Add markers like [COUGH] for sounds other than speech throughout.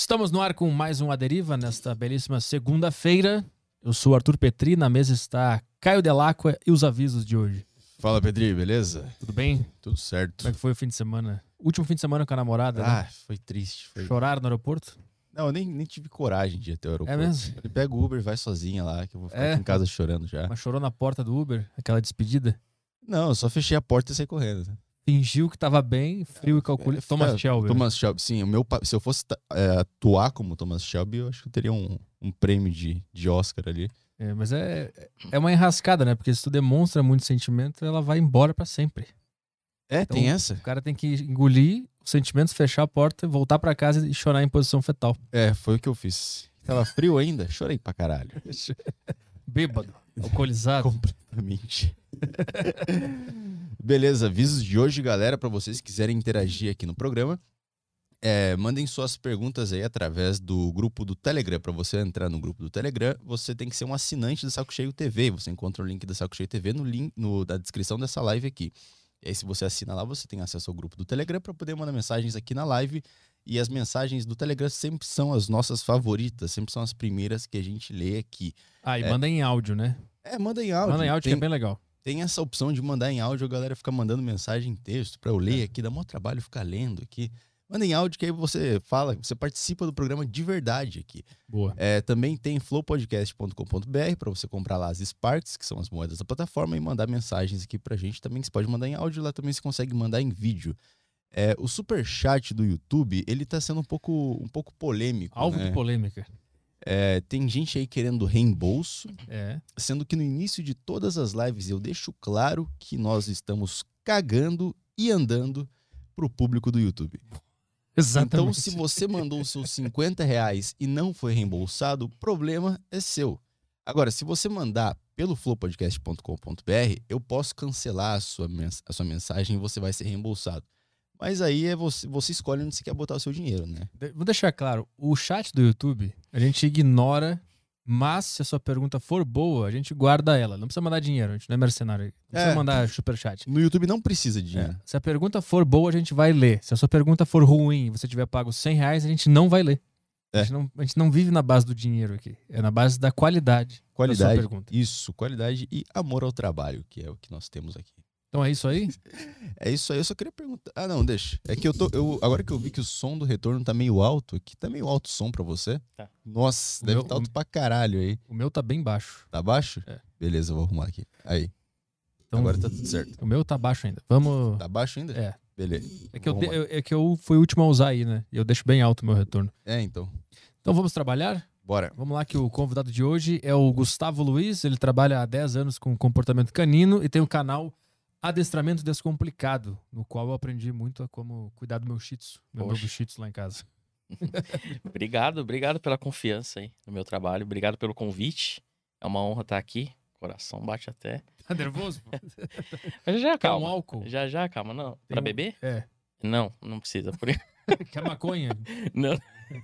Estamos no ar com mais um A Deriva nesta belíssima segunda-feira. Eu sou o Arthur Petri, na mesa está Caio Delacqua e os avisos de hoje. Fala, Pedri, beleza? Tudo bem? Tudo certo. Como é que foi o fim de semana? Último fim de semana com a namorada, Ah, né? foi triste. Foi... Choraram no aeroporto? Não, eu nem, nem tive coragem de ir até o aeroporto. É mesmo? Ele pega o Uber e vai sozinha lá, que eu vou ficar É? aqui em casa chorando já. Mas chorou na porta do Uber, aquela despedida? Não, eu só fechei a porta e saí correndo. Fingiu que tava bem, frio e calculista. É, Thomas é, Shelby. Thomas Shelby, sim. O meu, se eu fosse é, atuar como Thomas Shelby, eu acho que eu teria um, um prêmio de, de Oscar ali. É, mas é, é uma enrascada, né? Porque se tu demonstra muito sentimento, ela vai embora pra sempre. É, Então- tem essa? O cara tem que engolir os sentimentos, fechar a porta, voltar pra casa e chorar em posição fetal. É, foi o que eu fiz. Tava frio ainda, chorei pra caralho. [LAUGHS] Bêbado, alcoolizado. Completamente. [LAUGHS] Beleza, avisos de hoje, galera, para vocês que quiserem interagir aqui no programa. É, mandem suas perguntas aí através do grupo do Telegram. Para você entrar no grupo do Telegram, você tem que ser um assinante do Saco Cheio TV. Você encontra o link da Saco Cheio TV no link no, da descrição dessa live aqui. E aí, se você assina lá, você tem acesso ao grupo do Telegram para poder mandar mensagens aqui na live. E as mensagens do Telegram sempre são as nossas favoritas, sempre são as primeiras que a gente lê aqui. Ah, e É. manda em áudio, né? É, manda em áudio. Manda em áudio Tem- que é bem legal. Tem essa opção de mandar em áudio, a galera fica mandando mensagem em texto pra eu É. ler aqui, dá maior trabalho ficar lendo aqui. Manda em áudio que aí você fala, você participa do programa de verdade aqui. Boa. É, também tem flowpodcast.com.br pra você comprar lá as Sparks, que são as moedas da plataforma, e mandar mensagens aqui pra gente também, você pode mandar em áudio, lá também você consegue mandar em vídeo. É, o super chat do YouTube, ele tá sendo um pouco, um pouco polêmico. Alvo né? de polêmica. É, tem gente aí querendo reembolso, É. sendo que no início de todas as lives eu deixo claro que nós estamos cagando e andando pro público do YouTube. Exatamente. Então, se você mandou os seus 50 reais e não foi reembolsado, o problema é seu. Agora, se você mandar pelo flowpodcast.com.br, eu posso cancelar a sua, a sua mensagem e você vai ser reembolsado. Mas aí é você, você escolhe onde você quer botar o seu dinheiro, né? Vou deixar claro, o chat do YouTube a gente ignora, mas se a sua pergunta for boa, a gente guarda ela. Não precisa mandar dinheiro, a gente não é mercenário. Não precisa É. mandar superchat. No YouTube não precisa de dinheiro. É. Se a pergunta for boa, a gente vai ler. Se a sua pergunta for ruim e você tiver pago 100 reais, a gente não vai ler. A, É. gente não, a gente não vive na base do dinheiro aqui. É na base da qualidade. Qualidade. pergunta. Isso, qualidade e amor ao trabalho, que é o que nós temos aqui. Então é isso aí? [LAUGHS] É isso aí, eu só queria perguntar. Ah, não, deixa. É que eu tô. Eu, agora que eu vi que o som do retorno tá meio alto aqui, tá meio alto o som pra você? Tá. Nossa, O deve estar alto pra caralho aí. O meu tá bem baixo. Tá baixo? É. Beleza, eu vou arrumar aqui. Aí. Então, Agora tá tudo certo. O meu tá baixo ainda. Vamos. Tá baixo ainda? É. Beleza. É que, eu, eu- é que eu fui o último a usar aí, né? E eu deixo bem alto o meu retorno. É, então. Então vamos trabalhar? Bora. Vamos lá que o convidado de hoje é o Gustavo Luiz. Ele trabalha há 10 anos com comportamento canino e tem o canal Adestramento Descomplicado, no qual eu aprendi muito a como cuidar do meu shih tzu, meu Poxa. novo shih tzu lá em casa. [LAUGHS] Obrigado, obrigado pela confiança aí no meu trabalho. Obrigado pelo convite. É uma honra estar aqui. Coração bate até. Tá nervoso? Mas já, já, Quer um calma. álcool? Já, já, calma. Não. Tem Pra um- beber? É. Não, não precisa. Por... [LAUGHS] Quer maconha? [LAUGHS] não,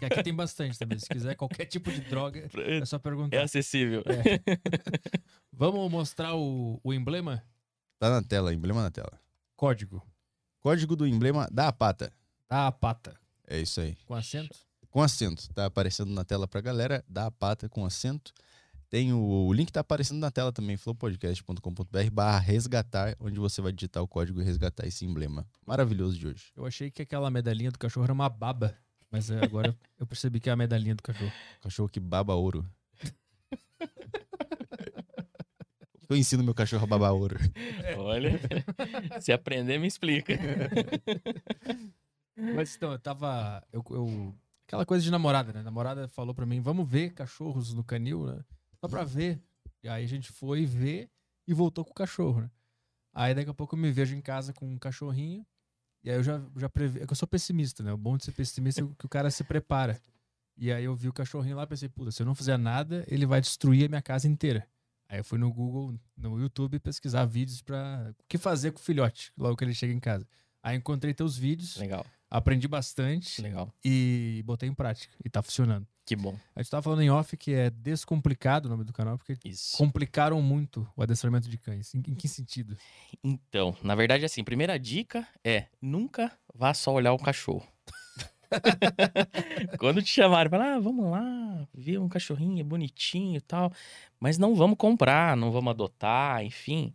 aqui tem bastante também. Se quiser qualquer tipo de droga, é só perguntar. é acessível. Vamos mostrar o, o emblema? Tá na tela, emblema na tela. Código. Código do emblema da pata. Da pata. É isso aí. Com acento? Com acento. Tá aparecendo na tela pra galera. Da pata com acento. Tem o, o link tá aparecendo na tela também, flowpodcast.com.br barra resgatar, onde você vai digitar o código e resgatar esse emblema. Maravilhoso de hoje. Eu achei que aquela medalhinha do cachorro era uma baba. Mas é, agora eu percebi que é a medalhinha do cachorro. Cachorro que baba ouro. [LAUGHS] Eu ensino meu cachorro a babar ouro. Olha, [LAUGHS] se aprender, me explica. Mas então, eu tava. Eu, eu- aquela coisa de namorada, né? Namorada falou pra mim: vamos ver cachorros no canil, né? Só pra ver. E aí a gente foi ver e voltou com o cachorro, né? Aí daqui a pouco eu me vejo em casa com um cachorrinho. E aí eu já, já previ. É que eu sou pessimista, né? O bom de ser pessimista é que o cara se prepara. E aí eu vi o cachorrinho lá e pensei, puta, se eu não fizer nada, ele vai destruir a minha casa inteira. Aí eu fui no Google, no YouTube, pesquisar vídeos pra o que fazer com o filhote, logo que ele chega em casa. Aí encontrei teus vídeos, Legal, aprendi bastante legal. e botei em prática. E tá funcionando. Que bom. A gente tava falando em off que é Descomplicado o nome do canal, porque Isso. complicaram muito o adestramento de cães. Em, em que sentido? Então, na verdade, assim, primeira dica é nunca vá só olhar o cachorro. [LAUGHS] Quando te chamarem, fala, ah, vamos lá, ver um cachorrinho bonitinho e tal, mas não vamos comprar, não vamos adotar, enfim.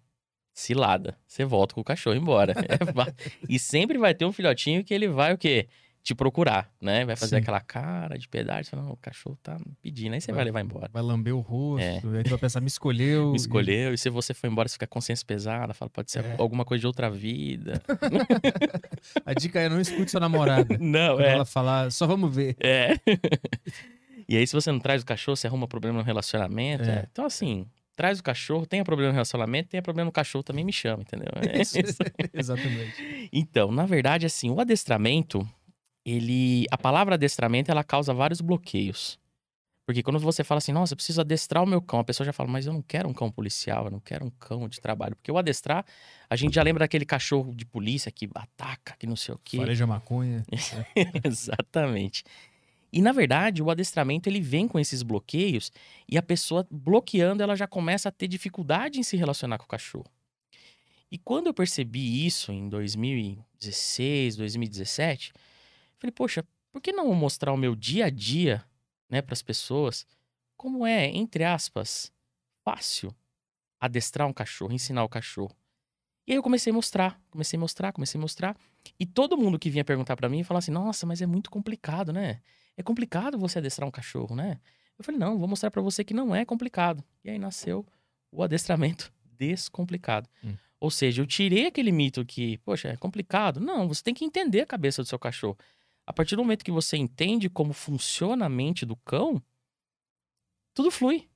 Cilada. Você volta com o cachorro embora. [LAUGHS] É e sempre vai ter um filhotinho que ele vai o quê? Te procurar, né? Vai fazer Sim. aquela cara de piedade, você fala, não, o cachorro tá pedindo, aí você vai, Vai. levar embora. Vai lamber o rosto, É. aí tu vai pensar, me escolheu. [LAUGHS] Me e- escolheu, e se você for embora, você fica com consciência pesada, fala, pode ser É. alguma coisa de outra vida. [LAUGHS] A dica é não escute sua namorada. [LAUGHS] não, Quando é. ela falar, só vamos ver. É. e aí, se você não traz o cachorro, você arruma problema no relacionamento. É. é. Então, assim, traz o cachorro, tenha problema no relacionamento, tenha problema no cachorro, também me chama, entendeu? É isso. Exatamente. Então, na verdade, assim, o adestramento, ele. A palavra adestramento, ela causa vários bloqueios. Porque quando você fala assim, nossa, eu preciso adestrar o meu cão, a pessoa já fala, mas eu não quero um cão policial, eu não quero um cão de trabalho. Porque o adestrar, a gente já lembra daquele cachorro de polícia que ataca, que não sei o quê. Fareja maconha. [LAUGHS] Exatamente. E na verdade, o adestramento ele vem com esses bloqueios e a pessoa bloqueando, ela já começa a ter dificuldade em se relacionar com o cachorro. E quando eu percebi isso em 2016, 2017, falei, poxa, por que não mostrar o meu dia a dia, né, para as pessoas, como é, entre aspas, fácil adestrar um cachorro, ensinar o cachorro. E aí eu comecei a mostrar, comecei a mostrar, comecei a mostrar. E todo mundo que vinha perguntar pra mim falava assim: "Nossa, mas é muito complicado, né? É complicado você adestrar um cachorro, né?" Eu falei: "Não, vou mostrar pra você que não é complicado". E aí nasceu o adestramento [LAUGHS] descomplicado. Hum. Ou seja, eu tirei aquele mito que, poxa, é complicado. Não, você tem que entender a cabeça do seu cachorro. A partir do momento que você entende como funciona a mente do cão, tudo flui.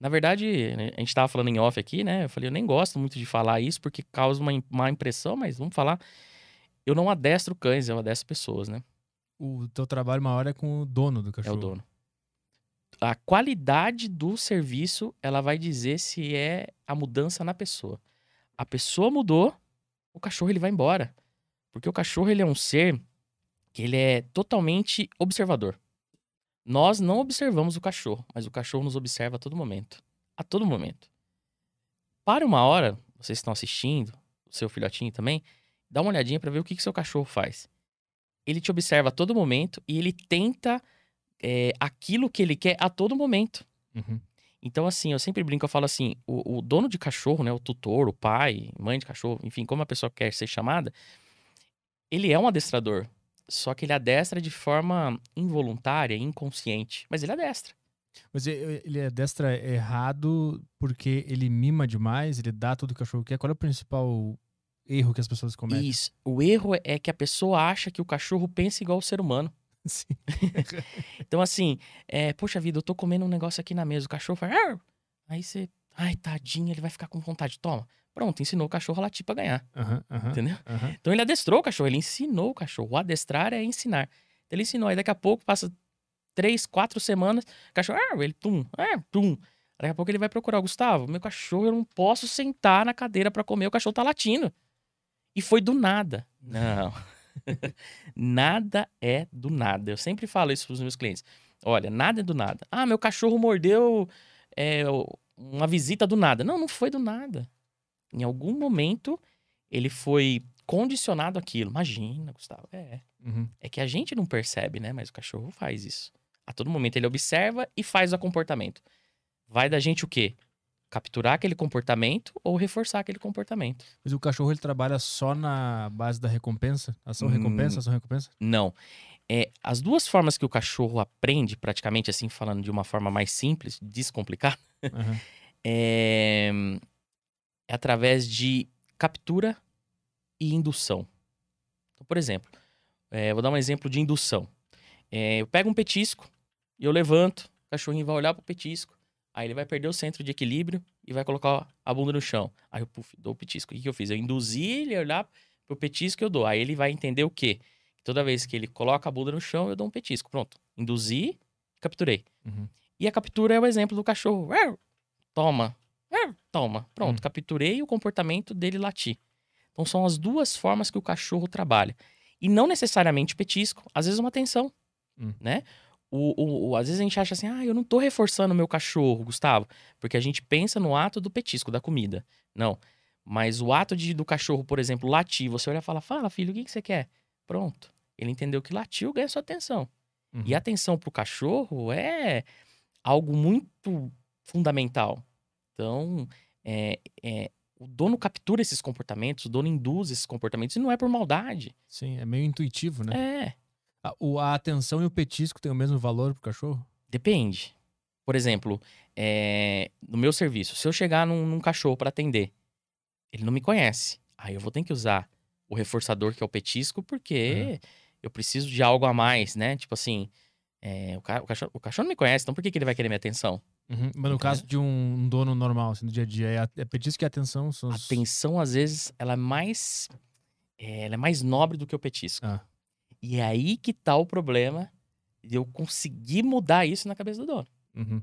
Na verdade, né, a gente tava falando em off aqui, né? Eu falei, eu nem gosto muito de falar isso porque causa uma má impressão, mas vamos falar. Eu não adestro cães, eu adestro pessoas, né? O teu trabalho maior é com o dono do É cachorro. o dono. A qualidade do serviço, ela vai dizer se é a mudança na pessoa. A pessoa mudou, o cachorro ele vai embora. Porque o cachorro ele é um ser que ele é totalmente observador. Nós não observamos o cachorro, mas o cachorro nos observa a todo momento. A todo momento. Para uma hora, vocês estão assistindo, o seu filhotinho também, dá uma olhadinha para ver o que, que seu cachorro faz. Ele te observa a todo momento e ele tenta é, aquilo que ele quer a todo momento. Uhum. Então, assim, eu sempre brinco, eu falo assim, o, o dono de cachorro, né, o tutor, o pai, mãe de cachorro, enfim, como a pessoa quer ser chamada, ele é um adestrador. Só que ele adestra de forma involuntária, inconsciente. Mas ele adestra. Mas ele é destra errado porque ele mima demais, ele dá tudo que o cachorro quer. Qual é o principal erro que as pessoas cometem? Isso. O erro é que a pessoa acha que o cachorro pensa igual o ser humano. [LAUGHS] Sim. [LAUGHS] Então, assim, é, poxa vida, eu tô comendo um negócio aqui na mesa, o cachorro faz. Aí você. Ai, tadinho, ele vai ficar com vontade. Toma. Pronto, ensinou o cachorro a latir pra ganhar. Entendeu? Então ele adestrou o cachorro, ele ensinou o cachorro. O adestrar é ensinar. Então, ele ensinou. Aí daqui a pouco, passa três, quatro semanas, o cachorro, ah, ele tum, ah, tum. Daqui a pouco ele vai procurar, Gustavo, meu cachorro, eu não posso sentar na cadeira pra comer, o cachorro tá latindo. E foi do nada. Não. [LAUGHS] nada é do nada. Eu sempre falo isso pros meus clientes. Olha, nada é do nada. Ah, meu cachorro mordeu é, uma visita do nada. Não, não foi do nada. Em algum momento, ele foi condicionado àquilo. Imagina, Gustavo. É. Uhum. É que a gente não percebe, né? Mas o cachorro faz isso. A todo momento ele observa e faz o comportamento. Vai da gente o quê? Capturar aquele comportamento ou reforçar aquele comportamento. Mas o cachorro ele trabalha só na base da recompensa? Ação recompensa, Hum. ação recompensa? Não. É, as duas formas que o cachorro aprende, praticamente assim, falando de uma forma mais simples, descomplicada, Aham. [LAUGHS] é, é através de captura e indução. Então, por exemplo, é, vou dar um exemplo de indução. É, eu pego um petisco e eu levanto, o cachorrinho vai olhar pro petisco, aí ele vai perder o centro de equilíbrio e vai colocar a bunda no chão. Aí eu puf, dou o petisco. O que, que eu fiz? Eu induzi ele a olhar pro petisco e eu dou. Aí ele vai entender o quê? Toda vez que ele coloca a bunda no chão, eu dou um petisco. Pronto. Induzi, capturei. Uhum. E a captura é o exemplo do cachorro. Toma. Toma. Pronto, Hum. capturei o comportamento dele latir. Então são as duas formas que o cachorro trabalha. E não necessariamente petisco, às vezes uma atenção, Hum. né? O, o- o- às vezes a gente acha assim, ah, eu não tô reforçando o meu cachorro, Gustavo, porque a gente pensa no ato do petisco, da comida. Não. Mas o ato de, do cachorro, por exemplo, latir, você olha e fala, fala, filho, o que, que você quer? Pronto. Ele entendeu que latiu ganha sua atenção. Uhum. E a atenção pro cachorro é algo muito fundamental. Então, é, é, o dono captura esses comportamentos, o dono induz esses comportamentos, e não é por maldade. Sim, é meio intuitivo, né? É, A, o- a atenção e o petisco têm o mesmo valor pro cachorro? depende. Por exemplo, é, no meu serviço, se eu chegar num, num cachorro para atender, ele não me conhece. Aí eu vou ter que usar o reforçador, que é o petisco, porque eu preciso de algo a mais, né? Tipo assim, é, o, ca- o cachorro, o cachorro não me conhece, então por que, que ele vai querer minha atenção? Uhum. Mas no caso de um, dono normal, assim, no dia a dia, é, é petisco e atenção são A os... atenção, às vezes, ela é mais. é, ela é mais nobre do que o petisco. Ah. E é aí que tá o problema de eu conseguir mudar isso na cabeça do dono. Uhum.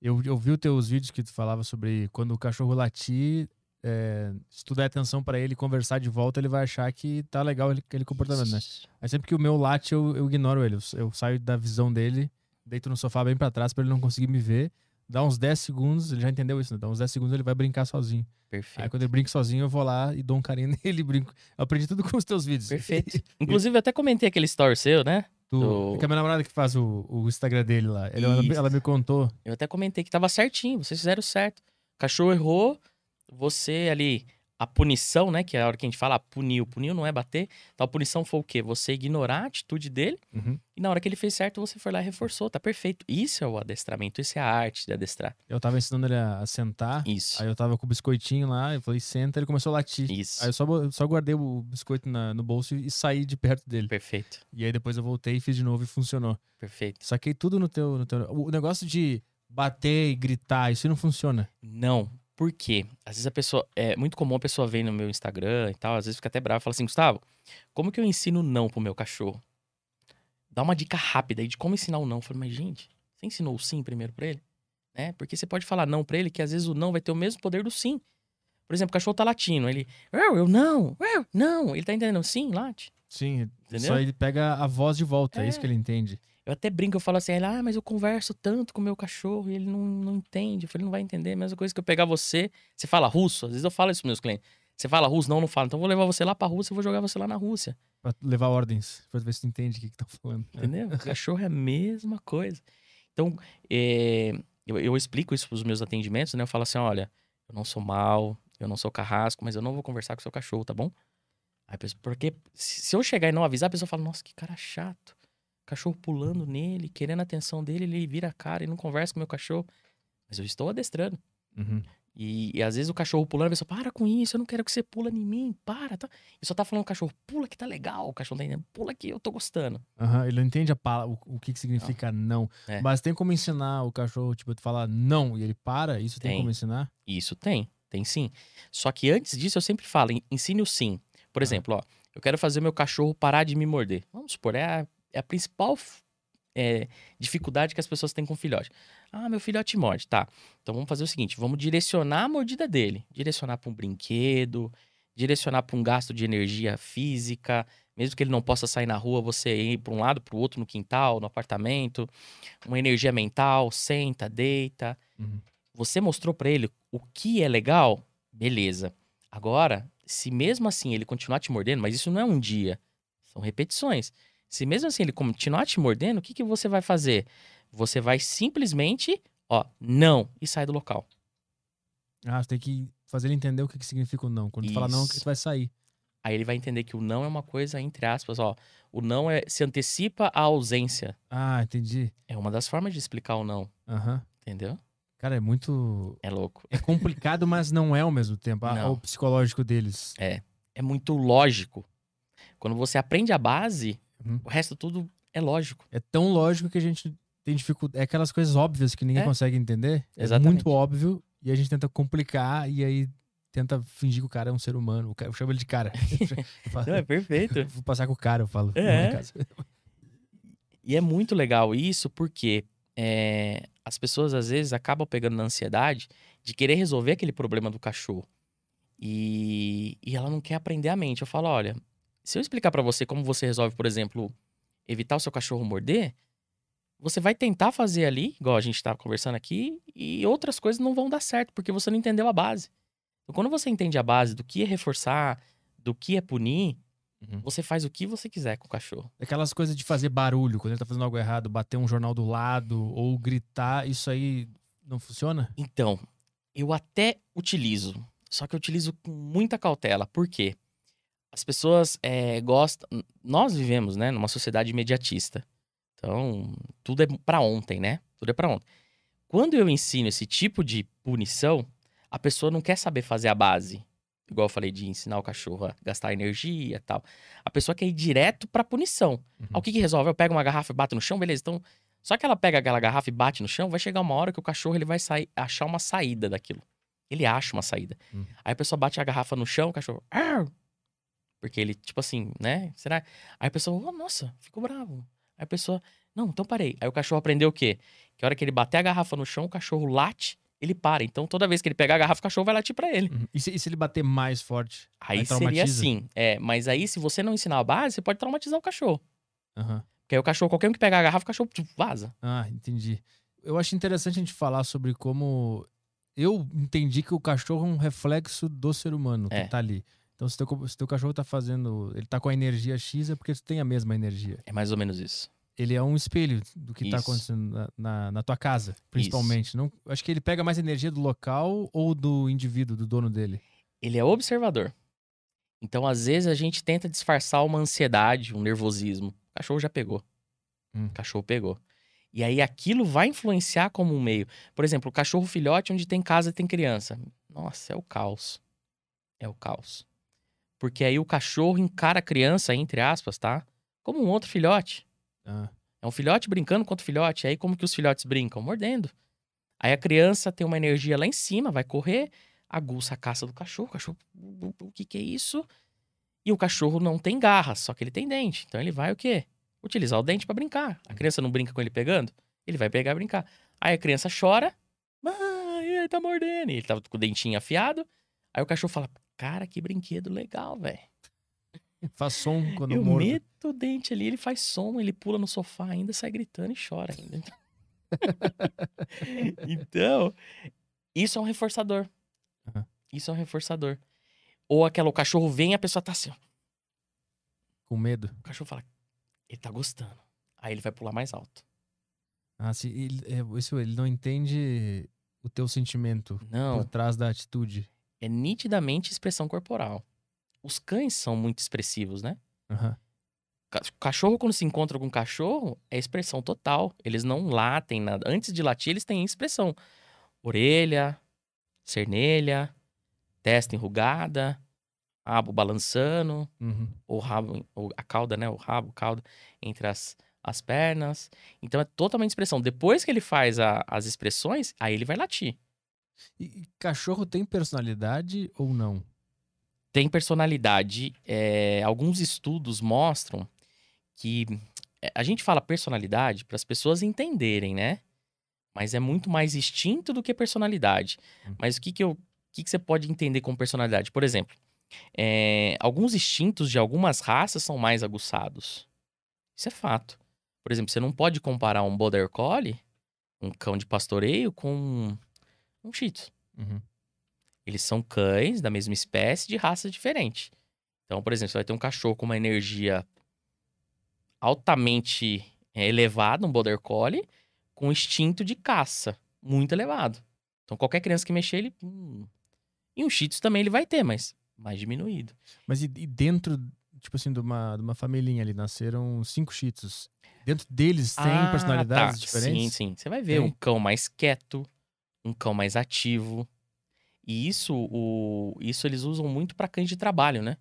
Eu, eu vi os teus vídeos que tu falava sobre quando o cachorro latir, é, se tu der atenção pra ele conversar de volta, ele vai achar que tá legal ele- aquele comportamento, né? Aí sempre que o meu late, eu, eu ignoro ele. Eu, eu saio da visão dele, deito no sofá bem pra trás pra ele não conseguir me ver. Dá uns 10 segundos, ele já entendeu isso, né? Dá uns 10 segundos ele vai brincar sozinho. Aí Perfeito. quando ele brinca sozinho, eu vou lá e dou um carinho [LAUGHS] nele e brinco. Eu aprendi tudo com os teus vídeos. Perfeito. [LAUGHS] Inclusive, eu até comentei aquele story seu, né? Tu, Do- Que é a minha namorada que faz o, o Instagram dele lá. Ele- ela, ela me contou. Eu até comentei que tava certinho, vocês fizeram certo. O cachorro errou, você ali. A punição, né? Que é a hora que a gente fala, ah, puniu. Puniu não é bater. Então a punição foi o quê? Você ignorar a atitude dele Uhum. e na hora que ele fez certo, você foi lá e reforçou. Tá perfeito. Isso é o adestramento, isso é a arte de adestrar. Eu tava ensinando ele a, sentar. Isso. Aí eu tava com o biscoitinho lá, eu falei, senta, ele começou a latir. Isso. Aí eu só, só guardei o biscoito na- no bolso e, e saí de perto dele. Perfeito. E aí depois eu voltei e fiz de novo e funcionou. Perfeito. Saquei tudo no teu, no teu. O negócio de bater e gritar, isso não funciona. Não. Por quê? Às vezes a pessoa. É muito comum a pessoa ver no meu Instagram e tal, às vezes fica até brava e fala assim, Gustavo, como que eu ensino não pro meu cachorro? Dá uma dica rápida aí de como ensinar o não. Eu falei, mas gente, você ensinou o sim primeiro pra ele? Né? Porque você pode falar não pra ele, que às vezes o não vai ter o mesmo poder do sim. Por exemplo, o cachorro tá latindo, ele. Eu, eu não, eu, não. Ele tá entendendo? Sim, late. Sim, Entendeu? só ele pega a voz de volta, é, É. isso que ele entende. Eu até brinco, eu falo assim, ah, mas eu converso tanto com o meu cachorro e ele não, não entende. Eu falei, não vai entender. A mesma coisa que eu pegar você, você fala russo, às vezes eu falo isso pros meus clientes. Você fala russo? Não, não falo. Então eu vou levar você lá pra Rússia e vou jogar você lá na Rússia. Pra levar ordens, pra ver se tu entende o que estão falando. Entendeu? O [LAUGHS] cachorro é a mesma coisa. Então, é, eu, eu explico isso pros meus atendimentos, né? Eu falo assim, olha, eu não sou mal, eu não sou carrasco, mas eu não vou conversar com o seu cachorro, tá bom? Aí a pessoa, porque se eu chegar e não avisar, a pessoa fala, nossa, que cara chato. Cachorro pulando nele, querendo a atenção dele, ele vira a cara e não conversa com o meu cachorro. Mas eu estou adestrando. Uhum. E, e às vezes o cachorro pulando, a pessoa, para com isso, eu não quero que você pula em mim, para. Tá? E só tá falando o cachorro, pula que tá legal. O cachorro tá entendendo, pula que eu tô gostando. Aham, ele não entende a pala- o, o que, que significa não. É. Mas tem como ensinar o cachorro, tipo, falar não e ele para? Isso tem, Tem. como ensinar? Isso tem, tem sim. Só que antes disso eu sempre falo, en- ensine o sim. Por exemplo, ó, eu quero fazer meu cachorro parar de me morder. Vamos supor, é a, é a principal é, dificuldade que as pessoas têm com o filhote. Ah, meu filhote morde, tá. Então vamos fazer o seguinte, vamos direcionar a mordida dele. Direcionar para um brinquedo, direcionar para um gasto de energia física, mesmo que ele não possa sair na rua, você ir para um lado, para o outro no quintal, no apartamento. Uma energia mental, senta, deita. Uhum. Você mostrou para ele o que é legal? Beleza. Agora, se mesmo assim ele continuar te mordendo, mas isso não é um dia, são repetições. Se mesmo assim ele continuar te mordendo, o que, que você vai fazer? Você vai simplesmente, ó, não, e sai do local. Ah, você tem que fazer ele entender o que, que significa o não. Quando tu fala não, o que Isso. tu vai sair. Aí ele vai entender que o não é uma coisa, entre aspas, ó. O não é, se antecipa à ausência. Ah, entendi. É uma das formas de explicar o não, Aham. entendeu? Cara, é muito. É louco. É complicado, mas não é ao mesmo tempo. Não. O psicológico deles. É muito lógico. Quando você aprende a base, Uhum. o resto tudo é lógico. É tão lógico que a gente tem dificuldade. É aquelas coisas óbvias que ninguém É. consegue entender. É Exatamente. muito óbvio. E a gente tenta complicar e aí tenta fingir que o cara é um ser humano. O cara- Eu chamo ele de cara. [LAUGHS] Falo, Não, é perfeito. Vou passar com o cara, eu falo. É. casa. E é muito legal isso porque é, as pessoas às vezes acabam pegando na ansiedade de querer resolver aquele problema do cachorro. E, e ela não quer aprender a mente. Eu falo, olha, se eu explicar pra você como você resolve, por exemplo, evitar o seu cachorro morder, você vai tentar fazer ali, igual a gente tava conversando aqui, e outras coisas não vão dar certo, porque você não entendeu a base. Então, quando você entende a base do que é reforçar, do que é punir, Uhum. Você faz o que você quiser com o cachorro. Aquelas coisas de fazer barulho, quando ele tá fazendo algo errado, bater um jornal do lado ou gritar, isso aí não funciona? Então, eu até utilizo, só que eu utilizo com muita cautela. Por quê? As pessoas é, gostam. Nós vivemos, né, numa sociedade imediatista. Então, tudo é pra ontem, né? Tudo é pra ontem. Quando eu ensino esse tipo de punição, a pessoa não quer saber fazer a base. Igual eu falei de ensinar o cachorro a gastar energia e tal. A pessoa quer ir direto pra punição. Uhum. Ah, o que que resolve? Eu pego uma garrafa e bato no chão, beleza. Então, só que ela pega aquela garrafa e bate no chão, vai chegar uma hora que o cachorro ele vai sair, achar uma saída daquilo. Ele acha uma saída. Hum. Aí a pessoa bate a garrafa no chão, o cachorro. "Arr!" Porque ele, tipo assim, né? Será? Aí a pessoa, oh, nossa, ficou bravo. Aí a pessoa, não, então parei. Aí o cachorro aprendeu o quê? Que a hora que ele bater a garrafa no chão, o cachorro late, ele para. Então toda vez que ele pegar a garrafa, o cachorro vai latir pra ele. Uhum. E, se, e se ele bater mais forte? Aí, Aí seria assim. É, mas aí, se você não ensinar a base, você pode traumatizar o cachorro. Aham. Porque aí o cachorro, qualquer um que pegar a garrafa, o cachorro tipo, vaza. Ah, entendi. Eu acho interessante a gente falar sobre como. Eu entendi que o cachorro é um reflexo do ser humano que É. tá ali. Então, se teu, se teu cachorro tá fazendo. Ele tá com a energia X, é porque tu tem a mesma energia. É mais ou menos isso. Ele é um espelho do que tá Isso. acontecendo na, na, na tua casa, principalmente. Não, eu acho que ele pega mais energia do local ou do indivíduo, do dono dele. Ele é observador. Então, às vezes, a gente tenta disfarçar uma ansiedade, um nervosismo. O cachorro já pegou. Hum. O cachorro pegou. E aí, aquilo vai influenciar como um meio. Por exemplo, o cachorro filhote, onde tem casa tem criança. Nossa, é o caos. É o caos. Porque aí o cachorro encara a criança, entre aspas, tá? Como um outro filhote. Ah, É um filhote brincando com outro filhote. Aí como que os filhotes brincam? Mordendo. Aí a criança tem uma energia lá em cima, vai correr, aguça a caça do cachorro. O cachorro, "Bu- bu- o que que é isso? E o cachorro não tem garras, só que ele tem dente. Então ele vai o quê? Utilizar o dente pra brincar. A criança não brinca com ele pegando? Ele vai pegar e brincar. Aí a criança chora. Mãe, ele tá mordendo. E ele tava com o dentinho afiado. Aí o cachorro fala, cara, que brinquedo legal, velho. faz som quando Eu mordo. meto o dente ali, ele faz som, ele pula no sofá ainda, sai gritando e chora ainda. [LAUGHS] então, isso é um reforçador. Aham. Isso é um reforçador. Ou aquela, o cachorro vem e a pessoa tá assim, ó. Com medo. O cachorro fala, ele tá gostando. Aí ele vai pular mais alto. Ah, se ele, é, isso, ele não entende o teu sentimento Não, por trás da atitude. É nitidamente expressão corporal. Os cães são muito expressivos, né? Ca- Cachorro, quando se encontra com cachorro, é expressão total. Eles não latem nada. Antes de latir, eles têm expressão. Orelha, cernelha, testa enrugada, rabo balançando, Uhum. ou rabo, ou a cauda, né? O rabo, cauda, entre as, as pernas. Então é totalmente expressão. Depois que ele faz a- as expressões, aí ele vai latir. E, cachorro tem personalidade ou não? tem personalidade. é, alguns estudos mostram que é, a gente fala personalidade para as pessoas entenderem, né? Mas é muito mais instinto do que personalidade. Hum. Mas o que, que, eu, o que, que você pode entender como personalidade? Por exemplo, é, alguns instintos de algumas raças são mais aguçados. Isso é fato. Por exemplo, você não pode comparar um Border Collie, um cão de pastoreio, com um Shih Tzu. Uhum. Eles são cães da mesma espécie de raças diferentes. Então, por exemplo, você vai ter um cachorro com uma energia altamente é, elevada, um Border Collie, com instinto de caça muito elevado. Então, qualquer criança que mexer, ele... hum. E um Shih Tzu também ele vai ter, mas mais diminuído. Mas e, e dentro, tipo assim, de uma, de uma família ali, nasceram cinco Shih Tzus. Dentro deles tem Ah, personalidades tá. diferentes? Sim, sim. Você vai ver Tem? um cão mais quieto, um cão mais ativo. E isso, o, isso eles usam muito para cães de trabalho, né?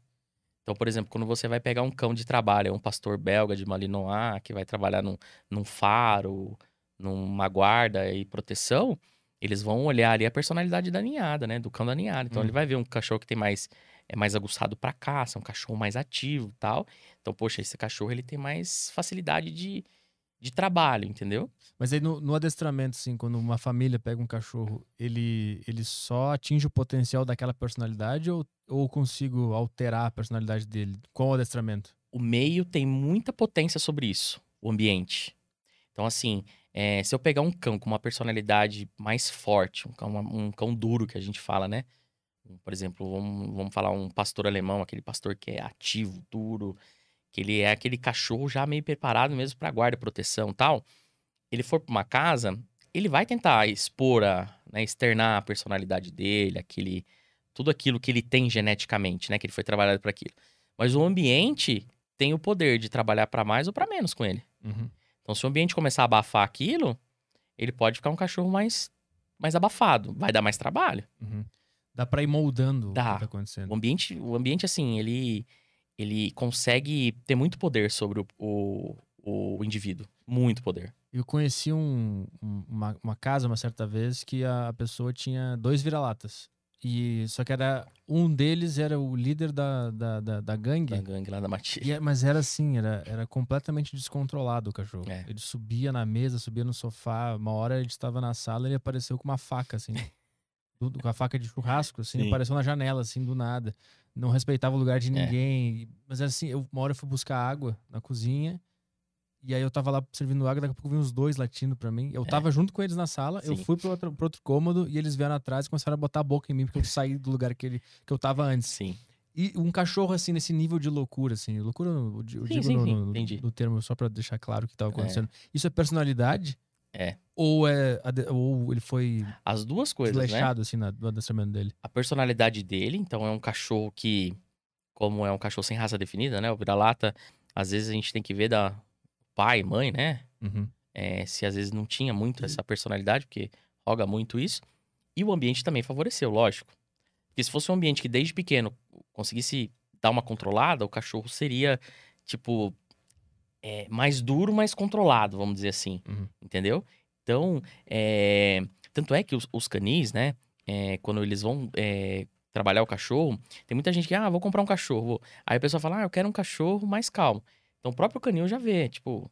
Então, por exemplo, quando você vai pegar um cão de trabalho, um pastor belga de Malinois, que vai trabalhar num, num faro, numa guarda e proteção, eles vão olhar ali a personalidade da ninhada, né? Do cão da ninhada. Então, Hum. ele vai ver um cachorro que tem mais é mais aguçado para caça, um cachorro mais ativo e tal. Então, poxa, esse cachorro ele tem mais facilidade de, de trabalho, entendeu? Mas aí no, no adestramento, assim, quando uma família pega um cachorro, ele, ele só atinge o potencial daquela personalidade ou, ou consigo alterar a personalidade dele com o adestramento? o meio tem muita potência sobre isso, o ambiente. Então, assim, é, se eu pegar um cão com uma personalidade mais forte, um cão, um cão duro que a gente fala, né? Por exemplo, vamos, vamos falar um pastor alemão, aquele pastor que é ativo, duro, que ele é aquele cachorro já meio preparado mesmo para guarda, proteção e tal. Ele for para uma casa, ele vai tentar expor, a, né, externar a personalidade dele, aquele, tudo aquilo que ele tem geneticamente, né, que ele foi trabalhado para aquilo. Mas o ambiente tem o poder de trabalhar para mais ou para menos com ele. Uhum. Então, se o ambiente começar a abafar aquilo, ele pode ficar um cachorro mais, mais abafado, vai dar mais trabalho. Uhum. Dá pra ir moldando Dá. o que tá acontecendo. O ambiente, o ambiente assim, ele, ele consegue ter muito poder sobre o, o, o indivíduo. Muito poder. Eu conheci um- um- uma, uma casa uma certa vez que a, pessoa tinha dois vira-latas. E só que era um deles era o líder da, da, da, da gangue. Da gangue lá da Matilha. E é- mas era assim, era, era completamente descontrolado o cachorro. É. Ele subia na mesa, subia no sofá. Uma hora ele estava na sala ele apareceu com uma faca, assim. [LAUGHS] com a faca de churrasco, assim, Sim. apareceu na janela, assim, do nada. Não respeitava o lugar de É. ninguém. Mas era assim, eu, uma hora eu fui buscar água na cozinha. E aí eu tava lá servindo água, daqui a pouco vi uns dois latindo pra mim. Eu É. tava junto com eles na sala, eu Sim. fui pro outro, pro outro cômodo e eles vieram atrás e começaram a botar a boca em mim, porque eu saí do lugar que, ele, que eu tava antes. Sim. E um cachorro, assim, nesse nível de loucura, assim. Loucura, eu eu Sim, digo sim, no, sim, no- entendi. no termo, só pra deixar claro o que tava É. acontecendo. Isso é personalidade? É. Ou, é, ou ele foi As duas coisas, né? desleixado, assim, na, no adestramento dele? A personalidade dele, então é um cachorro que, como é um cachorro sem raça definida, né? O vira-lata, às vezes a gente tem que ver da pai, mãe, né? Uhum. É, se às vezes não tinha muito essa personalidade, porque roga muito isso. E o ambiente também favoreceu, lógico. Porque se fosse um ambiente que desde pequeno conseguisse dar uma controlada, o cachorro seria, tipo, é, mais duro, mais controlado, vamos dizer assim. Uhum. Entendeu? Então, é, tanto é que os, os canis, né, é, quando eles vão é, trabalhar o cachorro, tem muita gente que, ah, vou comprar um cachorro. vou. Aí a pessoa fala, ah, eu quero um cachorro mais calmo. Então o próprio canil já vê, tipo,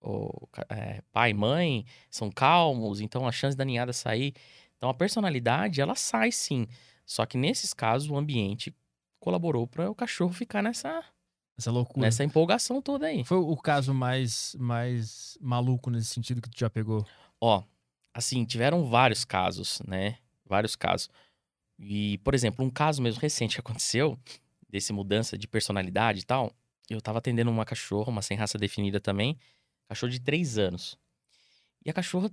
o é, pai e mãe são calmos, então a chance da ninhada sair. Então a personalidade, ela sai sim. Só que nesses casos, o ambiente colaborou para o cachorro ficar nessa, Essa loucura. nessa empolgação toda aí. Foi o caso mais, mais maluco nesse sentido que tu já pegou? Ó, assim, tiveram vários casos, né? Vários casos. E, por exemplo, um caso mesmo recente que aconteceu, desse mudança de personalidade e tal, eu tava atendendo uma cachorra, uma sem raça definida também, cachorro de três anos. E a cachorra,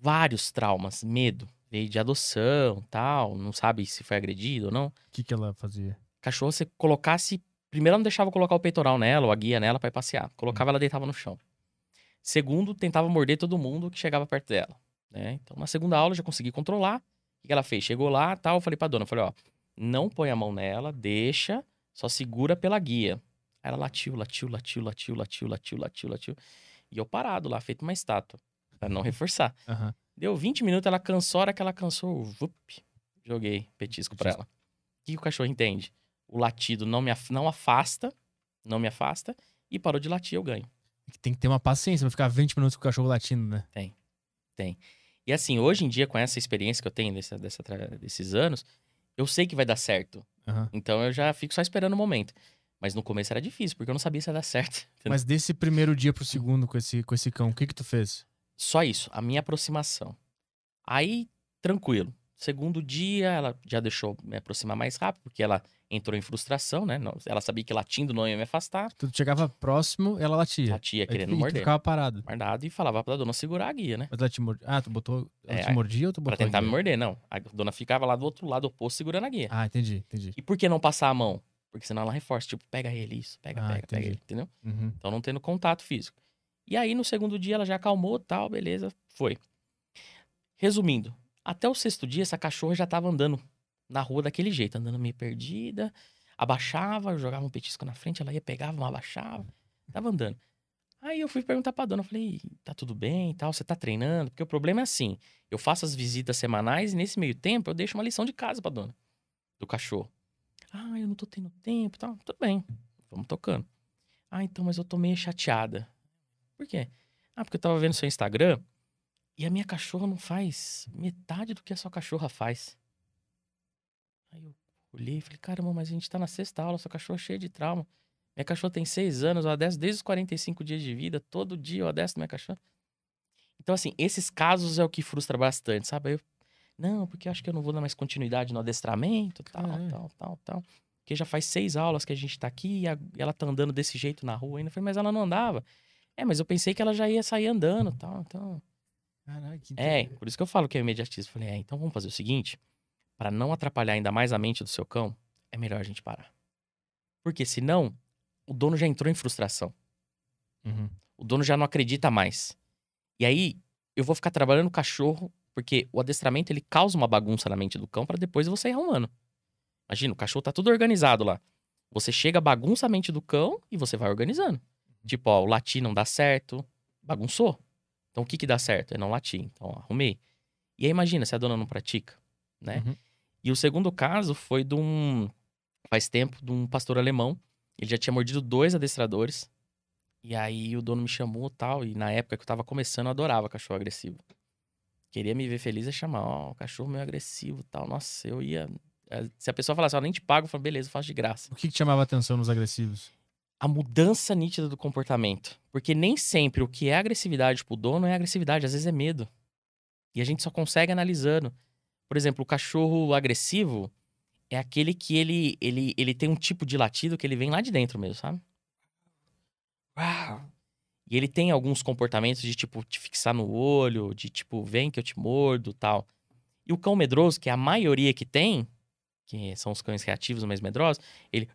vários traumas, medo, veio de adoção tal, não sabe se foi agredido ou não. O que, que ela fazia? Cachorro, você colocasse. Primeiro, ela não deixava colocar o peitoral nela ou a guia nela pra ir passear. Colocava, ela deitava no chão. Segundo, tentava morder todo mundo que chegava perto dela. Né? Então, na segunda aula, eu já consegui controlar. O que ela fez? Chegou lá, tal, eu falei pra dona, eu falei, ó, não põe a mão nela, deixa, só segura pela guia. Aí ela latiu, latiu, latiu, latiu, latiu, latiu, latiu, latiu. E eu parado lá, feito uma estátua, pra não reforçar. Aham. Deu 20 minutos, ela cansou, a hora que ela cansou, vup, joguei petisco pra ela. O que o cachorro entende? O latido não me af- não afasta, não me afasta, e parou de latir, eu ganho. Tem que ter uma paciência pra ficar 20 minutos com o cachorro latindo, né? E assim, hoje em dia, com essa experiência que eu tenho dessa, dessa desses anos, eu sei que vai dar certo. Aham. Então eu já fico só esperando o momento. Mas no começo era difícil, porque eu não sabia se ia dar certo. [LAUGHS] Mas desse primeiro dia pro segundo com esse, com esse cão, o que que tu fez? Só isso, a minha aproximação. Aí, tranquilo. Segundo dia, ela já deixou me aproximar mais rápido, porque ela entrou em frustração, né? Ela sabia que latindo não ia me afastar. Tu chegava próximo, ela latia. Latia querendo e tu morder. ficava parado. Guardado e falava pra dona segurar a guia, né? Mas ela te mordia. Ah, tu botou. Ela É, te mordia ou tu Pra botou? a tentar me morder, não. A dona ficava lá do outro lado oposto segurando a guia. Ah, entendi, entendi. E por que não passar a mão? Porque senão ela reforça, tipo, pega ele, isso, pega, Ah, pega, pega entendi. ele, entendeu? Uhum. Então não tendo contato físico. E aí no segundo dia ela já acalmou, tal, beleza, foi. Resumindo, até o sexto dia essa cachorra já tava andando na rua daquele jeito, andando meio perdida, abaixava, jogava um petisco na frente, ela ia, pegava, uma abaixava, tava andando. Aí eu fui perguntar pra dona, falei, tá tudo bem e tal, você tá treinando? Porque o problema é assim, eu faço as visitas semanais e nesse meio tempo eu deixo uma lição de casa pra dona, do cachorro. Ah, eu não tô tendo tempo e tal, tudo bem, vamos tocando. Ah, então, mas eu tô meio chateada. Por quê? Ah, porque eu tava vendo seu Instagram e a minha cachorra não faz metade do que a sua cachorra faz. Aí eu olhei e falei, caramba, mas a gente tá na sexta aula, sua cachorra é cheia de trauma. Minha cachorra tem seis anos, eu adesto desde os 45 dias de vida, todo dia eu adesto minha cachorra. Então, assim, esses casos é o que frustra bastante, sabe? Aí eu Não, porque eu acho que eu não vou dar mais continuidade no adestramento, tal, Caralho. tal, tal, tal. Porque já faz seis aulas que a gente tá aqui e a- e ela tá andando desse jeito na rua ainda. Eu falei, mas ela não andava. É, mas eu pensei que ela já ia sair andando, tal, então... Caralho, que É, por isso que eu falo que é imediatismo. Eu Falei, é, então vamos fazer o seguinte, para não atrapalhar ainda mais a mente do seu cão, é melhor a gente parar. Porque senão, o dono já entrou em frustração. Uhum. O dono já não acredita mais. E aí, eu vou ficar trabalhando o cachorro, porque o adestramento ele causa uma bagunça na mente do cão para depois você ir arrumando. Imagina, o cachorro tá tudo organizado lá. Você chega, bagunça a mente do cão e você vai organizando. Tipo, ó, o latir não dá certo, bagunçou. Então o que que dá certo? É não latir. Então, ó, arrumei. E aí imagina se a dona não pratica, né? Uhum. E o segundo caso foi de um. Faz tempo, de um pastor alemão. Ele já tinha mordido dois adestradores. E aí o dono me chamou e tal. E na época que eu tava começando, eu adorava cachorro agressivo. Queria me ver feliz e chamar, ó, o cachorro meio agressivo e tal. Nossa, eu ia. eh, Se a pessoa falasse, ó, nem te pago, eu falo, beleza, eu faço de graça. O que, que chamava atenção nos agressivos? A mudança nítida do comportamento. Porque nem sempre o que é agressividade pro dono é agressividade, às vezes é medo. E a gente só consegue analisando. Por exemplo, o cachorro agressivo é aquele que ele, ele, ele tem um tipo de latido que ele vem lá de dentro mesmo, sabe? Uau. E ele tem alguns comportamentos de, tipo, te fixar no olho, de, tipo, vem que eu te mordo tal. E o cão medroso, que é a maioria que tem, que são os cães reativos, mais medrosos, ele...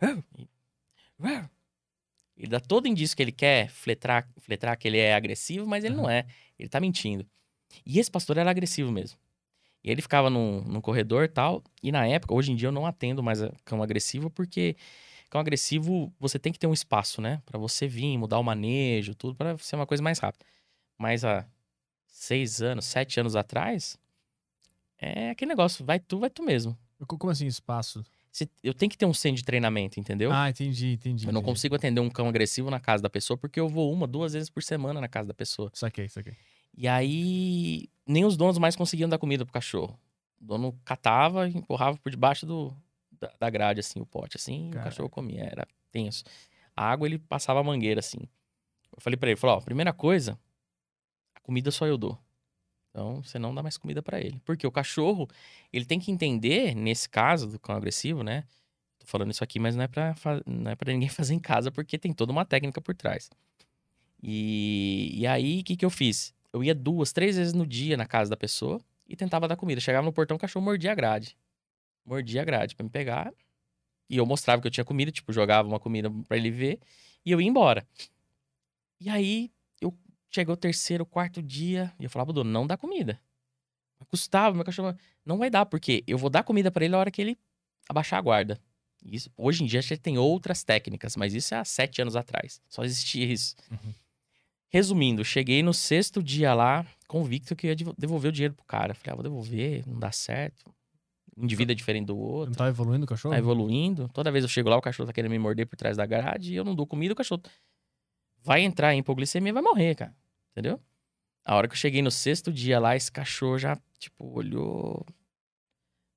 Ele dá todo indício que ele quer fletrar, fletrar que ele é agressivo, mas ele não é. Ele tá mentindo. E esse pastor era agressivo mesmo. E ele ficava num, num corredor e tal. E na época, hoje em dia eu não atendo mais cão agressivo, porque cão agressivo você tem que ter um espaço, né? Pra você vir, mudar o manejo, tudo, pra ser uma coisa mais rápida. Mas há seis anos, sete anos atrás, é aquele negócio, vai tu, vai tu mesmo. Co- Como assim, espaço? Eu tenho que ter um centro de treinamento, entendeu? Ah, entendi, entendi. Eu não entendi. consigo atender um cão agressivo na casa da pessoa porque eu vou uma, duas vezes por semana na casa da pessoa. Saquei, saquei. E aí, nem os donos mais conseguiam dar comida pro cachorro. O dono catava e empurrava por debaixo do, da, da grade, assim, o pote, assim, e o Caraca. cachorro comia. Era tenso. A água, ele passava a mangueira, assim. Eu falei pra ele, falou, ó, primeira coisa, a comida só eu dou. Então, você não dá mais comida pra ele. Porque o cachorro, ele tem que entender, nesse caso do cão agressivo, né? Tô falando isso aqui, mas não é pra, não é pra ninguém [LAUGHS] fazer em casa, porque tem toda uma técnica por trás. E, e aí, o que, que eu fiz? Eu ia duas, três vezes no dia na casa da pessoa e tentava dar comida. Chegava no portão, o cachorro mordia a grade. Mordia a grade pra me pegar. E eu mostrava que eu tinha comida, tipo, jogava uma comida pra ele ver. E eu ia embora. E aí, eu chegou o terceiro, quarto dia, e eu falava, dono, não dá comida. Gustavo, meu cachorro, não vai dar, porque eu vou dar comida pra ele na hora que ele abaixar a guarda. Isso, hoje em dia já tem outras técnicas, mas isso é há sete anos atrás. Só existia isso. Uhum. Resumindo, cheguei no sexto dia lá, convicto que eu ia devo- devolver o dinheiro pro cara. Falei, ah, vou devolver, não dá certo. Um é diferente do Não outro. tá evoluindo o cachorro? Tá evoluindo. Toda vez eu chego lá, o cachorro tá querendo me morder por trás da grade e eu não dou comida, o cachorro vai entrar em hipoglicemia e vai morrer, cara. Entendeu? A hora que eu cheguei no sexto dia lá, esse cachorro já, tipo, olhou,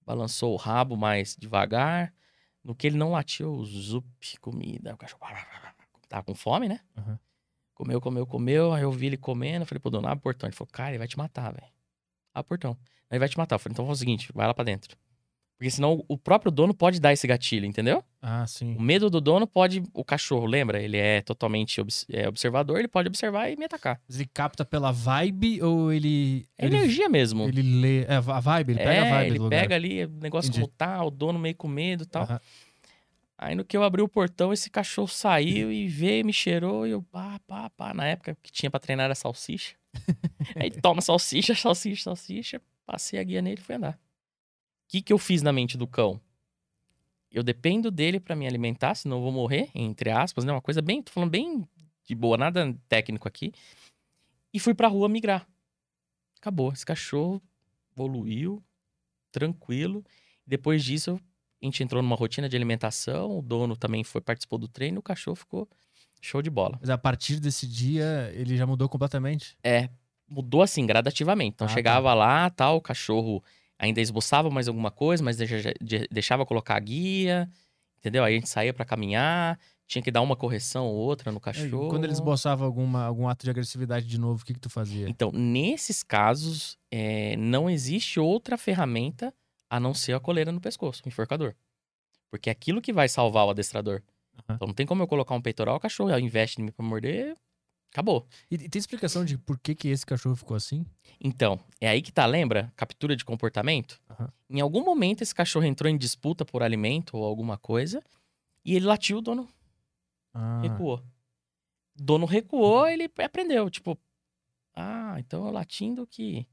balançou o rabo mais devagar. No que ele não latiu, zup, comida. O cachorro tava com fome, né? Aham. Comeu, comeu, comeu. Aí eu vi ele comendo. eu Falei, pô, dono, abre o portão. Ele falou, cara, ele vai te matar, velho. Abre o portão. Aí ele vai te matar. Eu falei, então faz o seguinte, vai lá pra dentro. Porque senão o próprio dono pode dar esse gatilho, entendeu? Ah, sim. O medo do dono pode. O cachorro, lembra? Ele é totalmente é, observador, ele pode observar e me atacar. Ele capta pela vibe ou ele. É ele, energia mesmo. Ele lê. É, a vibe, ele pega é, a vibe ele pega ali o negócio Entendi. como tá, o dono meio com medo e tal. Aham. Aí no que eu abri o portão, esse cachorro saiu e veio, me cheirou e eu, pá, pá, pá. Na época que tinha pra treinar era salsicha. [LAUGHS] Aí toma salsicha, salsicha, salsicha. Passei a guia nele e fui andar. O que, que eu fiz na mente do cão? Eu dependo dele pra me alimentar, senão eu vou morrer, entre aspas, né? Uma coisa bem, tô falando bem de boa, nada técnico aqui. E fui pra rua migrar. Acabou. Esse cachorro evoluiu, tranquilo. Depois disso, a gente entrou numa rotina de alimentação, o dono também foi participou do treino, o cachorro ficou show de bola. Mas a partir desse dia, ele já mudou completamente. É, mudou assim, gradativamente. Então Ah, tá. chegava lá, tal, o cachorro ainda esboçava mais alguma coisa, mas deixa- de- deixava colocar a guia, entendeu? Aí a gente saía pra caminhar, tinha que dar uma correção ou outra no É, cachorro. Quando eles esboçavam alguma, algum ato de agressividade de novo, o que, que tu fazia? Então, nesses casos, é, não existe outra ferramenta a não ser a coleira no pescoço, o enforcador. Porque é aquilo que vai salvar o adestrador. Aham. Então não tem como eu colocar um peitoral, o cachorro investe em mim pra morder, acabou. E, e tem explicação de por que, que esse cachorro ficou assim? Então, é aí que tá, lembra? Captura de comportamento? Aham. Em algum momento esse cachorro entrou em disputa por alimento ou alguma coisa e ele latiu, o dono Ah, recuou. O dono recuou, ele aprendeu, tipo, ah, então eu latindo que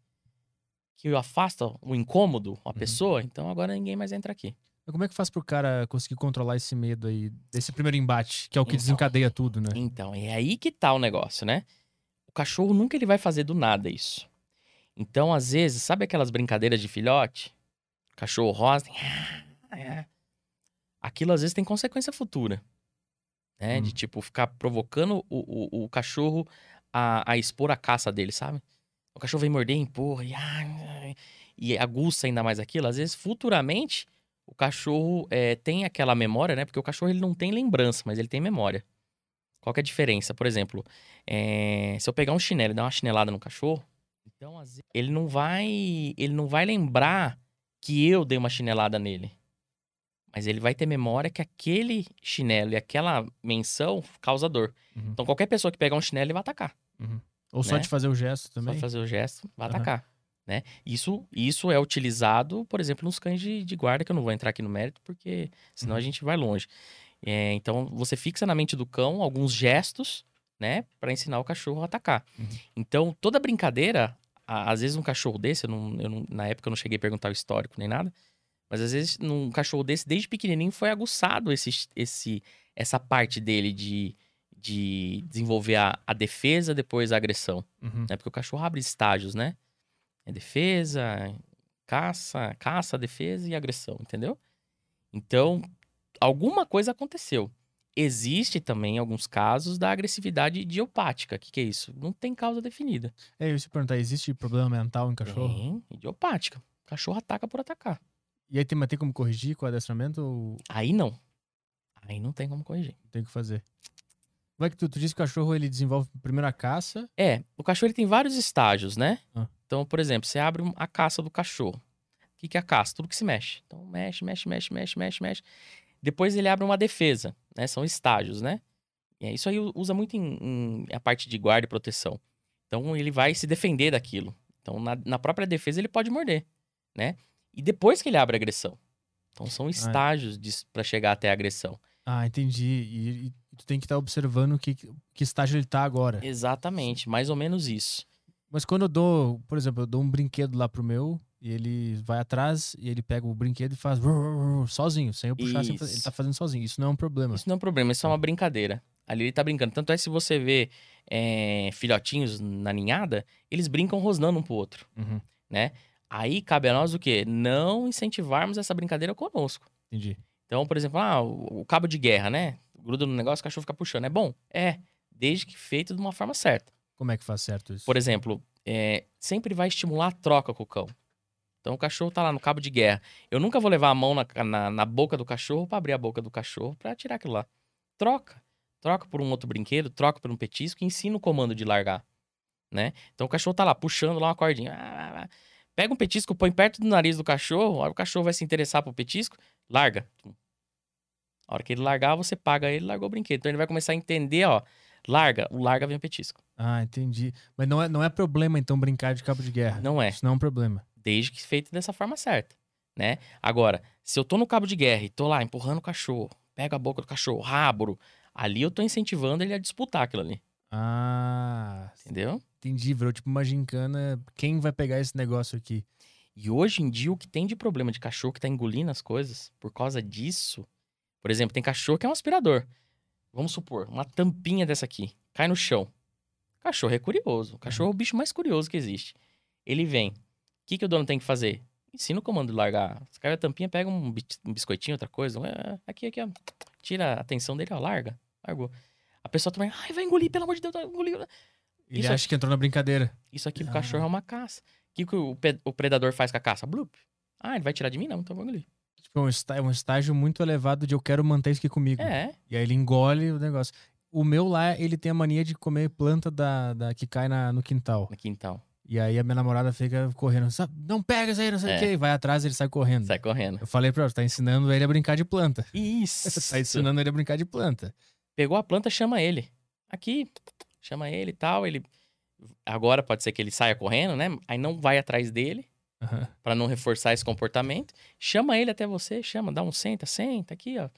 que afasta o incômodo a pessoa, então agora ninguém mais entra aqui. Mas como é que faz pro cara conseguir controlar esse medo aí, desse primeiro embate, que é o que Então. desencadeia tudo, né? Então, é aí que tá o negócio, né? O cachorro nunca ele vai fazer do nada isso. Então, às vezes, sabe aquelas brincadeiras de filhote? Cachorro rosa, [LAUGHS] é. aquilo às vezes tem consequência futura. Né? De Hum. tipo, ficar provocando o, o, o cachorro a, a expor a caça dele, sabe? O cachorro vem morder, empurra e, ai, e aguça ainda mais aquilo. Às vezes, futuramente, o cachorro é, tem aquela memória, né? Porque o cachorro ele não tem lembrança, mas ele tem memória. Qual que é a diferença? Por exemplo, é, se eu pegar um chinelo e dar uma chinelada no cachorro, então vezes, ele não vai, ele não vai lembrar que eu dei uma chinelada nele. Mas ele vai ter memória que aquele chinelo e aquela menção causa dor. Uhum. Então qualquer pessoa que pegar um chinelo ele vai atacar. Ou só né? de fazer o gesto também? Só fazer o gesto, vai Aham. atacar. Né? Isso, isso é utilizado, por exemplo, nos cães de, de guarda, que eu não vou entrar aqui no mérito, porque senão Uhum. a gente vai longe. É, então, você fixa na mente do cão alguns gestos, né, para ensinar o cachorro a atacar. Uhum. Então, toda brincadeira, às vezes um cachorro desse, eu não, eu não- na época eu não cheguei a perguntar o histórico nem nada, mas às vezes um cachorro desse, desde pequenininho, foi aguçado esse, esse, essa parte dele de, de desenvolver a, a defesa, depois a agressão Uhum. né? Porque o cachorro abre estágios, né? É defesa, caça, caça, defesa e agressão, entendeu? Então, alguma coisa aconteceu. Existe também alguns casos da agressividade idiopática. O que, que é isso? Não tem causa definida. É, eu te perguntar, existe problema mental em cachorro? Tem idiopática. O cachorro ataca por atacar. E aí tem, mas tem como corrigir com o adestramento ou Aí não. Aí não tem como corrigir. tem que fazer? Vai que tu, tu disse que o cachorro ele desenvolve primeiro a caça. É, o cachorro ele tem vários estágios, né? Ah. Então, por exemplo, você abre a caça do cachorro. O que, que é a caça? Tudo que se mexe. Então, mexe, mexe, mexe, mexe, mexe, mexe. Depois ele abre uma defesa, né? São estágios, né? E é, isso aí usa muito em, em a parte de guarda e proteção. Então, ele vai se defender daquilo. Então, na, na própria defesa, ele pode morder, né? E depois que ele abre a agressão. Então, são estágios para chegar até a agressão. Ah, entendi. E, e tu tem que estar observando que, que estágio ele tá agora. Exatamente, mais ou menos isso. Mas quando eu dou, por exemplo, eu dou um brinquedo lá pro meu, e ele vai atrás e ele pega o brinquedo e faz sozinho, sem eu puxar, sem fazer- ele tá fazendo sozinho. Isso não é um problema. Isso não é um problema, isso é uma brincadeira. Ali ele tá brincando. Tanto é que se você vê é, filhotinhos na ninhada, eles brincam rosnando um pro outro, Uhum, né? Aí cabe a nós o quê? Não incentivarmos essa brincadeira conosco. entendi. Então, por exemplo, ah, o cabo de guerra, né? Gruda no negócio, o cachorro fica puxando. É bom? É, desde que feito de uma forma certa. Como é que faz certo isso? Por exemplo, é, sempre vai estimular a troca com o cão. Então o cachorro tá lá no cabo de guerra. Eu nunca vou levar a mão na, na, na boca do cachorro pra abrir a boca do cachorro pra tirar aquilo lá. Troca. Troca por um outro brinquedo, troca por um petisco e ensina o comando de largar. Né? Então o cachorro tá lá puxando lá uma cordinha. Ah, ah, ah. Pega um petisco, põe perto do nariz do cachorro, o cachorro vai se interessar pro petisco, larga. A hora que ele largar, você paga ele, largou o brinquedo. Então ele vai começar a entender, ó, larga, o larga vem o petisco. Ah, entendi. Mas não é, não é problema, então, brincar de cabo de guerra. Não é. Isso não é um problema. desde que feito dessa forma certa, né? Agora, se eu tô no cabo de guerra e tô lá empurrando o cachorro, pego a boca do cachorro, rabro, ali eu tô incentivando ele a disputar aquilo ali, Ah, entendeu? entendi. Virou tipo uma gincana. Quem vai pegar esse negócio aqui? E hoje em dia o que tem de problema de cachorro que tá engolindo as coisas por causa disso, por exemplo, tem cachorro que é um aspirador. Vamos supor, uma tampinha dessa aqui, cai no chão. Cachorro é curioso. O cachorro é o bicho mais curioso que existe. Ele vem. O que, que o dono tem que fazer? Ensina o comando de largar. Se caiu a tampinha, pega um bis- biscoitinho, outra coisa. Aqui, aqui, ó. Tira a atenção dele, ó. Larga. Largou. A pessoa também, ai, vai engolir, pelo amor de Deus, vai engolir. Ele Isso acha que entrou na brincadeira. Isso aqui pro Ah. cachorro é uma caça. O que, que o, o predador faz com a caça? Blup. Ah, ele vai tirar de mim? Não, então eu vou engolir. Tipo, é um é um estágio muito elevado de eu quero manter isso aqui comigo. É, E aí ele engole o negócio. O meu lá, ele tem a mania de comer planta da, da que cai na, no quintal. no quintal. E aí a minha namorada fica correndo. "Sa- Não pega isso aí, não sei o É. quê. E vai atrás ele sai correndo. Sai correndo. Eu falei pra ela, tá ensinando ele a brincar de planta. [LAUGHS] Isso. Tá ensinando ele a brincar de planta. Pegou a planta, chama ele. Aqui, chama ele e tal. Ele. Agora pode ser que ele saia correndo, né? Aí não vai atrás dele, Aham. pra não reforçar esse comportamento. Chama ele até você, chama, dá um senta, senta aqui, ó.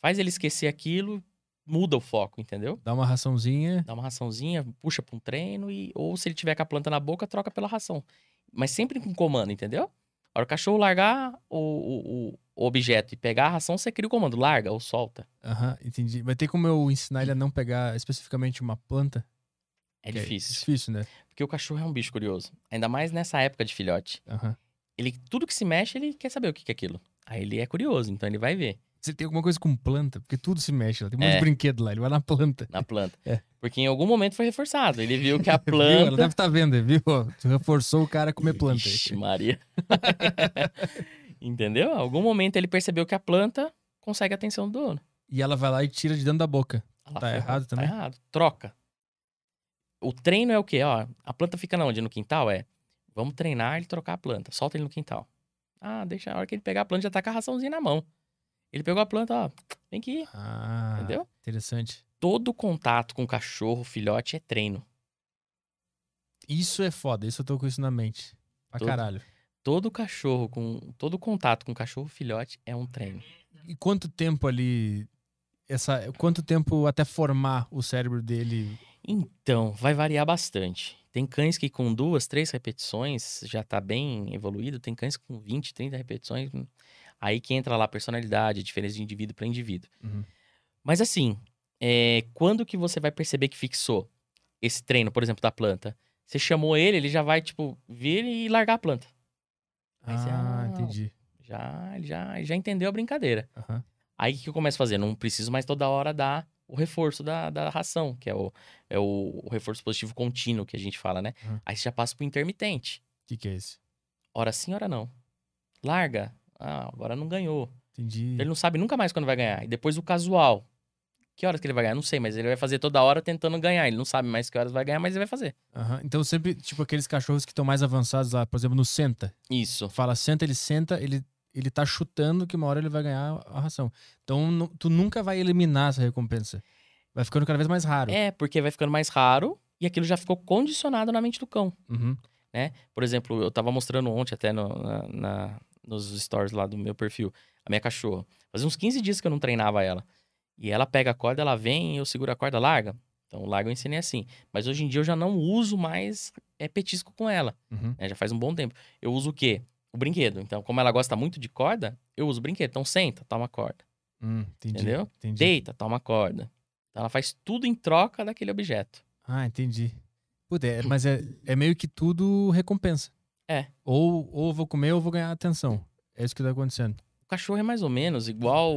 Faz ele esquecer aquilo, muda o foco, entendeu? Dá uma raçãozinha. Dá uma raçãozinha, puxa pra um treino e ou se ele tiver com a planta na boca, troca pela ração. Mas sempre com comando, entendeu? A hora o cachorro largar o, o, o- objeto e pegar a ração, você cria o comando, larga ou solta. Aham, entendi. Vai ter como eu ensinar ele a não pegar especificamente uma planta? É difícil. difícil, né? Porque o cachorro é um bicho curioso. Ainda mais nessa época de filhote. Aham. Ele, tudo que se mexe, ele quer saber o que é aquilo. Aí ele é curioso, então ele vai ver Você tem alguma coisa com planta? Porque tudo se mexe lá. Tem um monte É. de brinquedo lá. Ele vai na planta. na planta. [LAUGHS] É. Porque em algum momento foi reforçado. Ele viu que [LAUGHS] a Viu? Ela planta. deve estar vendo, viu? Tu [LAUGHS] reforçou o cara a comer planta. Ixi, Maria. Entendeu? Em algum momento ele percebeu que a planta consegue a atenção do dono. E ela vai lá e tira de dentro da boca. Lá, Tá errado também? Tá errado. Troca. O treino é o quê? Ó, a planta fica na onde? No quintal? É. Vamos treinar ele trocar a planta. Solta ele no quintal. Ah, deixa a hora que ele pegar a planta, já tá com a raçãozinha na mão. Ele pegou a planta, ó. Vem aqui. Ah, Entendeu? interessante. Todo contato com cachorro, filhote, é treino. Isso é foda. Isso eu tô com isso na mente. Pra Tudo. caralho. Todo cachorro, com todo contato com cachorro, filhote, é um treino. E quanto tempo ali... Essa, quanto tempo até formar o cérebro dele? Então, vai variar bastante. Tem cães que com duas, três repetições já tá bem evoluído. Tem cães com 20, 30 repetições. hum, Aí que entra lá a personalidade, a diferença de indivíduo para indivíduo. Uhum. Mas assim, é, quando que você vai perceber que fixou esse treino, por exemplo, da planta? Você chamou ele, ele já vai, tipo, vir e largar a planta. Aí você, Ah, ah, entendi. Já, já, já entendeu a brincadeira. Aham. Aí o que eu começo a fazer? Não preciso mais toda hora dar o reforço da, da ração, que é, o, é o, o reforço positivo contínuo que a gente fala, né? Uhum. Aí você já passa pro intermitente. O que, que é esse? Hora sim, hora não. Larga. Ah, agora não ganhou. Entendi. Ele não sabe nunca mais quando vai ganhar. E depois o casual. Que horas que ele vai ganhar? Não sei, mas ele vai fazer toda hora tentando ganhar. Ele não sabe mais que horas vai ganhar, mas ele vai fazer. Aham. Então sempre, tipo, aqueles cachorros que estão mais avançados lá, por exemplo, no senta. Isso. Fala senta, ele senta, ele, ele tá chutando que uma hora ele vai ganhar a ração. Então tu nunca vai eliminar essa recompensa. Vai ficando cada vez mais raro. É, porque vai ficando mais raro e aquilo já ficou condicionado na mente do cão. Uhum. Por exemplo, eu tava mostrando ontem até no- na, na- nos stories lá do meu perfil, a minha cachorra. Fazia uns 15 dias que eu não treinava ela. E ela pega a corda, ela vem, eu seguro a corda, larga. Então, larga eu ensinei assim. Mas hoje em dia eu já não uso mais é, petisco com ela. Uhum. né? Já faz um bom tempo. Eu uso o quê? O brinquedo. Então, como ela gosta muito de corda, eu uso o brinquedo. Então, senta, toma corda. Hum, entendi. Entendeu? Entendi. Deita, toma corda. Então, ela faz tudo em troca daquele objeto. Ah, entendi. Puta, é- [CLEARS THROAT] mas é, é meio que tudo recompensa. É. Ou, ou vou comer ou vou ganhar atenção. É isso que tá acontecendo. O cachorro é mais ou menos igual.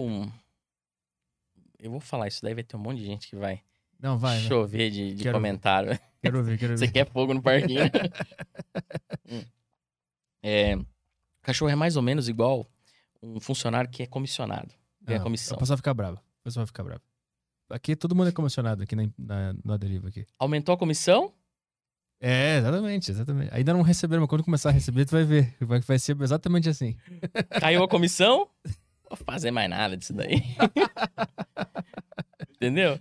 Eu vou falar isso daí, vai ter um monte de gente que vai Não, vai. chover de, de Quero- comentário. Quero ver, quero [LAUGHS] Você ver. quer fogo no parquinho. né? [LAUGHS] Hum. É, cachorro é mais ou menos igual um funcionário que é comissionado. Ganha Não, comissão. O pessoal fica bravo. O pessoal fica bravo. Aqui todo mundo é comissionado aqui na, na, na deriva aqui. Aumentou a comissão? É, exatamente, exatamente. Ainda não receberam, mas quando começar a receber, tu vai ver. Vai, vai ser exatamente assim. Caiu a [LAUGHS] comissão? Vou fazer mais nada disso daí. [LAUGHS] Entendeu?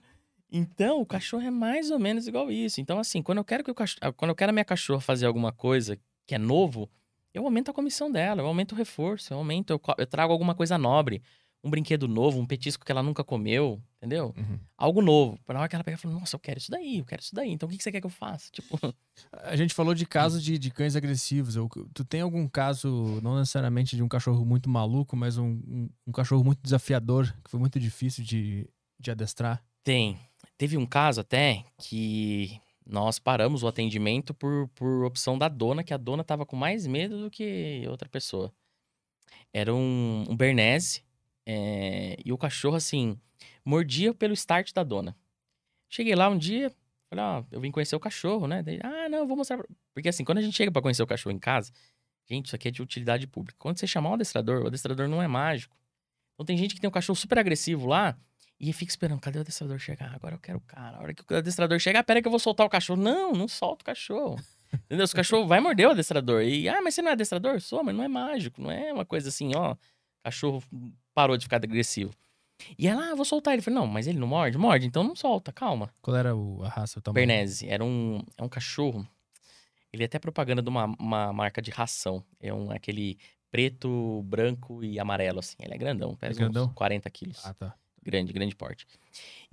Então, o cachorro é mais ou menos igual isso. Então, assim, quando eu quero que o cachorro, quando eu quero a minha cachorra fazer alguma coisa que é novo, eu aumento a comissão dela, eu aumento o reforço, eu aumento, eu, eu trago alguma coisa nobre, um brinquedo novo, um petisco que ela nunca comeu, entendeu? Uhum. Algo novo. Pra hora que ela pega e fala, nossa, eu quero isso daí, eu quero isso daí. Então, o que que você quer que eu faça? Tipo, A gente falou de casos de, de cães agressivos. Eu- tu tem algum caso, não necessariamente de um cachorro muito maluco, mas um, um, um cachorro muito desafiador, que foi muito difícil de, de adestrar? Tem. Teve um caso até que nós paramos o atendimento por, por opção da dona, que a dona tava com mais medo do que outra pessoa. Era um, um Bernese, é, e o cachorro, assim, mordia pelo start da dona. Cheguei lá um dia, falei, ó, eu vim conhecer o cachorro, né? Daí, ah, não, vou mostrar. pra-" Porque assim, quando a gente chega pra conhecer o cachorro em casa, Gente, isso aqui é de utilidade pública. Quando você chamar um adestrador, o adestrador não é mágico. Então tem gente que tem um cachorro super agressivo lá e fica esperando, cadê o adestrador chegar? Agora eu quero o cara. A hora que o adestrador chegar, pera que eu vou soltar o cachorro. Não, não solta o cachorro. [LAUGHS] Entendeu? O cachorro vai morder o adestrador. E, ah, mas você não é adestrador? Sou, mas não é mágico. Não é uma coisa assim, ó. Cachorro parou de ficar agressivo. E ela, ah, vou soltar ele. Eu falei, não, mas ele não morde? Morde, então não solta, calma. Qual era o, a raça? O tamanho? Bernese. Era um, é um cachorro. Ele é até propaganda de uma, uma marca de ração. É um aquele preto, branco e amarelo, assim. Ele é grandão, pesa grandão? uns 40 quilos. Ah, tá. Grande, grande porte.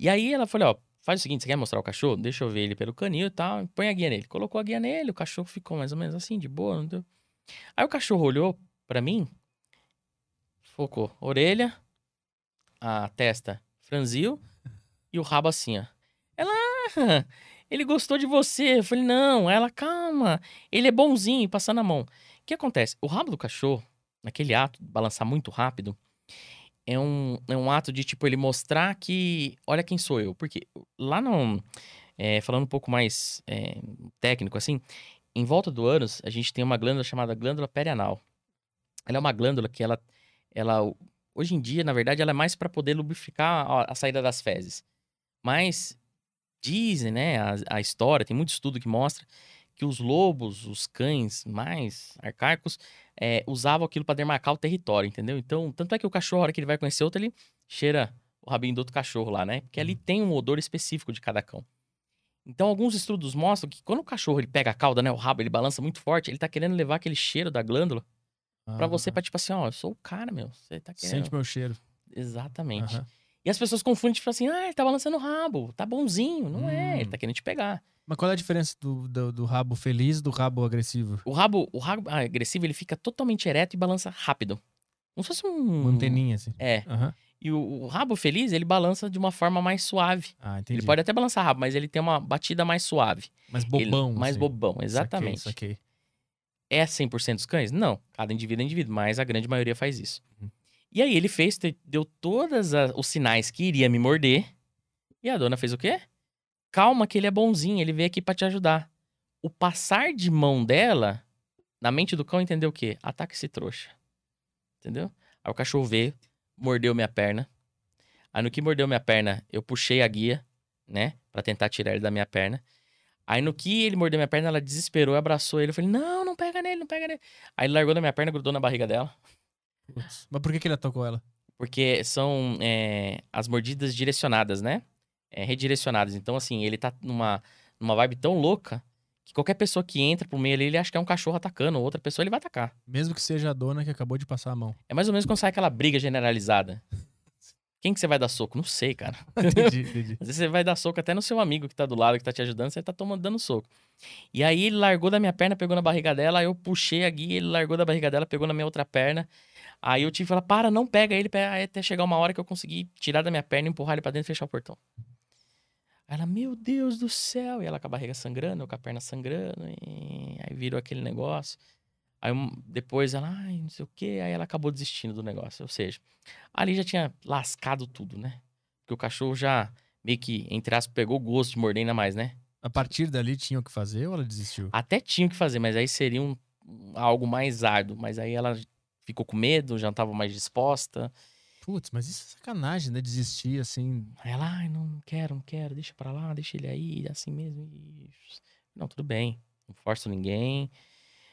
E aí ela falou, ó, faz o seguinte, você quer mostrar o cachorro? Deixa eu ver ele pelo canil e tal. Põe a guia nele. Colocou a guia nele, o cachorro ficou mais ou menos assim, de boa. Não deu... Aí o cachorro olhou pra mim, focou orelha, a testa franziu e o rabo assim, ó. Ela, "Ah, ele gostou de você. Eu falei, não, ela, calma, ele é bonzinho, passando a mão. O que acontece? O rabo do cachorro, naquele ato, de balançar muito rápido, é um, é um ato de, tipo, ele mostrar que, olha quem sou eu. Porque lá no, é, falando um pouco mais é, técnico, assim, em volta do ânus, a gente tem uma glândula chamada glândula perianal. Ela é uma glândula que ela, ela hoje em dia, na verdade, ela é mais para poder lubrificar a, a saída das fezes. Mas dizem, né, a, a história, tem muito estudo que mostra que os lobos, os cães mais arcaicos, é, usavam aquilo para demarcar o território, entendeu? Então, tanto é que o cachorro, a hora que ele vai conhecer outro, ele cheira o rabinho do outro cachorro lá, né? Porque ali tem um odor específico de cada cão. Então, alguns estudos mostram que quando o cachorro ele pega a cauda, né, o rabo, ele balança muito forte, ele tá querendo levar aquele cheiro da glândula pra você, pra tipo assim, ó, eu sou o cara, meu. Você tá querendo. Sente meu cheiro. Exatamente. Aham. E as pessoas confundem, tipo assim, ah, ele tá balançando o rabo, tá bonzinho. Não é, Hum. ele tá querendo te pegar. Mas qual é a diferença do, do, do rabo feliz do rabo agressivo? O rabo, o rabo agressivo, ele fica totalmente ereto e balança rápido. Como se fosse um... Uma anteninha, assim. É. Aham. E o, o rabo feliz, ele balança de uma forma mais suave. Ah, entendi. Ele pode até balançar rápido, mas ele tem uma batida mais suave. Mais Ele- bobão. mais assim. bobão, exatamente. Saquei, saquei. É 100% dos cães? Não. Cada indivíduo é indivíduo, mas a grande maioria faz isso. Uhum. E aí ele fez, deu todos os sinais que iria me morder. E a dona fez o quê? Calma que ele é bonzinho, ele veio aqui pra te ajudar. O passar de mão dela, na mente do cão, entendeu o quê? Ataque esse trouxa. Entendeu? Aí o cachorro veio, mordeu minha perna. Aí no que mordeu minha perna, eu puxei a guia, né? Pra tentar tirar ele da minha perna. Aí no que ele mordeu minha perna, ela desesperou abraçou ele. Eu falei, não, não pega nele, não pega nele. Aí ele largou da minha perna, grudou na barriga dela. Putz. Mas por que, que ele atacou ela? Porque são é, as mordidas direcionadas, né? É, redirecionadas. Então, assim, ele tá numa, numa vibe tão louca que qualquer pessoa que entra pro meio ali, ele acha que é um cachorro atacando, outra pessoa ele vai atacar. Mesmo que seja a dona que acabou de passar a mão. É mais ou menos quando sai aquela briga generalizada. Quem que você vai dar soco? Não sei, cara. [LAUGHS] entendi, entendi. Às vezes você vai dar soco até no seu amigo que tá do lado, que tá te ajudando, você tá tomando, dando soco. E aí ele largou da minha perna, pegou na barriga dela, aí eu puxei a guia, ele largou da barriga dela, pegou na minha outra perna. Aí eu tive que falar, para, não pega ele, pega- aí até chegar uma hora que eu consegui tirar da minha perna, empurrar ele pra dentro e fechar o portão. Aí ela, meu Deus do céu! E ela com a barriga sangrando, eu com a perna sangrando, e aí virou aquele negócio. Aí depois ela, ai, não sei o quê, aí ela acabou desistindo do negócio. Ou seja, ali já tinha lascado tudo, né? Porque o cachorro já meio que, entre aspas, pegou o gosto de morder ainda mais, né? A partir dali tinha o que fazer ou ela desistiu? Até tinha o que fazer, mas aí seria um, algo mais árduo. Mas aí ela ficou com medo, já não tava mais disposta. Putz, mas isso é sacanagem, né? Desistir assim. Aí ela, ai, não, não quero, não quero, deixa pra lá, deixa ele aí, é assim mesmo. Não, tudo bem, não forço ninguém.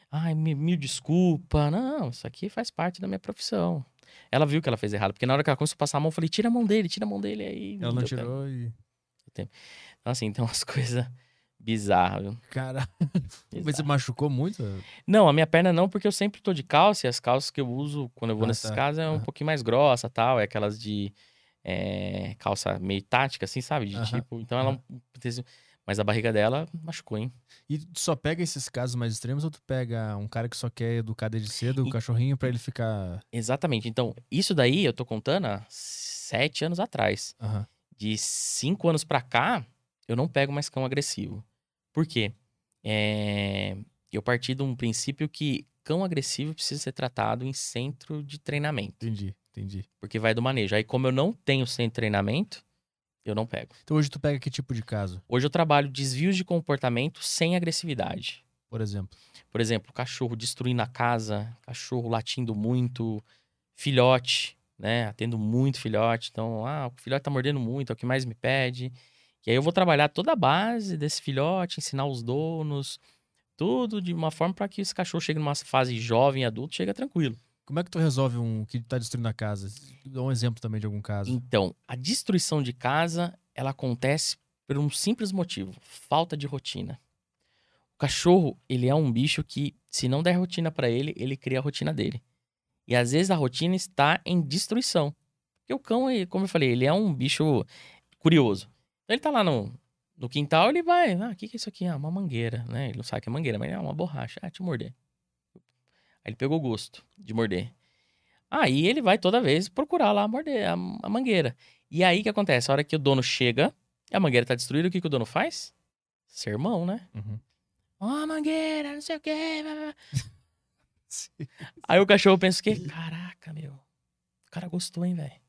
Ai, me- mil desculpa. Não, isso aqui faz parte da minha profissão. Ela viu que ela fez errado, porque na hora que ela começou a passar a mão, eu falei, tira a mão dele, tira a mão dele aí. Ela não deu tempo. tirou e. Então, assim, tem umas [LAUGHS] coisas bizarras, viu? Cara. [LAUGHS] Mas você machucou muito? Não, a minha perna não, porque eu sempre tô de calça e as calças que eu uso quando eu vou Ah, nesses tá. casos é um Aham. pouquinho mais grossa tal. É aquelas de é, calça meio tática, assim, sabe? De Aham, tipo. Então ela. Mas a barriga dela machucou, hein? E tu só pega esses casos mais extremos ou tu pega um cara que só quer educar desde cedo o E- cachorrinho pra ele ficar. Exatamente. Então, isso daí eu tô contando há sete anos atrás. De cinco anos pra cá, eu não pego mais cão agressivo. Por quê? É, Eu parti de um princípio que cão agressivo precisa ser tratado em centro de treinamento. Entendi, entendi. Porque vai do manejo. Aí, como eu não tenho centro de treinamento, eu não pego. Então hoje tu pega que tipo de caso? Hoje eu trabalho desvios de comportamento sem agressividade. Por exemplo. Por exemplo, cachorro destruindo a casa, cachorro latindo muito, filhote, né? Tendo muito filhote. Então, ah, o filhote tá mordendo muito, é o que mais me pede. E aí eu vou trabalhar toda a base desse filhote, ensinar os donos, tudo de uma forma para que esse cachorro chegue numa fase jovem, adulto, chega tranquilo. Como é que tu resolve um que tá destruindo a casa? Dá um exemplo também de algum caso. Então, a destruição de casa, ela acontece por um simples motivo, falta de rotina. O cachorro, ele é um bicho que, se não der rotina para ele, ele cria a rotina dele. E às vezes a rotina está em destruição. Porque o cão, como eu falei, ele é um bicho curioso. Então ele tá lá no, no quintal, ele vai, ah, o que, que é isso aqui? Ah, uma mangueira, né? Ele não sabe que é mangueira, mas é uma borracha. Ah, deixa eu morder. Aí ele pegou gosto de morder. Aí ele vai toda vez procurar lá morder a, a mangueira. E aí o que acontece? A hora que o dono chega, a mangueira tá destruída, o que, que o dono faz? Sermão, né? Uhum. Ó, oh, mangueira, não sei o quê. [LAUGHS] aí o cachorro pensa o quê? Caraca, meu. O cara gostou, hein, velho?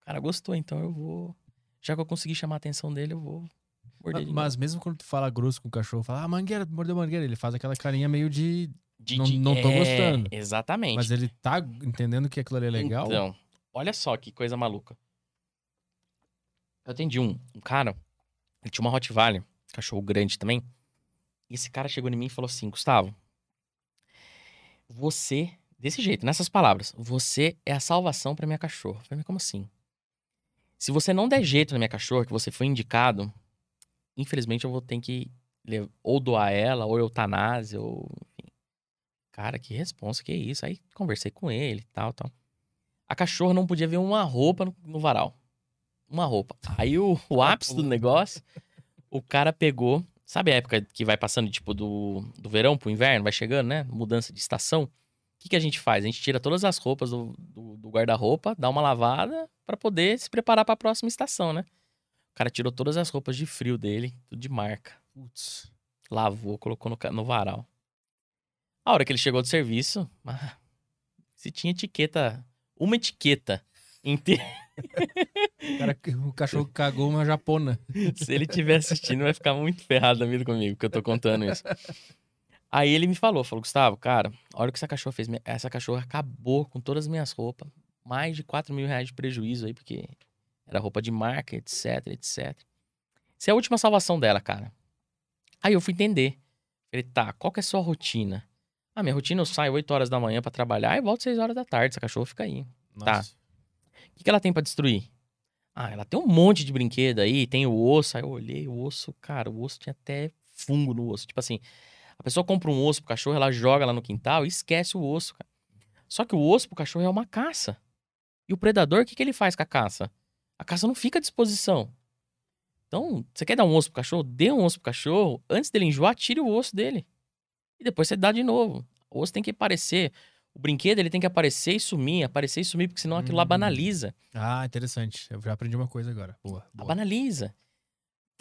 O cara gostou, então eu vou. Já que eu consegui chamar a atenção dele, eu vou morder. Mas, mas mesmo quando tu fala grosso com o cachorro, fala, ah, mangueira, mordeu mangueira, ele faz aquela carinha meio de de, não, de- não tô é, gostando. Exatamente. Mas ele tá entendendo que aquilo ali é legal? Então, olha só que coisa maluca. Eu atendi um, um cara, ele tinha uma Rottweiler, cachorro grande também. E esse cara chegou em mim e falou assim: Gustavo, você, desse jeito, nessas palavras, você é a salvação pra minha cachorra. Eu falei, como assim? Se você não der jeito na minha cachorra, que você foi indicado, infelizmente eu vou ter que ou doar ela, ou eutanásia, ou. Cara, que responsa, que isso? Aí conversei com ele e tal, tal. A cachorra não podia ver uma roupa no, no varal. Uma roupa. Aí o, o ápice do negócio, o cara pegou. Sabe a época que vai passando, tipo, do, do verão pro inverno, vai chegando, né? Mudança de estação. O que, que a gente faz? A gente tira todas as roupas do, do, do guarda-roupa, dá uma lavada pra poder se preparar pra próxima estação, né? O cara tirou todas as roupas de frio dele, tudo de marca. Putz. Lavou, colocou no, no varal. A hora que ele chegou do serviço, ah, se tinha etiqueta, uma etiqueta inteira. O, cara- o cachorro cagou uma japona. Se ele estiver assistindo, vai ficar muito ferrado da vida comigo, que eu tô contando isso. Aí ele me falou, falou, Gustavo, cara, olha o que essa cachorra fez. Essa cachorra acabou com todas as minhas roupas. Mais de 4 mil reais de prejuízo aí, porque era roupa de marca, etc, etc. Isso é a última salvação dela, cara. Aí eu fui entender. Falei, tá, qual que é a sua rotina? Ah, minha rotina eu saio 8 horas da manhã pra trabalhar e volto 6 horas da tarde. Essa cachorra fica aí. Tá. Nossa. O que, que ela tem pra destruir? Ah, ela tem um monte de brinquedo aí, tem o osso. Aí eu olhei o osso, cara, o osso tinha até fungo no osso. Tipo assim, a pessoa compra um osso pro cachorro, ela joga lá no quintal e esquece o osso, cara. Só que o osso pro cachorro é uma caça. E o predador, o que, que ele faz com a caça? A caça não fica à disposição. Então, você quer dar um osso pro cachorro? Dê um osso pro cachorro. Antes dele enjoar, tire o osso dele. E depois você dá de novo. O osso tem que aparecer. O brinquedo, ele tem que aparecer e sumir, aparecer e sumir, porque senão aquilo lá Hum. banaliza. Ah, interessante. Eu já aprendi uma coisa agora. Boa. boa. Banaliza.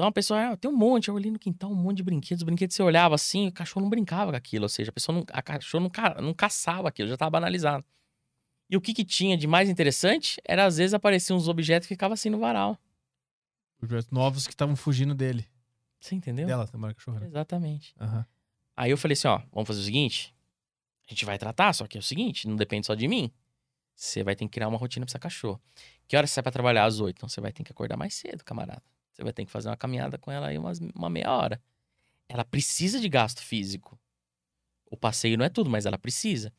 Então a pessoa, ah, tem um monte, eu olhei no quintal, um monte de brinquedos. Os brinquedos você olhava assim, o cachorro não brincava com aquilo. Ou seja, a pessoa não, a cachorro não, ca- não caçava aquilo, já estava banalizado. E o que, que tinha de mais interessante era, às vezes, apareciam uns objetos que ficavam assim no varal. Projetos novos que estavam fugindo dele. Você entendeu? Dela, da marca cachorro. Exatamente. Aham. Aí eu falei assim, ó, vamos fazer o seguinte. A gente vai tratar, só que é o seguinte, não depende só de mim. Você vai ter que criar uma rotina pra essa cachorro. Que hora você sai pra trabalhar? Às oito. Então você vai ter que acordar mais cedo, camarada. Você vai ter que fazer uma caminhada com ela aí umas, uma meia hora. Ela precisa de gasto físico. O passeio não é tudo, mas ela precisa.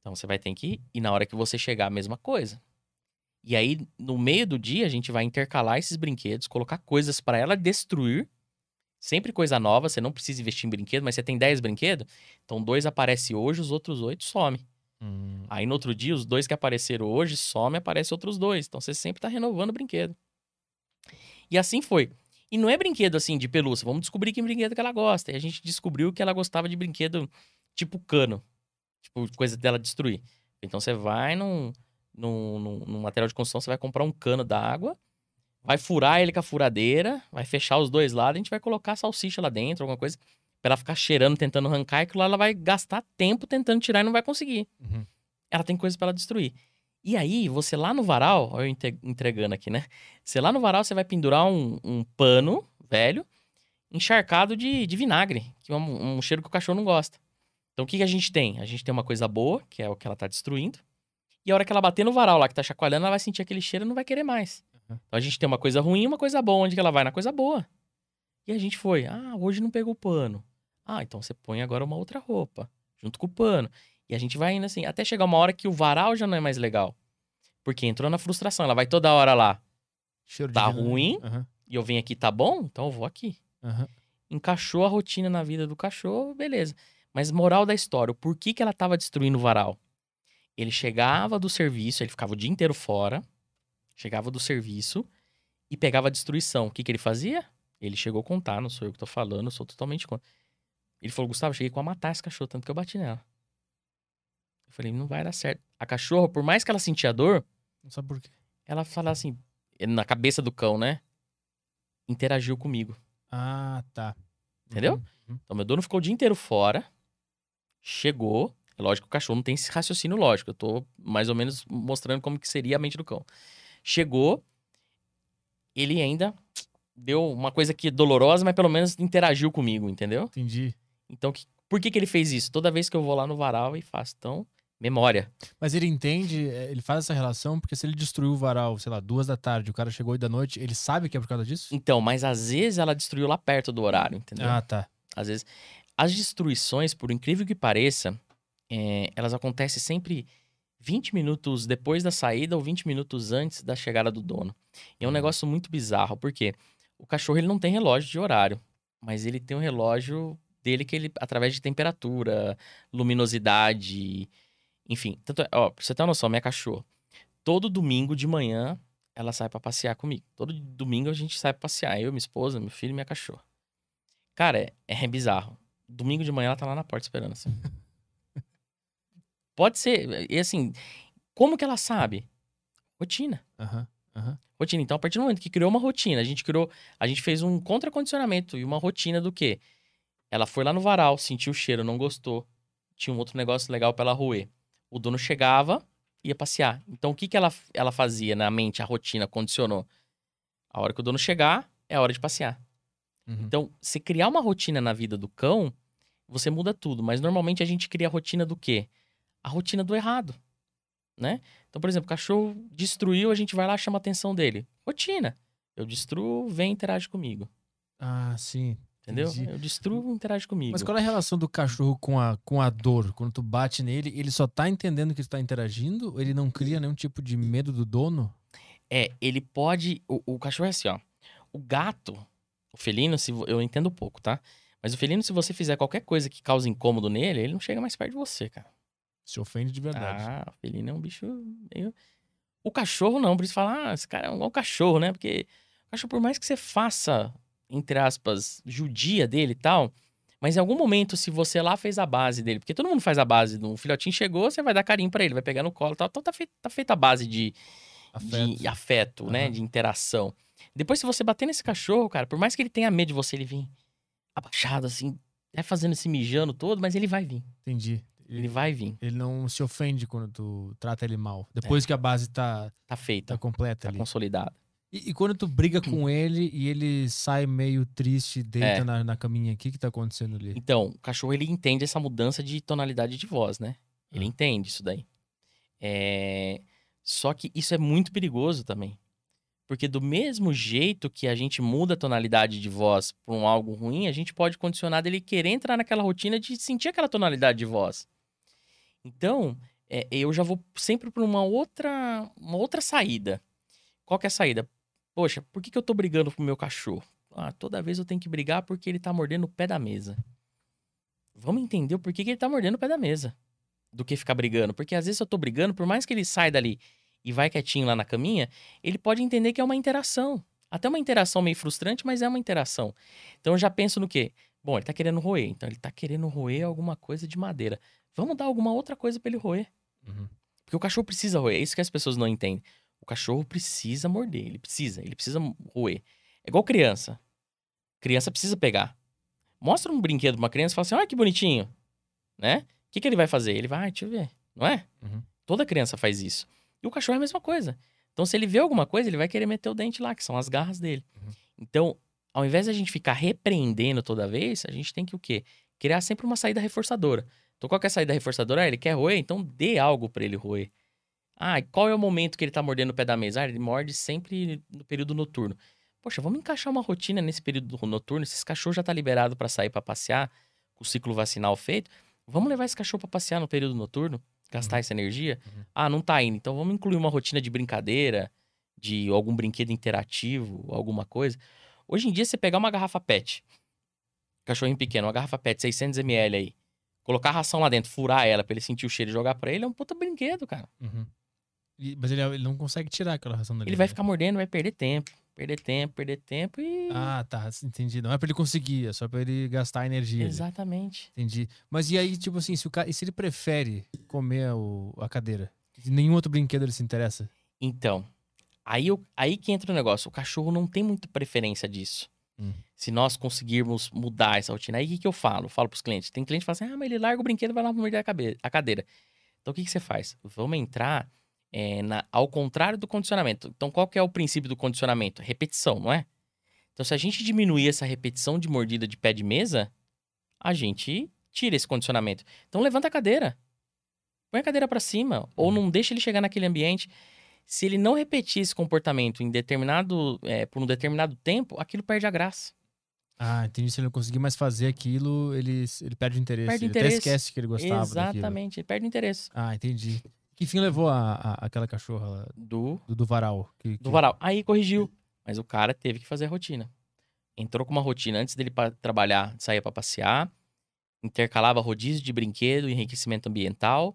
Então você vai ter que ir. E na hora que você chegar, a mesma coisa. E aí, no meio do dia, a gente vai intercalar esses brinquedos, colocar coisas pra ela destruir. Sempre coisa nova, você não precisa investir em brinquedo, mas você tem 10 brinquedos, então dois aparecem hoje, os outros oito some. Hum, Aí no outro dia, os dois que apareceram hoje, some, aparecem outros dois. Então você sempre tá renovando o brinquedo. E assim foi. E não é brinquedo assim de pelúcia, vamos descobrir que brinquedo que ela gosta. E a gente descobriu que ela gostava de brinquedo tipo cano, tipo coisa dela destruir. Então você vai num, num, num, material de construção, você vai comprar um cano d'água, vai furar ele com a furadeira, vai fechar os dois lados, a gente vai colocar salsicha lá dentro, alguma coisa, pra ela ficar cheirando, tentando arrancar, e aquilo lá ela vai gastar tempo tentando tirar e não vai conseguir. uhum. Ela tem coisa pra ela destruir. E aí, você lá no varal, olha eu entregando aqui, né? Você lá no varal, você vai pendurar um, um pano velho, encharcado de, de vinagre, que é um, um cheiro que o cachorro não gosta. Então o que, que a gente tem? A gente tem uma coisa boa, que é o que ela tá destruindo. E a hora que ela bater no varal lá que tá chacoalhando, ela vai sentir aquele cheiro e não vai querer mais. Uhum. Então a gente tem uma coisa ruim e uma coisa boa. Onde que ela vai? Na coisa boa. E a gente foi. Ah, hoje não pegou pano. Ah, então você põe agora uma outra roupa, junto com o pano. E a gente vai indo assim, até chegar uma hora que o varal já não é mais legal. Porque entrou na frustração. Ela vai toda hora lá. Cheiro Tá ruim? Aham, E eu venho aqui, tá bom? Então eu vou aqui. aham. Encaixou a rotina na vida do cachorro, beleza. Mas moral da história, o porquê que ela tava destruindo o varal? Ele chegava do serviço, ele ficava o dia inteiro fora, chegava do serviço e pegava a destruição. O que, que ele fazia? Ele chegou a contar, não sou eu que tô falando, sou totalmente contra. Ele falou, Gustavo, cheguei com a matar esse cachorro, tanto que eu bati nela. Eu falei, não vai dar certo. A cachorra, por mais que ela sentia dor, Não sabe por quê. ela falava assim, na cabeça do cão, né? Interagiu comigo. Ah, tá. Entendeu? Uhum. Então, meu dono ficou o dia inteiro fora, chegou. É lógico que o cachorro não tem esse raciocínio lógico. Eu tô mais ou menos mostrando como que seria a mente do cão. Chegou, ele ainda deu uma coisa que é dolorosa, mas pelo menos interagiu comigo, entendeu? Entendi. Então, que- por que, que ele fez isso? Toda vez que eu vou lá no varal e faço. Então, memória. Mas ele entende, é, ele faz essa relação, porque se ele destruiu o varal, sei lá, duas da tarde, o cara chegou oito da noite, ele sabe que é por causa disso? Então, mas às vezes ela destruiu lá perto do horário, entendeu? Ah, tá. Às vezes. As destruições, por incrível que pareça, é, elas acontecem sempre 20 minutos depois da saída ou 20 minutos antes da chegada do dono. E é um Uhum. negócio muito bizarro, porque o cachorro ele não tem relógio de horário, mas ele tem um relógio dele que ele, através de temperatura, luminosidade, enfim. Tanto é, ó, pra você ter uma noção, minha cachorra, todo domingo de manhã ela sai pra passear comigo. Todo domingo a gente sai pra passear, eu, minha esposa, meu filho e minha cachorra. Cara, é, é bizarro. Domingo de manhã ela tá lá na porta esperando assim. Pode ser, e assim, como que ela sabe? Rotina. Aham, aham. Rotina. Então, a partir do momento que criou uma rotina, a gente criou, a gente fez um contracondicionamento e uma rotina do quê? Ela foi lá no varal, sentiu o cheiro, não gostou. Tinha um outro negócio legal pra ela roer. O dono chegava, ia passear. Então, o que que ela, ela fazia na mente, a rotina condicionou? A hora que o dono chegar, é a hora de passear. Uhum. Então, se criar uma rotina na vida do cão, você muda tudo. Mas normalmente a gente cria a rotina do quê? A rotina do errado, né? Então, por exemplo, o cachorro destruiu, a gente vai lá chama a atenção dele. Rotina. Eu destruo, vem interage comigo. Ah, sim. Entendeu? Entendi. Eu destruo, interage comigo. Mas qual é a relação do cachorro com a, com a dor? Quando tu bate nele, ele só tá entendendo que tu tá interagindo? Ou ele não cria nenhum tipo de medo do dono? É, ele pode. O, o cachorro é assim, ó. O gato, o felino, se eu entendo pouco, tá? Mas o felino, se você fizer qualquer coisa que cause incômodo nele, ele não chega mais perto de você, cara. Se ofende de verdade. Ah, o felino é um bicho meio. O cachorro não, por isso fala, ah, esse cara é um, é um cachorro, né? Porque o cachorro, por mais que você faça, entre aspas, judia dele e tal, mas em algum momento, se você lá fez a base dele, porque todo mundo faz a base, um filhotinho chegou, você vai dar carinho pra ele, vai pegar no colo e tal, então tá feita, tá feita a base de, Afeto. de afeto, né? Aham. De interação. Depois, se você bater nesse cachorro, cara, por mais que ele tenha medo de você, ele vem abaixado, assim, é fazendo esse mijando todo, mas ele vai vir. Entendi. Ele vai vir. Ele não se ofende quando tu trata ele mal. Depois que a base tá, Tá feita, tá completa tá ali. consolidada. E, e quando tu briga com ele e ele sai meio triste, deita É. na, na caminha, o que que tá acontecendo ali? Então, o cachorro ele entende essa mudança de tonalidade de voz, né? Ele Ah. entende isso daí. É... Só que isso é muito perigoso também. Porque do mesmo jeito que a gente muda a tonalidade de voz para um algo ruim, a gente pode condicionar dele querer entrar naquela rotina de sentir aquela tonalidade de voz. Então, é, eu já vou sempre para uma outra, uma outra saída. Qual que é a saída? Poxa, por que, que eu tô brigando com o meu cachorro? Ah, toda vez eu tenho que brigar porque ele tá mordendo o pé da mesa. Vamos entender o porquê que ele tá mordendo o pé da mesa. Do que ficar brigando. Porque às vezes eu tô brigando, por mais que ele saia dali e vai quietinho lá na caminha, ele pode entender que é uma interação. Até uma interação meio frustrante, mas é uma interação. Então eu já penso no quê? Bom, ele tá querendo roer. Então ele tá querendo roer alguma coisa de madeira. Vamos dar alguma outra coisa pra ele roer. Uhum. Porque o cachorro precisa roer. É isso que as pessoas não entendem. O cachorro precisa morder. Ele precisa. Ele precisa roer. É igual criança. Criança precisa pegar. Mostra um brinquedo pra uma criança e fala assim: olha que bonitinho. Né? O que, que ele vai fazer? Ele vai, "Ah, deixa eu ver. Não é? Uhum. Toda criança faz isso. E o cachorro é a mesma coisa. Então, se ele vê alguma coisa, ele vai querer meter o dente lá, que são as garras dele. Uhum. Então, ao invés de a gente ficar repreendendo toda vez, a gente tem que o quê? Criar sempre uma saída reforçadora. Então, qual que é a saída reforçadora? Ah, ele quer roer? Então dê algo para ele roer. Ah, e qual é o momento que ele tá mordendo o pé da mesa? Ah, ele morde sempre no período noturno. Poxa, vamos encaixar uma rotina nesse período noturno. Se esse cachorro já tá liberado para sair para passear, com o ciclo vacinal feito, vamos levar esse cachorro para passear no período noturno, gastar Uhum. essa energia. Uhum. Ah, não tá indo. Então vamos incluir uma rotina de brincadeira, de algum brinquedo interativo, alguma coisa. Hoje em dia, você pegar uma garrafa PET, cachorrinho pequeno, uma garrafa PET 600ml aí, colocar a ração lá dentro, furar ela pra ele sentir o cheiro e jogar pra ele, é um puta brinquedo, cara. Uhum. Mas ele, ele não consegue tirar aquela ração dele. Ele vai né? ficar mordendo, vai perder tempo, perder tempo, perder tempo e. Ah, tá. Entendi. Não é pra ele conseguir, é só pra ele gastar energia. ali. Exatamente. Entendi. Mas e aí, tipo assim, se, o ca... e se ele prefere comer o... a cadeira? Nenhum outro brinquedo ele se interessa? Então, aí, eu- aí que entra o negócio. O cachorro não tem muita preferência disso. Hum. Se nós conseguirmos mudar essa rotina, aí o que, que eu falo? Eu falo pros clientes. Tem cliente que fala assim: ah, mas ele larga o brinquedo e vai lá morder a, cabe- a cadeira. Então, o que, que você faz? Vamos entrar é, na- ao contrário do condicionamento. Então, qual que é o princípio do condicionamento? Repetição, não é? Então, se a gente diminuir essa repetição de mordida de pé de mesa, a gente tira esse condicionamento. Então, levanta a cadeira. Põe a cadeira pra cima. Ou Uhum. não deixa ele chegar naquele ambiente. Se ele não repetir esse comportamento em determinado, é, por um determinado tempo, aquilo perde a graça. Ah, entendi. Se ele não conseguir mais fazer aquilo, ele, ele perde o interesse. Perde ele interesse. até esquece que ele gostava daquilo. Exatamente, ele perde o interesse. Ah, entendi. Que fim levou a, a- aquela cachorra lá, Do, do, do varal? Que, do que- varal. Aí corrigiu. Mas o cara teve que fazer a rotina. Entrou com uma rotina antes dele pa- trabalhar, saía pra passear, intercalava rodízio de brinquedo, enriquecimento ambiental.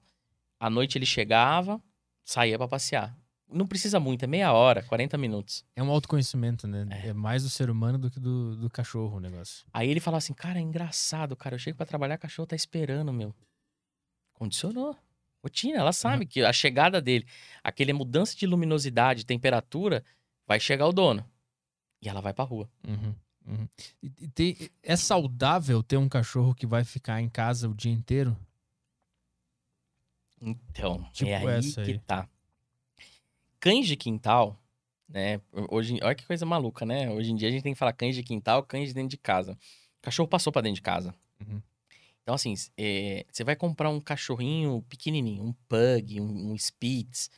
À noite ele chegava, saía pra passear. Não precisa muito, é meia hora, 40 minutos. É um autoconhecimento, né? É. É, mais do ser humano do que do, do cachorro o negócio. Aí ele falava assim, cara, é engraçado, cara. Eu chego pra trabalhar, o cachorro tá esperando, meu. Condicionou. Rotina, ela sabe que a chegada dele, aquele mudança de luminosidade, temperatura, vai chegar o dono. E ela vai pra rua. Uhum, uhum. E- tem- é saudável ter um cachorro que vai ficar em casa o dia inteiro? Então, Tipo é aí essa que aí. tá. Cães de quintal, né? Hoje, olha que coisa maluca, né? Hoje em dia a gente tem que falar cães de quintal, cães de dentro de casa. O cachorro passou pra dentro de casa. Uhum. Então, assim, é, você vai comprar um cachorrinho pequenininho, um pug, um, um spitz.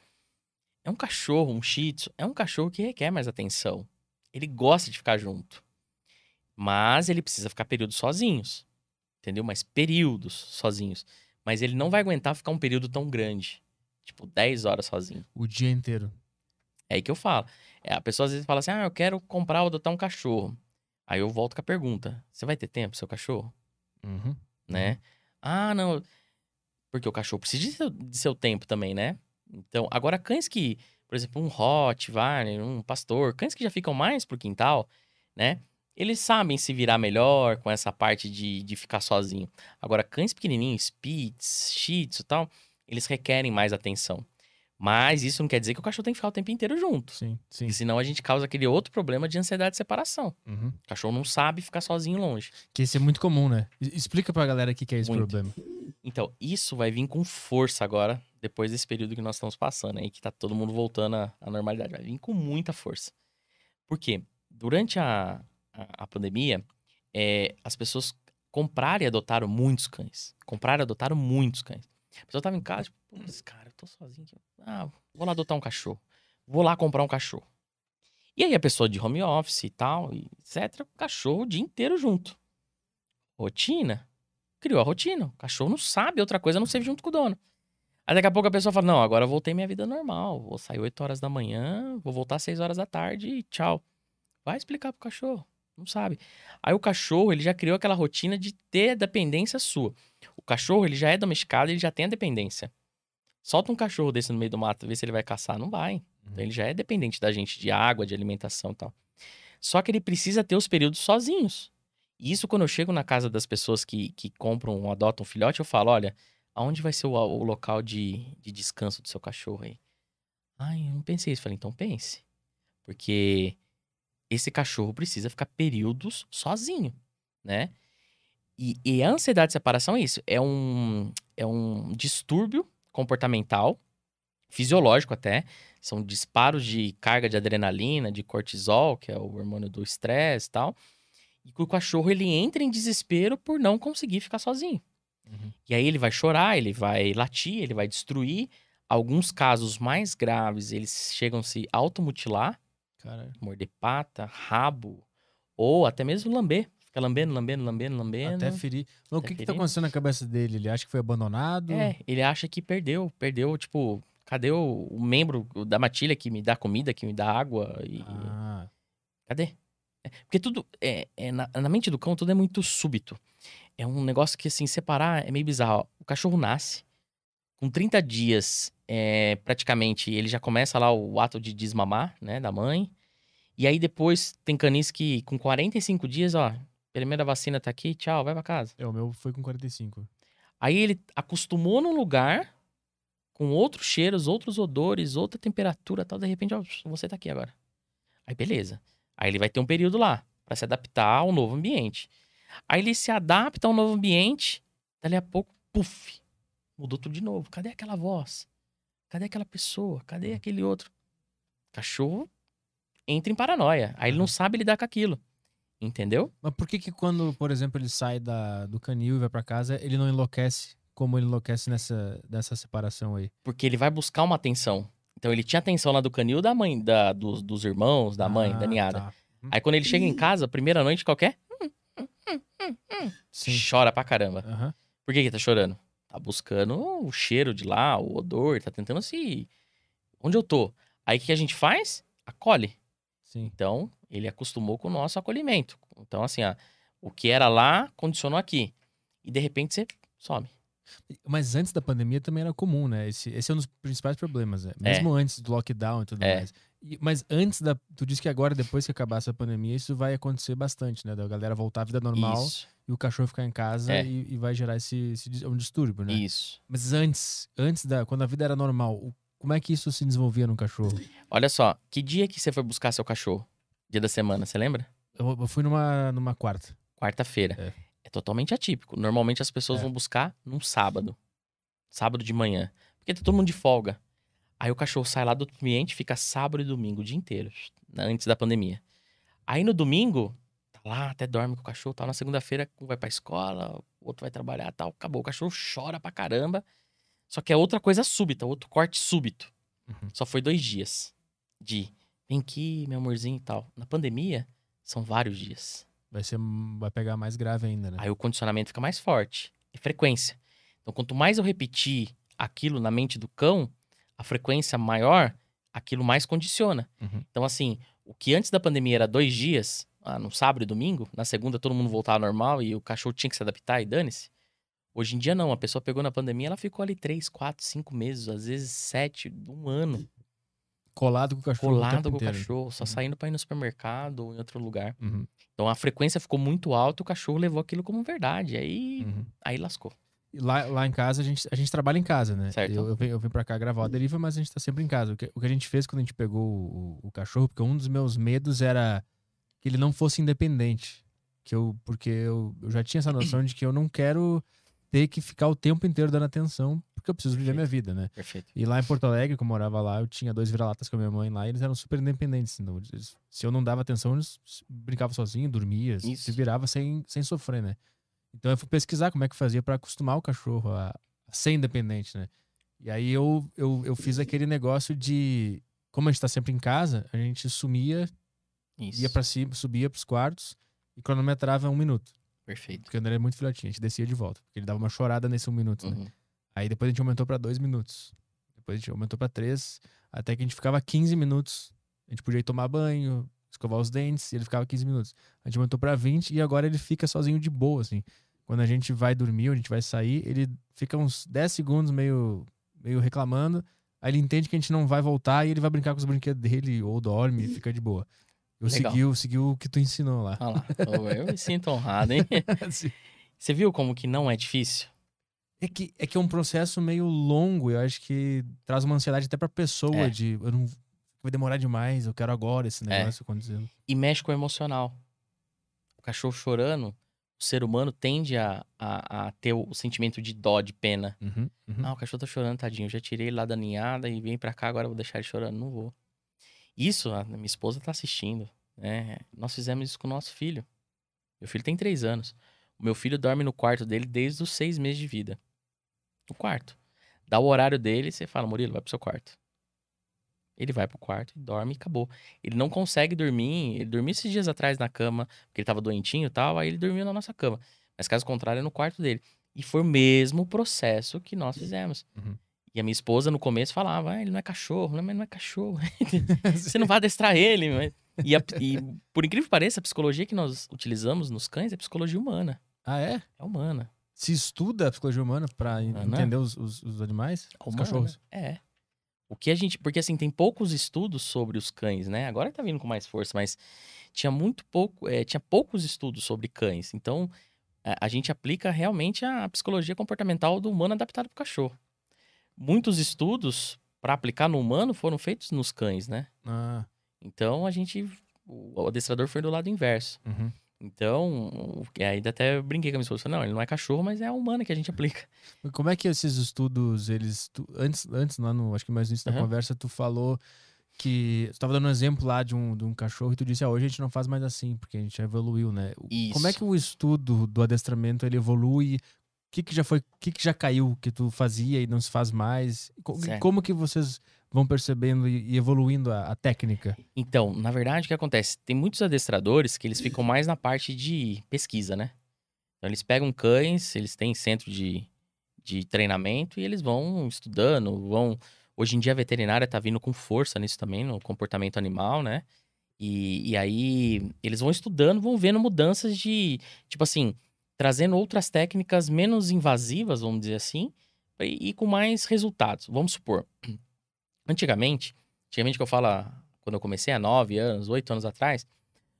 É um cachorro, um shih tzu. É um cachorro que requer mais atenção. Ele gosta de ficar junto. Mas ele precisa ficar períodos sozinhos. Entendeu? Mas períodos sozinhos. Mas ele não vai aguentar ficar um período tão grande. Tipo, 10 horas sozinho. O dia inteiro. É aí que eu falo. É, a pessoa às vezes fala assim: ah, eu quero comprar ou adotar um cachorro. Aí eu volto com a pergunta: você vai ter tempo, seu cachorro? Uhum. Né? Ah, não. Porque o cachorro precisa de seu, de seu tempo também, né? Então, agora cães que, por exemplo, um Rottweiler, um pastor, cães que já ficam mais pro quintal, né? Eles sabem se virar melhor com essa parte de, de ficar sozinho. Agora, cães pequenininhos, Spitz, Shih Tzu e tal, eles requerem mais atenção. Mas isso não quer dizer que o cachorro tem que ficar o tempo inteiro junto. Sim, sim. Porque senão a gente causa aquele outro problema de ansiedade de separação. Uhum. O cachorro não sabe ficar sozinho longe. Que esse é muito comum, né? Explica pra galera o que que é esse Muito. problema. Então, isso vai vir com força agora, depois desse período que nós estamos passando aí, que tá todo mundo voltando à, à normalidade. Vai vir com muita força. Por quê? Durante a, a, a pandemia, é, as pessoas compraram e adotaram muitos cães. Compraram e adotaram muitos cães. A pessoa tava em casa, tipo, putz, cara, eu tô sozinho. Ah, vou lá adotar um cachorro. Vou lá comprar um cachorro. E aí a pessoa de home office e tal, etc, cachorro o dia inteiro junto. Rotina? Criou a rotina. O cachorro não sabe outra coisa não ser junto com o dono. Aí daqui a pouco a pessoa fala: Não, agora eu voltei minha vida normal. Vou sair 8 horas da manhã, vou voltar às 6 horas da tarde e tchau. Vai explicar pro cachorro. Não sabe. Aí o cachorro, ele já criou aquela rotina de ter dependência sua. O cachorro, ele já é domesticado, ele já tem a dependência. Solta um cachorro desse no meio do mato, vê se ele vai caçar. Não vai. Então ele já é dependente da gente de água, de alimentação e tal. Só que ele precisa ter os períodos sozinhos. E isso, quando eu chego na casa das pessoas que, que compram ou adotam um filhote, eu falo: olha, aonde vai ser o, o local de, de descanso do seu cachorro aí? Ai, eu não pensei isso. Eu falei: então pense. Porque esse cachorro precisa ficar períodos sozinho, né? E, e a ansiedade de separação é isso: é um, é um distúrbio comportamental fisiológico até. São disparos de carga de adrenalina, de cortisol, que é o hormônio do estresse e tal. E que o cachorro ele entra em desespero por não conseguir ficar sozinho. Uhum. E aí ele vai chorar, ele vai latir, ele vai destruir. Alguns casos mais graves, eles chegam a se automutilar, Cara, morder pata, rabo, ou até mesmo lamber. Fica lambendo, lambendo, lambendo, lambendo. até ferir. Mas o que que tá ferir. acontecendo na cabeça dele? Ele acha que foi abandonado? É, ele acha que perdeu, perdeu, tipo, cadê o, o membro da matilha que me dá comida, que me dá água e Ah, cadê? É, porque tudo, é, é na, na mente do cão tudo é muito súbito. É um negócio que, assim, separar é meio bizarro. O cachorro nasce, com 30 dias, é, praticamente, ele já começa lá o ato de desmamar, né, da mãe. E aí depois tem canis que com 45 dias, ó, primeira vacina tá aqui, tchau, vai pra casa. é, o meu foi com 45. Aí ele acostumou num lugar com outros cheiros, outros odores, outra temperatura, tal, de repente, ó, você tá aqui agora. Aí beleza. Aí ele vai ter um período lá pra se adaptar ao novo ambiente. Aí ele se adapta ao novo ambiente, dali a pouco, puf, mudou tudo de novo. Cadê aquela voz? Cadê aquela pessoa? Cadê aquele outro? Cachorro entra em paranoia. Aí ele não sabe lidar com aquilo. Entendeu? Mas por que que quando, por exemplo, ele sai da, do canil e vai pra casa, ele não enlouquece como ele enlouquece nessa, nessa separação aí? Porque ele vai buscar uma atenção. Então ele tinha atenção lá do canil da mãe, da, dos, dos irmãos, da mãe, Ah, da ninhada. tá. Aí quando ele chega em casa, primeira noite qualquer, Sim. chora pra caramba. Aham. Por que que tá chorando? Tá buscando o cheiro de lá, o odor, tá tentando se... Onde eu tô? Aí o que a gente faz? Acolhe. Sim. Então, ele acostumou com o nosso acolhimento. Então, assim, ó, o que era lá, condicionou aqui. E de repente você some. Mas antes da pandemia também era comum, né? Esse, esse é um dos principais problemas, né? Mesmo antes do lockdown e tudo É. mais. E- mas antes da. Tu disse que agora, depois que acabar essa pandemia, isso vai acontecer bastante, né? Da galera voltar à vida normal Isso, e o cachorro ficar em casa É. e, e vai gerar esse, esse um distúrbio, né? isso. Mas antes, antes da. Quando a vida era normal, o- como é que isso se desenvolvia no cachorro? Olha só, que dia que você foi buscar seu cachorro? Dia da semana, você lembra? Eu, eu fui numa, numa quarta. Quarta-feira. É. É. totalmente atípico. Normalmente as pessoas É. vão buscar num sábado. Sábado de manhã. Porque tá todo mundo de folga. Aí o cachorro sai lá do ambiente, fica sábado e domingo o dia inteiro. né, Antes da pandemia. Aí no domingo, tá lá, até dorme com o cachorro, tal. Na segunda-feira, um vai pra escola, o outro vai trabalhar tal. Acabou. O cachorro chora pra caramba. Só que é outra coisa súbita, outro corte súbito. Uhum. Só foi dois dias. De vem aqui, meu amorzinho e tal. Na pandemia, são vários dias. Vai, ser, vai pegar mais grave ainda, né? Aí o condicionamento fica mais forte. É frequência. Então, quanto mais eu repetir aquilo na mente do cão, a frequência maior, aquilo mais condiciona. Uhum. Então, assim, o que antes da pandemia era dois dias, ah, no sábado e domingo, na segunda todo mundo voltava normal e o cachorro tinha que se adaptar e dane-se. Hoje em dia, não. A pessoa pegou na pandemia, ela ficou ali três, quatro, cinco meses, às vezes sete, um ano, Colado com o cachorro. o colado tempo com o cachorro, só Uhum. saindo pra ir no supermercado ou em outro lugar. Uhum, Então, a frequência ficou muito alta, o cachorro levou aquilo como verdade. Aí, uhum. aí lascou. Lá, lá em casa, a gente, a gente trabalha em casa, né? Certo. Eu, eu, vim, eu vim pra cá gravar a deriva, mas a gente tá sempre em casa. O que, o que a gente fez quando a gente pegou o, o cachorro, porque um dos meus medos era que ele não fosse independente. Que eu, porque eu, eu já tinha essa noção de que eu não quero ter que ficar o tempo inteiro dando atenção, porque eu preciso viver minha vida, né? Perfeito. E lá em Porto Alegre, que eu morava lá, eu tinha dois vira-latas com a minha mãe lá, e eles eram super independentes. Então, eles- se eu não dava atenção, eles brincavam sozinhos, dormia, se virava sem, sem sofrer, né? Então eu fui pesquisar como é que fazia pra acostumar o cachorro a, a ser independente, né? E aí eu, eu, eu fiz aquele negócio de. Como a gente tá sempre em casa, a gente sumia, Isso. ia pra cima, subia pros quartos e cronometrava um minuto. Perfeito. Porque quando ele é muito filhotinho, a gente descia de volta. Porque ele dava uma chorada nesse um minuto, né? Uhum. Aí depois a gente aumentou pra dois minutos. Depois a gente aumentou pra três. Até que a gente ficava 15 minutos. A gente podia ir tomar banho, escovar os dentes, e ele ficava 15 minutos. A gente aumentou pra 20 e agora ele fica sozinho de boa, assim. Quando a gente vai dormir, ou a gente vai sair, ele fica uns 10 segundos meio, meio reclamando. Aí ele entende que a gente não vai voltar e ele vai brincar com os brinquedos dele, ou dorme e fica de boa. Eu Legal. segui, eu segui o que tu ensinou lá. Olha lá. Ô, Eu me [LAUGHS] sinto honrado, hein? [LAUGHS] Você viu como que não é difícil? É que, é que é um processo meio longo, eu acho que traz uma ansiedade até pra pessoa É. de eu não vai demorar demais, eu quero agora esse É. negócio acontecendo. E mexe com o emocional. O cachorro chorando o ser humano tende a, a, a ter o sentimento de dó, de pena. Uhum, uhum. Ah, o cachorro tá chorando, tadinho. Eu já tirei ele lá da ninhada e vem pra cá, agora eu vou deixar ele chorando. Não vou. Isso, a minha esposa tá assistindo. Né? Nós fizemos isso com o nosso filho. Meu filho tem três anos. O meu filho dorme no quarto dele desde os seis meses de vida. No quarto. Dá o horário dele, você fala, Murilo, vai pro seu quarto. Ele vai pro quarto e dorme e acabou. Ele não consegue dormir. Ele dormiu esses dias atrás na cama, porque ele tava doentinho e tal, aí ele dormiu na nossa cama. Mas caso contrário, é no quarto dele. E foi o mesmo processo que nós fizemos. Uhum. E a minha esposa no começo falava, ah, ele não é cachorro, não, mas não é cachorro. [LAUGHS] [LAUGHS] Você não vai adestrar ele. Mas... E, a- e, por incrível que pareça, a psicologia que nós utilizamos nos cães é psicologia humana. Ah, é? É humana. Se estuda a psicologia humana né? entender os, os, os animais? Os Humana. cachorros? É. O que a gente. Porque assim, tem poucos estudos sobre os cães, né? Agora tá vindo com mais força, mas tinha muito pouco. é, tinha poucos estudos sobre cães. Então, a, a gente aplica realmente a psicologia comportamental do humano adaptado pro cachorro. Muitos estudos para aplicar no humano foram feitos nos cães, né? Ah, Então a gente. O adestrador foi do lado inverso. uhum. Então, aí até brinquei com a minha esposa. Não, ele não é cachorro, mas é a humana que a gente [LAUGHS] aplica. Como é que esses estudos, eles. tu- antes, antes, lá no. Acho que mais no início da Aham. conversa, tu falou que. Tu tava dando um exemplo lá de um, de um cachorro e tu disse, ah, hoje a gente não faz mais assim, porque a gente evoluiu, né? O- Como é Isso. que o estudo do adestramento ele evolui? O que, que já foi. O que, que já caiu que tu fazia e não se faz mais? Co- Certo. como que vocês vão percebendo e, evoluindo a, a técnica? Então, na verdade, o que acontece? Tem muitos adestradores que eles ficam mais na parte de pesquisa, né? Então, eles pegam cães, eles têm centro de, de treinamento e eles vão estudando, vão... Hoje em dia, a veterinária tá vindo com força nisso também, no comportamento animal, né? E, e aí, eles vão estudando, vão vendo mudanças de... Tipo assim, trazendo outras técnicas menos invasivas, vamos dizer assim, e, e com mais resultados. Vamos supor, [CLEARS THROAT] antigamente, antigamente que eu falo, quando eu comecei há nove anos, oito anos atrás,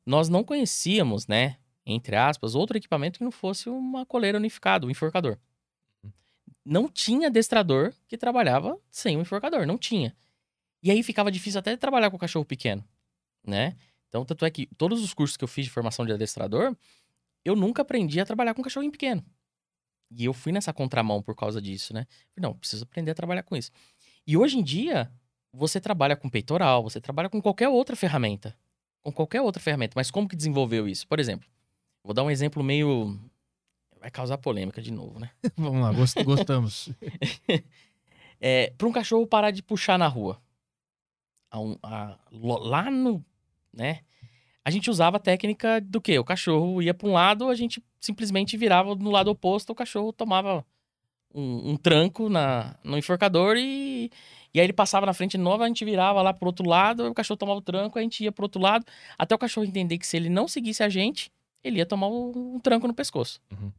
nós não conhecíamos, né, entre aspas, outro equipamento que não fosse uma coleira unificada, um enforcador. Não tinha adestrador que trabalhava sem um enforcador, não tinha. E aí ficava difícil até trabalhar com cachorro pequeno, né? Então, tanto é que todos os cursos que eu fiz de formação de adestrador, eu nunca aprendi a trabalhar com cachorrinho pequeno. E eu fui nessa contramão por causa disso, né? Não, preciso aprender a trabalhar com isso. E hoje em dia, você trabalha com peitoral, você trabalha com qualquer outra ferramenta. Com qualquer outra ferramenta. Mas como que desenvolveu isso? Por exemplo, vou dar um exemplo meio. Vai causar polêmica de novo, né? [LAUGHS] Vamos lá, gost- gostamos. [LAUGHS] É, para um cachorro parar de puxar na rua. A um- a- lá no. né? A gente usava a técnica do quê? O cachorro ia para um lado, a gente simplesmente virava no lado oposto, o cachorro tomava um, um tranco na, no enforcador e, e aí ele passava na frente de novo, a gente virava lá pro outro lado, o cachorro tomava o tranco, a gente ia pro outro lado, até o cachorro entender que se ele não seguisse a gente, ele ia tomar um, um tranco no pescoço. Uhum.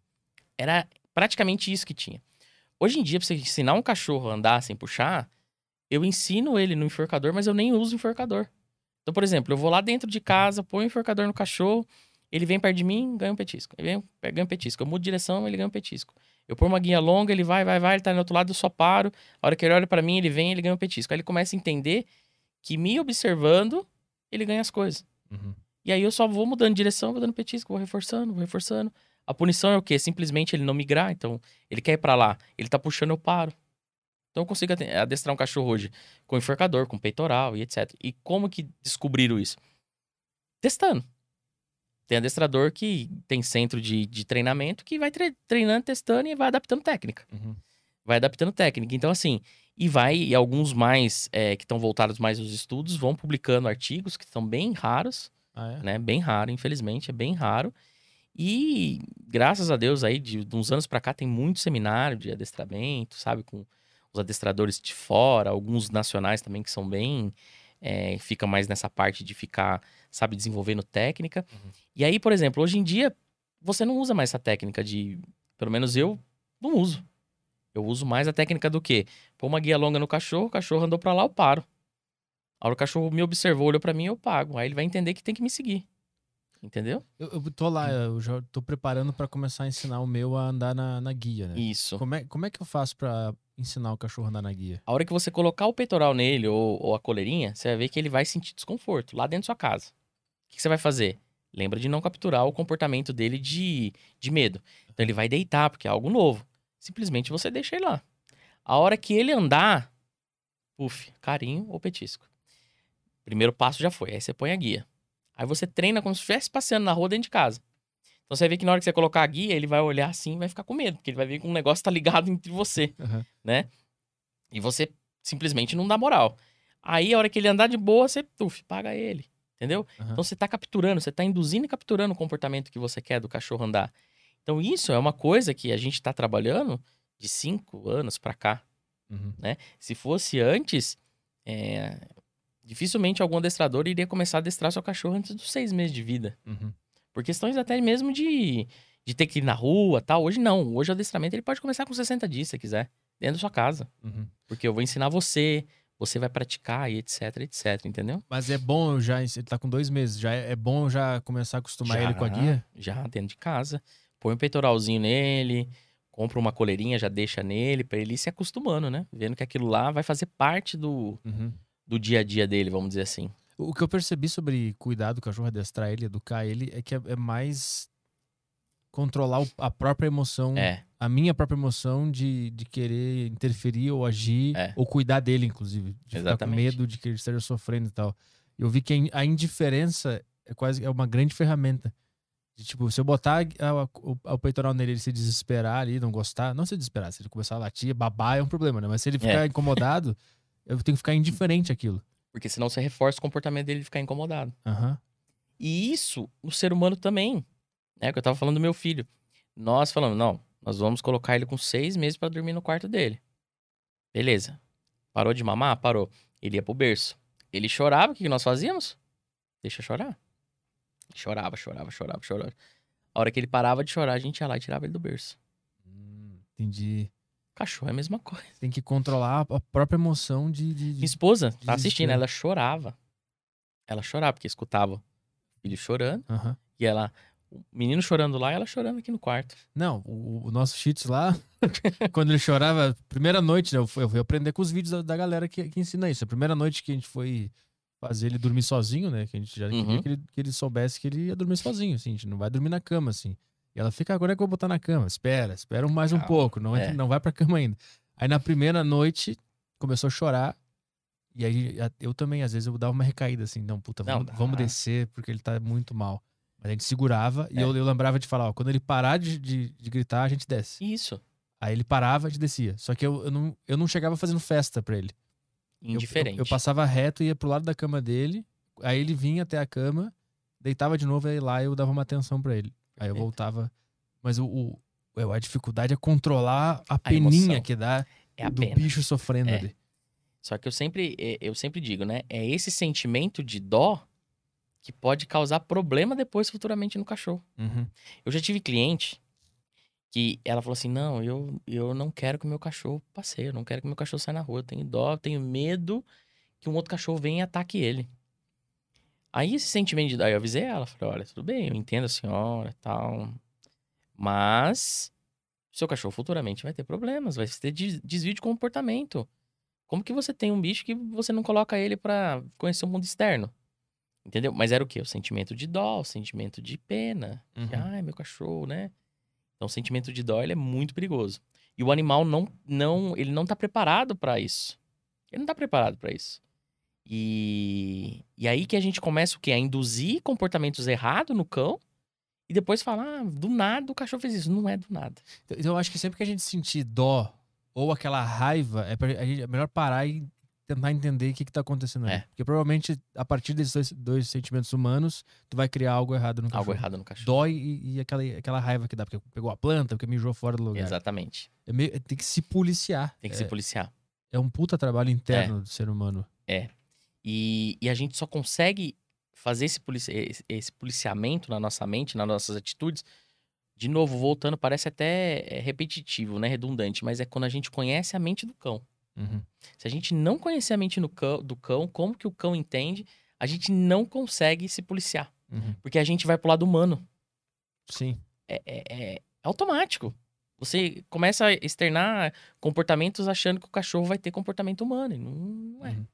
Era praticamente isso que tinha. Hoje em dia, pra você ensinar um cachorro a andar sem puxar, eu ensino ele no enforcador, mas eu nem uso enforcador. Então, por exemplo, eu vou lá dentro de casa, ponho o enforcador no cachorro, ele vem perto de mim, ganha um petisco. Ele vem, ganha um petisco. Eu mudo de direção, ele ganha um petisco. Eu ponho uma guia longa, ele vai, vai, vai, ele tá no outro lado, eu só paro. A hora que ele olha pra mim, ele vem, ele ganha um petisco. Aí ele começa a entender que me observando, ele ganha as coisas. Uhum. E aí eu só vou mudando de direção, vou dando petisco, vou reforçando, vou reforçando. A punição é o quê? Simplesmente ele não migrar, então ele quer ir pra lá, ele tá puxando, eu paro. Então eu consigo adestrar um cachorro hoje com enforcador, com peitoral e etc. E como que descobriram isso? Testando. Tem adestrador que tem centro de, de treinamento que vai tre- treinando, testando e vai adaptando técnica. Uhum. Vai adaptando técnica. Então, assim, e vai, e alguns mais é, que estão voltados mais aos estudos vão publicando artigos que são bem raros Ah, é? né? Bem raro, infelizmente, é bem raro. E graças a Deus aí, de, de uns anos pra cá, tem muito seminário de adestramento, sabe? Com os adestradores de fora, alguns nacionais também que são bem. É, fica mais nessa parte de ficar, sabe, desenvolvendo técnica. Uhum. E aí, por exemplo, hoje em dia, você não usa mais essa técnica de. Pelo menos eu não uso. Eu uso mais a técnica do quê? Pôr uma guia longa no cachorro, o cachorro andou pra lá, eu paro. A hora que o cachorro me observou, olhou pra mim, eu pago. Aí ele vai entender que tem que me seguir. Entendeu? Eu, eu tô lá, eu já tô preparando pra começar a ensinar o meu a andar na, na guia, né? Isso. Como é, como é que eu faço pra ensinar o cachorro a andar na guia? A hora que você colocar o peitoral nele ou, ou a coleirinha, você vai ver que ele vai sentir desconforto lá dentro da sua casa. O que, que você vai fazer? Lembra de não capturar o comportamento dele de, de medo. Então ele vai deitar, porque é algo novo. Simplesmente você deixa ele lá. A hora que ele andar, puf, carinho ou petisco. Primeiro passo já foi. Aí você põe a guia. Aí você treina como se estivesse passeando na rua dentro de casa. Então você vê que na hora que você colocar a guia, ele vai olhar assim e vai ficar com medo, porque ele vai ver que um negócio tá ligado [LAUGHS] entre você, Aham. né? E você simplesmente não dá moral. Aí a hora que ele andar de boa, você, tuf, paga ele. Entendeu? Aham. Então você tá capturando, você tá induzindo e capturando o comportamento que você quer do cachorro andar. Então isso é uma coisa que a gente tá trabalhando de cinco anos pra cá. Uhum. Se fosse antes, é, dificilmente algum adestrador iria começar a adestrar seu cachorro antes dos seis meses de vida. Uhum. Por questões até mesmo de, de ter que ir na rua tal. Hoje não. Hoje o adestramento ele pode começar com 60 dias, se quiser. Dentro da sua casa. Uhum. Porque eu vou ensinar você, você vai praticar e etc, etc, entendeu? Mas é bom já. Ele tá com dois meses. Já é, é bom já começar a acostumar ele com a Já, guia? Já dentro de casa. Põe um peitoralzinho nele, compra uma coleirinha, já deixa nele, pra ele ir se acostumando, né? Vendo que aquilo lá vai fazer parte do, Uhum. Do dia a dia dele, vamos dizer assim. O que eu percebi sobre cuidar do cachorro, adestrar ele, educar ele, é que é, é mais controlar a própria emoção, É, a minha própria emoção de, de querer interferir ou agir, É. ou cuidar dele, inclusive. De ficar com Exatamente. medo de que ele esteja sofrendo e tal. Eu vi que a in- a indiferença é quase é uma grande ferramenta. De, tipo, se eu botar o, o peitoral nele, ele se desesperar ali, não gostar, não se desesperar, se ele começar a latir, babar é um problema, né? Mas se ele ficar É. incomodado, [LAUGHS] eu tenho que ficar indiferente àquilo. porque senão você reforça o comportamento dele de ficar incomodado. Aham. E isso, o ser humano também. É que eu tava falando do meu filho. Nós falamos, não, nós vamos colocar ele com seis meses pra dormir no quarto dele. Beleza. Parou de mamar? Parou. Ele ia pro berço. Ele chorava, o que que nós fazíamos? Deixa chorar. Chorava, chorava, chorava, chorava. A hora que ele parava de chorar, a gente ia lá e tirava ele do berço. Hum, entendi. Cachorro é a mesma coisa. Tem que controlar a própria emoção de. de- de- Minha esposa tá assistindo, ela chorava. Ela chorava, porque escutava o filho chorando. E ela, o menino chorando lá e ela chorando aqui no quarto. Não, o, o nosso Cheats lá, [LAUGHS] quando ele chorava, primeira noite, né, eu fui, eu fui aprender com os vídeos da, da galera que, que ensina isso. A primeira noite que a gente foi fazer ele dormir sozinho, né? Que a gente já queria Uhum. que ele, que ele soubesse que ele ia dormir sozinho, assim, a gente não vai dormir na cama, assim. E ela fica, agora é que eu vou botar na cama. Espera, espera mais um Calma. pouco, não, entra- É. não vai pra cama ainda. Aí na primeira noite, começou a chorar. E aí eu também, às vezes, eu dava uma recaída assim, não, puta, Não, vamos, dá. vamos descer, porque ele tá muito mal. Mas a gente segurava e É. eu, eu lembrava de falar, ó, quando ele parar de, de, de gritar, a gente desce. Isso. Aí ele parava, a gente descia. Só que eu, eu, não, eu não chegava fazendo festa pra ele. Eu- Indiferente. Eu, eu passava reto, ia pro lado da cama dele, aí ele vinha até a cama, deitava de novo, aí lá eu dava uma atenção pra ele. Aí eu Perfeito. voltava. Mas o, o- é, a dificuldade é controlar a, A peninha emoção. que dá é a do pena. bicho sofrendo É. ali. Só que eu sempre, eh, eu sempre digo, né? É esse sentimento de dó que pode causar problema depois futuramente no cachorro. Uhum. Eu já tive cliente que ela falou assim: não, eu, eu não quero que o meu cachorro passeie, eu não quero que o meu cachorro saia na rua, eu tenho dó, eu tenho medo que um outro cachorro venha e ataque ele. Aí esse sentimento de dó, eu avisei ela, falei, olha, tudo bem, eu entendo a senhora e tal, mas seu cachorro futuramente vai ter problemas, vai ter des- desvio de comportamento. Como que você tem um bicho que você não coloca ele pra conhecer o mundo externo? Entendeu? Mas era o quê? O sentimento de dó, o sentimento de pena. Uhum. De, Ai, meu cachorro, né? Então, o sentimento de dó ele é muito perigoso. E o animal não, não, ele não tá preparado pra isso. Ele não tá preparado pra isso. E, e aí que a gente começa o quê? A induzir comportamentos errados no cão e depois falar, ah, do nada o cachorro fez isso. Não é do nada. Então eu acho que sempre que a gente sentir dó ou aquela raiva, é, pra, é melhor parar e tentar entender o que, que tá acontecendo ali. É. Porque provavelmente, a partir desses dois, dois sentimentos humanos, tu vai criar algo errado no cachorro. Algo errado no cachorro. Dói e, e aquela, aquela raiva que dá, porque pegou a planta, porque mijou fora do lugar. Exatamente. É meio- tem que se policiar. Tem que é, se policiar. é um puta trabalho interno do ser humano. E, e a gente só consegue fazer esse, polici- esse- esse policiamento na nossa mente, nas nossas atitudes. De novo, voltando, parece até é, repetitivo, né? Redundante, mas é quando a gente conhece a mente do cão. Uhum. Se a gente não conhecer a mente cão- do cão, como que o cão entende, a gente não consegue se policiar. Uhum. Porque a gente vai pro lado humano. Sim. É, é- é automático. Você começa a externar comportamentos achando que o cachorro vai ter comportamento humano. E não, não é, Uhum.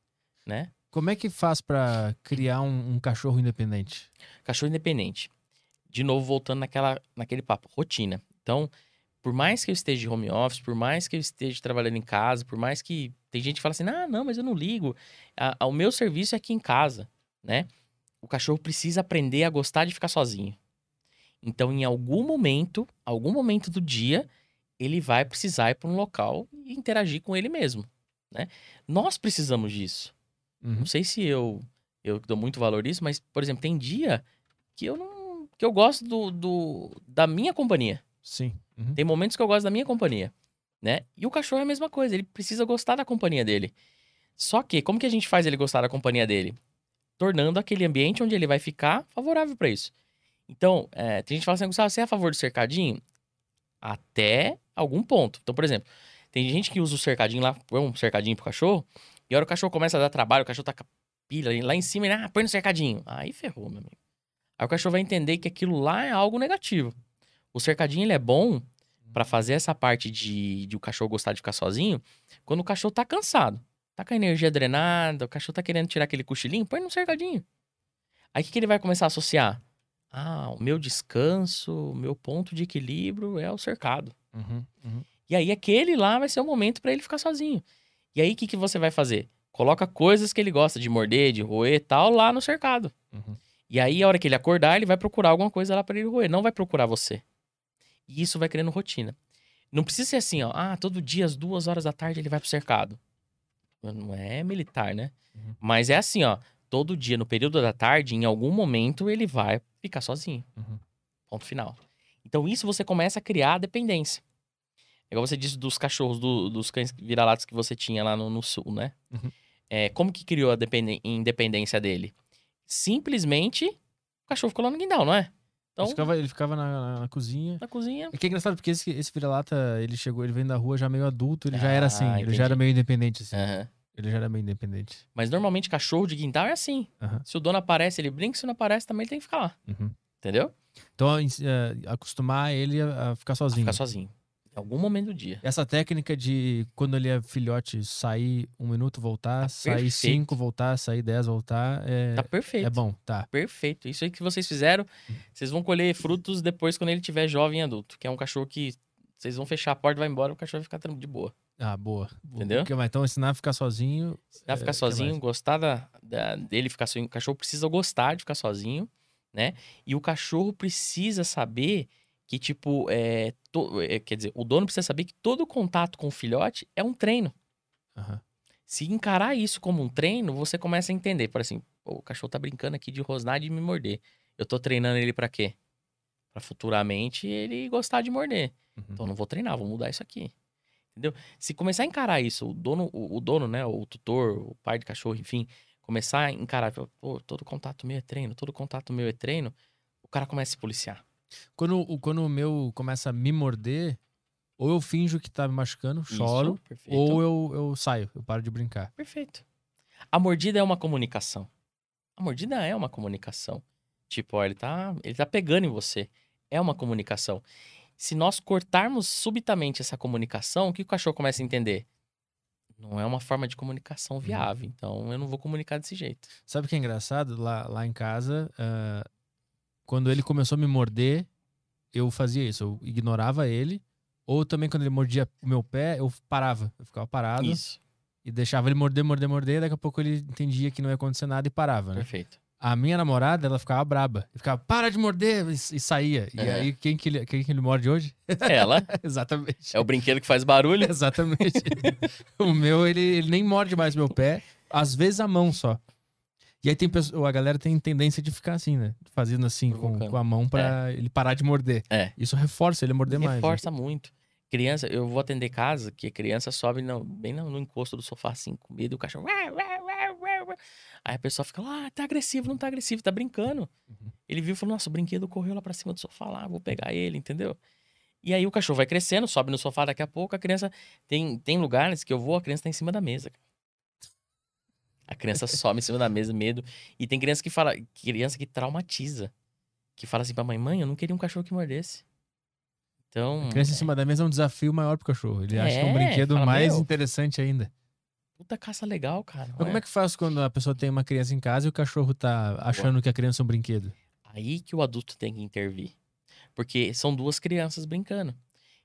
né? Como é que faz pra criar um, um cachorro independente? Cachorro independente. De novo, voltando naquela, naquele papo, rotina. Então, por mais que eu esteja de home office, por mais que eu esteja trabalhando em casa, por mais que. Tem gente que fala assim: ah, não, mas eu não ligo. A- o meu serviço é aqui em casa, né? O cachorro precisa aprender a gostar de ficar sozinho. Então, em algum momento, algum momento do dia, ele vai precisar ir para um local e interagir com ele mesmo, né? Nós precisamos disso. Uhum. Não sei se eu eu dou muito valor nisso, mas, por exemplo, tem dia que eu não. que eu gosto do, do- da minha companhia. Sim. Uhum. Tem momentos que eu gosto da minha companhia, né? E o cachorro é a mesma coisa, ele precisa gostar da companhia dele. Só que, como que a gente faz ele gostar da companhia dele? Tornando aquele ambiente onde ele vai ficar favorável para isso. Então, é, tem gente que fala assim, Gustavo, você é a favor do cercadinho? Até algum ponto. Então, por exemplo, tem gente que usa o cercadinho lá, põe um cercadinho pro cachorro, e a hora o cachorro começa a dar trabalho, o cachorro tá com a pilha lá em cima, ele, ah, põe no cercadinho. Aí ferrou, meu amigo. Aí o cachorro vai entender que aquilo lá é algo negativo. O cercadinho, ele é bom pra fazer essa parte de, de o cachorro gostar de ficar sozinho quando o cachorro tá cansado. Tá com a energia drenada, o cachorro tá querendo tirar aquele cochilinho, põe no cercadinho. Aí o que, que ele vai começar a associar? Ah, o meu descanso, o meu ponto de equilíbrio é o cercado. Uhum. Uhum. E aí aquele lá vai ser o momento pra ele ficar sozinho. E aí o que, que você vai fazer? Coloca coisas que ele gosta de morder, de roer e tal lá no cercado. Uhum. E aí a hora que ele acordar, ele vai procurar alguma coisa lá pra ele roer, não vai procurar você. E isso vai criando rotina. Não precisa ser assim, ó, ah, todo dia às duas horas da tarde ele vai pro cercado. Não é militar, né? Uhum. Mas é assim, ó, todo dia no período da tarde, em algum momento ele vai ficar sozinho. Uhum. Ponto final. Então, isso você começa a criar a dependência. É Igual você disse dos cachorros, do- dos cães vira-latas que você tinha lá no, no sul, né? Uhum. É, como que criou a independência dele? Simplesmente, o cachorro ficou lá no guindaal, não é? Então, Ele ficava, ele ficava na, na- na cozinha. na cozinha. É que é engraçado, porque esse, esse vira-lata, ele chegou, ele vem da rua já meio adulto, ele já era Ah, assim, ele entendi. já era meio independente, assim. Aham. Ele já era meio independente. Mas normalmente cachorro de guindaal é assim. Aham. Se o dono aparece, ele brinca. Se não aparece, também ele tem que ficar lá. Uhum. Entendeu? Então, é, acostumar ele a, a ficar sozinho. Ficar sozinho. Em algum momento do dia. Essa técnica de quando ele é filhote, sair um minuto, voltar, Tá sair perfeito. cinco, voltar, sair dez, voltar, é, Tá perfeito. é bom, tá. Perfeito. Isso aí que vocês fizeram, vocês vão colher frutos depois quando ele tiver jovem e adulto. Que é um cachorro que vocês vão fechar a porta, vai embora, o cachorro vai ficar de boa. Ah, boa. Entendeu? O que mais? Então, ensinar a ficar sozinho. Dá é, ficar que sozinho, gostar da, da- dele ficar sozinho. O cachorro precisa gostar de ficar sozinho, né? E o cachorro precisa saber que, tipo, é, to- é, quer dizer, o dono precisa saber que todo contato com o filhote é um treino. Aham. Se encarar isso como um treino, você começa a entender. Por assim, "Pô, o cachorro tá brincando aqui de rosnar e de me morder. Eu tô treinando ele pra quê? Pra futuramente ele gostar de morder. Uhum. Então eu não vou treinar, vou mudar isso aqui. Entendeu? Se começar a encarar isso, o dono, o, o dono, né, o tutor, o pai de cachorro, enfim, começar a encarar, pô, todo contato meu é treino, todo contato meu é treino, o cara começa a se policiar. Quando, o- quando o meu começa a me morder, ou eu finjo que tá me machucando, choro, Isso, perfeito. ou eu, eu saio, eu paro de brincar. Perfeito. A mordida é uma comunicação. A mordida é uma comunicação. Tipo, ó, ele tá, ele tá pegando em você. É uma comunicação. Se nós cortarmos subitamente essa comunicação, o que o cachorro começa a entender? Não é uma forma de comunicação viável. Então, eu não vou comunicar desse jeito. Sabe o que é engraçado? Lá, lá em casa, ah, quando ele começou a me morder, eu fazia isso. Eu ignorava ele. Ou também quando ele mordia o meu pé, eu parava. Eu ficava parado Isso. e deixava ele morder, morder, morder. Daqui a pouco ele entendia que não ia acontecer nada e parava, né? Perfeito. A minha namorada, ela ficava braba. Eu ficava, para de morder! E, e saía. E Uhum. aí, quem que, ele, quem que ele morde hoje? Ela [LAUGHS] Exatamente. é o brinquedo que faz barulho. [LAUGHS] Exatamente. o meu, ele, ele nem morde mais meu pé, às vezes a mão só. E aí tem pessoa, a galera tem tendência de ficar assim, né? Fazendo assim com, com a mão pra ele parar de morder. É. Isso reforça ele morder mais. né? Reforça muito. Criança, eu vou atender casa que a criança sobe no- bem no, no encosto do sofá, assim, com medo, e o cachorro. Aí a pessoa fica lá, ah, tá agressivo, não tá agressivo, tá brincando. Uhum. Ele viu e falou: Nossa, o brinquedo correu lá pra cima do sofá lá, vou pegar ele, entendeu? E aí o cachorro vai crescendo, sobe no sofá daqui a pouco, a criança. Tem, tem lugares que eu vou, a criança tá em cima da mesa. A criança sobe em cima da mesa, medo. E tem criança que fala, criança que traumatiza. Que fala assim pra mãe, mãe, eu não queria um cachorro que mordesse. Então. A criança em cima da mesa é um desafio maior pro cachorro. Ele acha que é um É, brinquedo fala, mais "Meu". interessante ainda. Puta caça legal, cara. Mas como é que faz quando a pessoa tem uma criança em casa e o cachorro tá achando que a criança é um brinquedo? Aí que o adulto tem que intervir. Porque são duas crianças brincando.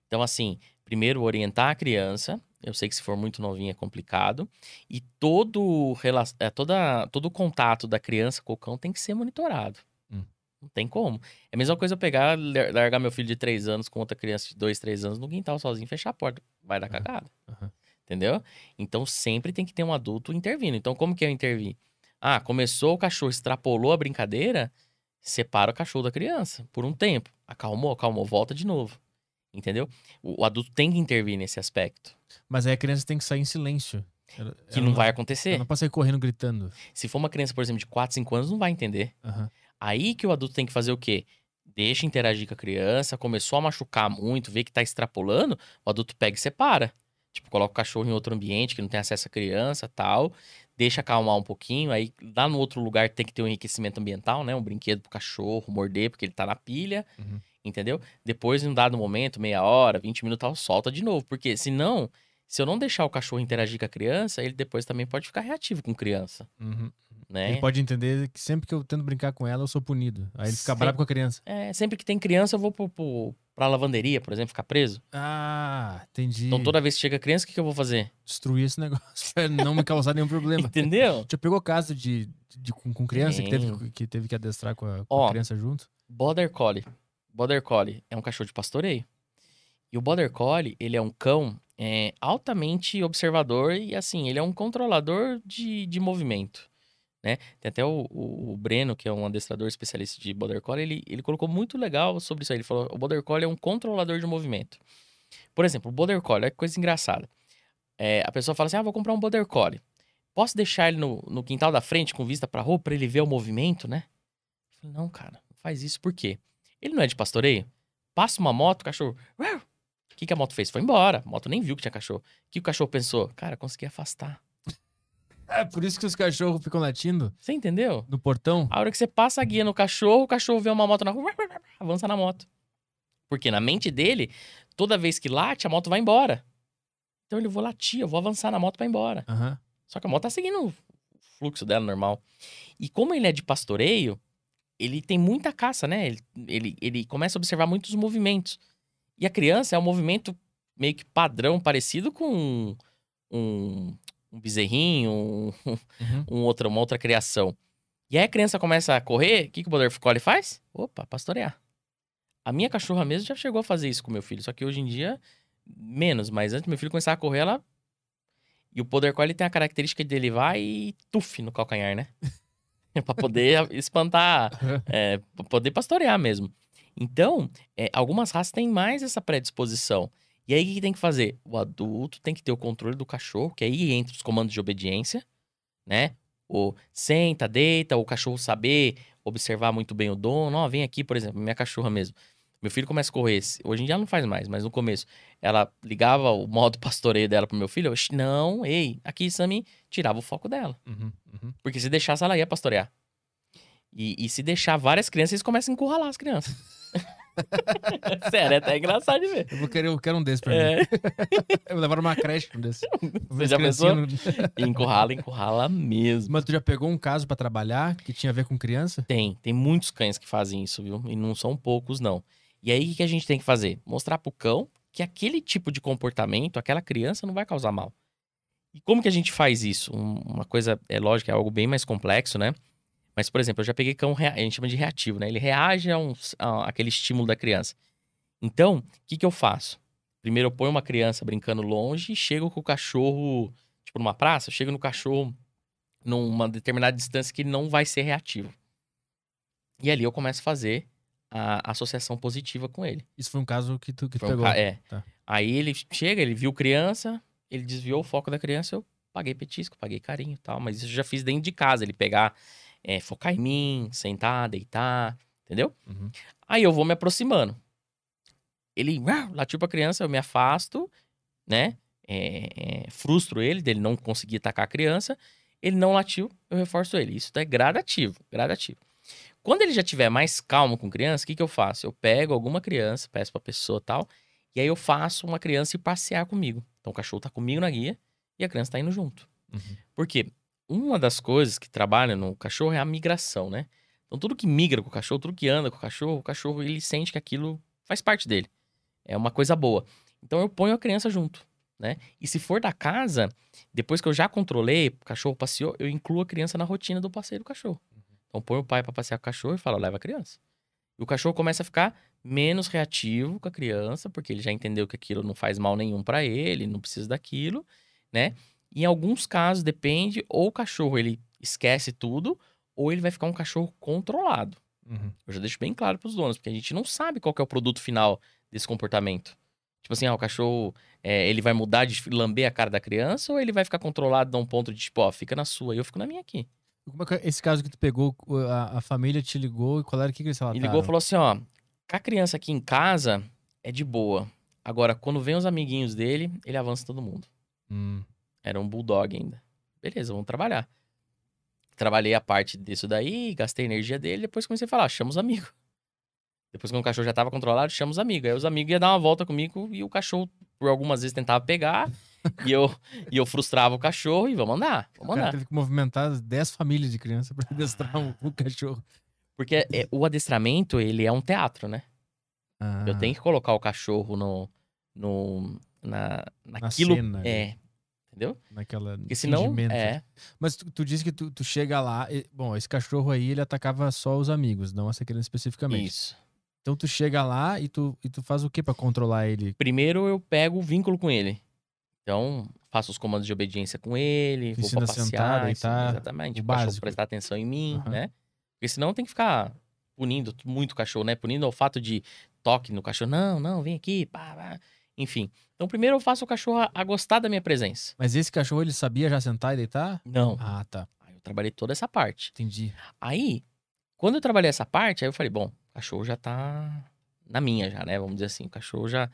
Então, assim, primeiro orientar a criança. Eu sei que se for muito novinha é complicado. E todo, é, toda, todo o contato da criança com o cão tem que ser monitorado. Hum. Não tem como. É a mesma coisa eu pegar, lar- largar meu filho de três anos com outra criança de dois, três anos no quintal sozinho fechar a porta. Vai dar cagada. Aham. Entendeu? Então sempre tem que ter um adulto intervindo. Então, como que eu intervir? Ah, começou o cachorro, extrapolou a brincadeira, separa o cachorro da criança por um tempo. Acalmou, acalmou, volta de novo. Entendeu? O, o adulto tem que intervir nesse aspecto. Mas aí a criança tem que sair em silêncio. Ela- Que ela não vai Ela acontecer. não pode sair correndo gritando. Se for uma criança, por exemplo, de 4, 5 anos, não vai entender. Aham. Aí que o adulto tem que fazer o quê? Deixa interagir com a criança, começou a machucar muito, vê que tá extrapolando, o adulto pega e separa. Tipo, coloca o cachorro em outro ambiente que não tem acesso à criança tal. Deixa acalmar um pouquinho. Aí lá no outro lugar tem que ter um enriquecimento ambiental, né? Um brinquedo pro cachorro morder, porque ele tá na pilha. Uhum. Entendeu? Depois, em um dado momento, meia hora, 20 minutos, tal, solta de novo. Porque senão, se eu não deixar o cachorro interagir com a criança, ele depois também pode ficar reativo com criança, Uhum. né? Ele pode entender que sempre que eu tento brincar com ela, eu sou punido. Aí ele fica Sim. bravo com a criança. É, sempre que tem criança, eu vou pro, pro, pra lavanderia, por exemplo, ficar preso. Ah, entendi. Então, toda vez que chega criança, o que, que eu vou fazer? Destruir esse negócio [LAUGHS] pra não me causar nenhum problema. Entendeu? [LAUGHS] Já pegou caso de, de- com, com criança que teve, que teve que adestrar com a, com Ó. a criança junto? Border Collie. Border Collie é um cachorro de pastoreio. E o Border Collie, ele é um cão é, altamente observador e, assim, ele é um controlador de, de movimento. Né? Tem até o, o, o Breno, que é um adestrador especialista de Border Collie, ele, ele colocou muito legal sobre isso aí. Ele falou o Border Collie é um controlador de movimento. Por exemplo, o Border Collie, que coisa engraçada. É, a pessoa fala assim, ah, vou comprar um Border Collie. Posso deixar ele no, no quintal da frente com vista pra rua pra ele ver o movimento, né? Eu falei, não, cara, não faz isso. Por quê? Ele não é de pastoreio? Passa uma moto, o cachorro... O que, que a moto fez? Foi embora. A moto nem viu que tinha cachorro. O que o cachorro pensou? Cara, consegui afastar. [LAUGHS] É por isso que os cachorros ficam latindo Você entendeu? no portão. A hora que você passa a guia no cachorro, o cachorro vê uma moto na rua, avança na moto. Porque na mente dele, toda vez que late, a moto vai embora. Então ele vou latir, eu vou avançar na moto pra ir embora. Aham. Só que a moto tá seguindo o fluxo dela normal. E como ele é de pastoreio, ele tem muita caça, né? Ele, ele, ele começa a observar muitos movimentos. E a criança é um movimento meio que padrão, parecido com um, um, um bezerrinho, um, [LAUGHS] Uhum. um outra, uma outra criação. E aí a criança começa a correr, o que, que o Border Collie faz? Opa, pastorear. A minha cachorra mesmo já chegou a fazer isso com meu filho, só que hoje em dia, menos. Mas antes meu filho começar a correr, ela... E o Border Collie tem a característica de ele vai e tuf no calcanhar, né? [LAUGHS] [LAUGHS] pra poder [LAUGHS] espantar, é, poder pastorear mesmo. Então, é, algumas raças têm mais essa predisposição. E aí, o que tem que fazer? O adulto tem que ter o controle do cachorro, que aí entra os comandos de obediência, né? O senta, deita, o cachorro saber observar muito bem o dono. Ó, vem aqui, por exemplo, minha cachorra mesmo. Meu filho começa a correr. Hoje em dia ela não faz mais, mas no começo ela ligava o modo [LAUGHS] pastoreio dela pro meu filho. Eu, "Shh, não, ei, aqui, Sammy, tirava o foco dela. Uhum. Uhum. Porque se deixasse, ela ia pastorear. E, e se deixar várias crianças, eles começam a encurralar as crianças. [LAUGHS] Sério, é até engraçado de ver. Eu, vou querer, eu quero um desse pra mim. É, [LAUGHS] Eu vou levar numa creche um desse. Ver já criancinhas no- encurrala, encurrala mesmo. Mas tu já pegou um caso pra trabalhar que tinha a ver com criança? Tem, tem muitos cães que fazem isso, viu? E não são poucos, não. E aí, o que a gente tem que fazer? Mostrar pro cão que aquele tipo de comportamento, aquela criança não vai causar mal. E como que a gente faz isso? Um- uma coisa, é lógico, é algo bem mais complexo, né? Mas, por exemplo, eu já peguei cão, a gente chama de reativo, né? Ele reage a, um, a aquele estímulo da criança. Então, o que, que eu faço? Primeiro, eu ponho uma criança brincando longe e chego com o cachorro, tipo, numa praça, chego no cachorro numa determinada distância que ele não vai ser reativo. E ali eu começo a fazer a associação positiva com ele. Isso foi um caso que tu, que tu um pegou. ca- é. Tá. Aí ele chega, ele viu criança, ele desviou o foco da criança, eu paguei petisco, paguei carinho e tal. Mas isso eu já fiz dentro de casa, ele pegar, é, focar em mim, sentar, deitar, entendeu? Uhum. Aí eu vou me aproximando. Ele uau, latiu pra criança, eu me afasto, né? É, é, frustro ele dele não conseguir atacar a criança. Ele não latiu, eu reforço ele. Isso é gradativo, gradativo. Quando ele já tiver mais calmo com criança, o que, que eu faço? Eu pego alguma criança, peço pra pessoa tal, e aí eu faço uma criança ir passear comigo. Então o cachorro tá comigo na guia e a criança tá indo junto. Uhum. Porque uma das coisas que trabalha no cachorro é a migração, né? Então tudo que migra com o cachorro, tudo que anda com o cachorro, o cachorro ele sente que aquilo faz parte dele. É uma coisa boa. Então eu ponho a criança junto, né? E se for da casa, depois que eu já controlei, o cachorro passeou, eu incluo a criança na rotina do passeio do cachorro. Então põe o pai para passear com o cachorro e fala, leva a criança. E o cachorro começa a ficar menos reativo com a criança, porque ele já entendeu que aquilo não faz mal nenhum para ele, não precisa daquilo, né? E em alguns casos depende, ou o cachorro ele esquece tudo, ou ele vai ficar um cachorro controlado. Uhum. Eu já deixo bem claro pros donos, porque a gente não sabe qual é o produto final desse comportamento. Tipo assim, ah, o cachorro, é, ele vai mudar de lamber a cara da criança ou ele vai ficar controlado a um ponto de tipo, ó, fica na sua e eu fico na minha aqui. Como é que é esse caso que tu pegou, a, a família te ligou e qual era o que, que eles relataram? Ele ligou e falou assim, ó, com a criança aqui em casa é de boa. Agora, quando vem os amiguinhos dele, ele avança todo mundo. Hum. Era um bulldog ainda. Beleza, vamos trabalhar. Trabalhei a parte disso daí, gastei a energia dele, depois comecei a falar, chama os amigos. Depois, quando o cachorro já tava controlado, chama os amigos. Aí os amigos iam dar uma volta comigo e o cachorro, por algumas vezes, tentava pegar. [LAUGHS] e, eu, e eu frustrava o cachorro e vamos andar, vamos andar. teve que movimentar 10 famílias de criança pra adestrar o, o cachorro. Porque é, o adestramento, ele é um teatro, né? Ah, Eu tenho que colocar o cachorro no... no na, naquilo... cena ali. é, entendeu? Naquela Porque senão, é... Mas tu, tu disse que tu, tu chega lá. e- bom, esse cachorro aí, ele atacava só os amigos, não essa criança especificamente. Isso. Então tu chega lá e tu, e tu faz o que pra controlar ele? Primeiro eu pego o vínculo com ele. Então, faço os comandos de obediência com ele, vou Ensina pra a sentar, passear, deitar, ensino- exatamente, o cachorro prestar atenção em mim, Aham. né? Porque senão tem que ficar punindo muito o cachorro, né? Punindo o fato de toque no cachorro, não, não, vem aqui, pá, pá. Enfim. Então, primeiro eu faço o cachorro a gostar da minha presença. Mas esse cachorro, ele sabia já sentar e deitar? Não. Ah, tá. Aí eu trabalhei toda essa parte. Entendi. Aí, quando eu trabalhei essa parte, aí eu falei, bom, o cachorro já tá na minha já, né? Vamos dizer assim, o cachorro já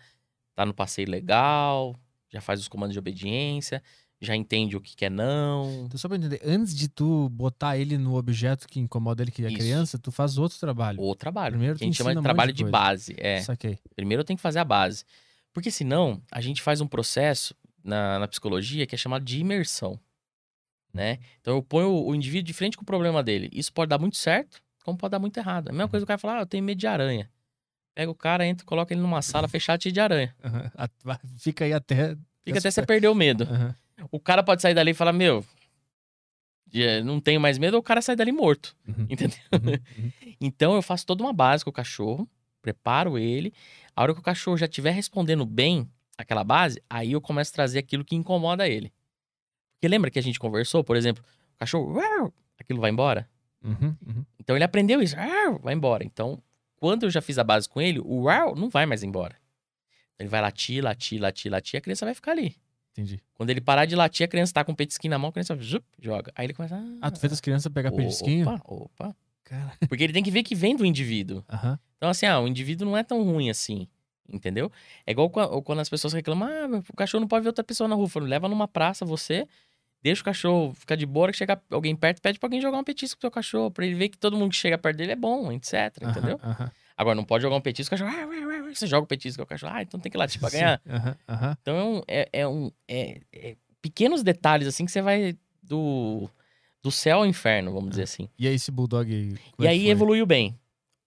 tá no passeio legal, já faz os comandos de obediência, já entende o que que é não. Então, só pra entender, antes de tu botar ele no objeto que incomoda ele, que é a Isso. criança, tu faz outro trabalho. O trabalho. Primeiro que a gente chama de trabalho de de base. É. Saquei. Primeiro eu tenho que fazer a base. Porque senão, a gente faz um processo na, na psicologia que é chamado de imersão. Né? Então eu ponho o, o indivíduo de frente com o problema dele. Isso pode dar muito certo, como pode dar muito errado. A mesma coisa que o cara fala, ah, eu tenho medo de aranha. Pega o cara, entra, coloca ele numa sala fechada cheia de aranha. Vai- Fica aí até. Fica até você perder o medo. Aham. O cara pode sair dali e falar, meu, eh, não tenho mais medo, ou o cara sai dali morto. Uhum. Entendeu? Uhum. Uhum. [LAUGHS] Então eu faço toda uma base com o cachorro, preparo ele. A hora que o cachorro já estiver respondendo bem aquela base, aí eu começo a trazer aquilo que incomoda ele. Porque lembra que a gente conversou, por exemplo, o cachorro, aquilo vai embora? Uhum. Uhum. Então ele aprendeu isso, vai embora. Então, quando eu já fiz a base com ele, o uau não vai mais embora. Ele vai latir, latir, latir, latir, a criança vai ficar ali. Entendi. Quando ele parar de latir, a criança tá com o petisquinho na mão, a criança zup, joga. Aí ele começa. Ah, tu fez as crianças pegar petisquinho? Opa, opa. Cara. [LAUGHS] Porque ele tem que ver que vem do indivíduo. Então, assim, ah, o indivíduo não é tão ruim assim. Entendeu? É igual qua- quando as pessoas reclamam, ah, o cachorro não pode ver outra pessoa na rua. Falo, leva numa praça você, deixa o cachorro ficar de boa, que chegar alguém perto, pede pra alguém jogar um petisco pro seu cachorro, pra ele ver que todo mundo que chega perto dele é bom, etc. Aham, Entendeu? aham. Agora, não pode jogar um petisco, o cachorro, você joga o petisco, o cachorro, ah, então tem que latir pra ganhar. Sim. Aham, aham. Então, é um. É, é um é- é pequenos detalhes, assim, que você vai do, do céu ao inferno, vamos dizer assim. E aí esse bulldog E é que aí foi? evoluiu bem.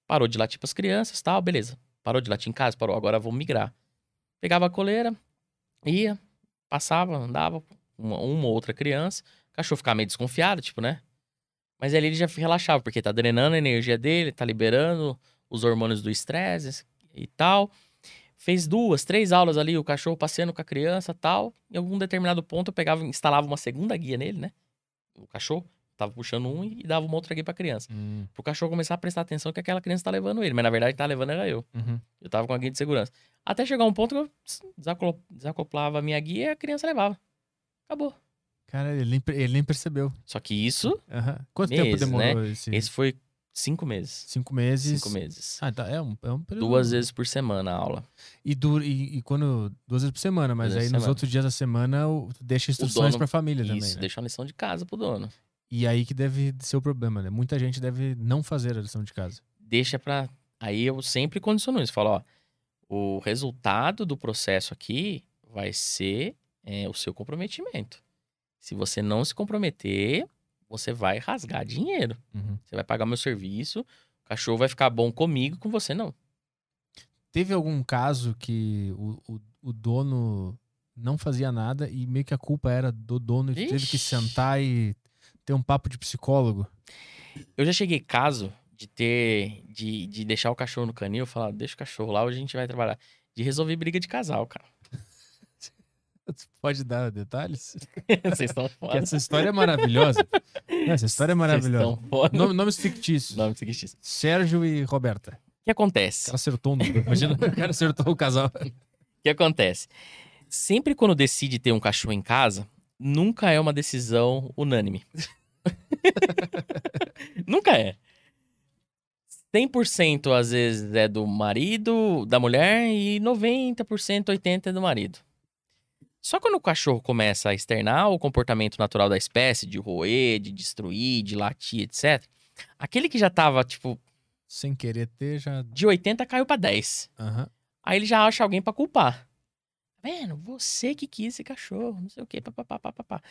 Parou de latir pras crianças tal, beleza. Parou de latir em casa, parou. Agora vamos migrar. Pegava a coleira, ia, passava, andava, uma, uma ou outra criança. O cachorro ficava meio desconfiado, tipo, né? Mas ali ele já relaxava, porque tá drenando a energia dele, tá liberando os hormônios do estresse e tal. Fez duas, três aulas ali, o cachorro passeando com a criança tal. Em algum determinado ponto eu pegava, instalava uma segunda guia nele, né? O cachorro tava puxando um e dava uma outra guia pra criança Hum, pro cachorro começar a prestar atenção que aquela criança tá levando ele. Mas na verdade, quem tá levando era eu. uhum. Eu tava com a guia de segurança. Até chegar um ponto que eu desacoplava a minha guia e a criança levava. Acabou. Cara, ele nem, ele nem percebeu. Só que isso. Quanto Meses, tempo demorou esse? esse foi cinco meses. Cinco meses. Cinco meses. Ah, tá. É um, é um período. Duas vezes por semana a aula. E, du- e, e quando. Duas vezes por semana, mas Duas aí nos semana. outros dias da semana deixa instruções dono- pra família também. Isso, né? deixa uma lição de casa pro dono. E aí que deve ser o problema, né? Muita gente deve não fazer a lição de casa. Deixa pra. Aí eu sempre condiciono isso. Falo, ó, o resultado do processo aqui vai ser é, o seu comprometimento. Se você não se comprometer, você vai rasgar dinheiro. Uhum. Você vai pagar meu serviço, o cachorro vai ficar bom comigo, com você não. Teve algum caso que o, o, o dono não fazia nada e meio que a culpa era do dono e teve que sentar e ter um papo de psicólogo? Eu já cheguei caso de ter, de, de deixar o cachorro no canil, falar, deixa o cachorro lá, hoje a gente vai trabalhar. De resolver briga de casal, cara. Pode dar detalhes? [LAUGHS] Vocês estão [LAUGHS] foda. essa história é maravilhosa. Essa história é maravilhosa. Nome- nomes fictícios. Nome fictício. Sérgio e Roberta. O que O acontece? cara acertou um número. Imagina, o cara acertou o casal. [LAUGHS] O que acontece? Sempre quando decide ter um cachorro em casa, nunca é uma decisão unânime. nunca é. 100% às vezes é do marido, da mulher, e 90%, 80% é do marido. Só quando o cachorro começa a externar o comportamento natural da espécie, de roer, de destruir, de latir, etc., aquele que já tava, tipo, Sem querer ter, já. de 80 caiu pra 10. Aham. Aí ele já acha alguém pra culpar. Tá vendo? Você que quis esse cachorro, não sei o quê, papapá, papapá.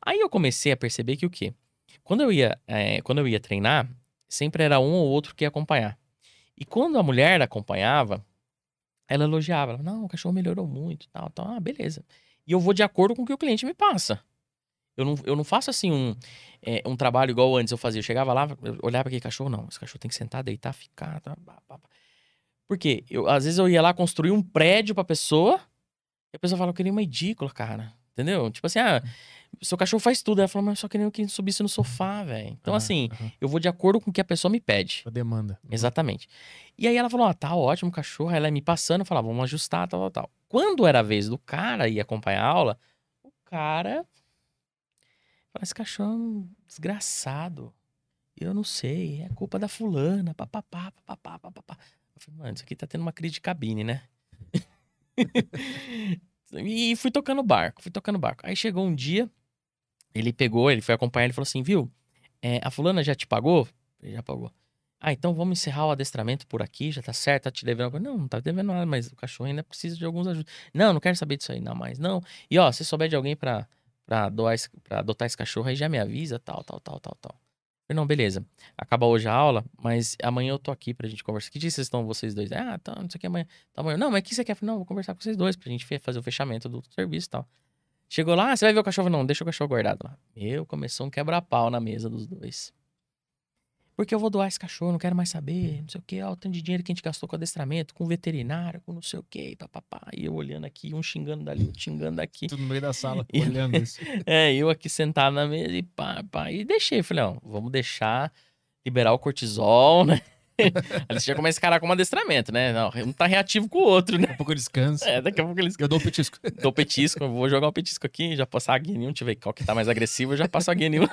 Aí eu comecei a perceber que o quê? Quando eu ia, é, quando eu ia treinar, sempre era um ou outro que ia acompanhar. E quando a mulher acompanhava, ela elogiava. Ela, não, o cachorro melhorou muito, tal, tal. Ah, beleza. Eu vou de acordo com o que o cliente me passa. Eu não, eu não faço assim um, é, um trabalho igual antes eu fazia. Eu chegava lá, eu olhava aquele cachorro, não, esse cachorro tem que sentar, deitar, ficar. Tá, pá, pá, pá. Por quê? Eu, às vezes eu ia lá construir um prédio pra pessoa, e a pessoa fala, eu queria uma edícula, cara. Entendeu? Tipo assim, ah, seu cachorro faz tudo. Ela falou, mas eu só queria que subisse no sofá, velho. Então, Ah, assim, aham. eu vou de acordo com o que a pessoa me pede. A demanda. Exatamente. E aí ela falou: Ó, tá ótimo, cachorro. Aí ela me passando, eu falava, vamos ajustar, tal, tal, tal. Quando era a vez do cara ir acompanhar a aula, o cara. Fala, esse cachorro é um desgraçado. Eu não sei, é culpa da fulana, papapá, papapá, papapá. Eu falei, mano, isso aqui tá tendo uma crise de cabine, né? [LAUGHS] e fui tocando barco, fui tocando barco. Aí chegou um dia, ele pegou, ele foi acompanhar, ele falou assim, viu, é, a fulana já te pagou? Ele já pagou. Ah, então vamos encerrar o adestramento por aqui, já tá certo, tá te devendo alguma. Não, não tá devendo nada, mas o cachorro ainda precisa de alguns ajustes. Não, não quero saber disso aí, não mais, não. E ó, se souber de alguém pra, pra, doar esse, pra adotar esse cachorro aí, já me avisa, tal, tal, tal, tal, tal. Eu, não, beleza. Acaba hoje a aula, mas amanhã eu tô aqui pra gente conversar. Que dia vocês estão, vocês dois? Ah, tá, não sei o que amanhã. Tá amanhã. Não, mas o que você quer? Falei, Não, vou conversar com vocês dois pra gente fazer o fechamento do serviço e tal. Chegou lá, ah, você vai ver o cachorro? Não, deixa o cachorro guardado lá. Meu, começou um quebra-pau na mesa dos dois. Porque eu vou doar esse cachorro, não quero mais saber, não sei o que, ó, o tanto de dinheiro que a gente gastou com adestramento, com veterinário, com não sei o que, papapá. E eu olhando aqui, um xingando dali, outro xingando daqui. Tudo no meio da sala, E- olhando isso. [LAUGHS] É, eu aqui sentado na mesa e pá, pá. E deixei, falei, ó, vamos deixar liberar o cortisol, né? [LAUGHS] Aí você já começa a encarar como adestramento, né? Não, um tá reativo com o outro, né? Daqui a pouco descansa. É, daqui a pouco eles Eu dou o petisco. [LAUGHS] dou petisco, eu vou jogar um petisco aqui, já passar a um, deixa eu ver qual que tá mais agressivo, eu já passo a um.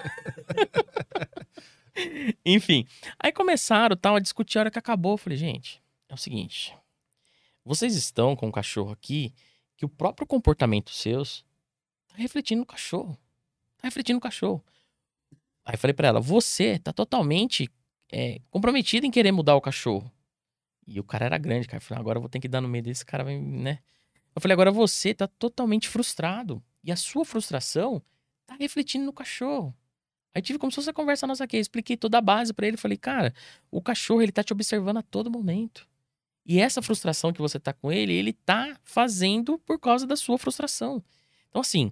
[LAUGHS] Enfim, aí começaram tal, a discutir a hora que acabou. Eu falei, gente, é o seguinte, vocês estão com um cachorro aqui que o próprio comportamento seus tá refletindo no cachorro. Tá refletindo no cachorro. Aí falei pra ela, você tá totalmente é, comprometido em querer mudar o cachorro. E o cara era grande, cara. Eu falei, agora eu vou ter que dar no meio desse cara, vai, né? Eu falei, agora você tá totalmente frustrado. E a sua frustração tá refletindo no cachorro. Aí tive como se fosse a conversa nossa aqui. Eu expliquei toda a base pra ele. Falei, cara, o cachorro, ele tá te observando a todo momento. E essa frustração que você tá com ele, ele tá fazendo por causa da sua frustração. Então, assim,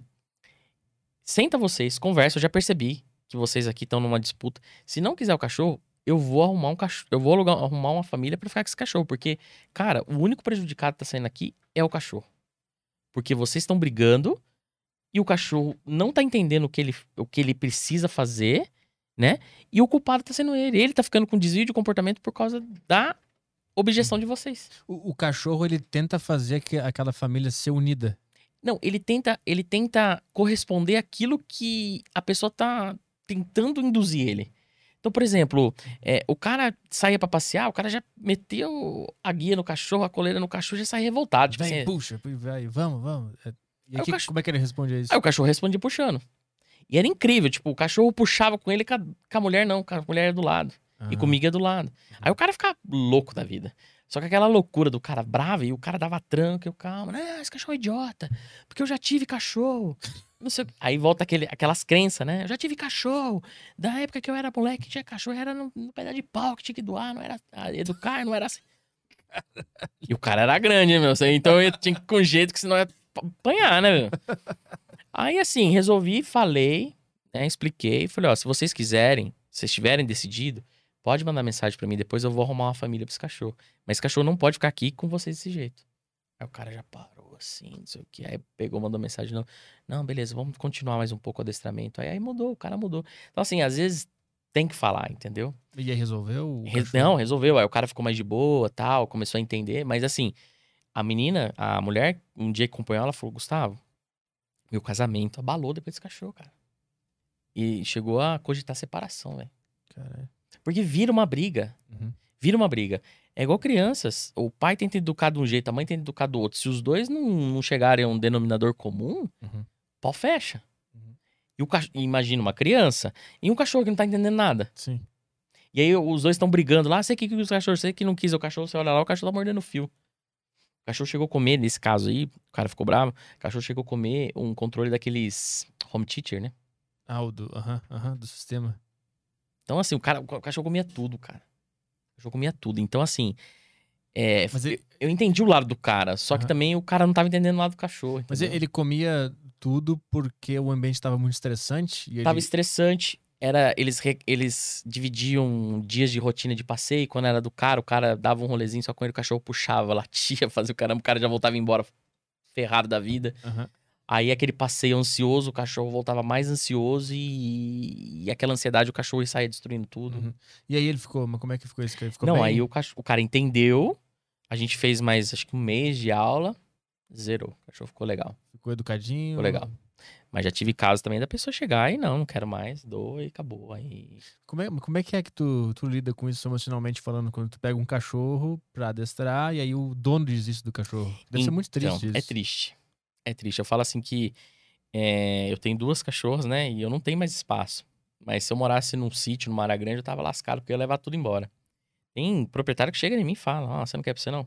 senta vocês, conversa. Eu já percebi que vocês aqui estão numa disputa. Se não quiser o cachorro, eu vou arrumar um cachorro. Eu vou alugar- arrumar uma família pra ficar com esse cachorro. Porque, cara, o único prejudicado que tá saindo aqui é o cachorro. Porque vocês estão brigando e o cachorro não tá entendendo o que ele, o que ele precisa fazer, né? E o culpado tá sendo ele. Ele tá ficando com desvio de comportamento por causa da objeção de vocês. O, o cachorro, ele tenta fazer que aquela família ser unida. Não, ele tenta, ele tenta corresponder àquilo que a pessoa tá tentando induzir ele. Então, por exemplo, é, o cara saía pra passear, o cara já meteu a guia no cachorro, a coleira no cachorro, já sai revoltado. Tipo Vem, assim, puxa, vai, vamos, vamos. E Aí o aqui, cachorro- como é que ele responde a isso? Aí o cachorro respondia puxando. E era incrível, tipo, o cachorro puxava com ele com a, com a mulher não, com a mulher do lado. E Ah, comigo é do lado. Aí o cara ficava louco da vida. Só que aquela loucura do cara bravo e o cara dava tranco e o calma. Não, esse cachorro é idiota. Porque eu já tive cachorro. Não sei. Aí volta aquele, aquelas crenças, né? Eu já tive cachorro. Da época que eu era moleque, tinha cachorro, era no, no pedaço de pau que tinha que doar, não era. ah, Educar, não era assim. [LAUGHS] E o cara era grande, meu. Então eu tinha que ir com jeito, que senão ia apanhar, né, meu? [LAUGHS] Aí assim, resolvi, falei, né? Expliquei. Falei, ó, se vocês quiserem, se vocês tiverem decidido, pode mandar mensagem pra mim, depois eu vou arrumar uma família pra esse cachorro. Mas esse cachorro não pode ficar aqui com vocês desse jeito. Aí o cara já parou assim, não sei o que. Aí pegou, mandou mensagem, não, não, beleza, vamos continuar mais um pouco o adestramento. Aí, aí mudou, o cara mudou. Então, assim, às vezes tem que falar, entendeu? E aí resolveu? Re-? Não, resolveu. Aí o cara ficou mais de boa, tal, começou a entender. Mas assim, a menina, a mulher, um dia que acompanhou ela, falou: Gustavo, meu casamento abalou depois desse cachorro, cara. E chegou a cogitar separação, velho. Caralho. Porque vira uma briga. Uhum. Vira uma briga. É igual crianças. O pai tenta educar de um jeito, a mãe tenta educar do outro. Se os dois não, não chegarem a um denominador comum, Uhum. pau fecha. Uhum. E o cach... imagina uma criança e um cachorro que não tá entendendo nada. Sim. E aí os dois estão brigando lá, sei que, que os cachorros, sei que não quis o cachorro, você olha lá, o cachorro tá mordendo o fio. O cachorro chegou a comer, nesse caso aí, o cara ficou bravo, o cachorro chegou a comer um controle daqueles home teacher, né? Ah, o do, aham, aham, do sistema. Então, assim, o cara, o cachorro comia tudo, cara. O cachorro comia tudo. Então, assim, é, Mas ele, eu entendi o lado do cara, só que Aham. também o cara não tava entendendo o lado do cachorro. mas entendeu? ele comia tudo porque o ambiente estava muito estressante. E Tava ele... estressante. Era, eles, eles dividiam dias de rotina de passeio. Quando era do cara, o cara dava um rolezinho só com ele, o cachorro puxava, [LAUGHS] latia, fazia o caramba, o cara já voltava embora ferrado da vida. Aham. Aí aquele passeio ansioso, o cachorro voltava mais ansioso e, e aquela ansiedade, o cachorro saía destruindo tudo. Uhum. E aí ele ficou, mas como é que ficou isso? Ficou Não, bem? aí o, cach- o cara entendeu. A gente fez mais, acho que um mês de aula. Zerou. O cachorro ficou legal. Ficou educadinho. Ficou legal. Mas já tive casos também da pessoa chegar e não, não quero mais, dou e acabou. Aí Como é, como é que é que tu, tu lida com isso emocionalmente falando quando tu pega um cachorro pra adestrar e aí o dono isso do cachorro? Deve ser muito triste Então, isso. É triste. É triste. Eu falo assim que é, eu tenho duas cachorras, né? E eu não tenho mais espaço. Mas se eu morasse num sítio, numa área grande, eu tava lascado, porque eu ia levar tudo embora. Tem proprietário que chega em mim e fala: Ó, você não quer pra você não?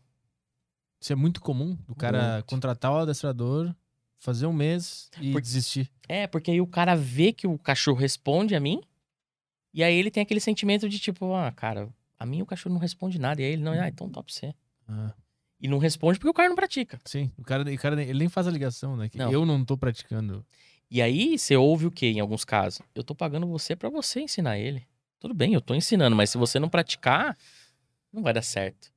Isso é muito comum do cara Muito. contratar o adestrador, fazer um mês e Por- desistir. É, porque aí o cara vê que o cachorro responde a mim. E aí ele tem aquele sentimento de tipo: Ah, cara, a mim o cachorro não responde nada. E aí ele: Não, ah, então top pra você. Ah, E não responde porque o cara não pratica. sim, o cara, o cara nem- ele nem faz a ligação, né? Que Não. eu não tô praticando. E aí você ouve o quê em alguns casos? Eu tô pagando você pra você ensinar ele. Tudo bem, eu tô ensinando, mas se você não praticar, não vai dar certo.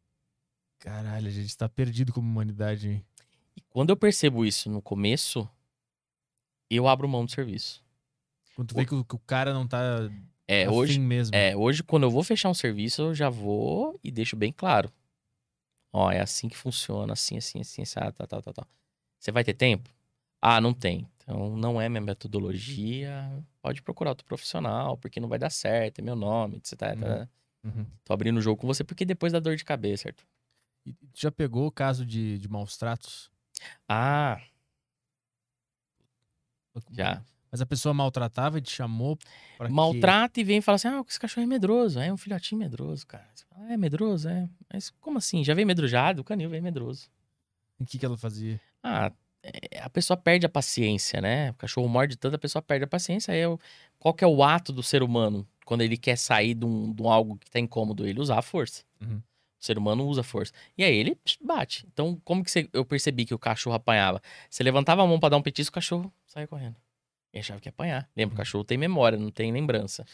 Caralho, a gente tá perdido como humanidade, hein? E quando eu percebo isso no começo, eu abro mão do serviço. Quando tu vê que o, que o cara não tá É, hoje, mesmo. é, hoje quando eu vou fechar um serviço, eu já vou e deixo bem claro. Ó, é assim que funciona, assim, assim, assim, assim, ah, tá, tá, tá, tá. Você vai ter tempo? Ah, não tem. Então não é minha metodologia. Pode procurar outro profissional, porque não vai dar certo, é meu nome, etc. Uhum. Uhum. Tô abrindo o jogo com você porque depois dá dor de cabeça, certo? E já pegou o caso de, de maus tratos? Ah, já. Mas a pessoa maltratava e te chamou pra que- Maltrata e vem e fala assim: ah, esse cachorro é medroso. É um filhotinho medroso, cara. Você fala, Ah, é medroso, é. Mas como assim? Já vem medrojado? O canil vem medroso. O que, que ela fazia? Ah, é, a pessoa perde a paciência, né? O cachorro morde tanto, a pessoa perde a paciência. Aí eu- qual que é o ato do ser humano quando ele quer sair de, um, de um algo que tá incômodo? Ele usar a força. Uhum. O ser humano usa força. E aí ele bate. Então, como que você- eu percebi que o cachorro apanhava? Você levantava a mão pra dar um petisco, o cachorro saia correndo. E achava que ia apanhar. Lembra, o Uhum. cachorro tem memória, não tem lembrança.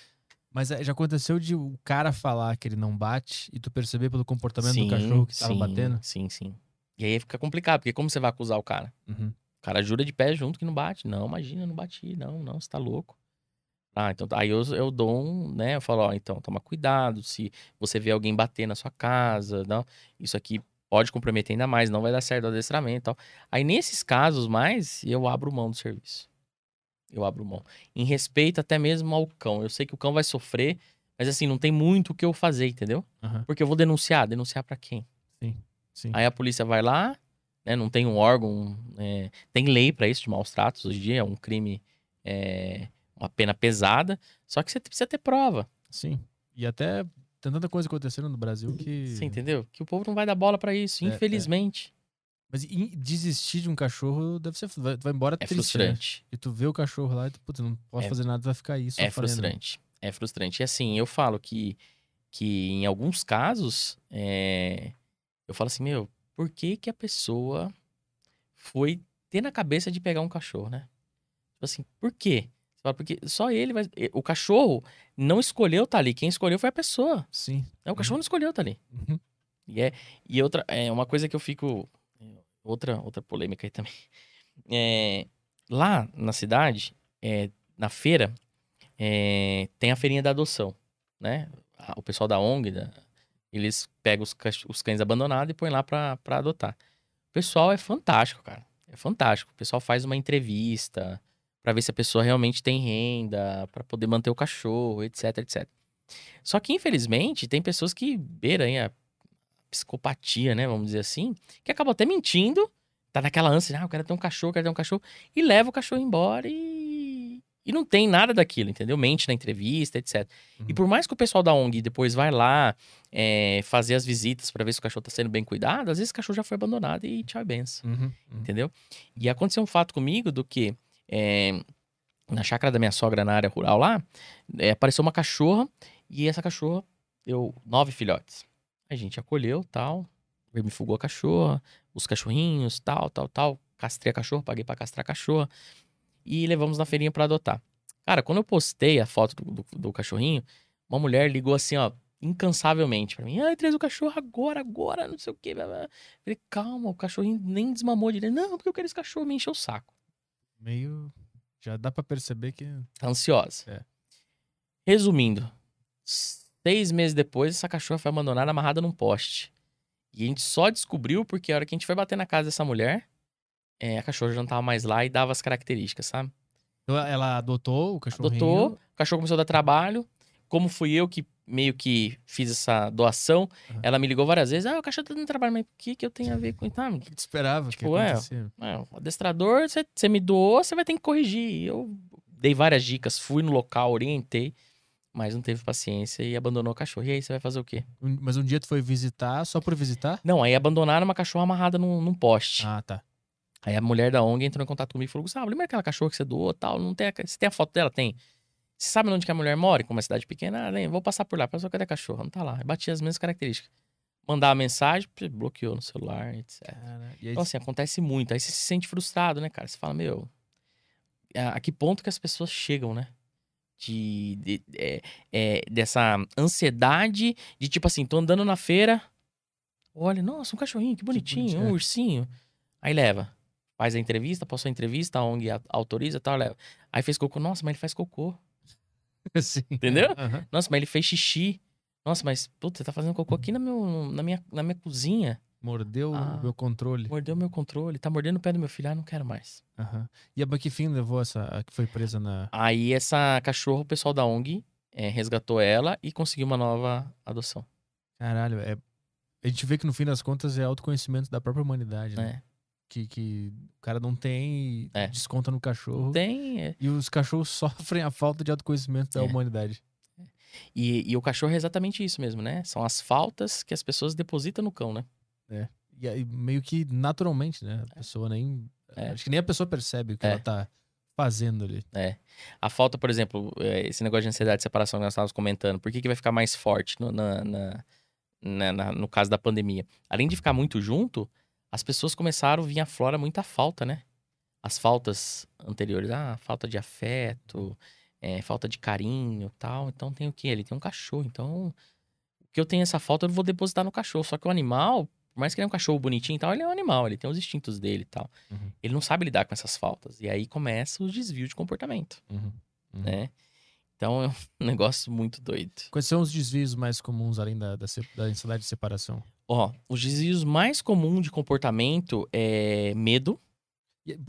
Mas é, já aconteceu de o cara falar que ele não bate e tu perceber pelo comportamento do cachorro que tava sim, batendo? Sim, sim. E aí fica complicado, porque como você vai acusar o cara? Uhum. O cara jura de pé junto que não bate. Não, imagina, não bati. Não, não, você tá louco. Ah, então aí eu, eu dou um, né? Eu falo, ó, então toma cuidado. Se você vê alguém bater na sua casa, não, isso aqui pode comprometer ainda mais, não vai dar certo o adestramento e tal. Aí nesses casos mais, eu abro mão do serviço. Eu abro mão. Em respeito até mesmo ao cão. Eu sei que o cão vai sofrer, mas assim, não tem muito o que eu fazer, entendeu? Aham. Porque eu vou denunciar. Denunciar pra quem? Sim. Aí a polícia vai lá, né? Não tem um órgão. é, tem lei pra isso de maus tratos hoje em dia, é um crime, é, uma pena pesada. Só que você precisa ter prova. Sim. E até tem tanta coisa acontecendo no Brasil que. Você entendeu? Que o povo não vai dar bola pra isso, É, é. infelizmente. Mas em- desistir de um cachorro deve ser. Vai, vai embora É triste, né? frustrante. E tu vê o cachorro lá e tu, putz, não posso É- fazer nada, vai ficar só É frustrante. É frustrante. E assim, eu falo que, que em alguns casos, é, eu falo assim, meu, por que que a pessoa foi ter na cabeça de pegar um cachorro, né? Tipo assim, por quê? Porque só ele vai... O cachorro não escolheu estar ali. Quem escolheu foi a pessoa. Sim. né? O cachorro não escolheu estar ali. Uhum. E, é, e outra, é uma coisa que eu fico. Outra, outra polêmica aí também. [LAUGHS] É, lá na cidade, é, na feira, é, tem a feirinha da adoção, né? O pessoal da ONG, da- eles pegam os, os cães abandonados e põem lá pra, pra adotar. O pessoal é fantástico, cara. É fantástico. O pessoal faz uma entrevista pra ver se a pessoa realmente tem renda, pra poder manter o cachorro, etc, etc. Só que, infelizmente, tem pessoas que beiram a psicopatia, né? Vamos dizer assim, que acabam até mentindo, tá naquela ânsia, ah, eu quero ter um cachorro, eu quero ter um cachorro, e leva o cachorro embora e. E não tem nada daquilo, entendeu? Mente na entrevista, etc. E Uhum. por mais que o pessoal da ONG depois vai lá é, fazer as visitas pra ver se o cachorro tá sendo bem cuidado, às vezes o cachorro já foi abandonado e tchau e benção Uhum, uhum. entendeu? E aconteceu um fato comigo do que é, na chácara da minha sogra na área rural lá, é, apareceu uma cachorra e essa cachorra deu nove filhotes. A gente acolheu, tal, vermifugou a cachorra, os cachorrinhos, tal, tal, tal, castrei a cachorra, paguei pra castrar a cachorra e levamos na feirinha pra adotar. Cara, quando eu postei a foto do, do- do cachorrinho, uma mulher ligou assim, ó, incansavelmente pra mim. Ai, traz o cachorro agora, agora, não sei o quê. blá, blá. Falei, calma, o cachorrinho nem desmamou direito. Não, porque eu quero esse cachorro, me encheu o saco. Meio. Já dá pra perceber que. Tá ansiosa. É. Resumindo, seis meses depois, essa cachorra foi abandonada amarrada num poste. E a gente só descobriu porque a hora que a gente foi bater na casa dessa mulher, é, a cachorra já não tava mais lá e dava as características, sabe? Então ela adotou o cachorrinho. Adotou, o cachorro começou a dar trabalho. Como fui eu que meio que fiz essa doação, Uhum. ela me ligou várias vezes. Ah, o cachorro tá dando trabalho, mas o que, que eu tenho a ver com isso? Ah, O que tu esperava Tipo, que é. É, o adestrador, você- me doou, você vai ter que corrigir. Eu dei várias dicas, fui no local, orientei, mas não teve paciência e abandonou o cachorro. E aí você vai fazer o quê? Mas um dia tu foi visitar só por visitar? Não, aí abandonaram uma cachorra amarrada num, num poste. Ah, tá. Aí a mulher da ONG entrou em contato comigo e falou: Gustavo, lembra aquela cachorra que você doou tal? Não tem a... Você tem a foto dela? Tem. Você sabe onde que a mulher mora? Como é cidade pequena? Ah, lembra, vou passar por lá. Passou, cadê a cachorra? Não tá lá. Eu bati as mesmas características. Mandar a mensagem, bloqueou no celular, etc. Cara, e aí, Então, assim, acontece muito. Aí você se sente frustrado, né, cara? Você fala, meu, a, que ponto que as pessoas chegam, né? De, de- é, é, dessa ansiedade de tipo assim, tô andando na feira, olha, nossa, um cachorrinho, que bonitinho, bonitinho, um é. ursinho. Aí leva. Faz a entrevista, passou a entrevista, a ONG autoriza e tal, leva. Aí fez cocô, nossa, mas ele faz cocô. [LAUGHS] Sim. Entendeu? Aham. Nossa, mas ele fez xixi. Nossa, mas, puta, você tá fazendo cocô aqui na, meu, na, minha, na minha cozinha. Mordeu Ah. o meu controle. Mordeu meu controle, tá mordendo o pé do meu filho, ah, não quero mais. Aham. E a que fim levou essa a que foi presa na. Aí essa cachorra, o pessoal da ONG é, resgatou ela e conseguiu uma nova adoção. Caralho, é. A gente vê que no fim das contas é autoconhecimento da própria humanidade, né? Né? Que, que o cara não tem É. desconta no cachorro. Tem. é. E os cachorros [LAUGHS] sofrem a falta de autoconhecimento da É. humanidade. E, e o cachorro é exatamente isso mesmo, né? São as faltas que as pessoas depositam no cão, né? E aí, meio que naturalmente, né? A pessoa nem. É. Acho que nem a pessoa percebe o que É. ela tá fazendo ali. A falta, por exemplo, é, esse negócio de ansiedade e separação que nós estávamos comentando, por que, que vai ficar mais forte no, na- na- na- no caso da pandemia? Além de ficar muito junto, as pessoas começaram a vir à flora muita falta, né? As faltas anteriores, ah, falta de afeto, é, falta de carinho tal. Então tem o quê? Ele tem um cachorro. Então, o que eu tenho essa falta, eu vou depositar no cachorro. Só que o animal, por mais que ele é um cachorro bonitinho e tal, ele é um animal, ele tem os instintos dele e tal. Uhum. Ele não sabe lidar com essas faltas. E aí começa o desvio de comportamento Uhum. Uhum. né? Então é um [LAUGHS] negócio muito doido. Quais são os desvios mais comuns além da, da, da ansiedade de separação? Ó, os desvios mais comuns de comportamento é medo,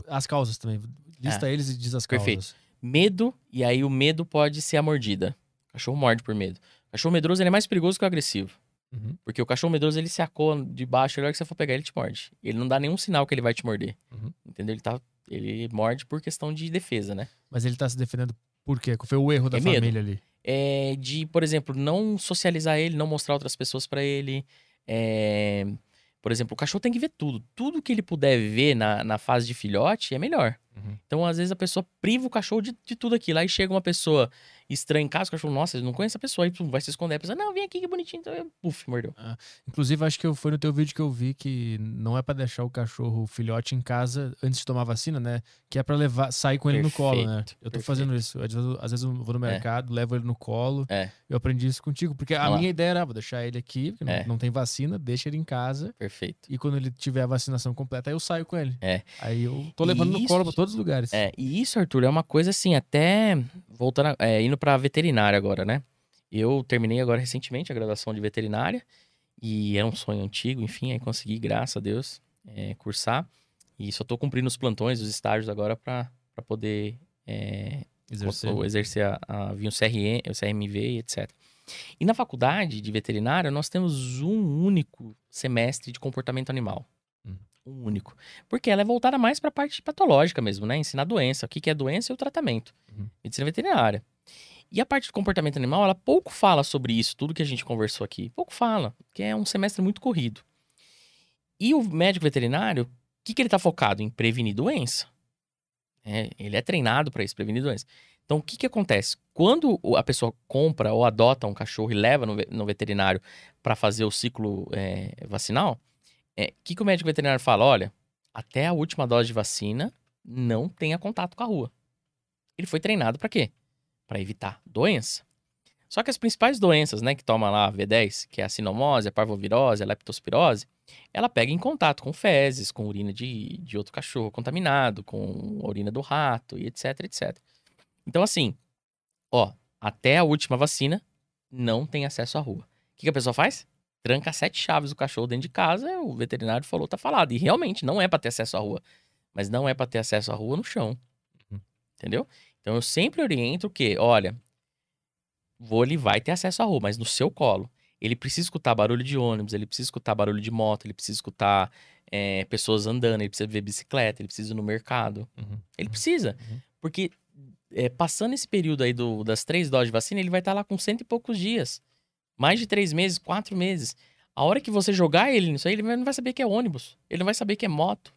as causas também. Lista eles e diz as causas. É. Perfeito. medo, e aí o medo pode ser a mordida. O cachorro morde por medo. O cachorro medroso ele é mais perigoso que o agressivo. Uhum. Porque o cachorro medroso ele se acoa de baixo, e a hora que você for pegar ele te morde. Ele não dá nenhum sinal que ele vai te morder. Uhum. Entendeu? Ele, tá, ele morde por questão de defesa, né? Mas ele tá se defendendo por quê? Foi o erro da É medo. família ali? é de, por exemplo, não socializar ele, não mostrar outras pessoas pra ele, é, Por exemplo, o cachorro tem que ver tudo. Tudo que ele puder ver na, na fase de filhote é melhor. Uhum. Então, às vezes, a pessoa priva o cachorro de, de tudo aquilo. Aí chega uma pessoa estranha em casa, o cachorro, nossa, eu não conheço a pessoa. Aí vai se esconder. A pessoa, não, vem aqui, que bonitinho. Então, eu, puf, mordeu. Inclusive, acho que eu- foi no teu vídeo que eu vi que não é pra deixar o cachorro o filhote em casa antes de tomar vacina, né? Que é pra levar, sair com ele no colo, né? Perfeito, Eu tô perfeito. fazendo isso. Às vezes, às vezes eu vou no mercado, levo ele no colo. É. Eu aprendi isso contigo, porque a minha ideia era, ah, vou deixar ele aqui, porque não- É. não, tem vacina, deixa ele em casa. Perfeito. E quando ele tiver a vacinação completa, aí eu saio com ele. É. Aí eu tô levando no Isso- colo pra todos os lugares. É, e isso, Arthur, é uma coisa assim, até voltando, a- é, indo pra veterinária agora, né? Eu terminei agora recentemente a graduação de veterinária e é um sonho antigo, enfim, aí consegui, graças a Deus, é, cursar. E só tô cumprindo os plantões, os estágios agora pra poder é, Exercer. exercer a, a vir o CRM, o CRMV e etc. E na faculdade de veterinária, nós temos um único semestre de comportamento animal. Hum. Um único. Porque ela é voltada mais para a parte patológica mesmo, né? Ensinar doença, o que que é doença e o tratamento. Uhum. Medicina veterinária. E a parte de comportamento animal, ela pouco fala sobre isso, tudo que a gente conversou aqui. Pouco fala, porque é um semestre muito corrido. E o médico veterinário, o que, que ele está focado? Em prevenir doença. É, ele é treinado para isso, prevenir doença. Então, o que, que acontece? Quando a pessoa compra ou adota um cachorro e leva no, no veterinário para fazer o ciclo é, vacinal, o que, que o médico veterinário fala? Olha, até a última dose de vacina, não tenha contato com a rua. Ele foi treinado para quê? Para evitar doença. Só que as principais doenças, né, que toma lá a V10, que é a sinomose, a parvovirose, a leptospirose, ela pega em contato com fezes, com urina de, de outro cachorro contaminado, com a urina do rato e etc, etc. Então, assim, ó, até a última vacina, não tem acesso à rua. O que, que a pessoa faz? Tranca sete chaves do cachorro dentro de casa, o veterinário falou, tá falado. E realmente, não é pra ter acesso à rua. Mas não é pra ter acesso à rua no chão. Uhum. Entendeu? Então, eu sempre oriento o quê? Olha, vôlei vai ter acesso à rua, mas no seu colo. Ele precisa escutar barulho de ônibus, ele precisa escutar barulho de moto, ele precisa escutar é, pessoas andando, ele precisa ver bicicleta, ele precisa ir no mercado. Uhum. Ele precisa. Uhum. Porque é, passando esse período aí do- das três doses de vacina, ele vai estar lá com cento e poucos dias. Mais de três meses, quatro meses. A hora que você jogar ele nisso aí, ele não vai saber que é ônibus. Ele não vai saber que é moto.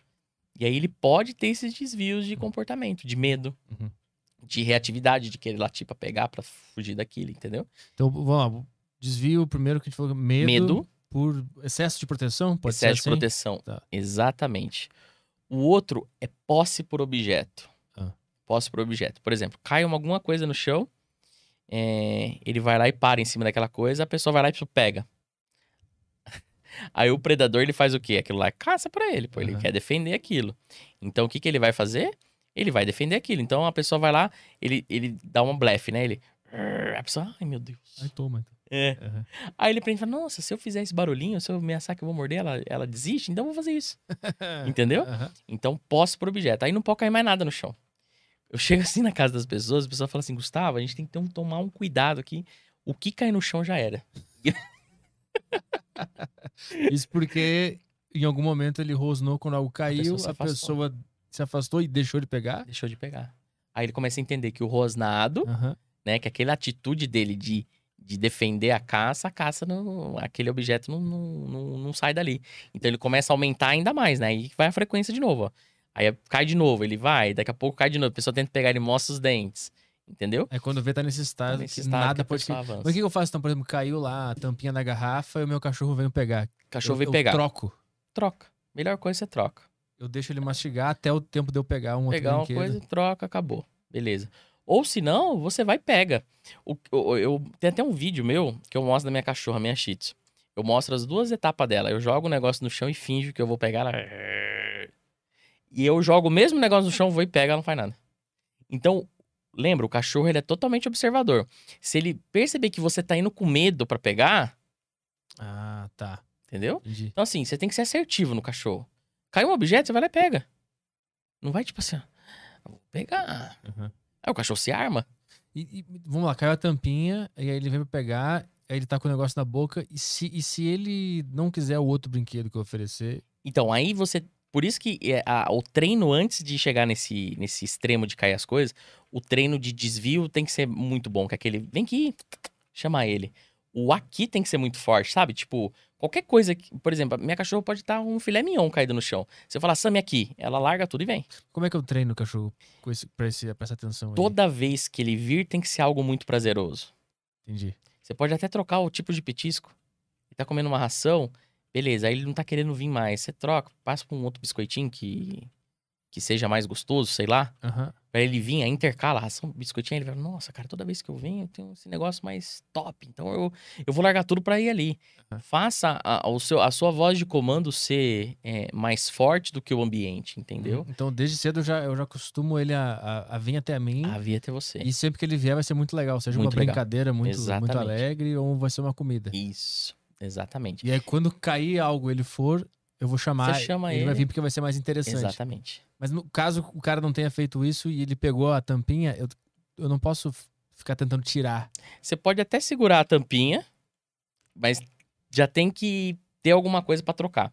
E aí ele pode ter esses desvios de comportamento, de medo, Uhum. De reatividade, de querer latir pra pegar, pra fugir daquilo, entendeu? Então, vamos lá. Desvio primeiro que a gente falou, medo, Medo, por excesso de proteção, pode excesso ser de assim? proteção. Tá. Exatamente. O outro é posse por objeto. Ah. Posse por objeto. Por exemplo, cai uma- alguma coisa no chão, é, ele vai lá e para em cima daquela coisa, a pessoa vai lá e pega. [LAUGHS] Aí o predador ele faz o quê? Aquilo lá é caça pra ele, pô, ele Aham. quer defender aquilo. Então o que, que ele vai fazer? Ele vai defender aquilo. Então a pessoa vai lá, ele, ele dá uma blefe, né? Ele. A pessoa, ai meu Deus. Aí toma. então. É. Aham. Aí ele pensa, nossa, se eu fizer esse barulhinho, se eu ameaçar que eu vou morder, ela, ela desiste, então eu vou fazer isso. [LAUGHS] Entendeu? Aham. Então, posse por objeto. Aí não pode cair mais nada no chão. Eu chego assim na casa das pessoas, a pessoa fala assim, Gustavo, a gente tem que ter um- tomar um cuidado aqui. O que cair no chão já era. [LAUGHS] Isso porque em algum momento ele rosnou quando algo caiu, pessoa se a pessoa se afastou e deixou de pegar. Deixou de pegar. Aí ele começa a entender que o rosnado, Aham. né, que aquela atitude dele de, de defender a caça, a caça, não, aquele objeto não, não, não, sai dali. Então ele começa a aumentar ainda mais, né? Aí vai a frequência de novo, ó. Aí cai de novo, ele vai, daqui a pouco cai de novo. A pessoa tenta pegar, ele mostra os dentes. Entendeu? É quando vê tá nesse estado Nesse que estado nada pode. Mas o que eu faço então? Por exemplo, caiu lá a tampinha da garrafa e o meu cachorro veio pegar. Cachorro eu, veio eu pegar. troco. Troca. Melhor coisa você troca. Eu deixo ele mastigar até o tempo de eu pegar um outro pegar uma coisa, troca, acabou. Beleza. Ou se não, você vai e pega. O, o- eu, tem até um vídeo meu que eu mostro da minha cachorra, minha Shih Tzu. Eu mostro as duas etapas dela. Eu jogo o negócio no chão e finjo que eu vou pegar ela. E eu jogo o mesmo negócio no chão, vou e pego, ela não faz nada. Então, lembra, o cachorro ele é totalmente observador. Se ele perceber que você tá indo com medo pra pegar, Ah, tá. entendeu? Entendi. Então, assim, você tem que ser assertivo no cachorro. Caiu um objeto, você vai lá e pega. Não vai tipo assim, ó, "Eu vou pegar. Aham. Aí o cachorro se arma. E, e, vamos lá, caiu a tampinha, e aí ele vem pra pegar, aí ele tá com o negócio na boca, e se, e se ele não quiser o outro brinquedo que eu oferecer? Então, aí você. Por isso que é, a- o treino, antes de chegar nesse, nesse extremo de cair as coisas, o treino de desvio tem que ser muito bom. Que é aquele. Vem aqui, chama ele. O aqui tem que ser muito forte, sabe? Tipo, qualquer coisa. que- Por exemplo, minha cachorra pode estar um filé mignon caído no chão. Se eu falar, Sammy, aqui, ela larga tudo e vem. Como é que eu treino o cachorro com esse, pra, esse, pra essa atenção aí? Toda vez que ele vir, tem que ser algo muito prazeroso. Entendi. Você pode até trocar o tipo de petisco. Ele tá comendo uma ração, beleza, aí ele não tá querendo vir mais. Você troca, passa pra um outro biscoitinho que, que seja mais gostoso, sei lá. Aham. Pra ele vir, aí intercala a ração, biscoitinho, ele vai, nossa, cara, toda vez que eu venho, eu tenho esse negócio mais top. Então eu, eu vou largar tudo pra ir ali. Aham. Faça a, o seu, a sua voz de comando ser é, mais forte do que o ambiente, entendeu? Então, desde cedo eu já, eu já acostumo ele a, a, a vir até mim. Havia até você. E sempre que ele vier vai ser muito legal. Seja Muito uma legal. brincadeira muito, muito alegre ou vai ser uma comida. Isso, exatamente. E aí, quando cair algo ele for, eu vou chamar. Você chama ele. vai ele. vir porque vai ser mais interessante. Exatamente. Mas no caso o cara não tenha feito isso e ele pegou a tampinha, eu, eu não posso ficar tentando tirar. Você pode até segurar a tampinha, mas já tem que ter alguma coisa para trocar.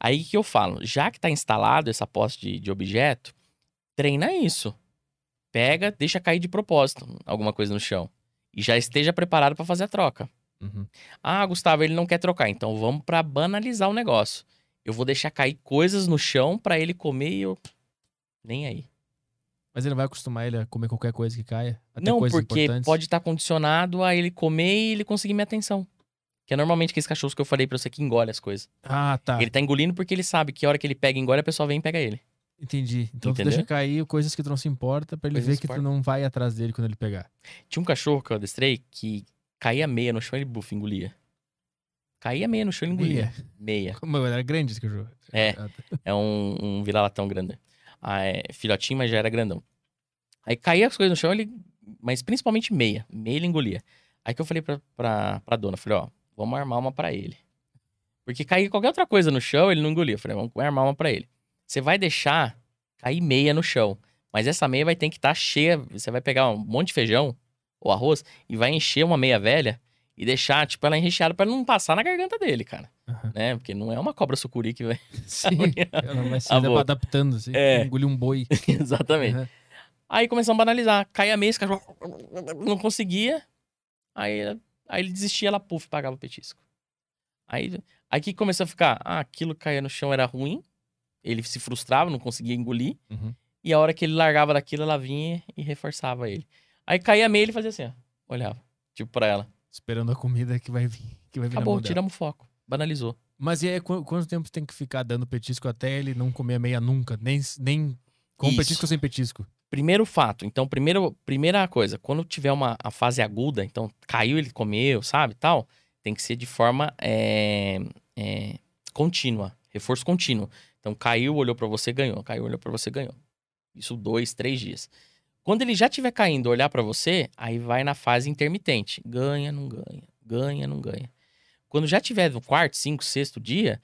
Aí que eu falo, já que tá instalado essa posse de, de objeto, treina isso. Pega, deixa cair de propósito alguma coisa no chão. E já esteja preparado para fazer a troca. Uhum. Ah, Gustavo, ele não quer trocar, então vamos para banalizar o negócio. Eu vou deixar cair coisas no chão para ele comer e eu nem aí. Mas ele vai acostumar ele a comer qualquer coisa que caia? Até não, porque importantes? pode estar condicionado a ele comer e ele conseguir minha atenção. Que é normalmente aqueles cachorros que eu falei pra você que engole as coisas. Ah, tá. Ele tá engolindo porque ele sabe que a hora que ele pega e engole, a pessoa vem e pega ele. Entendi. Então tu Entendeu? deixa cair coisas que tu não se importa pra ele Coisas ver que tu importa. não vai atrás dele quando ele pegar. Tinha um cachorro que eu adestrei que caía meia no chão e ele bufa, engolia. Caía meia no chão e engolia. Meia. Como eu era grande esse cachorro. É. Ah, tá. É um, um vira-latão grande. Ah, é filhotinho, mas já era grandão. Aí caía as coisas no chão, ele. Mas principalmente meia. Meia ele engolia. Aí que eu falei pra, pra, pra dona, falei, ó, vamos armar uma pra ele. Porque caía qualquer outra coisa no chão, ele não engolia. Eu falei, vamos armar uma pra ele. Você vai deixar cair meia no chão. Mas essa meia vai ter que estar cheia. Você vai pegar um monte de feijão ou arroz e vai encher uma meia velha e deixar, tipo, ela recheada pra ela não passar na garganta dele, cara. Aham. Né? Porque não é uma cobra sucuri que vai. [LAUGHS] Sim. [LAUGHS] Ela vai se adaptando, assim. É. Um boi. [LAUGHS] Exatamente. Aham. Aí começamos a banalizar. Caía a meia, esse cachorro não conseguia. Aí, aí ele desistia, ela, puf, pagava o petisco. Aí, aí que começou a ficar, ah, aquilo que caía no chão era ruim. Ele se frustrava, não conseguia engolir. Uhum. E a hora que ele largava daquilo, ela vinha e reforçava ele. Aí caía a meia, ele fazia assim, ó. Olhava, tipo pra ela. Esperando a comida que vai vir. Que vai vir Acabou, tiramos o foco. Banalizou. Mas e aí, qu- quanto tempo tem que ficar dando petisco até ele não comer a meia nunca? Nem, nem com Isso. petisco ou sem petisco? Primeiro fato, então, primeiro, primeira coisa, quando tiver uma a fase aguda, então caiu, ele comeu, sabe, tal, tem que ser de forma é, é, contínua, reforço contínuo. Então, caiu, olhou pra você, ganhou, caiu, olhou pra você, ganhou. Isso dois, três dias. Quando ele já estiver caindo, olhar pra você, aí vai na fase intermitente. Ganha, não ganha, ganha, não ganha. Quando já tiver no quarto, cinco, sexto dia,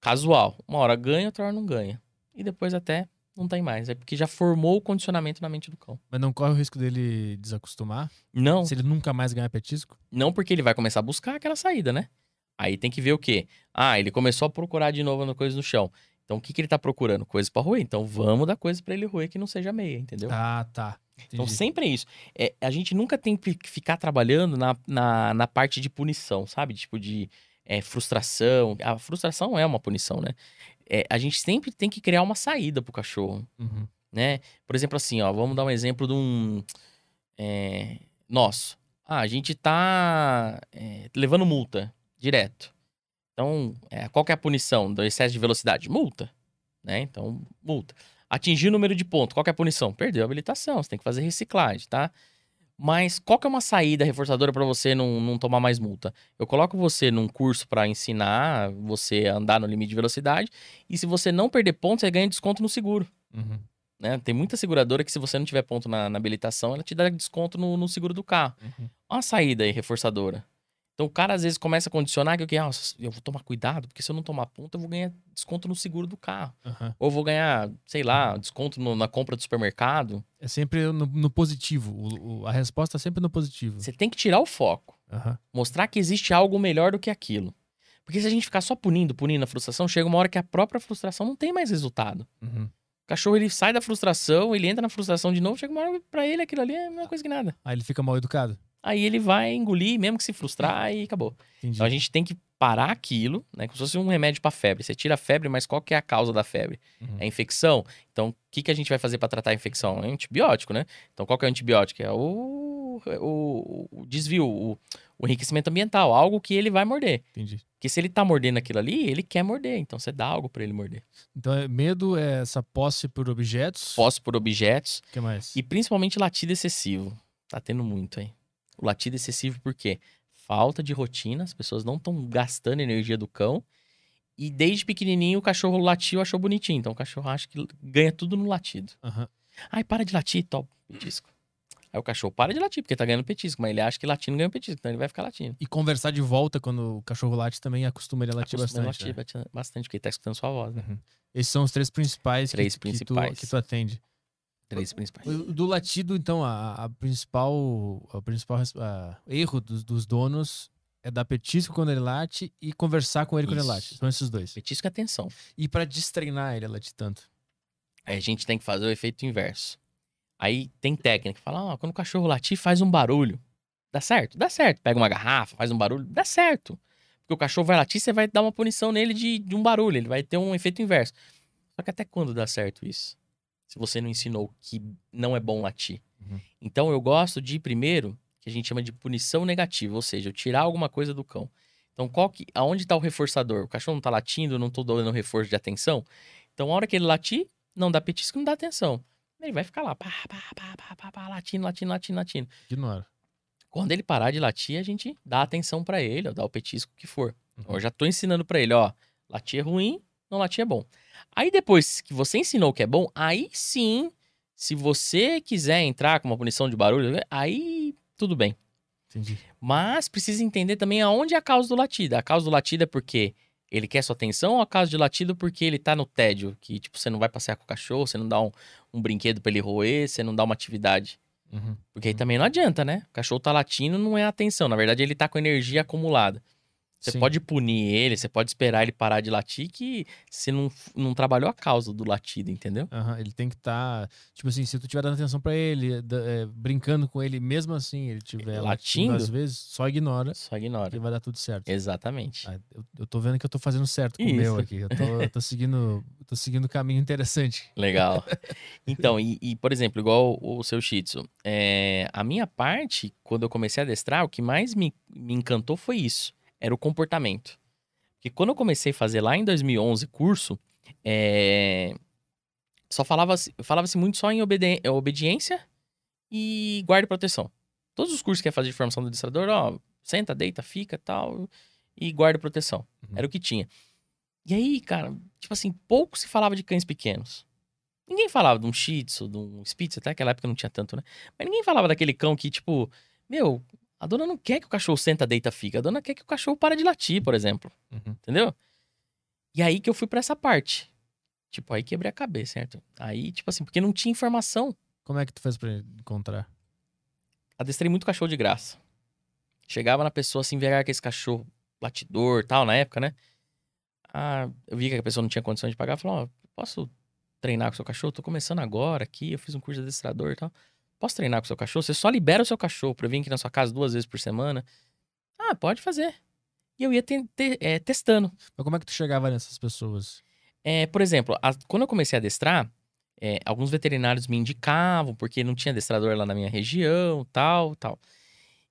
casual. Uma hora ganha, outra hora não ganha. E depois até não tem mais. É porque já formou o condicionamento na mente do cão. Mas não corre o risco dele desacostumar? Não, Se ele nunca mais ganhar petisco? não porque ele vai começar a buscar aquela saída, né? Aí tem que ver o quê? Ah, ele começou a procurar de novo coisa no chão. Então o que, que ele tá procurando? Coisas pra roer. Então vamos dar coisa pra ele roer que não seja meia, entendeu? Ah, tá. Então Entendi. sempre é isso. É, a gente nunca tem que ficar trabalhando na, na, na parte de punição, sabe? Tipo de é, frustração. A frustração é uma punição, né? É, a gente sempre tem que criar uma saída pro cachorro. Uhum. né? Por exemplo, assim, ó, vamos dar um exemplo de um é, nosso. Ah, a gente tá é, levando multa direto. Então, é, qual que é a punição do excesso de velocidade? Multa, né? Então, multa. Atingir o número de pontos, qual que é a punição? Perdeu a habilitação, você tem que fazer reciclagem, tá? Mas qual que é uma saída reforçadora para você não, não tomar mais multa? Eu coloco você num curso para ensinar você a andar no limite de velocidade e se você não perder pontos, você ganha desconto no seguro Uhum. né? Tem muita seguradora que se você não tiver ponto na, na habilitação, ela te dá desconto no, no seguro do carro. Uhum. Uma saída aí, reforçadora. Então o cara às vezes começa a condicionar que ah, eu vou tomar cuidado, porque se eu não tomar ponto, eu vou ganhar desconto no seguro do carro. Aham. Ou vou ganhar, sei lá, desconto no- na compra do supermercado. É sempre no, no positivo. O- o- a resposta é sempre no positivo. Você tem que tirar o foco. Aham. Mostrar que existe algo melhor do que aquilo. Porque se a gente ficar só punindo, punindo a frustração, chega uma hora que a própria frustração não tem mais resultado. Uhum. O cachorro ele sai da frustração, ele entra na frustração de novo, chega uma hora pra ele aquilo ali é a mesma coisa que nada. Aí ele fica mal educado. Aí ele vai engolir, mesmo que se frustrar, e acabou. Entendi. Então a gente tem que parar aquilo, né? Como se fosse um remédio para febre. Você tira a febre, mas qual que é a causa da febre? Uhum. É infecção. Então, o que, que a gente vai fazer para tratar a infecção? É antibiótico, né? Então, qual que é o antibiótico? É o, o, o desvio, o, o enriquecimento ambiental, algo que ele vai morder. Entendi. Porque se ele tá mordendo aquilo ali, ele quer morder. Então, você dá algo para ele morder. Então, é- medo é essa posse por objetos. Posse por objetos O que mais? e principalmente latido excessivo. Tá tendo muito aí. O latido excessivo por quê? Falta de rotina, as pessoas não estão gastando energia do cão. E desde pequenininho o cachorro latiu, achou bonitinho. Então o cachorro acha que ganha tudo no latido. Aham. Ai, para de latir, top, petisco. Aí o cachorro para de latir, porque tá ganhando petisco. Mas ele acha que latindo ganha petisco, então ele vai ficar latindo. E conversar de volta quando o cachorro late também acostuma ele a latir Acostuma bastante. latir né? bastante, porque ele tá escutando sua voz, né? Uhum. Esses são os três principais, Três que, principais. Que, tu, que tu atende. Três principais. Do latido, então, a, a principal, o principal a- erro dos, dos donos é dar petisco quando ele late e conversar com ele quando ele Isso. late. São esses dois. Petisco é atenção. E pra destreinar ele a latir tanto. Aí a gente tem que fazer o efeito inverso. Aí tem técnica. Fala, ó, quando o cachorro latir, faz um barulho. Dá certo? Dá certo. Pega uma garrafa, faz um barulho. Dá certo. Porque o cachorro vai latir, você vai dar uma punição nele de, de um barulho. Ele vai ter um efeito inverso. Só que até quando dá certo isso? Se você não ensinou que não é bom latir. Uhum. Então eu gosto de, primeiro, que a gente chama de punição negativa. Ou seja, eu tirar alguma coisa do cão. Então, qual que, aonde tá o reforçador? O cachorro não tá latindo, eu não tô dando reforço de atenção. Então, a hora que ele latir, não dá petisco, não dá atenção. Ele vai ficar lá, pá, pá, pá, pá, pá, pá, latindo, latindo, latindo, latindo. Ignora. Quando ele parar de latir, a gente dá atenção pra ele, ó, dá o petisco que for. Uhum. eu já tô ensinando pra ele, ó, latir é ruim, não latir é bom. Aí depois que você ensinou que é bom, aí sim, se você quiser entrar com uma punição de barulho, aí tudo bem. Entendi. Mas precisa entender também aonde é a causa do latido. A causa do latido é porque ele quer sua atenção ou a causa de latido porque ele tá no tédio? Que, tipo, você não vai passear com o cachorro, você não dá um, um brinquedo pra ele roer, você não dá uma atividade. Uhum. Porque aí também não adianta, né? O cachorro tá latindo, não é atenção. Na verdade, ele tá com energia acumulada. Você Sim. pode punir ele, você pode esperar ele parar de latir, que você não, não trabalhou a causa do latido, entendeu? Aham, Ele tem que estar. tipo assim, se tu estiver dando atenção pra ele, é, brincando com ele, mesmo assim, ele estiver latindo, Latindo? às vezes, só ignora Só ignora. e vai dar tudo certo. Exatamente. Ah, eu, eu tô vendo que eu tô fazendo certo com o Isso. meu aqui. Eu tô, eu tô seguindo. tô seguindo um caminho interessante. Legal. [LAUGHS] Então, e, e, por exemplo, igual o, o seu Shih Tzu, é, a minha parte, quando eu comecei a adestrar, o que mais me, me encantou foi isso, era o comportamento. Porque quando eu comecei a fazer lá em 2011 curso, é, só falava-se falava muito só em obedi- obediência e guarda e proteção. Todos os cursos que ia fazer de formação do adestrador, ó, senta, deita, fica, tal, e guarda e proteção. Uhum. Era o que tinha. E aí, cara, tipo assim, pouco se falava de cães pequenos. Ninguém falava de um Shih Tzu, de um Spitz, até naquela época não tinha tanto, né? Mas ninguém falava daquele cão que, tipo, meu, a dona não quer que o cachorro senta, deita, fica. A dona quer que o cachorro para de latir, por exemplo. Uhum. Entendeu? E aí que eu fui pra essa parte. Tipo, aí quebrei a cabeça, certo? Aí, tipo assim, porque não tinha informação. Como é que tu fez pra encontrar? Adestrei muito cachorro de graça. Chegava na pessoa assim, ver que esse cachorro latidor tal, na época, né? Ah, eu vi que a pessoa não tinha condição de pagar. Falei, ó, posso treinar com o seu cachorro? Tô começando agora aqui, eu fiz um curso de adestrador e tal. Posso treinar com o seu cachorro? Você só libera o seu cachorro pra eu vir aqui na sua casa duas vezes por semana? Ah, pode fazer. E eu ia te- te- é, testando. Mas como é que tu chegava nessas pessoas? É, por exemplo, a- quando eu comecei a adestrar, é, alguns veterinários me indicavam, porque não tinha adestrador lá na minha região, tal, tal.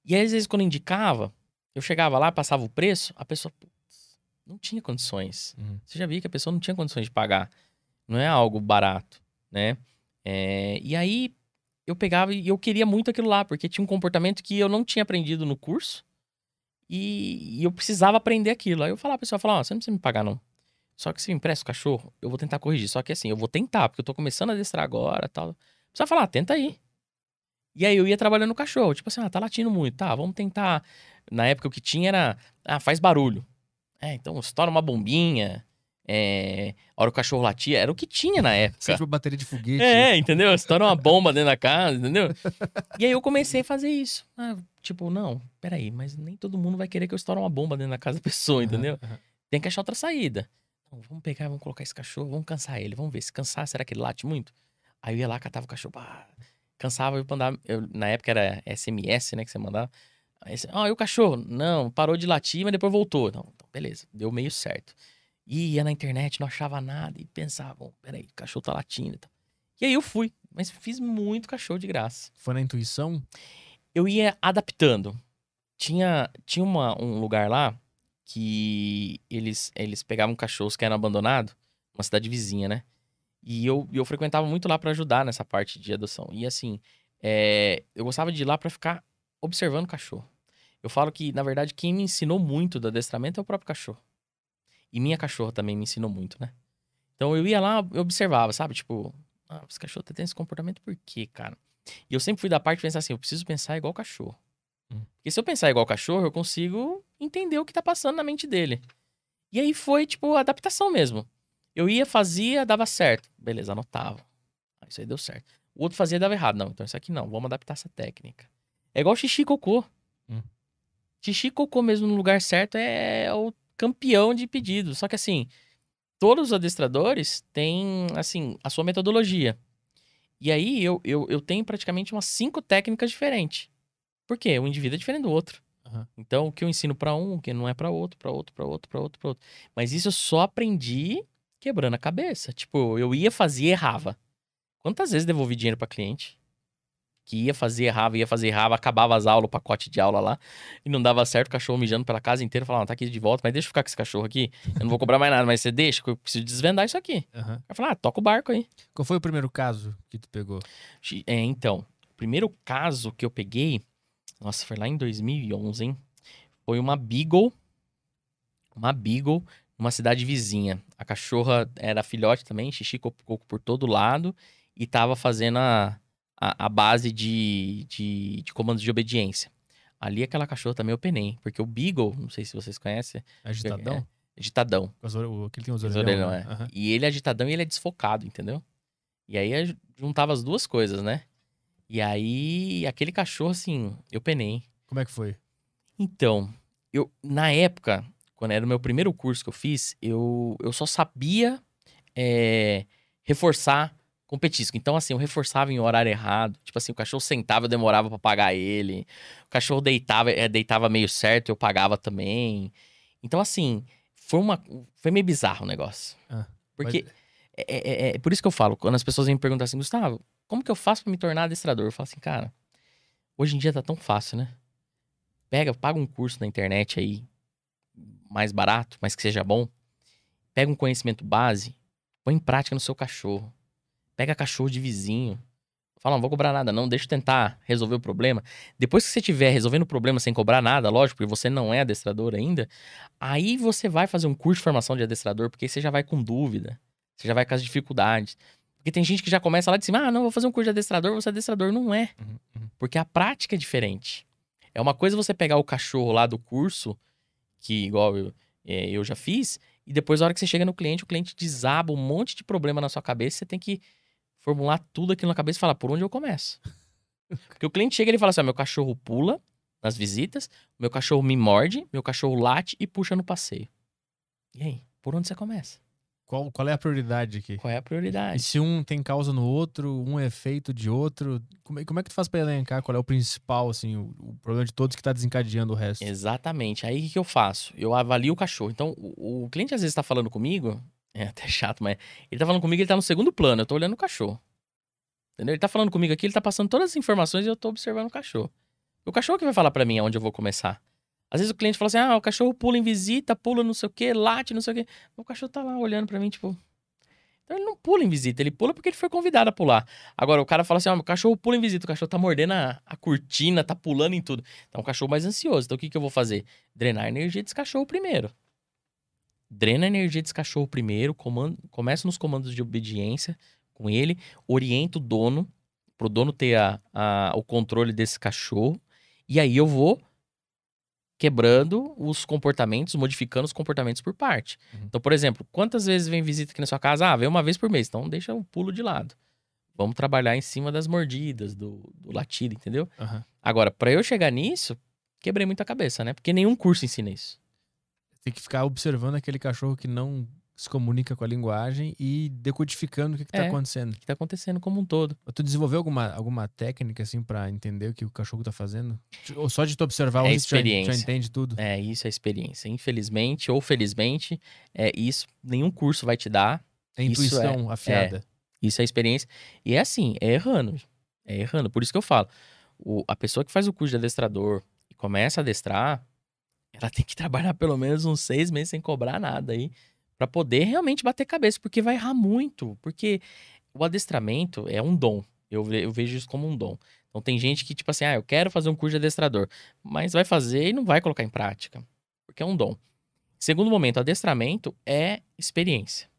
E aí, às vezes, quando indicava, eu chegava lá, passava o preço, a pessoa, putz, não tinha condições. Uhum. Você já viu que a pessoa não tinha condições de pagar. Não é algo barato, né? É, e aí, eu pegava e eu queria muito aquilo lá, porque tinha um comportamento que eu não tinha aprendido no curso e, e eu precisava aprender aquilo. Aí eu falava pra pessoa, falava, ó, você não precisa me pagar não. Só que se me empresta o cachorro, eu vou tentar corrigir. Só que assim, eu vou tentar, porque eu tô começando a adestrar agora tal. Precisa falar, ah, tenta aí. E aí eu ia trabalhando no cachorro. Tipo assim, ah, tá latindo muito. Tá, vamos tentar. Na época o que tinha era, ah, faz barulho. É, então estoura uma bombinha. É, a hora o cachorro latia, era o que tinha na época. Sempre bateria de foguete. É, entendeu? Estoura uma bomba dentro da casa, entendeu? E aí eu comecei a fazer isso. Ah, tipo, não, peraí, mas nem todo mundo vai querer que eu estoure uma bomba dentro da casa da pessoa, entendeu? aham. Tem que achar outra saída. Não, vamos pegar, vamos colocar esse cachorro, vamos cansar ele, vamos ver. Se cansar, será que ele late muito? Aí eu ia lá, catava o cachorro, pá, cansava, eu mandava. eu- na época era SMS, né? Que você mandava. Aí você, Ó, e o cachorro? Não, parou de latir, mas depois voltou. Não, então, beleza, deu meio certo. E ia na internet, não achava nada e pensava, bom, peraí, o cachorro tá latindo e tal. E aí eu fui, mas fiz muito cachorro de graça. Foi na intuição? Eu ia adaptando. Tinha, tinha uma- um lugar lá que eles, eles pegavam cachorros que eram abandonados, uma cidade vizinha, né? E eu, eu frequentava muito lá pra ajudar nessa parte de adoção. E assim, é, eu gostava de ir lá pra ficar observando o cachorro. Eu falo que, na verdade, quem me ensinou muito do adestramento é o próprio cachorro. E minha cachorra também me ensinou muito, né? Então eu ia lá, eu observava, sabe? Tipo, ah, esse cachorro tá tendo esse comportamento por quê, cara? E eu sempre fui da parte de pensar assim, eu preciso pensar igual cachorro. Hum. Porque se eu pensar igual cachorro, eu consigo entender o que tá passando na mente dele. E aí foi, tipo, adaptação mesmo. Eu ia, fazia, dava certo. Beleza, anotava. Ah, isso aí deu certo. O outro fazia, dava errado. Não, então isso aqui não. Vamos adaptar essa técnica. É igual xixi e cocô. Hum. Xixi e cocô mesmo no lugar certo é o campeão de pedido. Só que assim, todos os adestradores têm, assim, a sua metodologia. E aí eu, eu, eu tenho praticamente umas cinco técnicas diferentes. Por quê? O indivíduo é diferente do outro. Aham. Então, o que eu ensino pra um, o que não é pra outro, pra outro, pra outro, pra outro, pra outro. Mas isso eu só aprendi quebrando a cabeça. Tipo, eu ia fazer e errava. Quantas vezes devolvi dinheiro pra cliente? Que ia fazer, errava, ia fazer, errava, acabava as aulas, o pacote de aula lá, e não dava certo, o cachorro mijando pela casa inteira, falava, tá aqui de volta, mas deixa eu ficar com esse cachorro aqui, eu não vou cobrar mais nada, mas você deixa, que eu preciso desvendar isso aqui. Aham. Aí falava, ah, toca o barco aí. Qual foi o primeiro caso que tu pegou? É, então, o primeiro caso que eu peguei, nossa, foi lá em 2011, hein? Foi uma Beagle, uma Beagle, numa cidade vizinha. A cachorra era filhote também, xixi co- coco por todo lado, e tava fazendo a, a, a base de, de, de comandos de obediência. Ali aquela cachorra também eu penei, porque o Beagle, não sei se vocês conhecem, Agitadão? é agitadão. Com as ore- o- Aquele tem os orelhão, né? é. Aham. E ele é agitadão e ele é desfocado, entendeu? E aí juntava as duas coisas, né? E aí, aquele cachorro, assim, eu penei. Como é que foi? Então, eu, na época, quando era o meu primeiro curso que eu fiz, eu, eu só sabia é, reforçar com petisco. Então, assim, eu reforçava em horário errado. Tipo assim, o cachorro sentava, eu demorava pra pagar ele. O cachorro deitava, é, deitava meio certo, eu pagava também. Então, assim, foi uma. Foi meio bizarro o negócio. Ah, Porque. Mas- É, é- é por isso que eu falo, quando as pessoas vêm me perguntar assim, Gustavo, como que eu faço pra me tornar adestrador? Eu falo assim, cara, hoje em dia tá tão fácil, né? Pega, paga um curso na internet aí, mais barato, mas que seja bom. Pega um conhecimento base, põe em prática no seu cachorro. Pega cachorro de vizinho. Fala, não vou cobrar nada, não, deixa eu tentar resolver o problema. Depois que você estiver resolvendo o problema sem cobrar nada, lógico, porque você não é adestrador ainda, aí você vai fazer um curso de formação de adestrador, porque você já vai com dúvida. Você já vai com as dificuldades. Porque tem gente que já começa lá de cima, ah, não, vou fazer um curso de adestrador, vou ser adestrador. Não é. Uhum, uhum. Porque a prática é diferente. É uma coisa você pegar o cachorro lá do curso, que igual eu, é, eu já fiz, e depois, na hora que você chega no cliente, o cliente desaba um monte de problema na sua cabeça, você tem que formular tudo aquilo na cabeça e falar, por onde eu começo? [LAUGHS] Porque o cliente chega e ele fala assim, ó, meu cachorro pula nas visitas, meu cachorro me morde, meu cachorro late e puxa no passeio. E aí, por onde você começa? Qual, qual é a prioridade aqui? Qual é a E prioridade? se um tem causa no outro, um é efeito de outro, como é, como é que tu faz pra elencar qual é o principal, assim, o, o problema de todos que tá desencadeando o resto? Exatamente. Aí o que, que eu faço? Eu avalio o cachorro. Então, o, o cliente às vezes tá falando comigo, é até chato, mas ele tá falando comigo, ele tá no segundo plano, eu tô olhando o cachorro. Entendeu? Ele tá falando comigo aqui, ele tá passando todas as informações e eu tô observando o cachorro. O cachorro que vai falar pra mim aonde eu vou começar. Às vezes o cliente fala assim: ah, o cachorro pula em visita, pula não sei o quê, late, não sei o quê. O cachorro tá lá olhando pra mim, tipo. Então ele não pula em visita, ele pula porque ele foi convidado a pular. Agora o cara fala assim: ó, o cachorro pula em visita, o cachorro tá mordendo a, a cortina, tá pulando em tudo. Então um cachorro mais ansioso. Então o que, que eu vou fazer? Drenar a energia desse cachorro primeiro. Drena a energia desse cachorro primeiro, comando, começa nos comandos de obediência com ele, orienta o dono, pro dono ter a, a- o controle desse cachorro, e aí eu vou quebrando os comportamentos, modificando os comportamentos por parte. Uhum. Então, por exemplo, quantas vezes vem visita aqui na sua casa? Ah, vem uma vez por mês, então deixa o pulo de lado. Vamos trabalhar em cima das mordidas, do, do latido, entendeu? Aham. Agora, pra eu chegar nisso, quebrei muita cabeça, né? Porque nenhum curso ensina isso. Tem que ficar observando aquele cachorro que não se comunica com a linguagem e decodificando o que, que tá É. acontecendo. O que tá acontecendo como um todo. Tu desenvolveu alguma, alguma técnica, assim, pra entender o que o cachorro tá fazendo? Ou só de tu observar É o risco, já, já experiência. entende tudo? É, isso é experiência. Infelizmente ou felizmente, é isso nenhum curso vai te dar. É Isso intuição afiada. Isso é experiência. E é assim, é errando. É errando. Por isso que eu falo. o- a pessoa que faz o curso de adestrador e começa a adestrar, ela tem que trabalhar pelo menos uns seis meses sem cobrar nada aí. Pra poder realmente bater cabeça. Porque vai errar muito. Porque o adestramento é um dom. Eu, eu vejo isso como um dom. Então tem gente que, tipo assim, ah, eu quero fazer um curso de adestrador. Mas vai fazer e não vai colocar em prática. Porque é um dom. Segundo momento, adestramento é experiência.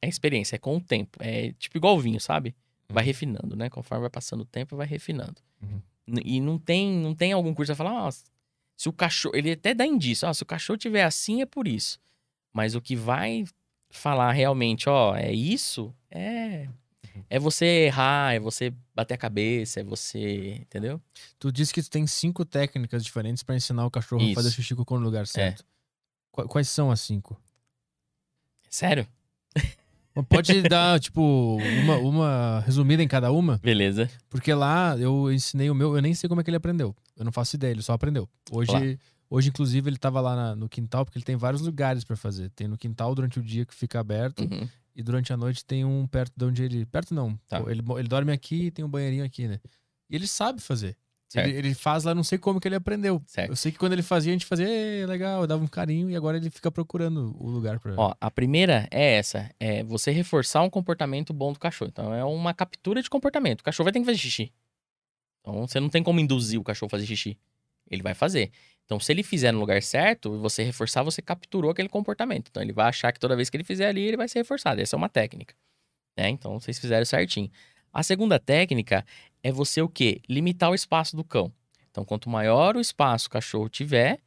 É experiência, é com o tempo. É tipo igual vinho, sabe? Vai Uhum. refinando, né? Conforme vai passando o tempo, vai refinando. Uhum. E não tem, não tem algum curso que vai falar, ó, se o cachorro. Ele até dá indício, ó, se o cachorro tiver assim é por isso. Mas o que vai falar realmente, ó, é isso, é. Uhum. É você errar, é você bater a cabeça, é você. Entendeu? Tu disse que tu tem cinco técnicas diferentes pra ensinar o cachorro a Isso. É. fazer xixi cocô no lugar certo. Qua- Quais são as cinco? Sério? Pode dar, [LAUGHS] tipo, uma, uma resumida em cada uma? Beleza. Porque lá eu ensinei o meu, eu nem sei como é que ele aprendeu. Eu não faço ideia, ele só aprendeu. Hoje, hoje inclusive, ele tava lá na- no quintal, porque ele tem vários lugares pra fazer. Tem no quintal durante o dia que fica aberto, Uhum. e durante a noite tem um perto de onde ele. Perto não. Tá. Ele, ele dorme aqui e tem um banheirinho aqui, né? E ele sabe fazer. Ele, ele faz lá, não sei como que ele aprendeu. Certo. Eu sei que quando ele fazia, a gente fazia, "Ê, legal, eu dava um carinho, e agora ele fica procurando o lugar pra. Ó, a primeira é essa: é você reforçar um comportamento bom do cachorro. Então, é uma captura de comportamento. O cachorro vai ter que fazer xixi. Então, você não tem como induzir o cachorro a fazer xixi. Ele vai fazer. Então, se ele fizer no lugar certo, você reforçar, você capturou aquele comportamento. Então, ele vai achar que toda vez que ele fizer ali, ele vai ser reforçado. Essa é uma técnica. Né? Então, vocês fizeram certinho. A segunda técnica é você o quê? Limitar o espaço do cão. Então, quanto maior o espaço o cachorro tiver,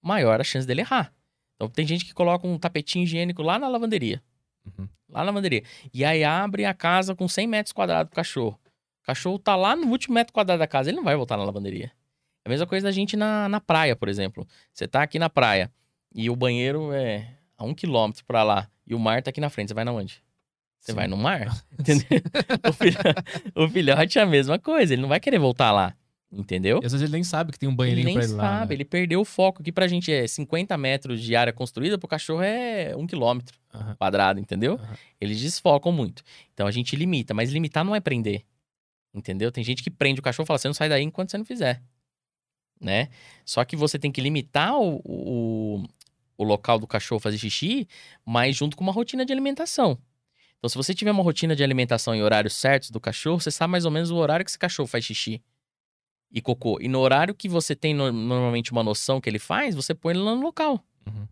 maior a chance dele errar. Então, tem gente que coloca um tapetinho higiênico lá na lavanderia. Uhum. Lá na lavanderia. E aí abre a casa com 100 metros quadrados pro cachorro. O cachorro tá lá no último metro quadrado da casa, ele não vai voltar na lavanderia. É a mesma coisa da gente na, na praia, por exemplo. Você tá aqui na praia e o banheiro é a um quilômetro pra lá e o mar tá aqui na frente. Você vai na onde? Você Sim. vai no mar? [LAUGHS] [LAUGHS] Entendeu? o, filho- o filhote é a mesma coisa, ele não vai querer voltar lá. Entendeu? E às vezes ele nem sabe que tem um Ele banheirinho nem pra ele lá. sabe, né? ele perdeu o foco. Aqui pra gente é 50 metros de área construída, pro cachorro é um quilômetro quadrado, entendeu? Aham. Eles desfocam muito. Então a gente limita, mas limitar não é prender. Entendeu? Tem gente que prende o cachorro e fala: você não sai daí enquanto você não fizer. Né? Só que você tem que limitar o, o, o local do cachorro fazer xixi, mas junto com uma rotina de alimentação. Então, se você tiver uma rotina de alimentação em horários certos do cachorro, você sabe mais ou menos o horário que esse cachorro faz xixi e cocô. E no horário que você tem no- normalmente uma noção que ele faz, você põe ele lá no local. Uhum.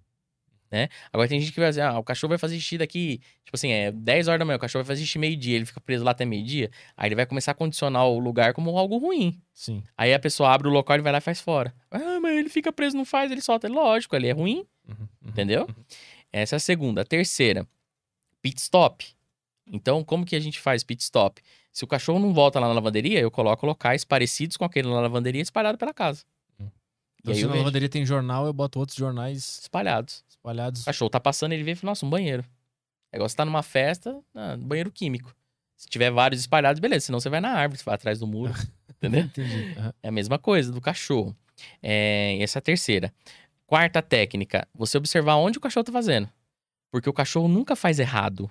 Né? Agora tem gente que vai dizer, ah, o cachorro vai fazer xixi daqui, tipo assim, é 10 horas da manhã, o cachorro vai fazer xixi meio-dia, ele fica preso lá até meio-dia, aí ele vai começar a condicionar o lugar como algo ruim. Sim. Aí a pessoa abre o local e vai lá e faz fora. Ah, mas ele fica preso, não faz, ele solta. Lógico, ele é ruim, Uhum. Uhum. entendeu? Essa é a segunda. A terceira, pit stop. Então, como que a gente faz pit stop? Se o cachorro não volta lá na lavanderia, eu coloco locais parecidos com aquele na lavanderia espalhado pela casa. Hum. E Então, se na lavanderia tem jornal, eu boto outros jornais espalhados. espalhados. O cachorro tá passando, ele vê e fala, nossa, um banheiro. É igual você tá numa festa, ah, banheiro químico. Se tiver vários espalhados, beleza. Senão você vai na árvore, você vai atrás do muro. [LAUGHS] entendeu? Entendi. Aham. É a mesma coisa do cachorro. É, essa é a terceira. Quarta técnica, você observar onde o cachorro tá fazendo. Porque o cachorro nunca faz errado.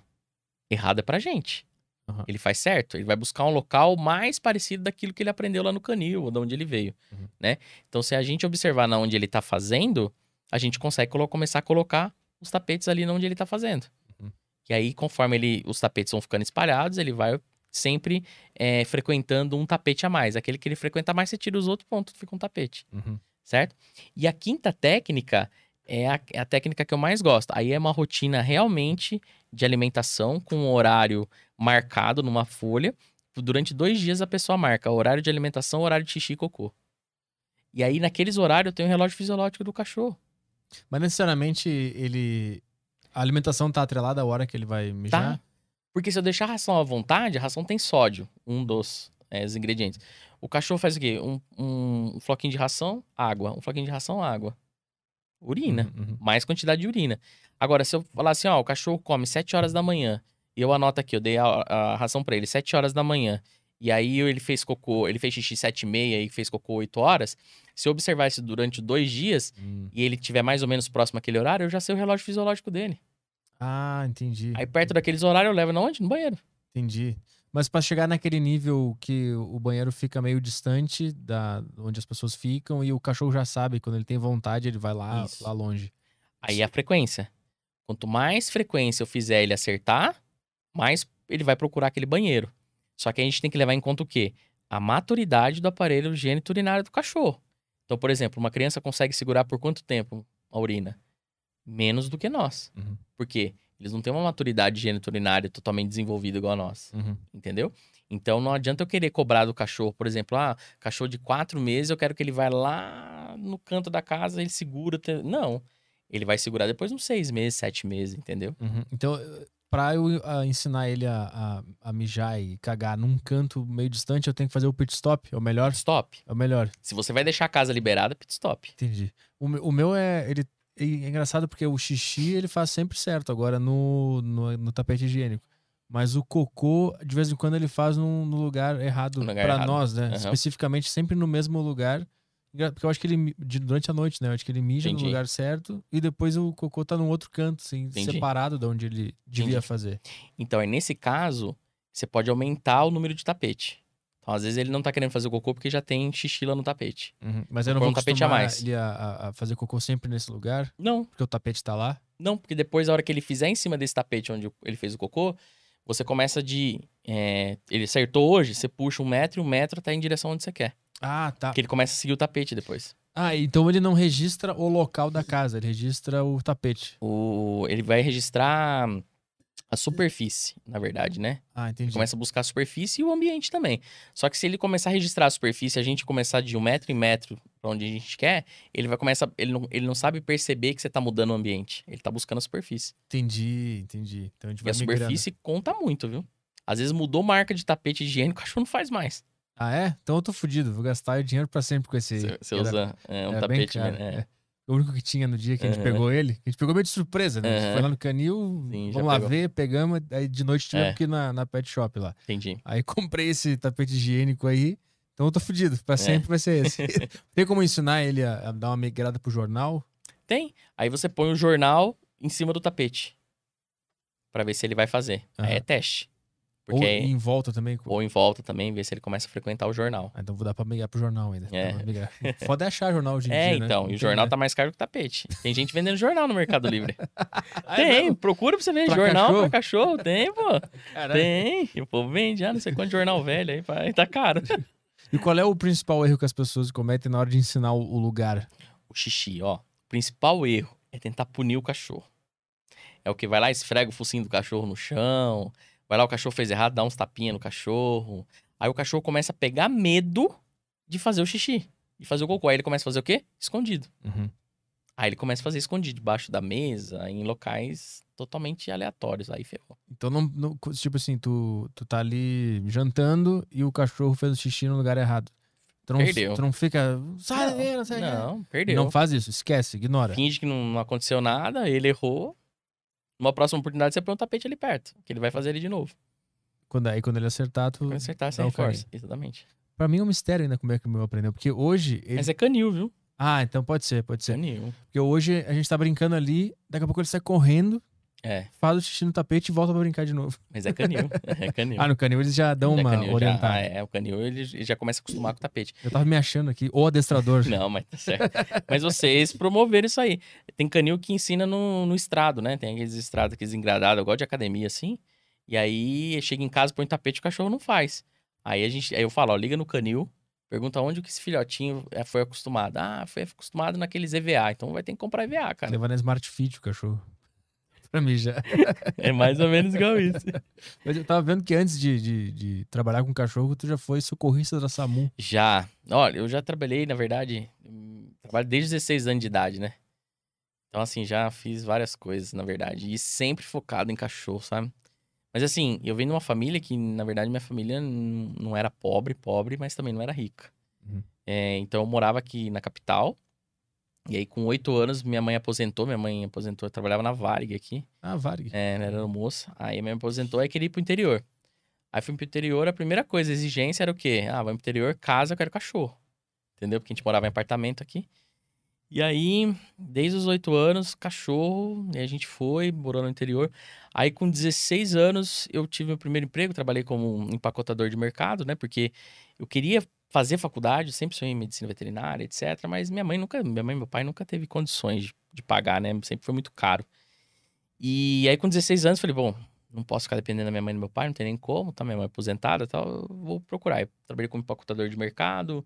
Errado é pra gente. Aham. Ele faz certo. Ele vai buscar um local mais parecido daquilo que ele aprendeu lá no canil, ou de onde ele veio. Uhum. Né? Então, se a gente observar na onde ele tá fazendo, a gente consegue começar a colocar os tapetes ali onde ele tá fazendo. Uhum. E aí, conforme ele, os tapetes vão ficando espalhados, ele vai sempre é, frequentando um tapete a mais. Aquele que ele frequenta mais, você tira os outros, ponto, fica um tapete, Uhum. certo? E a quinta técnica é a, é a técnica que eu mais gosto. Aí é uma rotina realmente de alimentação com um horário marcado numa folha. Durante dois dias a pessoa marca horário de alimentação, horário de xixi e cocô. E aí, naqueles horários, eu tenho o relógio fisiológico do cachorro. Mas necessariamente ele. A alimentação tá atrelada à hora que ele vai mijar? Tá? Porque se eu deixar a ração à vontade, a ração tem sódio, um dos é, ingredientes. O cachorro faz o quê? Um, um floquinho de ração, água. Um floquinho de ração, água. Urina. Uhum, uhum. Mais quantidade de urina. Agora, se eu falar assim, ó, o cachorro come 7 horas da manhã, e eu anoto aqui, eu dei a, a ração pra ele 7 horas da manhã, e aí ele fez cocô, ele fez xixi 7 e meia e fez cocô 8 horas, se eu observar isso durante dois dias, Hum. e ele tiver mais ou menos próximo àquele horário, eu já sei o relógio fisiológico dele. Ah, entendi. Aí perto daqueles horários eu levo na onde? No banheiro. Entendi. Mas pra chegar naquele nível que o banheiro fica meio distante da onde as pessoas ficam e o cachorro já sabe, quando ele tem vontade, ele vai lá, Isso. lá longe. Aí é a frequência. Quanto mais frequência eu fizer ele acertar, mais ele vai procurar aquele banheiro. Só que a gente tem que levar em conta o quê? A maturidade do aparelho geniturinário do cachorro. Então, por exemplo, uma criança consegue segurar por quanto tempo a urina? Menos do que nós. Uhum. Por quê? Eles não têm uma maturidade geniturinária totalmente desenvolvida igual a nós. Uhum. Entendeu? Então não adianta eu querer cobrar do cachorro, por exemplo, ah, cachorro de quatro meses, eu quero que ele vá lá no canto da casa, ele segura. Não. Ele vai segurar depois uns seis meses, sete meses, entendeu? Uhum. Então, pra eu ah, ensinar ele a, a, a mijar e cagar num canto meio distante, eu tenho que fazer o pit stop. É o melhor? Stop. É o melhor. Se você vai deixar a casa liberada, pit stop. Entendi. O, meu- o meu é. Ele, é engraçado porque o xixi ele faz sempre certo agora no, no, no tapete higiênico. Mas o cocô, de vez em quando, ele faz num, no lugar errado errado. nós, né? Aham. Especificamente sempre no mesmo lugar. Porque eu acho que ele, durante a noite, né? Eu acho que ele mija Entendi. no lugar certo e depois o cocô tá num outro canto, assim, Entendi. separado de onde ele devia Entendi. fazer. Então, aí nesse caso, você pode aumentar o número de tapete. Então, às vezes, ele não tá querendo fazer o cocô porque já tem xixi lá no tapete. Uhum. Mas eu não vou um tapete a mais. ele a, a- a fazer cocô sempre nesse lugar, Não, porque o tapete tá lá. Não, porque depois, a hora que ele fizer em cima desse tapete onde ele fez o cocô, você começa de. É, ele acertou hoje, você puxa um metro e um metro tá em direção onde você quer. Ah, tá. Porque ele começa a seguir o tapete depois. Ah, então ele não registra o local da casa, ele registra o tapete. O, ele vai registrar a superfície, na verdade, né? Ah, Ele entendi. começa a buscar a superfície e o ambiente também. Só que se ele começar a registrar a superfície, a gente começar de um metro em metro pra onde a gente quer, ele vai começar. Ele não, ele não sabe perceber que você tá mudando o ambiente. Ele tá buscando a superfície. Entendi, entendi. Então a gente E vai a migrando. superfície conta muito, viu? Às vezes mudou marca de tapete higiênico, [LAUGHS] o cachorro não faz mais. Ah, é? Então eu tô fudido. Vou gastar dinheiro pra sempre com esse. Você, que usa é, um bem tapete. caro, né? É. é. O único que tinha no dia que a gente pegou ele. A gente pegou meio de surpresa, né? A gente foi lá no canil, Sim, vamos lá pegou. ver, pegamos, aí de noite tivemos É. que ir na, na pet shop lá. Entendi. Aí [LAUGHS] comprei esse tapete higiênico aí, então eu tô fudido. Pra É. sempre vai ser esse. [LAUGHS] Tem como ensinar ele a, a dar uma migrada pro jornal? Tem. Aí você põe o jornal em cima do tapete. Pra ver se ele vai fazer. Aí é teste. Ou Porque aí- em volta também? ou em volta também, ver se ele começa a frequentar o jornal. Ah, então vou dar pra migrar pro jornal ainda. É. Migrar. [LAUGHS] Foda é achar jornal hoje em É, dia, né? então. Não E o jornal né? tá mais caro que o tapete. Tem gente vendendo jornal no Mercado Livre. Ah, [LAUGHS] é tem. Procura pra você ver. Pra jornal cachorro? pra cachorro. Tem, pô. Caralho. Tem. E o povo vende já não sei quanto jornal velho aí. pá, Tá caro. [LAUGHS] E qual é o principal erro que as pessoas cometem na hora de ensinar o, o lugar? O xixi, ó. O principal erro é tentar punir o cachorro. É o que vai lá, esfrega o focinho do cachorro no chão. Vai lá, o cachorro fez errado, dá uns tapinhas no cachorro. Aí o cachorro começa a pegar medo de fazer o xixi. De fazer o cocô. Aí ele começa a fazer o quê? Escondido. Uhum. Aí ele começa a fazer escondido, debaixo da mesa, em locais totalmente aleatórios. Aí ferrou. Então, não, não- tipo assim, tu, tu tá ali jantando e o cachorro fez o xixi no lugar errado. Tu não, Perdeu. Tu não fica. Sai daí, não quê." Não, perdeu. Não faz isso, esquece, ignora. Finge que não, não aconteceu nada, ele errou. Numa próxima oportunidade, você põe um tapete ali perto, que ele vai fazer ele de novo. Quando, aí quando ele acertar, tu. Quando acertar, você reforça. Exatamente. Pra mim é um mistério ainda como é que o meu aprendeu. Porque hoje. Ele... Mas é canil, viu? Ah, então pode ser, pode ser. Canil. Porque hoje a gente tá brincando ali, daqui a pouco ele sai correndo, É, faz o xixi no tapete e volta pra brincar de novo. mas é canil. É canil. [LAUGHS] Ah, no canil eles já dão É uma canil, orientada. ah, é, o canil ele, ele já começa a acostumar com o tapete. Eu tava me achando aqui, o adestrador. [LAUGHS] Não, mas tá certo. mas vocês promoveram isso aí. Tem canil que ensina no, no estrado, né? Tem aqueles estrados, aqueles engradados, eu gosto de academia assim. E aí chega em casa, põe tapete, o cachorro não faz. Aí a gente, aí eu falo, ó, liga no canil, pergunta onde que esse filhotinho eh, foi acostumado. Ah, foi acostumado naqueles EVA, então vai ter que comprar EVA, cara. Levar na Smart Fit o cachorro. Pra mim já. [LAUGHS] É mais ou menos igual isso. [LAUGHS] Mas eu tava vendo que antes de, de, de trabalhar com cachorro, tu já foi socorrista da SAMU. Já. Olha, eu já trabalhei, na verdade, trabalho desde 16 anos de idade, né? Então, assim, já fiz várias coisas, na verdade. E sempre focado em cachorro, sabe? Mas, assim, eu venho de uma família que, na verdade, minha família não era pobre, pobre, mas também não era rica. Uhum. É, então, eu morava aqui na capital. E aí, com oito anos, minha mãe aposentou. Minha mãe aposentou, trabalhava na Varig aqui. Ah, Varg. É, ela era moça. Aí minha mãe aposentou, aí queria ir pro interior. Aí fui pro interior, a primeira coisa, a exigência era o quê? Ah, vamos pro interior, casa, eu quero cachorro. Entendeu? Porque a gente morava em apartamento aqui. E aí, desde os oito anos, cachorro, e a gente foi, morou no interior. Aí, com 16 anos, eu tive meu primeiro emprego, trabalhei como um empacotador de mercado, né? Porque eu queria fazer faculdade, sempre sonhei em medicina veterinária, etc. Mas minha mãe nunca, minha mãe e meu pai nunca teve condições de, de pagar, né? Sempre foi muito caro. E aí, com 16 anos, falei, bom, não posso ficar dependendo da minha mãe e do meu pai, não tem nem como, tá? Minha mãe é aposentada tal, eu vou procurar. Eu trabalhei como empacotador de mercado,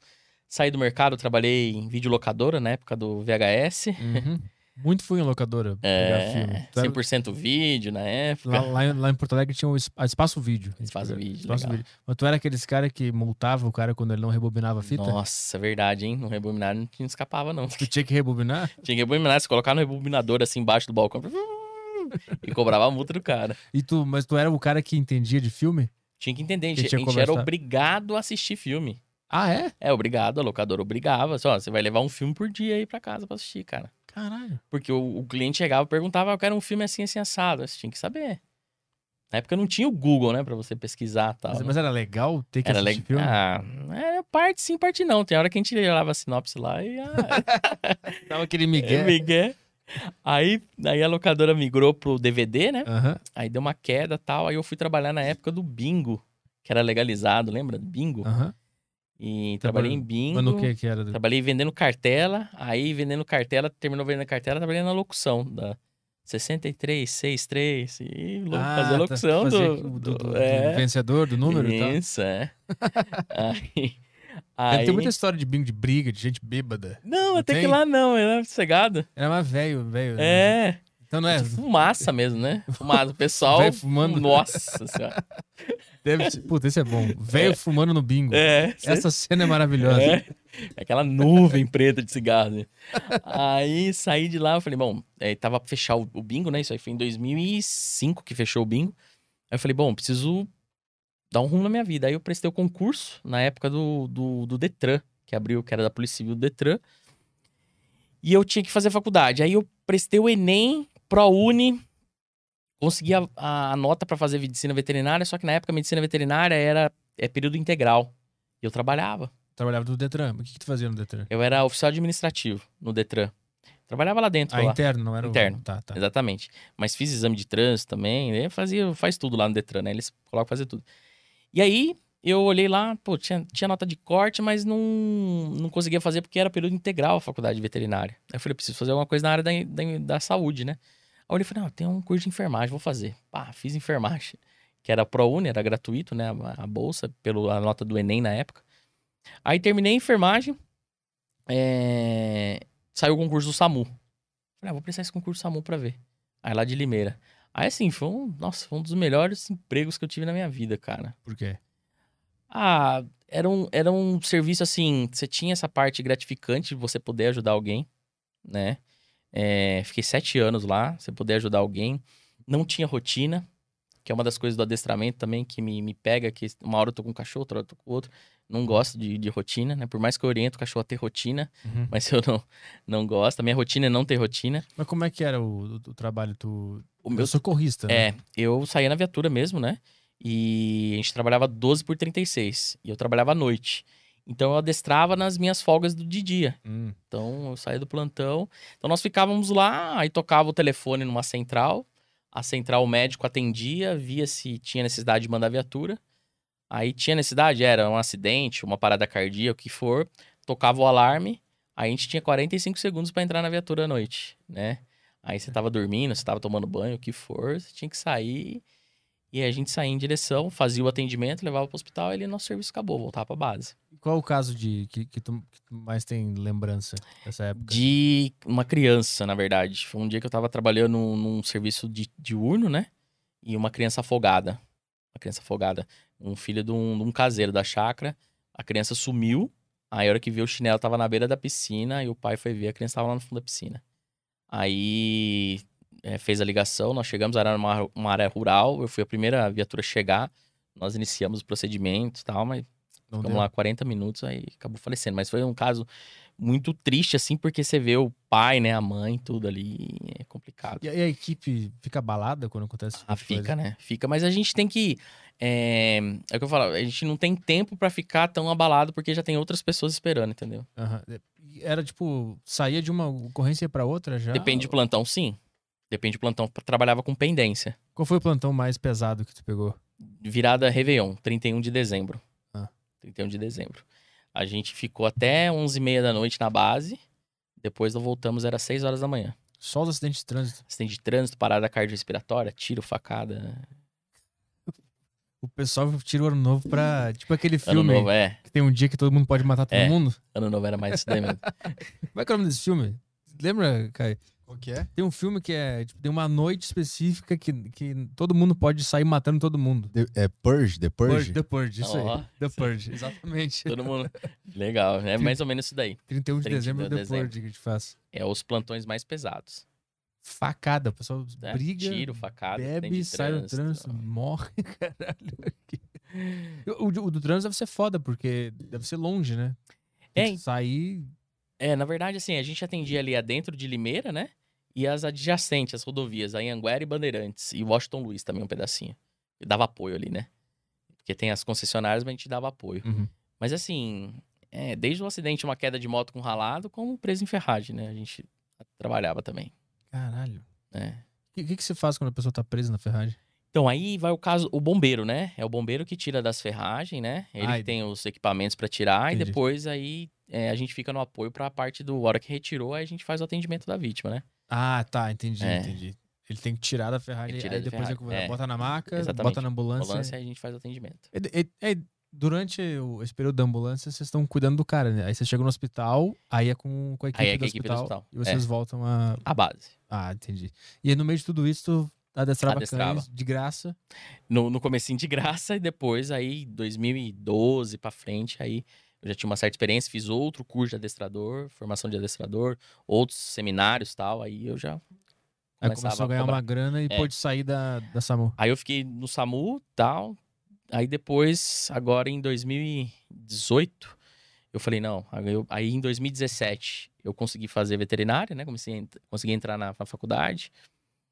saí do mercado, trabalhei em videolocadora na época do VHS. Uhum. Muito fui em locadora. É, Tu era- 100% vídeo na época. Lá, lá, em- lá em Porto Alegre tinha o Espaço Vídeo. Espaço. Vídeo, Espaço legal. Vídeo. Mas tu era aqueles cara que multava o cara quando ele não rebobinava a fita? Nossa, verdade, hein? No rebobinar não não escapava, não. Tu tinha que rebobinar? [LAUGHS] Tinha que rebobinar, se colocar no rebobinador assim embaixo do balcão. E cobrava a multa do cara. E tu, mas tu era o cara que entendia de filme? Tinha que entender, a gente, a gente era obrigado a assistir filme. Ah, é? É, obrigado, a locadora obrigava. Só, você vai levar um filme por dia aí pra casa pra assistir, cara. Caralho. Porque o, o cliente chegava e perguntava, "Ah, eu quero um filme assim, assim, assado. Você tinha que saber. Na época não tinha o Google, né, pra você pesquisar e tal. Mas, né? mas era legal ter que Era assistir filme? Ah, era parte sim, parte não. Tem hora que a gente olhava a sinopse lá e. Ah, [LAUGHS] Dava aquele é migué. Miguel. Aí, aí a locadora migrou pro DVD, né? Aham. Aí deu uma queda e tal. Aí eu fui trabalhar na época do bingo, que era legalizado, lembra? Bingo. Aham. E trabalhei em bingo. Mas no que que era? Trabalhei vendendo cartela. Aí vendendo cartela, terminou vendendo cartela, trabalhei na locução da 63, 63. E lo- Ah, fazia tá. locução Fazia do, do, do- do- do é, vencedor, do número e tal. Isso, é. [LAUGHS] aí, aí... ter muita história de bingo de briga, de gente bêbada. Não, Não até que tem? lá não, era sossegado. Era mais velho, velho. né? É, Então não é. tipo fumaça mesmo, né? [LAUGHS] Fumaça. O pessoal. Velho fumando. Nossa senhora. Deve. Puta, esse é bom. Velho fumando no bingo. É, Essa cena é maravilhosa. É, aquela nuvem preta de cigarro. né? Aí saí de lá, eu falei, bom, aí tava pra fechar o, o bingo, né? Isso aí foi em 2005 que fechou o bingo. Aí eu falei, bom, preciso dar um rumo na minha vida. Aí eu prestei o concurso na época do, do, do Detran, que abriu, que era da Polícia Civil do Detran. E eu tinha que fazer faculdade. Aí eu prestei o Enem, ProUni, consegui a, a nota pra fazer medicina veterinária, só que na época a medicina veterinária era é período integral. E eu trabalhava. Trabalhava do Detran. O que, que tu fazia no Detran? Eu era oficial administrativo no Detran. Trabalhava lá dentro. Ah, lá. interno, não era Interno. o. Tá, tá. Exatamente. Mas fiz exame de trânsito também. né? Fazia, faz tudo lá no Detran, né? Eles colocam fazer tudo. E aí, eu olhei lá, pô, tinha, tinha nota de corte, mas não, não conseguia fazer porque era período integral a faculdade de veterinária. Aí eu falei, preciso fazer alguma coisa na área da, da, da saúde, né? Aí eu falei, não, tem um curso de enfermagem, vou fazer. Pá, fiz enfermagem. Que era ProUni, era gratuito, né? A, a bolsa, pela nota do Enem na época. Aí terminei a enfermagem. é, Saiu o concurso do SAMU. Falei, ah, vou prestar esse concurso do SAMU pra ver. Aí lá de Limeira. Aí assim, foi um, nossa, foi um dos melhores empregos que eu tive na minha vida, cara. Por quê? Ah, era um, era um serviço assim, você tinha essa parte gratificante de você poder ajudar alguém, né? É, fiquei sete anos lá, você poder ajudar alguém. Não tinha rotina, que é uma das coisas do adestramento também que me, me pega, que uma hora eu tô com um cachorro, outra hora eu tô com outro. Não gosto de, de rotina, né? Por mais que eu oriento o cachorro a ter rotina, Uhum. mas eu não, não gosto. A minha rotina é não ter rotina. Mas como é que era o, o- o trabalho? Tu... O Eu meu sou socorrista, né? É, eu saía na viatura mesmo, né? E a gente trabalhava 12 por 36. E eu trabalhava à noite. Então eu adestrava nas minhas folgas do de dia. Hum. Então eu saía do plantão. Então nós ficávamos lá, aí tocava o telefone numa central. A central o médico atendia, via se tinha necessidade de mandar viatura. Aí tinha necessidade, era um acidente, uma parada cardíaca, o que for. Tocava o alarme. Aí a gente tinha 45 segundos para entrar na viatura à noite, né? Aí você tava dormindo, você tava tomando banho, o que for, você tinha que sair. E aí a gente saía em direção, fazia o atendimento, levava pro hospital e ali nosso serviço acabou, voltava pra base. Qual o caso de que, que, tu, que tu mais tem lembrança dessa época? De uma criança, na verdade. Foi um dia que eu tava trabalhando num, num serviço de diurno, né? E uma criança afogada. Uma criança afogada. Um filho de um, de um caseiro da chácara. A criança sumiu. Aí a hora que viu o chinelo tava na beira da piscina e o pai foi ver, a criança tava lá no fundo da piscina. Aí é, fez a ligação, nós chegamos, era uma, uma área rural, eu fui a primeira viatura a chegar. Nós iniciamos o procedimento e tal, mas Não Ficamos deu? lá 40 minutos, aí acabou falecendo. Mas foi um caso muito triste, assim, porque você vê o pai, né, a mãe, tudo ali, é complicado. E, a equipe fica abalada quando acontece Ah, fica, né? Fica, mas a gente tem que. É, é o que eu falo, a gente não tem tempo para ficar tão abalado porque já tem outras pessoas esperando, entendeu? Uhum. Era tipo, saía de uma ocorrência para outra já? Depende de plantão, sim. Depende de plantão. Trabalhava com pendência. Qual foi o plantão mais pesado que tu pegou? Virada Réveillon, 31 de dezembro. Ah. 31 de dezembro. A gente ficou até 11h30 da noite na base. Depois nós voltamos, era 6 horas da manhã. Só os acidentes de trânsito? Acidente de trânsito, parada cardiorrespiratória, tiro, facada. O pessoal tira o ano novo pra. Tipo aquele filme. Ano novo, é. Que tem um dia que todo mundo pode matar todo É. mundo. Ano novo era mais isso daí mesmo. [LAUGHS] Como é que é o nome desse filme? Lembra, Caio? Qual que é? Tem um filme que é. Tipo, tem uma noite específica que, que todo mundo pode sair matando todo mundo. The- é Purge, The Purge? The Purge, isso Ó. aí. The Purge, exatamente. [LAUGHS] Todo mundo. Legal, é mais ou menos isso daí. 31 de 31 de dezembro, The dezembro. Purge que a gente faz. É os plantões mais pesados. Facada, o pessoal né? briga, Tiro, facada, bebe, de sai no trânsito, morre, [LAUGHS] caralho. O, o do trânsito deve ser foda, porque deve ser longe, né? É, Tem que sair. É, na verdade, assim, a gente atendia ali adentro de Limeira, né? E as adjacentes, as rodovias, aí Anguera e Bandeirantes. E Washington Luiz também um pedacinho. E dava apoio ali, né? Porque tem as concessionárias, mas a gente dava apoio. Uhum. Mas assim, é, desde o acidente, uma queda de moto com ralado, como preso em ferragem, né? A gente trabalhava também. Caralho. né? O que, que, você faz quando a pessoa tá presa na ferragem? Então, aí vai o caso, o bombeiro, né? É o bombeiro que tira das ferragens, né? Ele que tem os equipamentos pra tirar Entendi. e depois aí é, a gente fica no apoio pra parte do hora que retirou, aí a gente faz o atendimento da vítima, né? Ah, tá, entendi, É. entendi. Ele tem que tirar da Ele tira aí da depois ele é. bota na maca, Exatamente. bota na ambulância. Ambulância, aí a gente faz o atendimento. E- e- e- durante o, esse período da ambulância, vocês estão cuidando do cara, né? Aí você chega no hospital, aí é com, com a equipe, Aí é do, com a equipe do hospital, hospital, E vocês voltam a. A base. Ah, entendi. E aí no meio de tudo isso, tu adestrava, Adestrava. cães de graça. No, no comecinho de graça e depois aí 2012 pra frente, aí eu já tinha uma certa experiência, fiz outro curso de adestrador, formação de adestrador, outros seminários e tal, aí eu já Aí começou a ganhar cobrar. uma grana e É. pôde sair da, da SAMU. Aí eu fiquei no SAMU tal. Aí depois, agora em 2018, eu falei, não. Aí, eu- aí em 2017 eu consegui fazer veterinária, né? Comecei a consegui entrar na, na faculdade.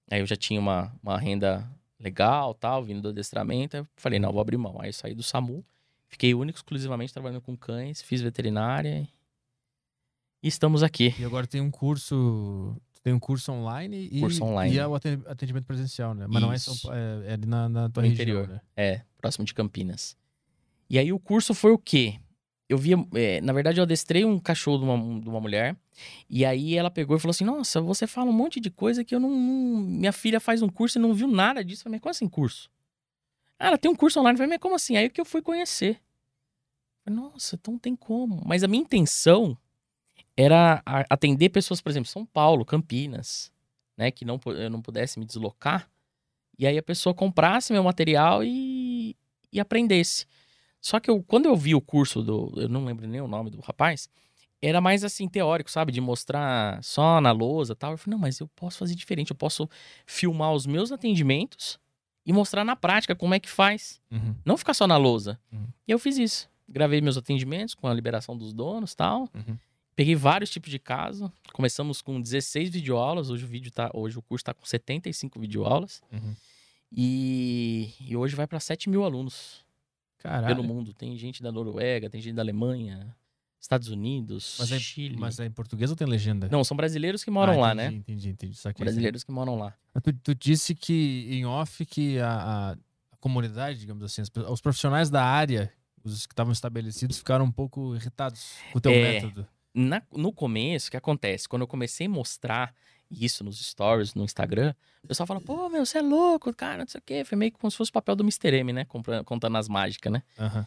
Aí eu já tinha uma, uma renda legal, tal, vindo do adestramento. Aí eu falei, não, vou abrir mão. Aí eu saí do SAMU, fiquei único, exclusivamente trabalhando com cães, fiz veterinária e estamos aqui. E agora tem um curso. Tem um curso online e, Curso online. e é o aten- atendimento presencial, né? Mas não é, São Isso. Pa- é, é ali na, na tua No região, interior. né? É, próximo de Campinas. E aí o curso foi o quê? Eu via, é, na verdade eu adestrei um cachorro de uma, de uma mulher, e aí ela pegou e falou assim, nossa, você fala um monte de coisa que eu não, não- minha filha faz um curso e não viu nada disso. Eu falei, como assim curso? Ah, ela tem um curso online. Eu falei, mas como assim? Aí que eu fui conhecer. Eu falei, nossa, então tem como. Mas a minha intenção era atender pessoas, por exemplo, São Paulo, Campinas, né, que não, eu não pudesse me deslocar, e aí a pessoa comprasse meu material e, e aprendesse. Só que eu, quando eu vi o curso do. Eu não lembro nem o nome do rapaz. Era mais assim, teórico, sabe? De mostrar só na lousa tal. Eu falei, não, mas eu posso fazer diferente. Eu posso filmar os meus atendimentos e mostrar na prática como é que faz. Uhum. Não ficar só na lousa. Uhum. E eu fiz isso. Gravei meus atendimentos com a liberação dos donos e tal. Uhum. Peguei vários tipos de caso. Começamos com 16 videoaulas. Hoje o, vídeo tá, hoje o curso está com 75 videoaulas. Uhum. E, e hoje vai para 7 mil alunos Caralho. pelo mundo. Tem gente da Noruega, tem gente da Alemanha, Estados Unidos, Mas é, Chile. mas é em português ou tem legenda? Não, são brasileiros que moram Ah, lá, entendi, né? Entendi, entendi. Saquei, Brasileiros que moram lá. Tu, tu disse que em off que a, a- comunidade, digamos assim, os profissionais da área, os que estavam estabelecidos, ficaram um pouco irritados com o teu É. método. Na- no começo, o que acontece? Quando eu comecei a mostrar isso nos stories, no Instagram, o pessoal fala, pô, meu, você é louco, cara, não sei o quê. Foi meio que como se fosse o papel do Mr. M, né? Contando as mágicas, né? Aham.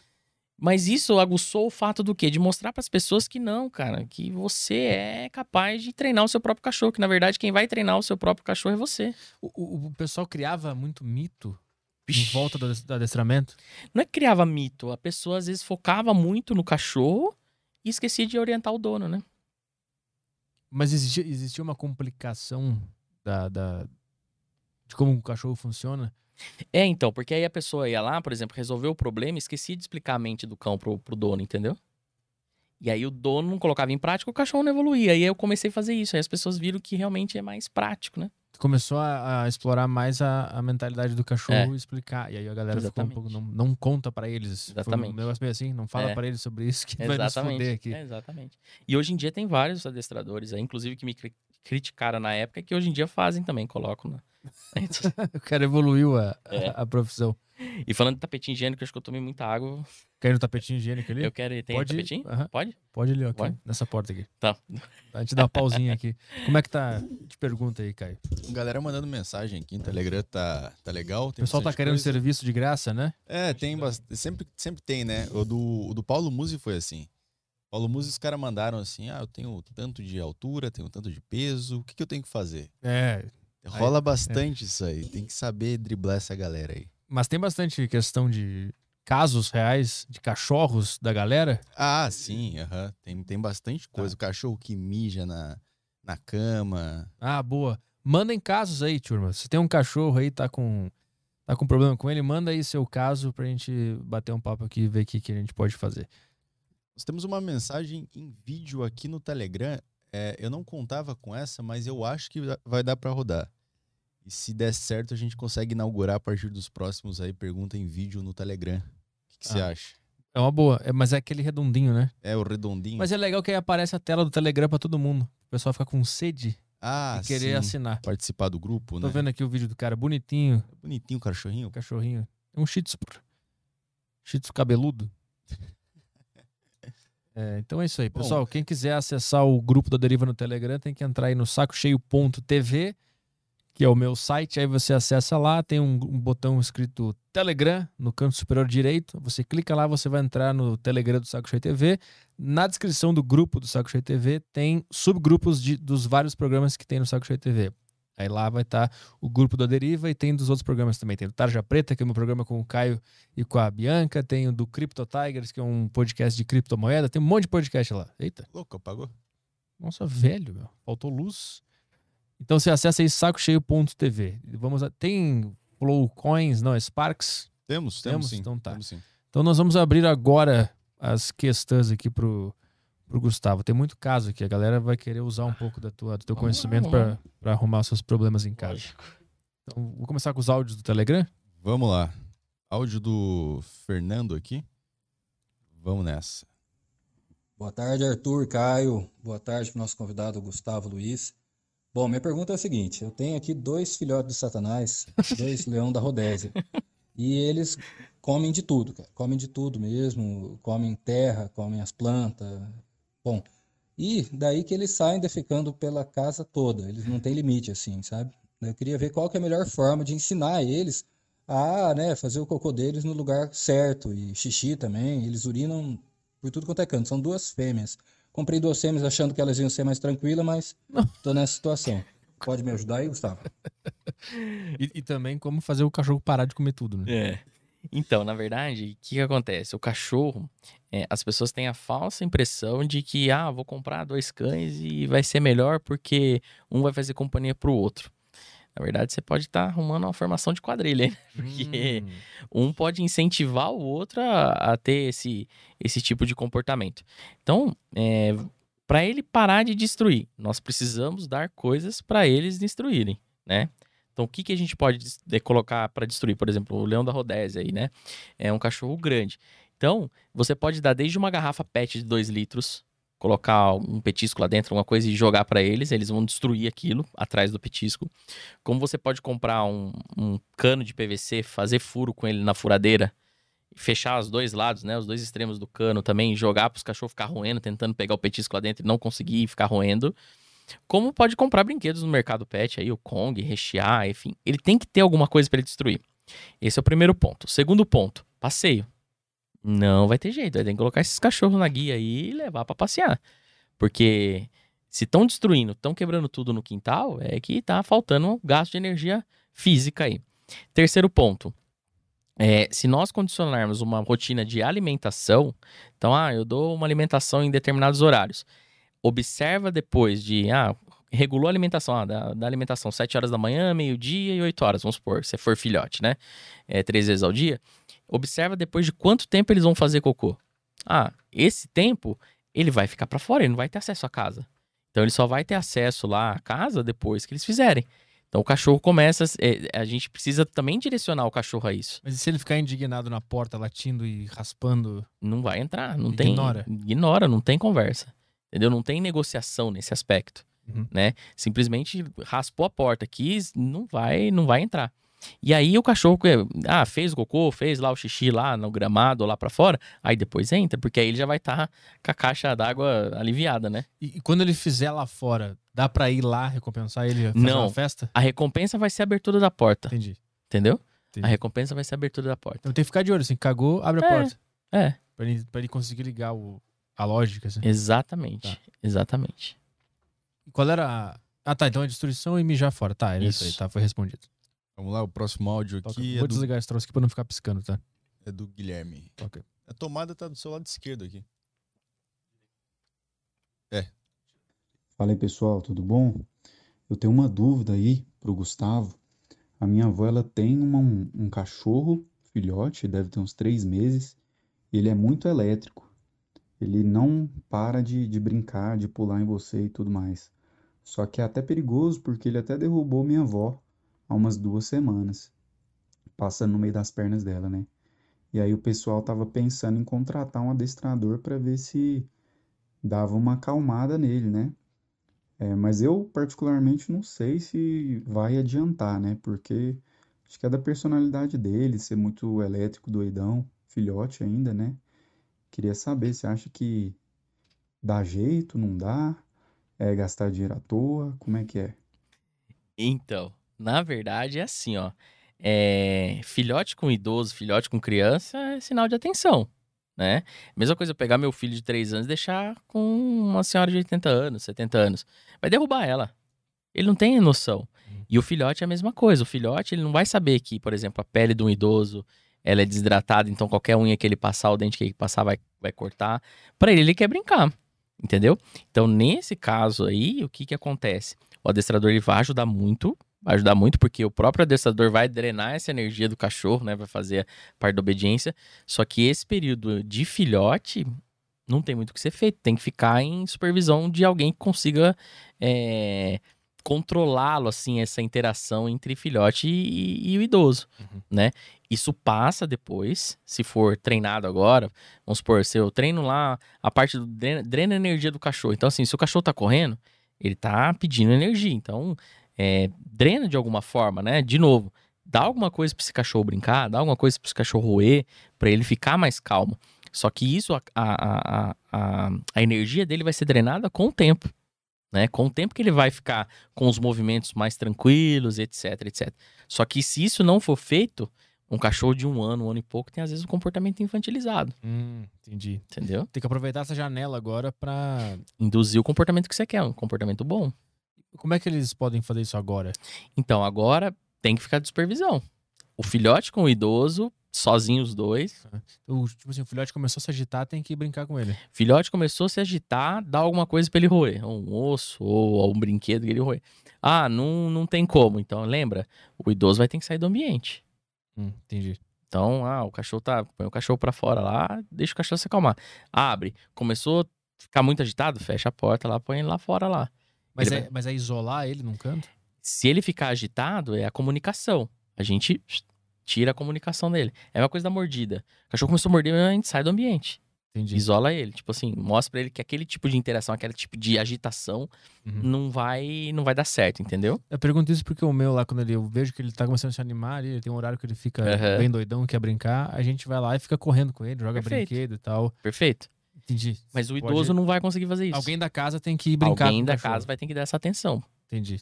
Mas isso aguçou o fato do quê? De mostrar para as pessoas que não, cara, que você é capaz de treinar o seu próprio cachorro, que na verdade quem vai treinar o seu próprio cachorro é você. O, o- o pessoal criava muito mito em volta do, do adestramento. Não é que criava mito, a pessoa às vezes focava muito no cachorro e esquecia de orientar o dono, né? Mas existia, existia uma complicação da, da- de como o cachorro funciona. É, então, porque aí a pessoa ia lá, por exemplo, resolveu o problema e esquecia de explicar a mente do cão pro, pro dono, entendeu? E aí o dono não colocava em prática, o cachorro não evoluía. Aí eu comecei a fazer isso. Aí as pessoas viram que realmente é mais prático, né? Começou a, a explorar mais a, a mentalidade do cachorro e explicar. E aí a galera Exatamente. ficou um pouco. Não, não conta pra eles. Foi Exatamente. um negócio meio assim, não fala É. pra eles sobre isso que vai nos foder aqui. É, exatamente. E hoje em dia tem vários adestradores aí, inclusive que me criticaram na época, que hoje em dia fazem também, colocam na. [LAUGHS] [LAUGHS] O cara evoluiu a, a- É. a, profissão. e falando de tapetinho higiênico, acho que eu tomei muita água. Quer ir no tapetinho higiênico ali? Eu quero. Tem Pode ir. tapetinho? Aham. Pode? Pode ali, ó. aqui, Pode? nessa porta aqui. Tá. A gente dá uma pausinha aqui. Como é que tá? Te pergunta aí, Caio. Galera mandando mensagem aqui no Telegram, tá, tá legal. O pessoal tá querendo coisa. serviço de graça, né? É, tem bastante. Sempre, sempre tem, né? O do, o do Paulo Musi foi assim. Paulo Musi, os caras mandaram assim: ah, eu tenho tanto de altura, tenho tanto de peso, o que, que eu tenho que fazer? É. Rola bastante isso aí. Tem que saber driblar essa galera aí. Mas tem bastante questão de casos reais de cachorros da galera. Ah, sim. Tem, tem bastante Tá. coisa. O cachorro que mija na, na cama. Ah, boa. Mandem casos aí, turma. Se tem um cachorro aí, tá com, tá com problema com ele, manda aí seu caso pra gente bater um papo aqui e ver o que, que a gente pode fazer. Nós temos uma mensagem em vídeo aqui no Telegram. É, eu não contava com essa, mas eu acho que vai dar pra rodar. E se der certo, a gente consegue inaugurar a partir dos próximos aí pergunta em vídeo no Telegram. O que você Ah. acha? É uma boa, é, mas é aquele redondinho, né? É o redondinho? Mas é legal que aí aparece a tela do Telegram pra todo mundo. O pessoal fica com sede ah, e querer sim. assinar. Participar do grupo, Tô né? vendo aqui o vídeo do cara, bonitinho, Bonitinho o cachorrinho. cachorrinho. É um shih tzu. Shih tzu cabeludo. [LAUGHS] É, então é isso aí, Bom. pessoal. Quem quiser acessar o grupo da Deriva no Telegram tem que entrar aí no sacocheio.tv, que é o meu site. Aí você acessa lá, tem um, um botão escrito Telegram no canto superior direito. Você clica lá, você vai entrar no Telegram do Saco Cheio TV. Na descrição do grupo do Saco Cheio TV tem subgrupos de, dos vários programas que tem no Saco Cheio TV. Aí lá vai estar o grupo da Deriva e tem dos outros programas também. Tem o Tarja Preta, que é o meu programa com o Caio e com a Bianca. Tem o do Crypto Tigers, que é um podcast de criptomoeda. Tem um monte de podcast lá. Eita, Louco, apagou? nossa, velho, meu. Faltou luz. Então você acessa aí sacocheio.tv. Vamos a... Tem Flow Coins, não, é Sparks. Temos, temos, Temos? sim. Então tá. Temos sim. Então nós vamos abrir agora as questões aqui pro, pro Gustavo. Tem muito caso aqui. A galera vai querer usar um pouco da tua, do teu Vamos conhecimento para arrumar os seus problemas em casa. Lógico. Então, vou começar com os áudios do Telegram. Vamos lá. Áudio do Fernando aqui. Vamos nessa. Boa tarde, Arthur, Caio. Boa tarde para o nosso convidado Gustavo Luiz. Bom, minha pergunta é a seguinte: eu tenho aqui dois filhotes de Satanás, [LAUGHS] dois leão da Rodésia, e eles comem de tudo, cara. Comem de tudo mesmo, comem terra, comem as plantas. Bom, e daí que eles saem defecando pela casa toda, eles não têm limite, assim, sabe? Eu queria ver qual que é a melhor forma de ensinar eles a, né, fazer o cocô deles no lugar certo, e xixi também, eles urinam por tudo quanto é canto. São duas fêmeas. Comprei duas fêmeas achando que elas iam ser mais tranquilas, mas [LAUGHS] tô nessa situação. Pode me ajudar aí, Gustavo? [LAUGHS] E, e também como fazer o cachorro parar de comer tudo, né? É. Então, na verdade, o que, que acontece? O cachorro, é, as pessoas têm a falsa impressão de que, ah, vou comprar dois cães e vai ser melhor porque um vai fazer companhia pro outro. Na verdade, você pode estar arrumando uma formação de quadrilha, hein? [LAUGHS] Porque Hum, um pode incentivar o outro a, a ter esse, esse tipo de comportamento. Então, para ele parar de destruir, nós precisamos dar coisas para eles destruírem, né? Então, o que, que a gente pode colocar para destruir? Por exemplo, o leão da Rodésia aí, né? É um cachorro grande. Então, você pode dar desde uma garrafa PET de 2 litros, colocar um petisco lá dentro, alguma coisa e jogar para eles, eles vão destruir aquilo atrás do petisco. Como você pode comprar um, um cano de PVC, fazer furo com ele na furadeira, fechar os dois lados, né, os dois extremos do cano também, jogar para os cachorros ficar roendo, tentando pegar o petisco lá dentro e não conseguir ficar roendo. Como pode comprar brinquedos no mercado pet aí, o Kong, rechear, enfim. Ele tem que ter alguma coisa para ele destruir. Esse é o primeiro ponto. Segundo ponto, passeio. Não vai ter jeito, vai ter que colocar esses cachorros na guia aí e levar para passear. Porque se estão destruindo, estão quebrando tudo no quintal, é que tá faltando um gasto de energia física aí. Terceiro ponto. É, se nós condicionarmos uma rotina de alimentação, então, ah, eu dou uma alimentação em determinados horários. Observa depois de, ah, regulou a alimentação, ah, da, da alimentação 7 horas da manhã, meio-dia e 8 horas, vamos supor, se for filhote, né? É, três vezes ao dia. Observa depois de quanto tempo eles vão fazer cocô. Ah, esse tempo ele vai ficar para fora, ele não vai ter acesso à casa. Então ele só vai ter acesso lá à casa depois que eles fizerem. Então o cachorro começa. é, a gente precisa também direcionar o cachorro a isso. Mas e se ele ficar indignado na porta, latindo e raspando? Não vai entrar, não Ignora. tem. Ignora, não tem conversa. Entendeu? Não tem negociação nesse aspecto. Uhum. Né? Simplesmente raspou a porta, quis, não vai, não vai entrar. E aí o cachorro, ah, fez o cocô, fez lá o xixi lá no gramado, lá pra fora, aí depois entra, porque aí ele já vai estar com a caixa d'água aliviada, né? E, e quando ele fizer lá fora, dá pra ir lá recompensar ele? Fazer Não. uma festa? A recompensa vai ser a abertura da porta, Entendi. entendeu? Entendi. A recompensa vai ser a abertura da porta. Então tem que ficar de olho, assim, cagou, abre a É. porta. É, Pra ele, pra ele conseguir ligar o, a lógica, assim. exatamente. Tá. Exatamente. Qual era a... Ah, tá, então é destruição e mijar fora. Tá, era isso, aí, Isso. tá, foi respondido. Vamos lá, o próximo áudio Toca. aqui é Vou do, desligar esse troço aqui pra não ficar piscando, tá? é do Guilherme. Ok. A tomada tá do seu lado esquerdo aqui. Fala aí pessoal, tudo bom? Eu tenho uma dúvida aí pro Gustavo. A minha avó ela tem uma- um, um cachorro, filhote, deve ter uns três meses. e Ele é muito elétrico. Ele não para de, de brincar, de pular em você e tudo mais. Só que é até perigoso porque ele até derrubou minha avó há umas duas semanas, passando no meio das pernas dela, né? E aí o pessoal tava pensando em contratar um adestrador para ver se dava uma acalmada nele, né? É, mas eu particularmente não sei se vai adiantar, né? Porque acho que é da personalidade dele, ser muito elétrico, doidão, filhote ainda, né? Queria saber, você acha que dá jeito, não dá? É gastar dinheiro à toa? Como é que é? Então, na verdade é assim, ó. É, filhote com idoso, filhote com criança é sinal de atenção, né? Mesma coisa eu pegar meu filho de 3 anos e deixar com uma senhora de 80 anos, 70 anos. Vai derrubar ela. Ele não tem noção. E o filhote é a mesma coisa. O filhote, ele não vai saber que, por exemplo, a pele de um idoso, ela é desidratada, então qualquer unha que ele passar, o dente que ele passar vai, vai cortar. Pra ele, ele quer brincar, entendeu? Então, nesse caso aí, o que que acontece? O adestrador, ele vai ajudar muito, vai ajudar muito, porque o próprio adestrador vai drenar essa energia do cachorro, né? Vai fazer a parte da obediência. Só que esse período de filhote, não tem muito o que ser feito. Tem que ficar em supervisão de alguém que consiga é, controlá-lo, assim, essa interação entre filhote e, e o idoso, Uhum. né? Isso passa depois, se for treinado agora. Vamos supor, se eu treino lá a parte do drena, drena a energia do cachorro. Então, assim, se o cachorro tá correndo, ele tá pedindo energia. Então, é, drena de alguma forma, né? De novo, dá alguma coisa pra esse cachorro brincar, dá alguma coisa pra esse cachorro roer, pra ele ficar mais calmo. Só que isso, a, a, a, a, energia dele vai ser drenada com o tempo. Né? Com o tempo que ele vai ficar com os movimentos mais tranquilos, etc, etc. Só que se isso não for feito, um cachorro de um ano, um ano e pouco, tem às vezes um comportamento infantilizado, Hum, entendi. entendeu? Tem que aproveitar essa janela agora pra. Induzir o comportamento que você quer, um comportamento bom. Como é que eles podem fazer isso agora? Então, agora tem que ficar de supervisão. O filhote com o idoso, sozinho os dois. O, tipo assim, o filhote começou a se agitar, tem que brincar com ele. Filhote começou a se agitar, dá alguma coisa pra ele roer. Um osso ou um brinquedo que ele roer. Ah, não, não tem como. Então, lembra? O idoso vai ter que sair do ambiente. Hum, entendi. Então, ah, o cachorro tá. Põe o cachorro pra fora lá, deixa o cachorro se acalmar. Abre. Começou a ficar muito agitado, fecha a porta lá, põe ele lá fora lá. Mas, Ele é, vai- mas é isolar ele num canto? Se ele ficar agitado, é a comunicação. A gente tira a comunicação dele. É uma coisa da mordida. O cachorro começou a morder, a gente sai do ambiente. Entendi. Isola ele. Tipo assim, mostra pra ele que aquele tipo de interação, aquele tipo de agitação Uhum. não vai não vai dar certo, entendeu? Eu pergunto isso porque o meu lá, quando ele, eu vejo que ele tá começando a se animar, ele tem um horário que ele fica Aham. bem doidão, quer brincar, a gente vai lá e fica correndo com ele, joga Perfeito. brinquedo e tal. Perfeito. Entendi. Mas o Pode- idoso não vai conseguir fazer isso. Alguém da casa tem que brincar Alguém da cachorro. casa vai ter que dar essa atenção. Entendi.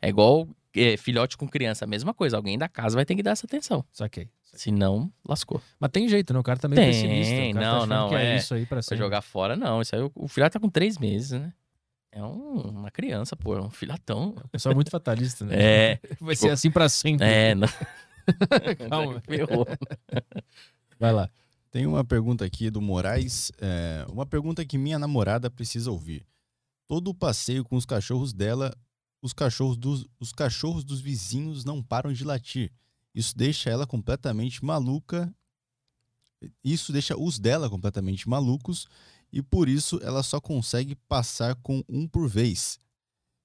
É igual é, filhote com criança, a mesma coisa. Alguém da casa vai ter que dar essa atenção. Saquei. Senão, lascou. Mas tem jeito, né? O cara tá meio Tem, pessimista. O cara tá não, não, é, é. isso aí pra sempre. jogar fora, não. Isso aí, o- o filhote tá com três meses, né? É um- uma criança, pô. É um filhotão. O pessoal é muito fatalista, né? É, [LAUGHS] Vai ser assim pra sempre. é. Não, [LAUGHS] Calma. [LAUGHS] ferrou. Vai lá. Tem uma pergunta aqui do Moraes. é, uma pergunta que minha namorada precisa ouvir. Todo o passeio com os cachorros dela, os cachorros dos, os cachorros dos vizinhos não param de latir. Isso deixa ela completamente maluca. Isso deixa os dela completamente malucos e por isso ela só consegue passar com um por vez.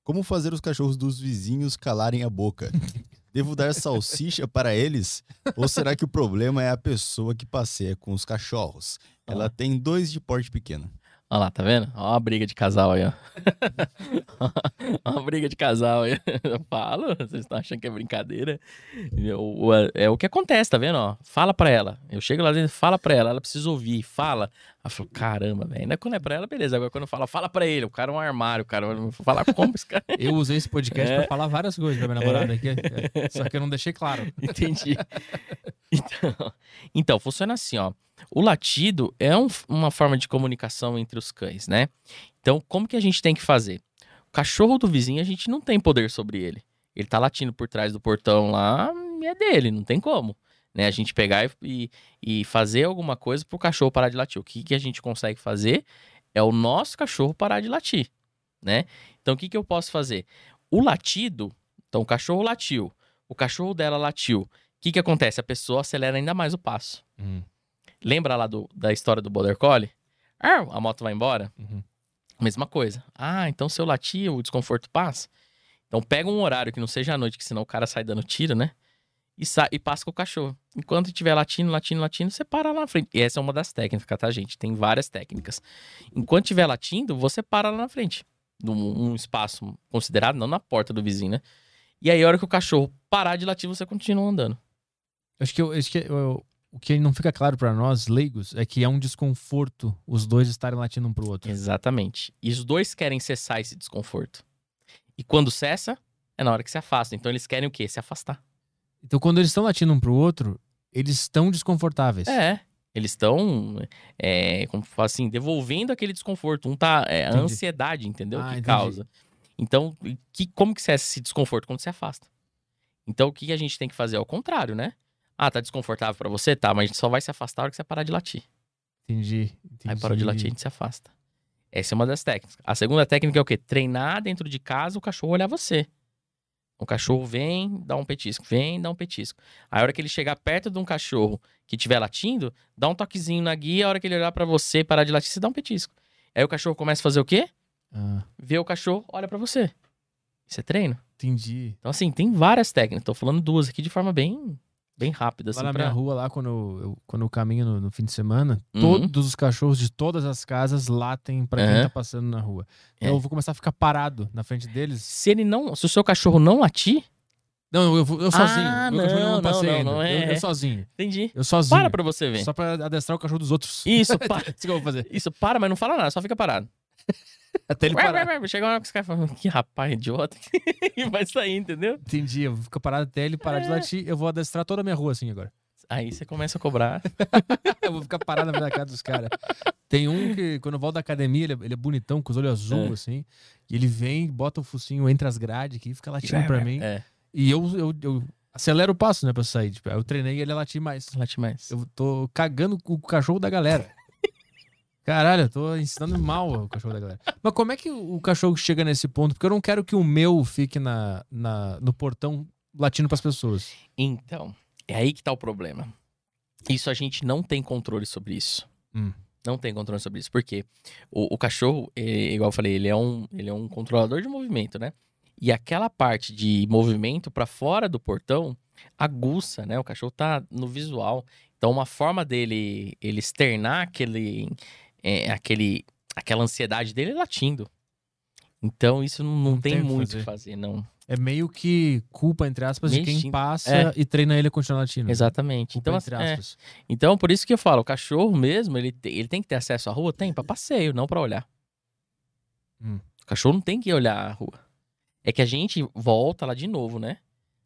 Como fazer os cachorros dos vizinhos calarem a boca? [LAUGHS] Devo dar salsicha para eles? Ou será que o problema é a pessoa que passeia com os cachorros? Ela tem dois de porte pequeno. Olha lá, tá vendo? Olha uma briga de casal aí, ó. [LAUGHS] uma briga de casal aí. Eu falo, vocês estão achando que é brincadeira. O, é o que acontece, tá vendo? Ó, fala pra ela. Eu chego lá dentro, fala pra ela, ela precisa ouvir, fala. Ela falou, caramba, velho. Ainda quando é pra ela, beleza. Agora quando fala, fala pra ele. O cara é um armário, o cara falar [LAUGHS] como esse cara. [LAUGHS] Eu usei esse podcast É. pra falar várias coisas pra minha namorada aqui. é, Só que eu não deixei claro. Entendi. Então, então, funciona assim, ó. O latido é um- uma forma de comunicação entre os cães, né? Então, como que a gente tem que fazer? O cachorro do vizinho, a gente não tem poder sobre ele. Ele tá latindo por trás do portão lá, e é dele, não tem como. Né? A gente pegar e, e fazer alguma coisa pro cachorro parar de latir. O que, que a gente consegue fazer é o nosso cachorro parar de latir, né? Então, o que, que eu posso fazer? O latido, então o cachorro latiu, o cachorro dela latiu. O que, que acontece? A pessoa acelera ainda mais o passo. Hum, Lembra lá do- da história do Border Collie? Ah, a moto vai embora? uhum. Mesma coisa. Ah, então se eu latir, o desconforto passa? Então pega um horário que não seja à noite, que senão o cara sai dando tiro, né? E, e passa com o cachorro. Enquanto estiver latindo, latindo, latindo, você para lá na frente. E essa é uma das técnicas, tá, gente? Tem várias técnicas. Enquanto estiver latindo, você para lá na frente. Num um espaço considerado, não na porta do vizinho, né? E aí, a hora que o cachorro parar de latir, você continua andando. Acho que, eu, acho que eu- o que não fica claro pra nós, leigos, é que é um desconforto os dois estarem latindo um pro outro. Exatamente. E os dois querem cessar esse desconforto. E quando cessa, é na hora que se afasta. Então eles querem o quê? Se afastar. Então, quando eles estão latindo um pro outro, eles estão desconfortáveis. É. Eles estão, é, como fala assim, devolvendo aquele desconforto. Um tá. É, a ansiedade, entendeu? Ah, que entendi. causa. Então, que, como que cessa esse desconforto? Quando se afasta. Então, o que que a gente tem que fazer? Ao contrário, né? Ah, tá desconfortável pra você? Tá, mas a gente só vai se afastar na hora que você parar de latir. Entendi. entendi. Aí parou de latir, a gente se afasta. Essa é uma das técnicas. A segunda técnica é o quê? Treinar dentro de casa o cachorro olhar você. O cachorro vem, dá um petisco, vem, dá um petisco. Aí a hora que ele chegar perto de um cachorro que estiver latindo, dá um toquezinho na guia, a hora que ele olhar pra você, parar de latir, você dá um petisco. Aí o cachorro começa a fazer o quê? Ah, Vê o cachorro, olha pra você. Isso é treino. entendi. Então assim, tem várias técnicas. Tô falando duas aqui de forma bem, bem rápida. Lá Assim, na pra... minha rua, lá, quando eu, eu- quando eu caminho no, no fim de semana, Uhum. todos os cachorros de todas as casas latem pra quem Aham. tá passando na rua. Então É. eu vou começar a ficar parado na frente deles. Se ele não, se o seu cachorro não latir, Não, eu, vou- eu sozinho. Ah, Meu cachorro não, não passei não, ainda. não, é. Eu, eu sozinho. entendi. Eu sozinho. Para pra você ver. Só pra adestrar o cachorro dos outros. Isso, [LAUGHS] para. Isso que eu vou fazer. Isso, para, mas não fala nada, só fica parado. Até ele parar. Chega uma hora que os caras falam, que rapaz idiota. e [LAUGHS] vai sair, entendeu? Entendi. Eu vou ficar parado até ele parar de É. latir. Eu vou adestrar toda a minha rua assim agora. Aí você começa a cobrar. [LAUGHS] Eu vou ficar parado na casa dos caras. Tem um que, quando eu volto da academia, ele é, ele é bonitão, com os olhos azul, É. assim. E ele vem, bota o focinho entre as grades aqui e fica latindo pra mim. É, E eu, eu, eu acelero o passo, né, pra sair. Tipo, eu treinei ele a latir mais. late mais. Eu tô cagando com o cachorro da galera. Caralho, eu tô ensinando mal o cachorro da galera. Mas como é que o cachorro chega nesse ponto? Porque eu não quero que o meu fique na, na, no portão latindo pras pessoas. Então, é aí que tá o problema. Isso a gente não tem controle sobre isso. Hum. Não tem controle sobre isso. Porque o, o cachorro, é, igual eu falei, ele é, um, ele é um controlador de movimento, né? E aquela parte de movimento pra fora do portão aguça, né? O cachorro tá no visual. Então, uma forma dele ele externar aquele, é, aquele, aquela ansiedade dele é latindo. Então, isso não, não Não tem tem muito o que fazer, não. É meio que culpa, entre aspas, de Meio quem passa É. e treina ele a continuar latindo. Exatamente. Culpa Então, entre assim, é, aspas. Então, por isso que eu falo, o cachorro mesmo, ele, te- ele tem que ter acesso à rua? Tem, pra passeio, não pra olhar. Hum. O cachorro não tem que olhar a rua. É que a gente volta lá de novo, né?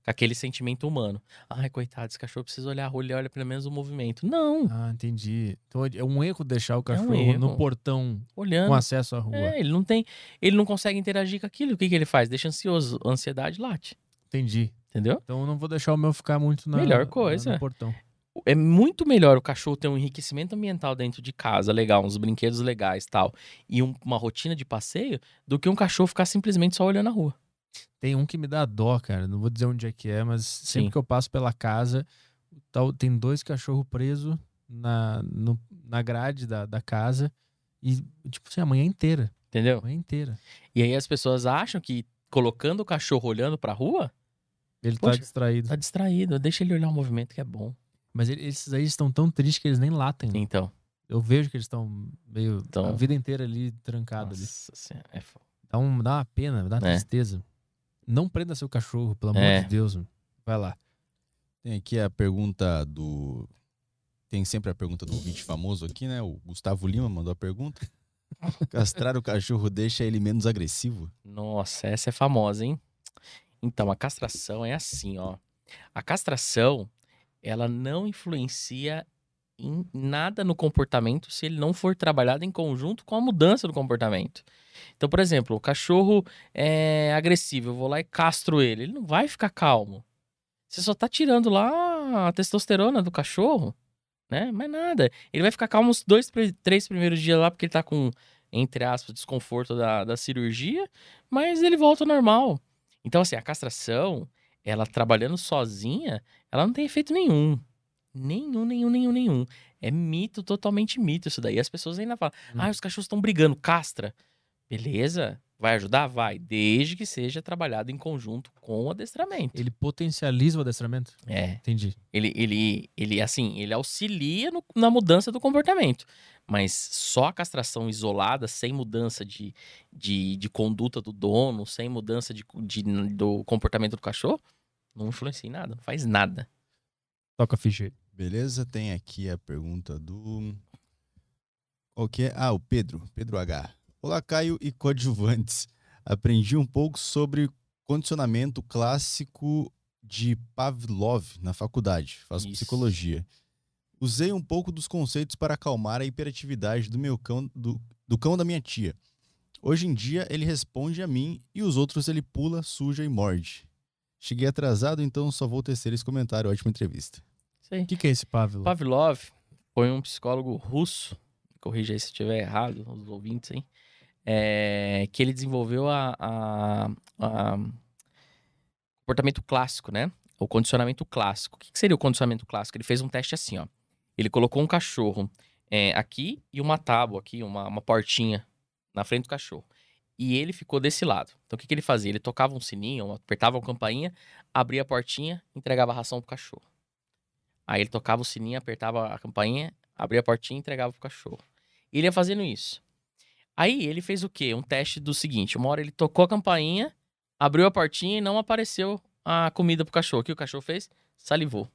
Com aquele sentimento humano. Ai, coitado, esse cachorro precisa olhar a rua, ele olha pelo menos o movimento. Não, Ah, entendi. Então é um erro deixar o cachorro É erro. no portão olhando. com acesso à rua. É, ele não tem. Ele não consegue interagir com aquilo. O que, que ele faz? Deixa ansioso. Ansiedade late. Entendi. Entendeu? Então eu não vou deixar o meu ficar muito na, Melhor na- coisa. no portão. é muito melhor o cachorro ter um enriquecimento ambiental dentro de casa, legal, uns brinquedos legais tal, e um- uma rotina de passeio, do que um cachorro ficar simplesmente só olhando a rua. Tem um que me dá dó, cara. Não vou dizer onde é que é, mas sempre Sim. que eu passo pela casa, tal, tem dois cachorros presos na, no- na grade da, da casa. E, tipo assim, a manhã inteira. Entendeu? A manhã inteira. E aí as pessoas acham que colocando o cachorro olhando pra rua, Ele tá Poxa. distraído. tá distraído. Deixa ele olhar o movimento que é bom. Mas ele- esses aí estão tão tristes que eles nem latem. Então. Eu vejo que eles estão meio. Então- A vida inteira ali trancados ali. Nossa senhora, é foda. Dá, um, dá uma pena, dá uma É. tristeza. Não prenda seu cachorro, pelo amor É. de Deus. Vai lá. Tem aqui a pergunta do. Tem sempre a pergunta do ouvinte famoso aqui, né? O Gustavo Lima mandou a pergunta. [LAUGHS] Castrar o cachorro deixa ele menos agressivo? Nossa, essa é famosa, hein? Então, a castração é assim, ó. A castração, ela não influencia em nada no comportamento se ele não for trabalhado em conjunto com a mudança do comportamento. Então, por exemplo, o cachorro é agressivo, eu vou lá e castro ele, ele não vai ficar calmo. Você só tá tirando lá a testosterona do cachorro, né? Mas nada. Ele vai ficar calmo os dois, três primeiros dias lá, porque ele tá com, entre aspas, desconforto da, da cirurgia, mas ele volta ao normal. Então, assim, a castração, ela trabalhando sozinha, ela não tem efeito nenhum. Nenhum, nenhum, nenhum, nenhum. É mito, totalmente mito isso daí. As pessoas ainda falam, Hum. ah, os cachorros estão brigando, castra. Beleza, vai ajudar? Vai, desde que seja trabalhado em conjunto com o adestramento. Ele potencializa o adestramento? É, Entendi. ele, ele, ele assim, ele auxilia no- na mudança do comportamento. Mas só a castração isolada, sem mudança de, de, de conduta do dono, sem mudança de, de- do comportamento do cachorro, não influencia em nada, não faz nada. Toca aí. Beleza? Tem aqui a pergunta do. Qual que é? Ah, o Pedro. Pedro H. Olá, Caio e coadjuvantes. Aprendi um pouco sobre condicionamento clássico de Pavlov na faculdade. Faço Isso. psicologia. Usei um pouco dos conceitos para acalmar a hiperatividade do meu cão, do, do cão da minha tia. Hoje em dia ele responde a mim e os outros ele pula, suja e morde. Cheguei atrasado, então só vou tecer esse comentário. Ótima entrevista. O que, que é esse Pavlo? Pavlov foi um psicólogo russo, corrija aí se estiver errado, os ouvintes, hein? É, que ele desenvolveu a, a- a comportamento clássico, né? O condicionamento clássico. O que que seria o condicionamento clássico? Ele fez um teste assim, ó. Ele colocou um cachorro é, aqui e uma tábua aqui, uma, uma portinha na frente do cachorro. E ele ficou desse lado. Então o que, que ele fazia? Ele tocava um sininho, apertava uma campainha, abria a portinha, entregava a ração pro cachorro. Aí ele tocava o sininho, apertava a campainha, abria a portinha e entregava pro cachorro. E ele ia fazendo isso. Aí ele fez o quê? Um teste do seguinte: uma hora ele tocou a campainha, abriu a portinha e não apareceu a comida pro cachorro. O que o cachorro fez? Salivou.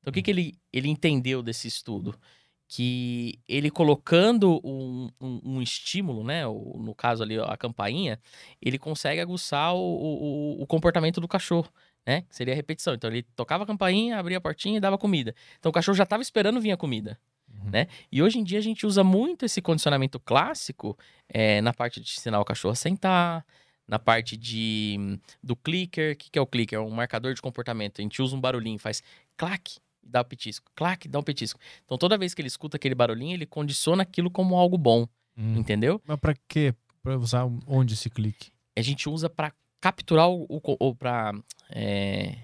Então o que, que ele, ele entendeu desse estudo? Que ele colocando um, um, um estímulo, né? no caso ali, a campainha, ele consegue aguçar o, o- o comportamento do cachorro né? Que seria a repetição. Então ele tocava a campainha, abria a portinha e dava comida. Então o cachorro já estava esperando vir a comida. Uhum. Né? E hoje em dia a gente usa muito esse condicionamento clássico é, na parte de ensinar o cachorro a sentar, na parte de do clicker. O que, que é o clicker? É um marcador de comportamento. A gente usa um barulhinho, faz clac e dá o petisco, clac e dá um petisco. Então toda vez que ele escuta aquele barulhinho, ele condiciona aquilo como algo bom, Hum. entendeu? Mas pra quê? Pra usar onde esse clique? a gente usa para capturar o, o ou para é,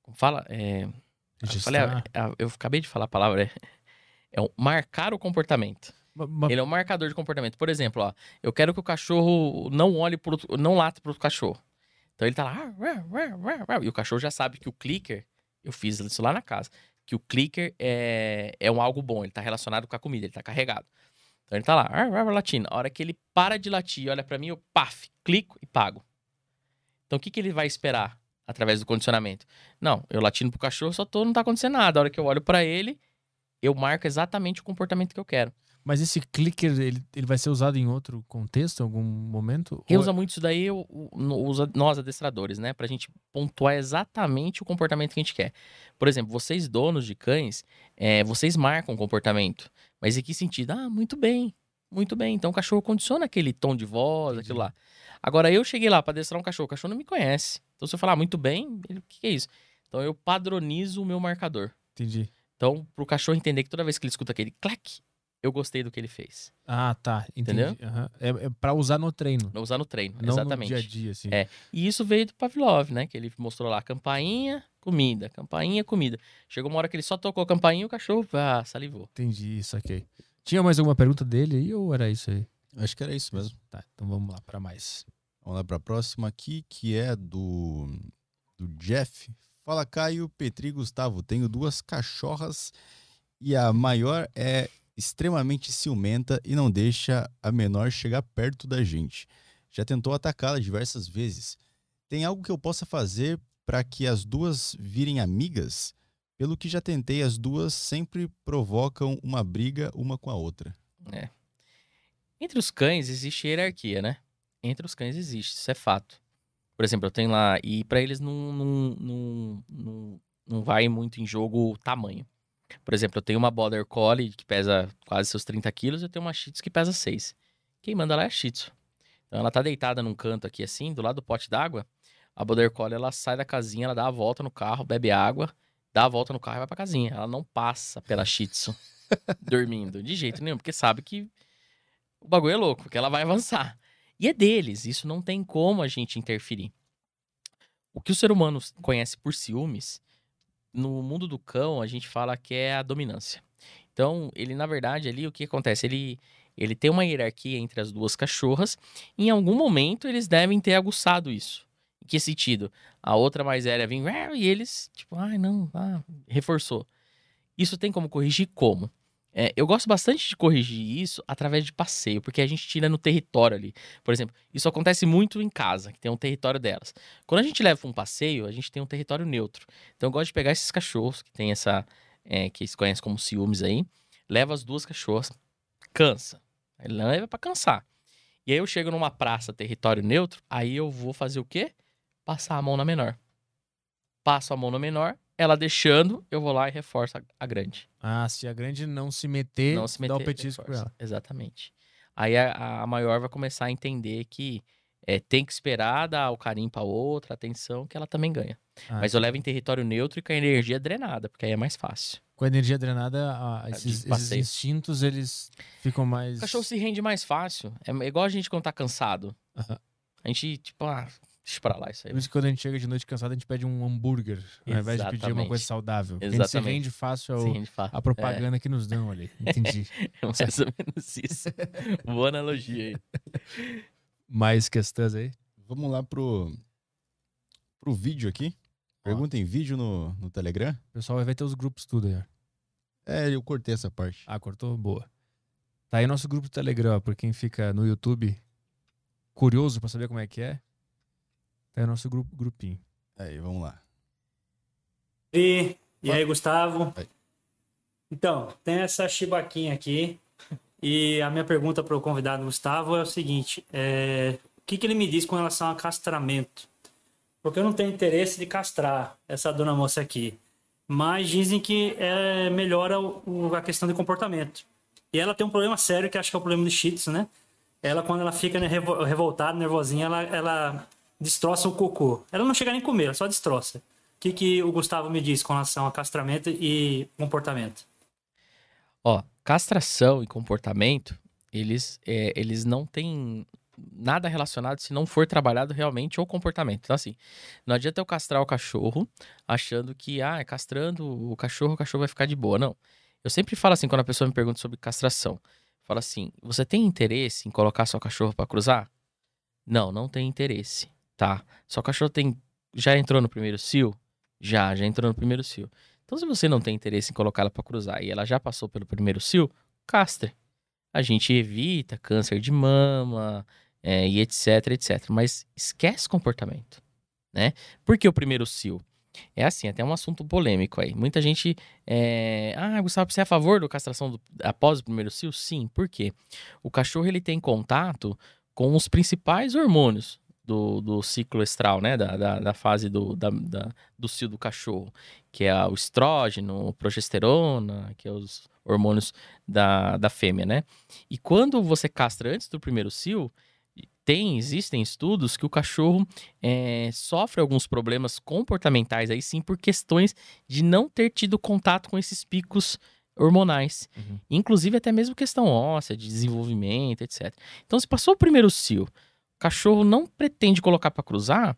como fala? É, eu, falei, ah, eu acabei de falar a palavra é, é o marcar o comportamento. Ele é um marcador de comportamento. Por exemplo ó eu quero que o cachorro não olhe pro não late pro outro cachorro. Então ele tá lá "Ar, ar, ar, ar, ar", e o cachorro já sabe que o clicker eu fiz isso lá na casa que o clicker é, é um algo bom ele tá relacionado com a comida ele tá carregado. Então ele tá lá "Ar, ar, ar", latindo a hora que ele para de latir olha pra mim eu paf clico e pago então, o que, que ele vai esperar através do condicionamento? Não, eu latindo pro cachorro, só tô, não tá acontecendo nada. A hora que eu olho pra ele, eu marco exatamente o comportamento que eu quero. Mas esse clicker, ele, ele vai ser usado em outro contexto, em algum momento? Quem Ou- usa muito isso daí, no- usa nós adestradores, né? Pra gente pontuar exatamente o comportamento que a gente quer. Por exemplo, vocês donos de cães, é, vocês marcam o comportamento. Mas em que sentido? Ah, muito bem, muito bem. Então o cachorro condiciona aquele tom de voz, Entendi. aquilo lá. Agora eu cheguei lá pra adestrar um cachorro, o cachorro não me conhece. Então se eu falar ah, muito bem, ele, o que, é isso? Então eu padronizo o meu marcador. Entendi. Então, pro cachorro entender que toda vez que ele escuta aquele clac, eu gostei do que ele fez. Ah, tá. Entendi. Entendeu? Aham. É, é pra usar no treino. Não usar no treino, Não exatamente. no dia a dia, assim. É. E isso veio do Pavlov, né? Que ele mostrou lá, campainha, comida, campainha, comida. Chegou uma hora que ele só tocou a campainha e o cachorro, ah, salivou. Entendi, isso aqui. Tinha mais alguma pergunta dele aí ou era isso aí? Acho que era isso mesmo. Tá, então vamos lá para mais. Vamos lá para a próxima aqui, que é do, do Jeff. Fala, Caio, Petri Gustavo. Tenho duas cachorras e a maior é extremamente ciumenta e não deixa a menor chegar perto da gente. Já tentou atacá-la diversas vezes. Tem algo que eu possa fazer para que as duas virem amigas? Pelo que já tentei, as duas sempre provocam uma briga uma com a outra. É. Entre os cães existe hierarquia, né? Entre os cães existe, isso é fato. Por exemplo, eu tenho lá, e para eles não, não, não, não, não vai muito em jogo o tamanho. Por exemplo, eu tenho uma Border Collie que pesa quase seus 30 quilos, eu tenho uma Shih Tzu que pesa 6. Quem manda lá é a Shih Tzu. Então ela tá deitada num canto aqui assim, do lado do pote d'água. A Border Collie, ela sai da casinha, ela dá a volta no carro, bebe água, dá a volta no carro e vai pra casinha. Ela não passa pela Shih Tzu [LAUGHS] dormindo, de jeito nenhum, porque sabe que o bagulho é louco, que ela vai avançar. E é deles, isso não tem como a gente interferir. O que o ser humano conhece por ciúmes, no mundo do cão, a gente fala que é a dominância. Então, ele, na verdade, ali, o que acontece? Ele, ele tem uma hierarquia entre as duas cachorras. Em algum momento, eles devem ter aguçado isso. Em que sentido? A outra mais velha vem e eles, tipo, ai, não, ah, reforçou. Isso tem como corrigir como? É, eu gosto bastante de corrigir isso através de passeio, porque a gente tira no território ali. Por exemplo, isso acontece muito em casa, que tem um território delas. Quando a gente leva para um passeio, a gente tem um território neutro. Então eu gosto de pegar esses cachorros, que tem essa. É, que se conhece como ciúmes aí, leva as duas cachorras, cansa. Ele leva para cansar. E aí eu chego numa praça, território neutro, aí eu vou fazer o quê? Passar a mão na menor. Passo a mão na menor, ela deixando, eu vou lá e reforço a, a grande. Ah, se a grande não se meter, Não se meter, dá o petisco pra reforça. ela. Exatamente. Aí a, a maior vai começar a entender que é, tem que esperar dar o carinho pra outra, atenção, que ela também ganha. Ah, Mas eu levo em território neutro e com a energia drenada, porque aí é mais fácil. Com a energia drenada, ah, esses, esses instintos, eles ficam mais... O cachorro se rende mais fácil. É igual a gente quando tá cansado. A gente, tipo, ah, deixa pra lá isso aí. Por isso que quando a gente chega de noite cansado, a gente pede um hambúrguer, ao invés de pedir uma Exatamente. coisa saudável. Porque A gente se Exatamente. rende fácil ao- Se rende fácil. à propaganda que nos dão ali. [LAUGHS] Entendi. É mais ou menos isso. [LAUGHS] Boa analogia aí. mais questões aí? Vamos lá pro, pro vídeo aqui. Pergunta em vídeo no, no Telegram. O pessoal vai ter os grupos tudo aí. ó. É, eu cortei essa parte. Ah, cortou? Boa. Tá aí nosso grupo do Telegram, ó, por quem fica no YouTube curioso pra saber como é que é. Tá aí nosso grupo, grupinho. Aí, vamos lá. E, e aí, Gustavo? Oi. Então, tem essa chibaquinha aqui. E a minha pergunta para o convidado Gustavo é o seguinte: é, o que, que ele me diz com relação a castramento? Porque eu não tenho interesse de castrar essa dona moça aqui. Mas dizem que é, melhora o- o- a questão de comportamento. E ela tem um problema sério, que acho que é o problema do Shih Tzu, né? Ela, quando ela fica né, revo- revoltada, nervosinha, ela, ela destroça o cocô. Ela não chega nem a comer, ela só destroça. O que, que o Gustavo me diz com relação a castramento e comportamento? Ó, castração e comportamento, eles, é, eles não têm nada relacionado se não for trabalhado realmente o comportamento. Então, assim, não adianta eu castrar o cachorro achando que, ah, castrando o cachorro, o cachorro vai ficar de boa. Não. Eu sempre falo assim, quando a pessoa me pergunta sobre castração, fala assim, você tem interesse em colocar seu cachorro para cruzar? Não, não tem interesse, tá? Seu cachorro tem, já entrou no primeiro cio? Já, já entrou no primeiro cio. Então, se você não tem interesse em colocá-la para cruzar e ela já passou pelo primeiro cio, castre. A gente evita câncer de mama é, e etc, etc. Mas esquece comportamento, né? Por que o primeiro cio? É assim, até um assunto polêmico aí. Muita gente. É... Ah, Gustavo, você é a favor da castração do- após o primeiro cio? Sim, por quê? O cachorro ele tem contato com os principais hormônios do, do ciclo estral, né? Da, da, da fase do, da, da- do cio do cachorro, que é o estrógeno, progesterona, que é os hormônios da, da fêmea, né? E quando você castra antes do primeiro cio, tem, existem estudos que o cachorro é, sofre alguns problemas comportamentais aí sim por questões de não ter tido contato com esses picos hormonais. Uhum. Inclusive até mesmo questão óssea, de desenvolvimento, etc. Então, se passou o primeiro cio, cachorro não pretende colocar para cruzar,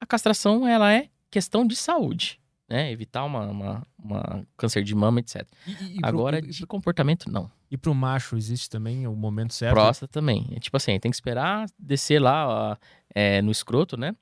a castração ela é questão de saúde. né? Evitar uma, uma, uma câncer de mama, etc. E, e- pro- Agora, e, de comportamento, não. e pro macho existe também o momento certo? Próstata também. É tipo assim, tem que esperar descer lá ó, é, no escroto, né?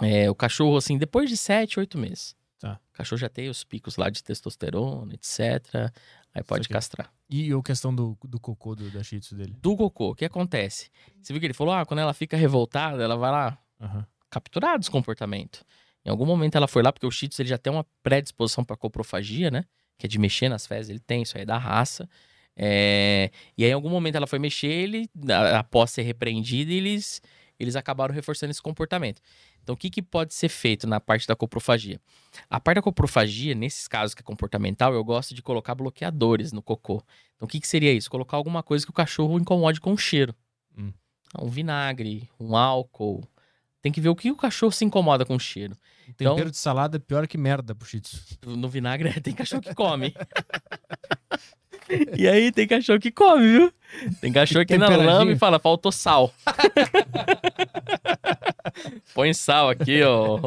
É, o cachorro, assim, depois de 7, 8 meses. Tá. O cachorro já tem os picos lá de testosterona, etc. Aí pode castrar. E a questão do, do cocô do, da shih dele? Do cocô, o que acontece? Você viu que ele falou, ah, quando ela fica revoltada, ela vai lá Aham. capturar esse comportamento. Em algum momento ela foi lá, porque o Shih ele já tem uma predisposição para coprofagia, né? Que é de mexer nas fezes, ele tem, isso aí é da raça. É, E aí, em algum momento ela foi mexer, ele, após ser repreendida, eles, eles acabaram reforçando esse comportamento. Então, o que, que pode ser feito na parte da coprofagia? A parte da coprofagia, nesses casos que é comportamental, eu gosto de colocar bloqueadores no cocô. Então, o que, que seria isso? Colocar alguma coisa que o cachorro incomode com o cheiro. Hum. Um vinagre, um álcool. Tem que ver o que o cachorro se incomoda com o cheiro. O tempero Então- de salada é pior que merda pro shih. No vinagre [LAUGHS] tem cachorro que come. [LAUGHS] e aí tem cachorro que come, viu? Tem cachorro que na lama e fala, faltou sal. [LAUGHS] Põe sal aqui, ó.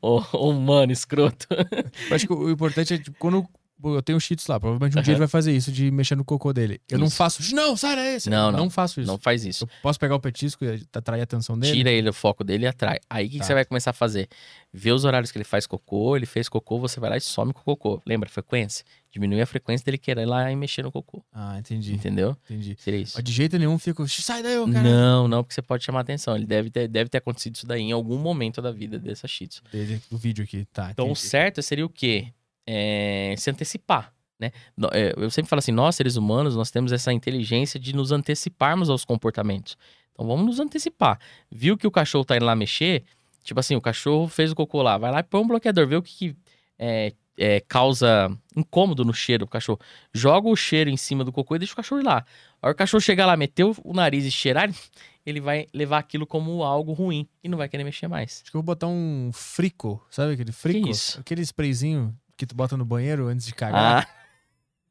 Ô, ô, mano, escroto. Eu acho que o importante é, tipo, quando eu tenho tzu lá, provavelmente um dia Aham. ele vai fazer isso, de mexer no cocô dele. Eu não Isso. faço, não, sai daí. Não, não. Não faço isso. Não faz isso. Eu posso pegar o petisco e atrair a atenção dele? Tira ele o foco dele e atrai. Aí o que, que Tá. você vai começar a fazer? Ver os horários que ele faz cocô, ele fez cocô, você vai lá e some com o cocô. Lembra? Frequência. Diminui a frequência dele querer ir lá e mexer no cocô. Ah, entendi. Entendeu? Entendi. Seria isso. De jeito nenhum fico, sai daí, cara. Não, não, porque você pode chamar atenção. Ele deve ter, deve ter acontecido isso daí em algum momento da vida dessa Shih Tzu. Do vídeo aqui, tá. Então, o entendi. certo seria o quê? É, se antecipar, né? É, Eu sempre falo assim, nós, seres humanos, nós temos essa inteligência de nos anteciparmos aos comportamentos. Então, vamos nos antecipar. Viu que o cachorro tá indo lá mexer? Tipo assim, o cachorro fez o cocô lá. Vai lá e põe um bloqueador. Vê o que, que, é, é, causa incômodo no cheiro do cachorro. Joga o cheiro em cima do cocô e deixa o cachorro ir lá. A hora que o cachorro chegar lá, meter o- nariz e cheirar, [LAUGHS] ele vai levar aquilo como algo ruim e não vai querer mexer mais. Acho que eu vou botar um frico, sabe aquele frico? Aquele sprayzinho que tu bota no banheiro antes de cagar.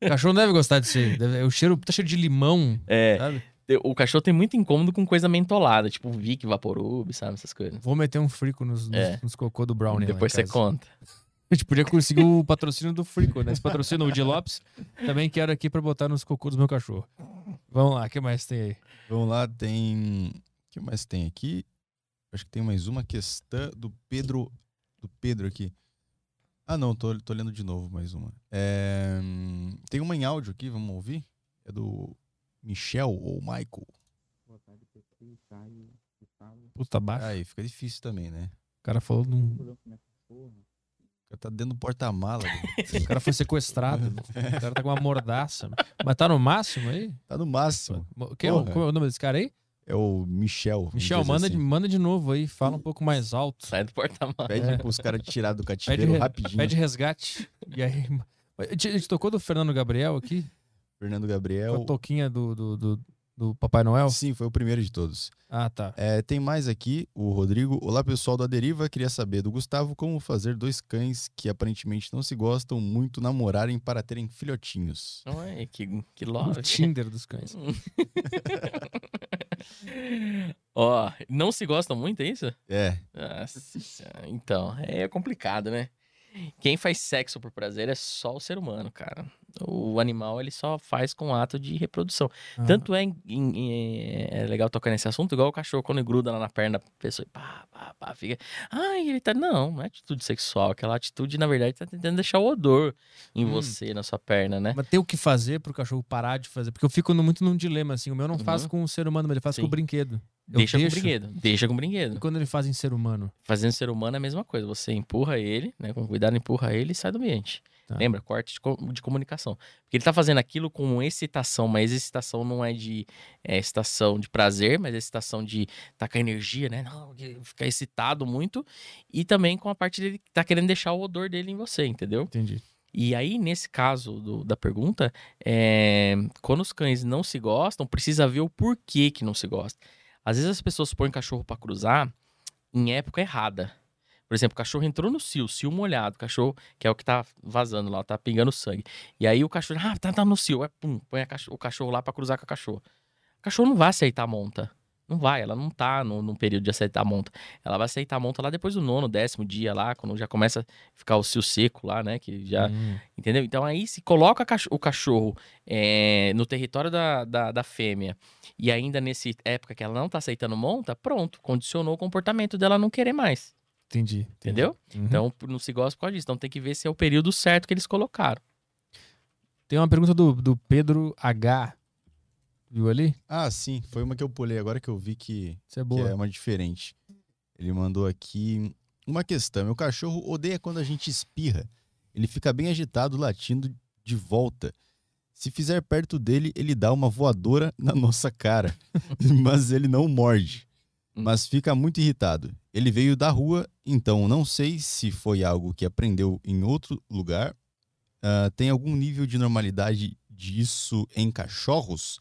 Ah, O cachorro não deve gostar disso aí. Deve- O cheiro tá cheio de limão, é. sabe? O cachorro tem muito incômodo com coisa mentolada, tipo Vic, Vaporub, sabe? Essas coisas. Vou meter um frico nos, nos, É. nos cocô do Brownie. Depois você conta. [LAUGHS] A gente podia conseguir o patrocínio do Frico, né? Esse patrocínio, o de Lopes, também quero aqui pra botar nos cocô do meu cachorro. Vamos lá, o que mais tem aí? Vamos lá, tem. O que mais tem aqui? Acho que tem mais uma questão do Pedro. Do Pedro aqui. Ah, não, tô, tô lendo de novo mais uma. É, Tem uma em áudio aqui, vamos ouvir? É do Michel ou Michael. Puta baixo. Aí, fica difícil também, né? O cara falou de um... O cara tá dentro do porta-mala. velho. [LAUGHS] O cara foi sequestrado. o cara tá com uma mordaça. Mas tá no máximo aí? tá no máximo. Quem é, o, qual é o nome desse cara aí? É o Michel. Michel, manda, de, assim. manda de novo aí. Fala um pouco mais alto. Sai do porta-malas. Pede É. pros caras tirar do Pede, cativeiro re- rapidinho. pede resgate. E aí... A gente, tocou do Fernando Gabriel aqui? Fernando Com Gabriel. a toquinha do, do, do, do Papai Noel? Sim, foi o primeiro de todos. Ah, tá. É, tem mais aqui, o Rodrigo. Olá, pessoal da Deriva. Queria saber do Gustavo como fazer dois cães que aparentemente não se gostam muito namorarem para terem filhotinhos. Ué, que, que O love. Tinder dos cães. [LAUGHS] [LAUGHS] Ó, não se gostam muito, é isso? É, Nossa então, é complicado, né? Quem faz sexo por prazer é só o ser humano, cara. O animal, ele só faz com ato de reprodução. Ah. Tanto é, em- em- é legal tocar nesse assunto, igual o cachorro quando ele gruda lá na perna da pessoa e pá, pá, pá, fica. Ai, ele tá. Não, não é atitude sexual. Aquela atitude, na verdade, tá tentando deixar o odor em Hum. você, na sua perna, né? Mas tem o que fazer pro cachorro parar de fazer. Porque eu fico no- muito num dilema, assim. O meu não faz Uhum. com o ser humano, mas ele faz com Sim. o brinquedo. Eu Deixa deixo. com brinquedo. Deixa com E brinquedo. quando ele faz em ser humano? Fazendo ser humano é a mesma coisa. Você empurra ele, né? Com cuidado, empurra ele e sai do ambiente. Tá. Lembra? Corte de, co- de comunicação. Porque ele tá fazendo aquilo com excitação, mas excitação não é de é, excitação de prazer, mas é excitação de tá com a energia, né? Não, ficar excitado muito. E também com a parte dele que tá querendo deixar o odor dele em você, entendeu? Entendi. E aí, nesse caso do- da pergunta, é, quando os cães não se gostam, precisa ver o porquê que não se gosta. Às vezes as pessoas põem cachorro pra cruzar em época errada. Por exemplo, o cachorro entrou no cio, cio molhado, cachorro, que é o que tá vazando lá, tá pingando sangue. E aí o cachorro, ah, tá, tá no cio, é pum, põe a cacho- o cachorro lá pra cruzar com a cachorro. O cachorro não vai aceitar a monta. Não vai, ela não tá no, no período de aceitar a monta. Ela vai aceitar a monta lá depois do nono, décimo dia lá, quando já começa a ficar o cio seco lá, né? Que já. Hum. Entendeu? Então aí se coloca o cachorro é, no território da, da, da fêmea e ainda nessa época que ela não tá aceitando monta, pronto, condicionou o comportamento dela não querer mais. Entendi. entendi. Entendeu? Uhum. Então não se gosta por causa disso. Então tem que ver se é o período certo que eles colocaram. Tem uma pergunta do, do Pedro H. Viu ali? Ah, sim. Foi uma que eu pulei agora que eu vi que, Isso é que boa. é uma diferente. Ele mandou aqui uma questão. Meu cachorro odeia quando a gente espirra. Ele fica bem agitado, latindo de volta. Se fizer perto dele, ele dá uma voadora na [LAUGHS] nossa cara. [LAUGHS] Mas ele não morde. Mas fica muito irritado. Ele veio da rua, então não sei se foi algo que aprendeu em outro lugar. Ah, tem algum nível de normalidade disso em cachorros?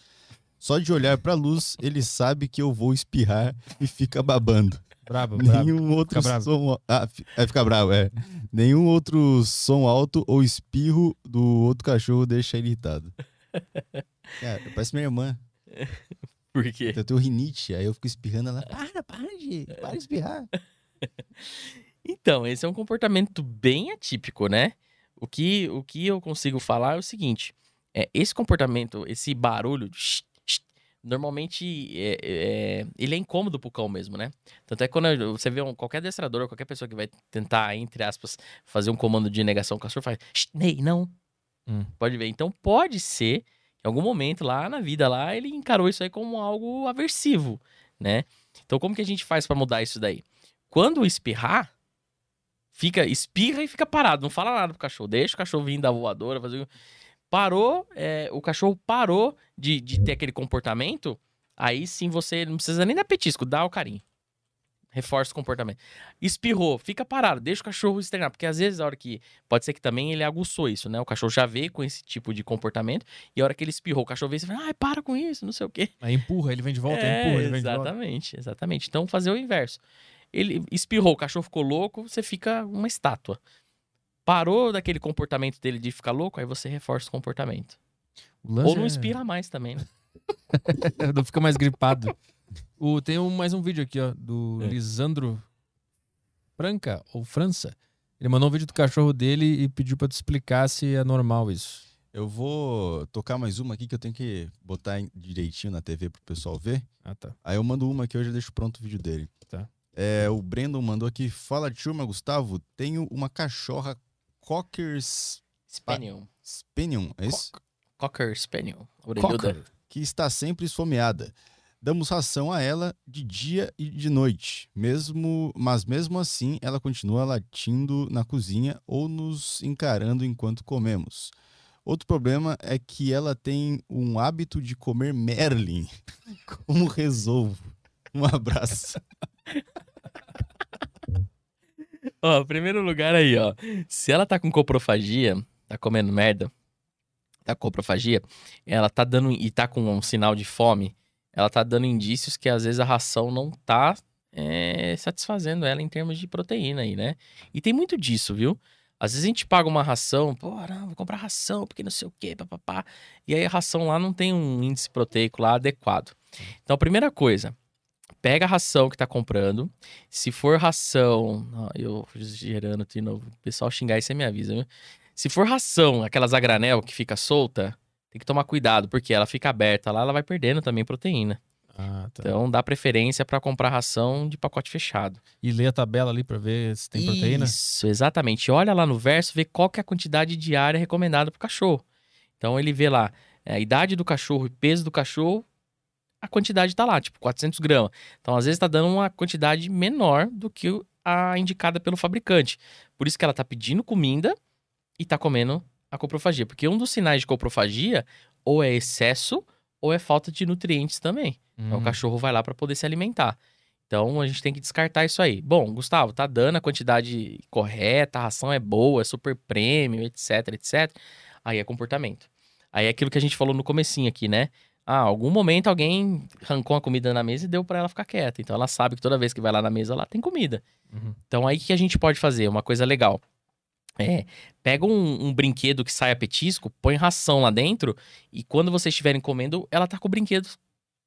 Só de olhar pra luz, ele sabe que eu vou espirrar e fica babando. Brabo. Nenhum outro Fica bravo. som. Ah, fi- é, fica bravo, é. Nenhum outro som alto ou espirro do outro cachorro deixa ele irritado. Cara, parece minha irmã. Por quê? Eu tenho rinite, aí eu fico espirrando ela. Para, para de, para de espirrar. Então, esse é um comportamento bem atípico, né? O que, o que eu consigo falar é o seguinte: é, esse comportamento, esse barulho, normalmente é, é- ele é incômodo pro cão mesmo, né? Tanto é que quando você vê um, qualquer adestrador, qualquer pessoa que vai tentar, entre aspas, fazer um comando de negação, o cachorro faz, "Shh, Ney, não. Hum. Pode ver. Então pode ser, em algum momento lá na vida lá, ele encarou isso aí como algo aversivo, né? Então como que a gente faz pra mudar isso daí? Quando espirrar, fica, espirra e fica parado, não fala nada pro cachorro. Deixa o cachorro vir da voadora, fazer. Parou, é, o cachorro parou de, de ter aquele comportamento, aí sim você não precisa nem dar petisco, dá o carinho. Reforça o comportamento. Espirrou, fica parado, deixa o cachorro externar, porque às vezes a hora que. Pode ser que também ele aguçou isso, né? O cachorro já veio com esse tipo de comportamento, e a hora que ele espirrou, o cachorro veio e fala, ai, para com isso, não sei o quê. Aí empurra, ele vem de volta, É, empurra, ele vem de volta. exatamente, exatamente. Então fazer o inverso. Ele espirrou, o cachorro ficou louco, você fica uma estátua. Parou daquele comportamento dele de ficar louco, aí você reforça o comportamento. O lance Ou não é- espirra mais também, né? [LAUGHS] não fica mais gripado. O, tem um- mais um vídeo aqui, ó, do É. Lisandro Franca, ou França. Ele mandou um vídeo do cachorro dele e pediu pra tu explicar se é normal isso. Eu vou tocar mais uma aqui que eu tenho que botar em- direitinho na TV pro pessoal ver. Ah, tá. Aí eu mando uma que eu já deixo pronto o vídeo dele. Tá. É, o Brandon mandou aqui. Fala, turma, Gustavo. Tenho uma cachorra Cocker Spaniel. Spaniel, é isso? Cocker Spaniel. Orelhuda. Cocker. Que está sempre esfomeada. Damos ração a ela de dia e de noite. Mesmo, mas mesmo assim, ela continua latindo na cozinha ou nos encarando enquanto comemos. Outro problema é que ela tem um hábito de comer Merlin. [LAUGHS] Como resolvo? Um abraço. [LAUGHS] Ó, primeiro lugar aí, ó. Se ela tá com coprofagia, tá comendo merda, tá com coprofagia, ela tá dando e tá com um sinal de fome, ela tá dando indícios que às vezes a ração não tá é, satisfazendo ela em termos de proteína aí, né? E tem muito disso, viu? Às vezes a gente paga uma ração, pô, não, vou comprar ração, porque não sei o quê, papapá. E aí a ração lá não tem um índice proteico lá adequado. Então, a primeira coisa, pega a ração que tá comprando. Se for ração. eu gerando de novo. O pessoal xingar aí você me avisa, viu? Se for ração, aquelas a granel que fica solta, tem que tomar cuidado, porque ela fica aberta lá, ela vai perdendo também proteína. Ah, tá. Então dá preferência para comprar ração de pacote fechado. E lê a tabela ali pra ver se tem proteína. Isso, exatamente. Olha lá no verso, vê qual que é a quantidade diária recomendada pro cachorro. Então ele vê lá é, a idade do cachorro e peso do cachorro, a quantidade tá lá, tipo 400 gramas. Então às vezes tá dando uma quantidade menor do que a indicada pelo fabricante. Por isso que ela tá pedindo comida e tá comendo a coprofagia. Porque um dos sinais de coprofagia ou é excesso ou é falta de nutrientes também. Então o Hum. cachorro vai lá para poder se alimentar. Então a gente tem que descartar isso aí. Bom, Gustavo, tá dando a quantidade correta, a ração é boa, é super prêmio, etc, etc. Aí é comportamento. Aí é aquilo que a gente falou no comecinho aqui, né? Ah, algum momento alguém arrancou a comida na mesa e deu para ela ficar quieta. Então ela sabe que toda vez que vai lá na mesa lá tem comida. Uhum. Então aí o que a gente pode fazer? Uma coisa legal. É, pega um, um brinquedo que sai a petisco, põe ração lá dentro e quando vocês estiverem comendo, ela tá com o brinquedo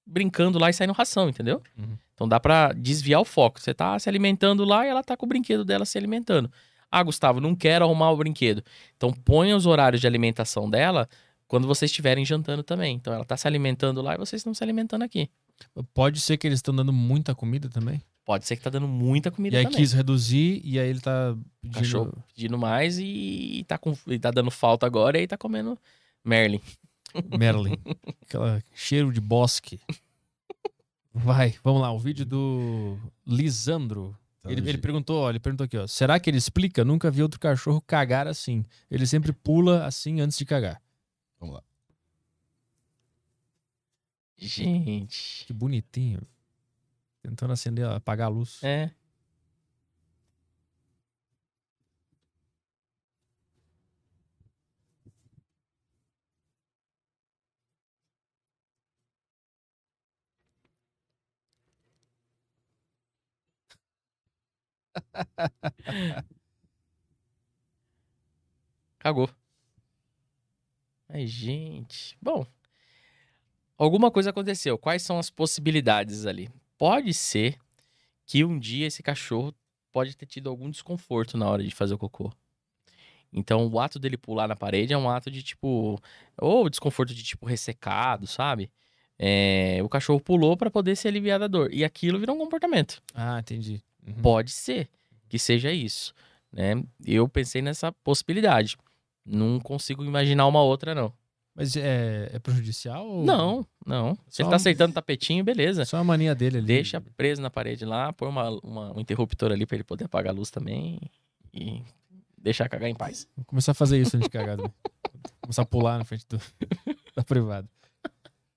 brincando lá e saindo ração, entendeu? Uhum. Então dá pra desviar o foco. Você tá se alimentando lá e ela tá com o brinquedo dela se alimentando. Ah, Gustavo, não quero arrumar o brinquedo. Então ponha os horários de alimentação dela quando vocês estiverem jantando também. Então ela tá se alimentando lá e vocês estão se alimentando aqui. Pode ser que eles estão dando muita comida também. Pode ser que tá dando muita comida e aí também. quis reduzir e aí ele tá cachorro pedindo pedindo mais e, tá, com, e tá dando falta agora e aí tá comendo Merlin. [LAUGHS] Merlin. Aquela cheiro de bosque. Vai, vamos lá, o vídeo do Lisandro. Tá, Ele, ele perguntou, ó, ele perguntou aqui, ó. Será que ele explica? Nunca vi outro cachorro cagar assim. Ele sempre pula assim antes de cagar. Vamos lá. Gente. Que bonitinho. Tentando acender, apagar a luz. É. [LAUGHS] Cagou. Ai, gente. Bom, alguma coisa aconteceu. Quais são as possibilidades ali? Pode ser que um dia esse cachorro pode ter tido algum desconforto na hora de fazer o cocô. Então, o ato dele pular na parede é um ato de tipo. Ou desconforto de tipo ressecado, sabe? É, o cachorro pulou para poder se aliviar da dor. E aquilo virou um comportamento. Ah, entendi. Uhum. Pode ser que seja isso, né? Eu pensei nessa possibilidade. Não consigo imaginar uma outra, não. Mas é, é prejudicial? Ou... Não, não. Se ele tá aceitando tapetinho, beleza. Só a mania dele ali. Deixa preso na parede lá, põe uma, uma- um interruptor ali pra ele poder apagar a luz também e deixar cagar em paz. Vou começar a fazer isso antes de cagar. também. [LAUGHS] começar a pular na frente do, da privada.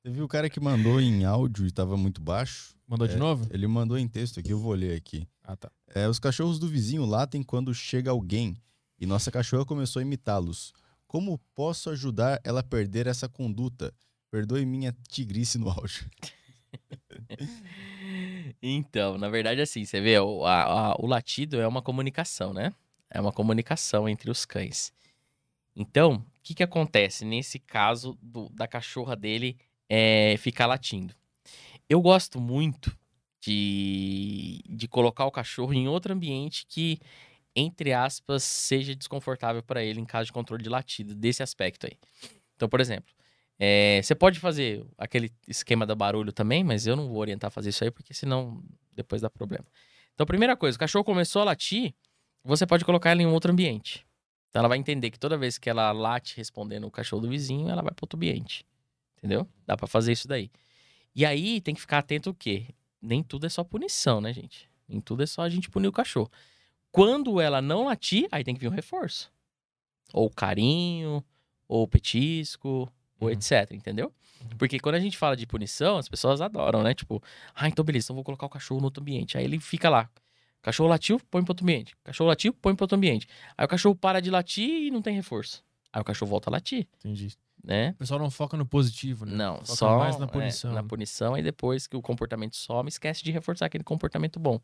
Você viu o cara que mandou em áudio e tava muito baixo? Mandou de É, novo? Ele mandou em texto aqui, eu vou ler aqui. Ah, tá. É, os cachorros do vizinho latem quando chega alguém e nossa cachorra começou a imitá-los. Como posso ajudar ela a perder essa conduta? Perdoe minha tigrice no áudio. [LAUGHS] Então, na verdade, assim, você vê, o, a- a- o latido é uma comunicação, né? É uma comunicação entre os cães. Então, o que, que acontece nesse caso do- da cachorra dele é, ficar latindo? Eu gosto muito de, de colocar o cachorro em outro ambiente que, entre aspas, seja desconfortável para ele em caso de controle de latido, desse aspecto aí. Então, por exemplo, é, você pode fazer aquele esquema do barulho também, mas eu não vou orientar a fazer isso aí, porque senão depois dá problema. Então, primeira coisa, o cachorro começou a latir, você pode colocar ela em um outro ambiente. Então, ela vai entender que toda vez que ela late respondendo o cachorro do vizinho, ela vai para outro ambiente. Entendeu? Dá para fazer isso daí. E aí, tem que ficar atento o quê? Nem tudo é só punição, né, gente? Nem tudo é só a gente punir o cachorro. Quando ela não latir, aí tem que vir um reforço. Ou carinho, ou petisco, ou Uhum. etc, entendeu? Porque quando a gente fala de punição, as pessoas adoram, né? Tipo, ah, então beleza, então vou colocar o cachorro no outro ambiente. Aí ele fica lá. Cachorro latiu, põe para outro ambiente. Cachorro latiu, põe para outro ambiente. Aí o cachorro para de latir e não tem reforço. Aí o cachorro volta a latir, Entendi. né? O pessoal não foca no positivo, né? Não, Foca só mais na é, punição. na punição e depois que o comportamento some, esquece de reforçar aquele comportamento bom.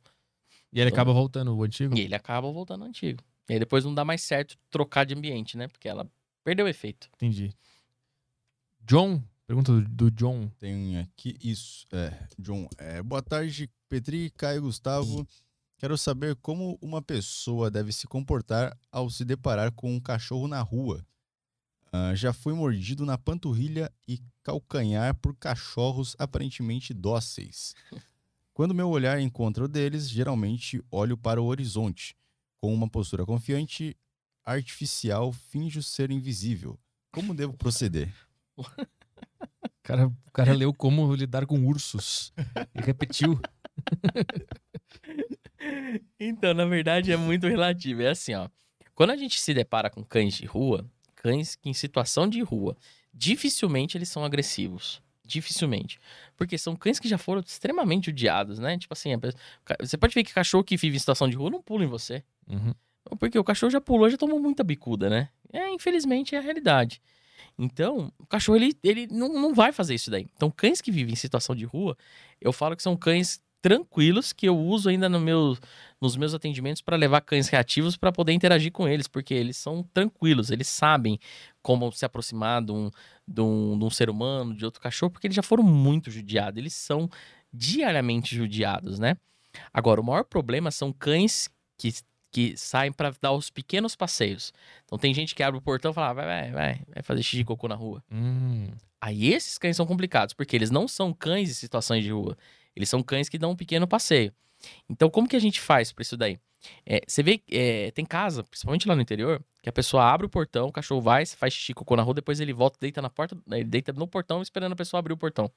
E ele acaba voltando o antigo? E ele acaba voltando ao antigo. E aí depois não dá mais certo trocar de ambiente, né? Porque ela perdeu o efeito. Entendi. John? Pergunta do, do John. Tem aqui isso. É, John. É, boa tarde, Petri, Caio, Gustavo. Quero saber como uma pessoa deve se comportar ao se deparar com um cachorro na rua. Ah, já fui mordido na panturrilha e calcanhar por cachorros aparentemente dóceis. [LAUGHS] Quando meu olhar encontra o deles, geralmente olho para o horizonte. Com uma postura confiante, artificial, finjo ser invisível. Como devo proceder? O cara, o cara leu como lidar com ursos. E repetiu. Então, na verdade, é muito relativo. É assim, ó. Quando a gente se depara com cães de rua, cães que em situação de rua, dificilmente eles são agressivos. Dificilmente. Porque são cães que já foram extremamente odiados, né? Tipo assim, você pode ver que cachorro que vive em situação de rua não pula em você. Uhum. Porque o cachorro já pulou, já tomou muita bicuda, né? É, infelizmente, é a realidade. Então, o cachorro, ele, ele não, não vai fazer isso daí. Então, cães que vivem em situação de rua, eu falo que são cães tranquilos que eu uso ainda no meu, nos meus atendimentos para levar cães reativos para poder interagir com eles, porque eles são tranquilos, eles sabem como se aproximar de um, de um, de um ser humano, de outro cachorro, porque eles já foram muito judiados, eles são diariamente judiados, né? Agora, o maior problema são cães que, que saem para dar os pequenos passeios. Então tem gente que abre o portão e fala, ah, vai, vai, vai, vai fazer xixi e cocô na rua. Hum. Aí esses cães são complicados, porque eles não são cães em situações de rua. Eles são cães que dão um pequeno passeio. Então, como que a gente faz para isso daí? É, você vê, é, tem casa, principalmente lá no interior, que a pessoa abre o portão, o cachorro vai, faz xixi, cocô na rua, depois ele volta, deita na porta, ele deita no portão esperando a pessoa abrir o portão.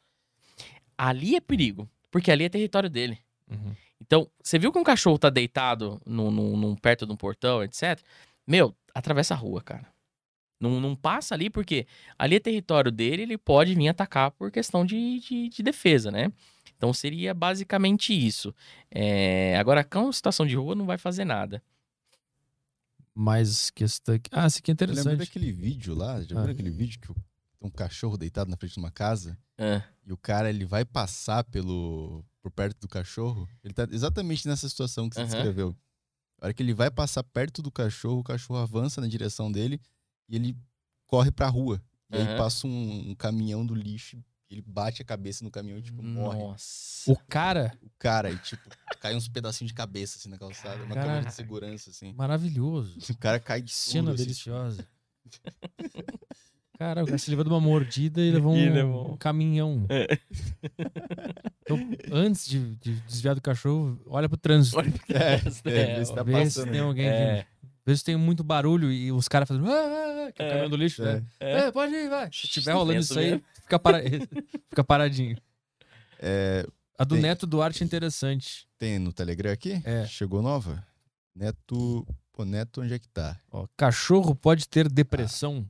Ali é perigo, porque ali é território dele. Uhum. Então, você viu que um cachorro tá deitado no, no, no- perto de um portão, etc. Meu, atravessa a rua, cara. Não, não passa ali, porque ali é território dele, ele pode vir atacar por questão de, de, de defesa, né? Então seria basicamente isso. É, Agora, cão em situação de rua não vai fazer nada. Mas questão. Ah, isso aqui é interessante. daquele vídeo lá, já Ah. viu aquele vídeo que tem um cachorro deitado na frente de uma casa Ah, e o cara ele vai passar pelo por perto do cachorro? Ele tá exatamente nessa situação que você descreveu. A hora que ele vai passar perto do cachorro, o cachorro avança na direção dele e ele corre pra rua. E aí passa um, um caminhão do lixo, ele bate a cabeça no caminhão e tipo, morre. Nossa. O cara, O cara, e tipo, cai uns pedacinhos de cabeça assim na calçada, uma câmera de segurança assim. maravilhoso. [LAUGHS] O cara cai de Cena assim, deliciosa. [LAUGHS] Cara, o cara se livrou de uma mordida e levou um, E levou. um caminhão. É. Então, antes de, de desviar do cachorro, olha pro trânsito. Olha pro [LAUGHS] É, trânsito, é, é, vê se tá Vê se tem alguém É. vindo. Vê se tem muito barulho e os caras fazendo. "Ah, ah, ah", que é o É. caminhão do lixo, né? É. É, pode ir, vai. Se tiver rolando Isso aí, fica, para... [LAUGHS] fica paradinho. É, A do Tem. Neto Duarte é interessante. tem no Telegram aqui? É. Chegou nova? Neto. Pô, Neto, onde é que tá? Ó, cachorro pode ter depressão.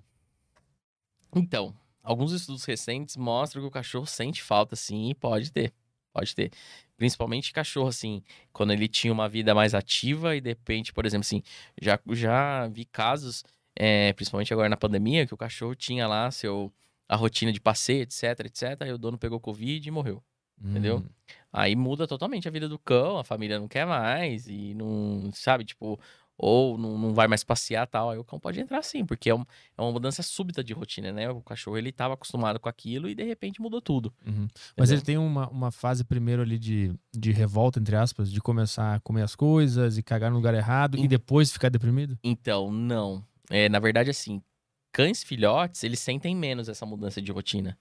Então, alguns estudos recentes mostram que o cachorro sente falta, sim, e pode ter. Pode ter. Principalmente cachorro, assim, quando ele tinha uma vida mais ativa e de repente, por exemplo, assim, já, já vi casos, é, principalmente agora na pandemia, que o cachorro tinha lá seu, a rotina de passeio, etc, etc, aí o dono pegou Covid e morreu. Entendeu? Hum. Aí muda totalmente a vida do cão, a família não quer mais e não, sabe, tipo, ou não, não vai mais passear e tal. Aí o cão pode entrar sim, porque é, um- é uma mudança súbita de rotina, né? O cachorro ele tava acostumado com aquilo e de repente mudou tudo. Uhum. Mas ele tem uma, uma fase primeiro ali de, de revolta, entre aspas, de começar a comer as coisas e cagar no lugar errado e Em- depois ficar deprimido? Então, não. É, na verdade, assim, cães filhotes, eles sentem menos essa mudança de rotina.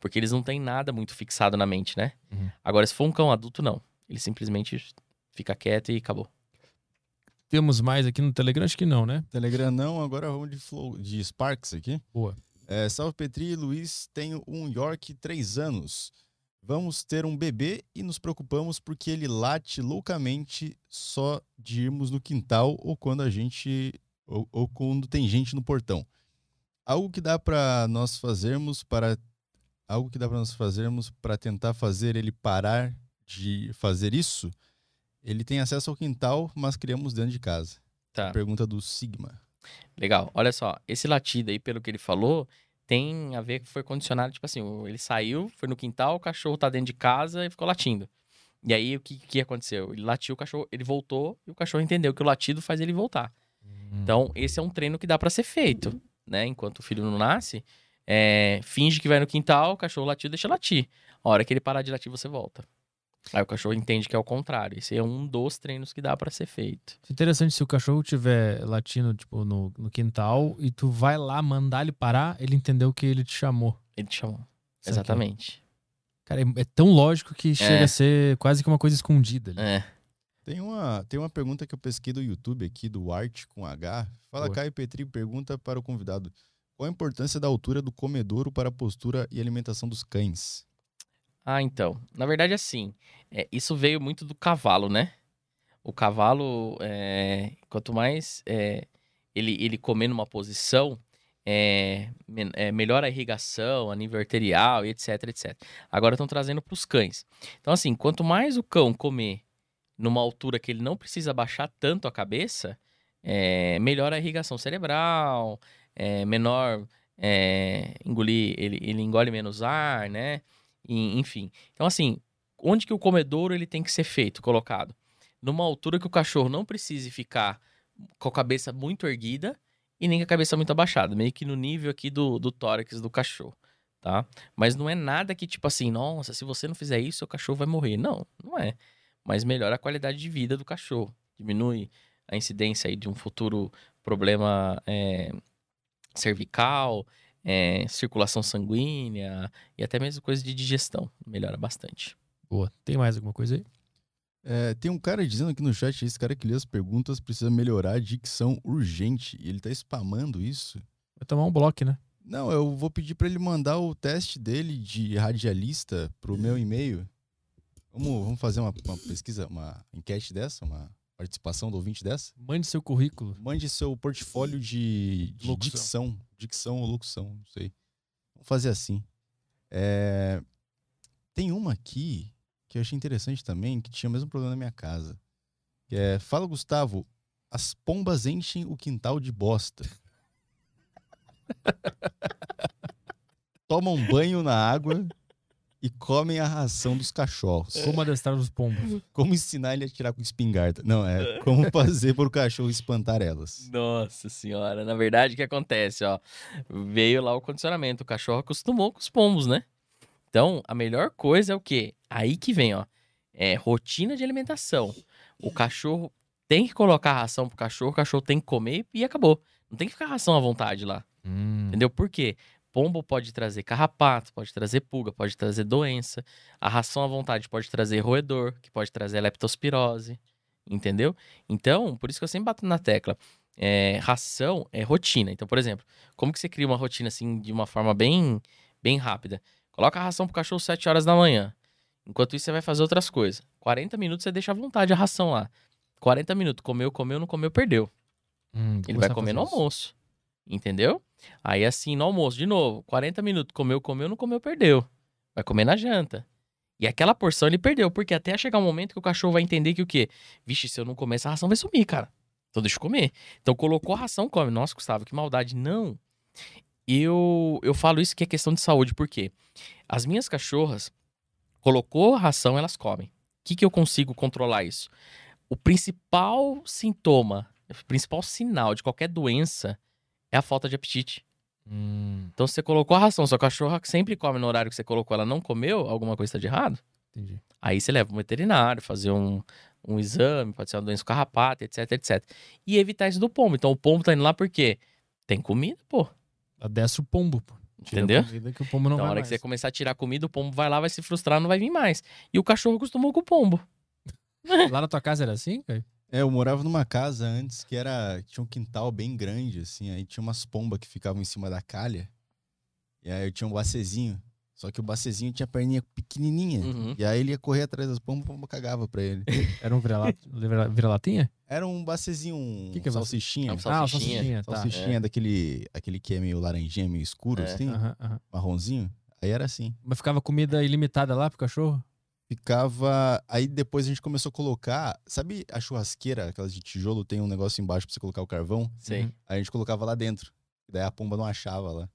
Porque eles não têm nada muito fixado na mente, né? Uhum. Agora, se for um cão adulto, não. Ele simplesmente fica quieto e acabou. Temos mais aqui no Telegram? Acho que não, né? Telegram não, agora vamos de, Flow, de Sparks aqui. Boa. É, salve Petri, Luiz, tenho um York 3 anos. Vamos ter um bebê e nos preocupamos porque ele late loucamente só de irmos no quintal ou quando a gente ou, ou quando tem gente no portão. Algo que dá para nós fazermos para algo que dá para nós fazermos para tentar fazer ele parar de fazer isso? Ele tem acesso ao quintal, mas criamos dentro de casa. Tá. Pergunta do Sigma. Legal. Olha só, esse latido aí, pelo que ele falou, tem a ver que foi condicionado, tipo assim, ele saiu, foi no quintal, o cachorro tá dentro de casa e ficou latindo. E aí, o que, que aconteceu? Ele latiu, o cachorro, ele voltou e o cachorro entendeu que o latido faz ele voltar. Hum. Então, esse é um treino que dá pra ser feito, né? Enquanto o filho não nasce, é, finge que vai no quintal, o cachorro latiu, deixa latir. A hora que ele parar de latir, você volta. Aí o cachorro entende que é o contrário. Esse é um dos treinos que dá pra ser feito. Interessante se o cachorro tiver latindo, tipo, no, no quintal e tu vai lá mandar ele parar, ele entendeu que ele te chamou. Ele te chamou. Saquei. Exatamente. Cara, é, é tão lógico que chega É. a ser quase que uma coisa escondida. ali. É. Tem uma, tem uma pergunta que eu pesquei do YouTube aqui, do Art com H. Fala, Boa. Caio Petri, pergunta para o convidado. Qual a importância da altura do comedouro para a postura e alimentação dos cães? Ah, então. Na verdade, assim, é, isso veio muito do cavalo, né? O cavalo, é, quanto mais é, ele, ele comer numa posição, é, é, melhora a irrigação a nível arterial e etc, etc. Agora estão trazendo para os cães. Então, assim, quanto mais o cão comer numa altura que ele não precisa baixar tanto a cabeça, é, melhora a irrigação cerebral, é, menor é, engolir, ele, ele engole menos ar, né? Enfim. Então, assim, onde que o comedouro ele tem que ser feito, colocado? Numa altura que o cachorro não precise ficar com a cabeça muito erguida e nem com a cabeça muito abaixada, meio que no nível aqui do, do tórax do cachorro, tá? Mas não é nada que tipo assim, nossa, se você não fizer isso, o cachorro vai morrer. Não, não é. Mas melhora a qualidade de vida do cachorro. Diminui a incidência aí de um futuro problema é, cervical, é, circulação sanguínea e até mesmo coisa de digestão. Melhora bastante. Boa. Tem mais alguma coisa aí? É, tem um cara dizendo aqui no chat, esse cara que lê as perguntas precisa melhorar a dicção urgente. E ele tá spamando isso. Vai tomar um bloco, né? Não, eu vou pedir para ele mandar o teste dele de radialista pro meu e-mail. Vamos, vamos fazer uma, uma pesquisa, uma enquete dessa, uma participação do ouvinte dessa? Mande seu currículo. Mande seu portfólio de, de Locução. dicção. Dicção ou locução, não sei. Vamos fazer assim. É, Tem uma aqui que eu achei interessante também, que tinha o mesmo problema na minha casa. Que é, fala Gustavo, as pombas enchem o quintal de bosta. [LAUGHS] Tomam banho na água e comem a ração dos cachorros. Como adestrar os pombos. [LAUGHS] Como ensinar ele a tirar com espingarda? Não, é [LAUGHS] como fazer para o cachorro espantar elas. Nossa senhora, na verdade o que acontece, ó? Veio lá o condicionamento, o cachorro acostumou com os pombos, né? Então, a melhor coisa é o quê? Aí que vem, ó. É rotina de alimentação. O cachorro tem que colocar a ração pro cachorro, o cachorro tem que comer e acabou. Não tem que ficar ração à vontade lá. Hum. Entendeu? Por quê? Pombo pode trazer carrapato, pode trazer pulga, pode trazer doença. A ração à vontade pode trazer roedor, que pode trazer leptospirose. Entendeu? Então, por isso que eu sempre bato na tecla. É, ração é rotina. Então, por exemplo, como que você cria uma rotina assim de uma forma bem, bem rápida? Coloca a ração pro cachorro 7 horas da manhã. Enquanto isso, você vai fazer outras coisas. 40 minutos você deixa à vontade a ração lá. 40 minutos, comeu, comeu, não comeu, perdeu. Hum, Ele vai comer no almoço. Entendeu? Aí assim, no almoço, de novo, 40 minutos, comeu, comeu, não comeu, perdeu. Vai comer na janta. E aquela porção ele perdeu, porque até chegar um momento que o cachorro vai entender que o quê? Vixe, se eu não comer, essa ração vai sumir, cara. Então deixa eu comer. Então colocou a ração, come. Nossa, Gustavo, que maldade. Não. Eu, eu falo isso que é questão de saúde, porque as minhas cachorras, colocou a ração, elas comem. O que, que eu consigo controlar isso? O principal sintoma, o principal sinal de qualquer doença é a falta de apetite. Hum, Então, se você colocou a ração, sua cachorra sempre come no horário que você colocou, ela não comeu, alguma coisa está de errado. entendi. Aí você leva um veterinário, fazer um, um exame, pode ser uma doença carrapata, etc, etc. E evitar isso do pombo. Então, o pombo tá indo lá porque tem comida, pô. Adestra o pombo, pô. Tira Entendeu? que o pombo não Então, na vai hora mais. que você começar a tirar comida, o pombo vai lá, vai se frustrar, não vai vir mais. E o cachorro acostumou com o pombo. Lá na tua casa era assim, cara? É, eu morava numa casa antes que era. Tinha um quintal bem grande, assim. Aí tinha umas pombas que ficavam em cima da calha. E aí eu tinha um bacezinho. Só que o bacezinho tinha perninha pequenininha. Uhum. E aí ele ia correr atrás das pombas, a pomba cagava pra ele. [LAUGHS] Era um vira-la- vira- vira-latinha? Era um bacezinho, um Que que é salsichinha. É Ah, Salsichinha. salsichinha, tá. Salsichinha daquele aquele que é meio laranjinha, meio escuro, É. assim, Aham, aham. marronzinho. Aí era assim. Mas ficava comida ilimitada lá pro cachorro? Ficava. Aí depois a gente começou a colocar. Sabe a churrasqueira, aquelas de tijolo, tem um negócio embaixo pra você colocar o carvão? Sei. Uhum. Aí a gente colocava lá dentro. E daí a pomba não achava lá.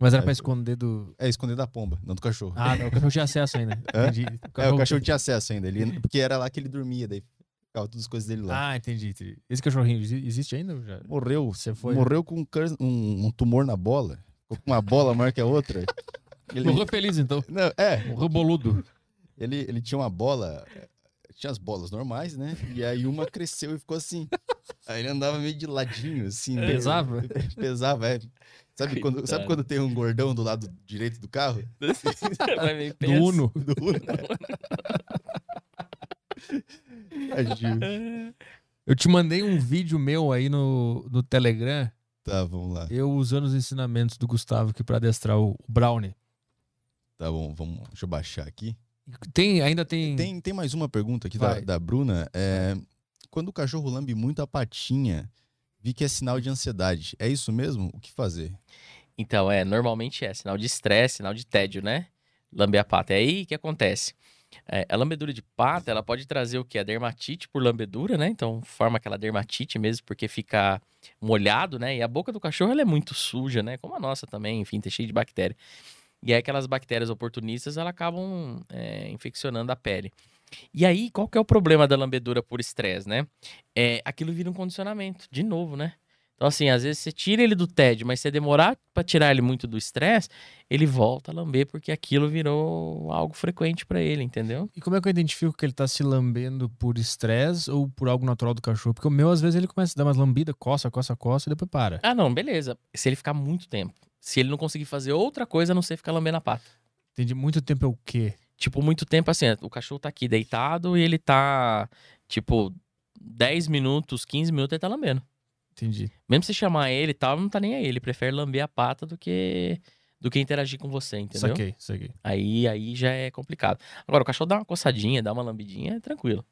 Mas era Aí pra esconder do. É, esconder da pomba, não do cachorro. Ah, não, o cachorro tinha acesso ainda. [LAUGHS] Entendi. é, o cachorro tinha acesso ainda. Ele, [LAUGHS] porque era lá que ele dormia, daí ficava todas as coisas dele lá. Ah, entendi, entendi. Esse cachorrinho exi- existe ainda? Já... Morreu. Você foi. Morreu com um, um- um tumor na bola. Ficou com uma bola maior que a outra. Ele, [LAUGHS] Morreu feliz, então. não, é, Morreu boludo. Ele, ele tinha uma bola. Tinha as bolas normais, né? E aí uma cresceu e ficou assim. Aí ele andava meio de ladinho, assim. meio- Pesava? [LAUGHS] Pesava, é. Sabe quando, sabe quando tem um gordão do lado direito do carro? [LAUGHS] Do. Uno. Do Uno. [LAUGHS] Eu te mandei um vídeo meu aí no, no Telegram, Tá, vamos lá. eu usando os ensinamentos do Gustavo aqui pra adestrar o, o Brownie. Tá bom, vamos. Deixa eu baixar aqui. Tem, ainda tem. Tem, tem mais uma pergunta aqui da, da Bruna. É, quando o cachorro lambe muito a patinha, vi que é sinal de ansiedade. É isso mesmo? O que fazer? Então, é, normalmente é sinal de estresse, sinal de tédio, né? Lamber a pata. É aí que acontece. É, a lambedura de pata, ela pode trazer o quê? A dermatite por lambedura, né? Então, forma aquela dermatite mesmo, porque fica molhado, né? E a boca do cachorro, ela é muito suja, né? Como a nossa também, enfim, tá cheia de bactéria. E aí aquelas bactérias oportunistas, elas acabam é, infeccionando a pele. E aí, qual que é o problema da lambedura por estresse, né? É, aquilo vira um condicionamento, de novo, né? Então, assim, às vezes você tira ele do TED, mas se demorar para tirar ele muito do estresse, ele volta a lamber porque aquilo virou algo frequente para ele, entendeu? E como é que eu identifico que ele tá se lambendo por estresse ou por algo natural do cachorro? Porque o meu, às vezes, ele começa a dar umas lambidas, coça, coça, coça e depois para. Ah, não, beleza. Se ele ficar muito tempo. Se ele não conseguir fazer outra coisa, a não ser ficar lambendo a pata. Entendi. Muito tempo é o quê? Tipo, muito tempo assim, o cachorro tá aqui deitado e ele tá, tipo, 10 minutos, 15 minutos ele tá lambendo. Entendi. Mesmo se chamar ele e tal, não tá nem aí. Ele prefere lamber a pata do que do que interagir com você, entendeu? Saquei, saquei. Aí, aí já é complicado. Agora, o cachorro dá uma coçadinha, dá uma lambidinha, é tranquilo.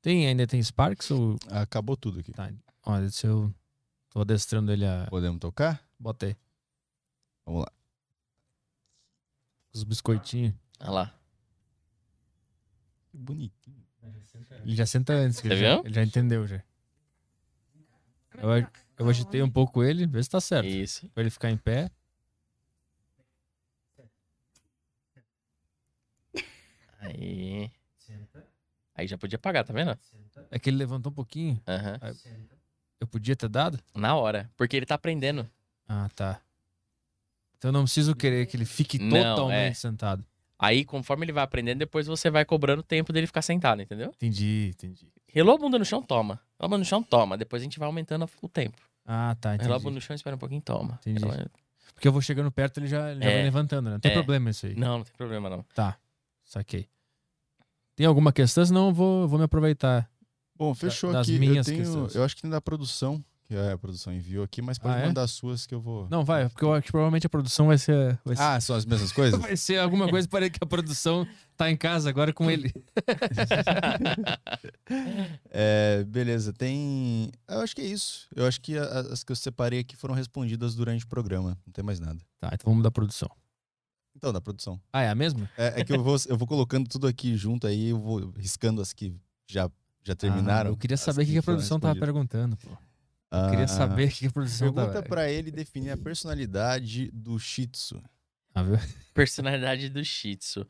Tem, ainda tem Sparks ou. Acabou tudo aqui. Tá. Olha, se eu tô adestrando ele a. Podemos tocar? Botei. Vamos lá. Os biscoitinhos. Olha lá. Que bonitinho. Ele já senta antes, que Você ele, já, viu? ele já entendeu já. Eu, eu agitei um pouco ele, vê se tá certo. Isso. Pra ele ficar em pé. Aí. Aí já podia pagar, tá vendo? É que ele levantou um pouquinho. Aham. Eu podia ter dado? Na hora. Porque ele tá aprendendo. Ah, tá. Então eu não preciso querer que ele fique Não, totalmente é. sentado. Aí, conforme ele vai aprendendo, depois você vai cobrando o tempo dele ficar sentado, entendeu? Entendi, entendi. Relou a bunda no chão, toma. Relou a bunda no chão, toma. Depois a gente vai aumentando o tempo. Ah, tá, Relou a bunda entendi. no chão, espera um pouquinho, toma. Entendi. Ela- Porque eu vou chegando perto, ele já, ele já É. vai levantando, né? Não tem É. problema isso aí. Não, não tem problema não. Tá, saquei. Tem alguma questão? Senão eu vou, eu vou me aproveitar. Bom, fechou das aqui. minhas eu, tenho, questões. eu acho que tem da produção, que a produção enviou aqui, mas pode Ah, é? mandar as suas que eu vou. Não, vai, porque eu acho que provavelmente a produção vai ser. Vai ser, Ah, são as mesmas coisas? [LAUGHS] vai ser alguma coisa para que a produção tá em casa agora com ele. [LAUGHS] É, beleza, tem. Eu acho que é isso. Eu acho que as que eu separei aqui foram respondidas durante o programa. Não tem mais nada. Tá, então vamos da produção. Então, da produção. Ah, é a mesma? É, é que eu vou, eu vou colocando tudo aqui junto aí, eu vou riscando as que já, já terminaram. Ah, eu queria saber o que, que a produção tava perguntando, pô. Eu queria Ah, saber o que, a produção Pergunta tava. pra ele definir a personalidade do Shih Tzu. Ah, viu? Personalidade do Shih Tzu.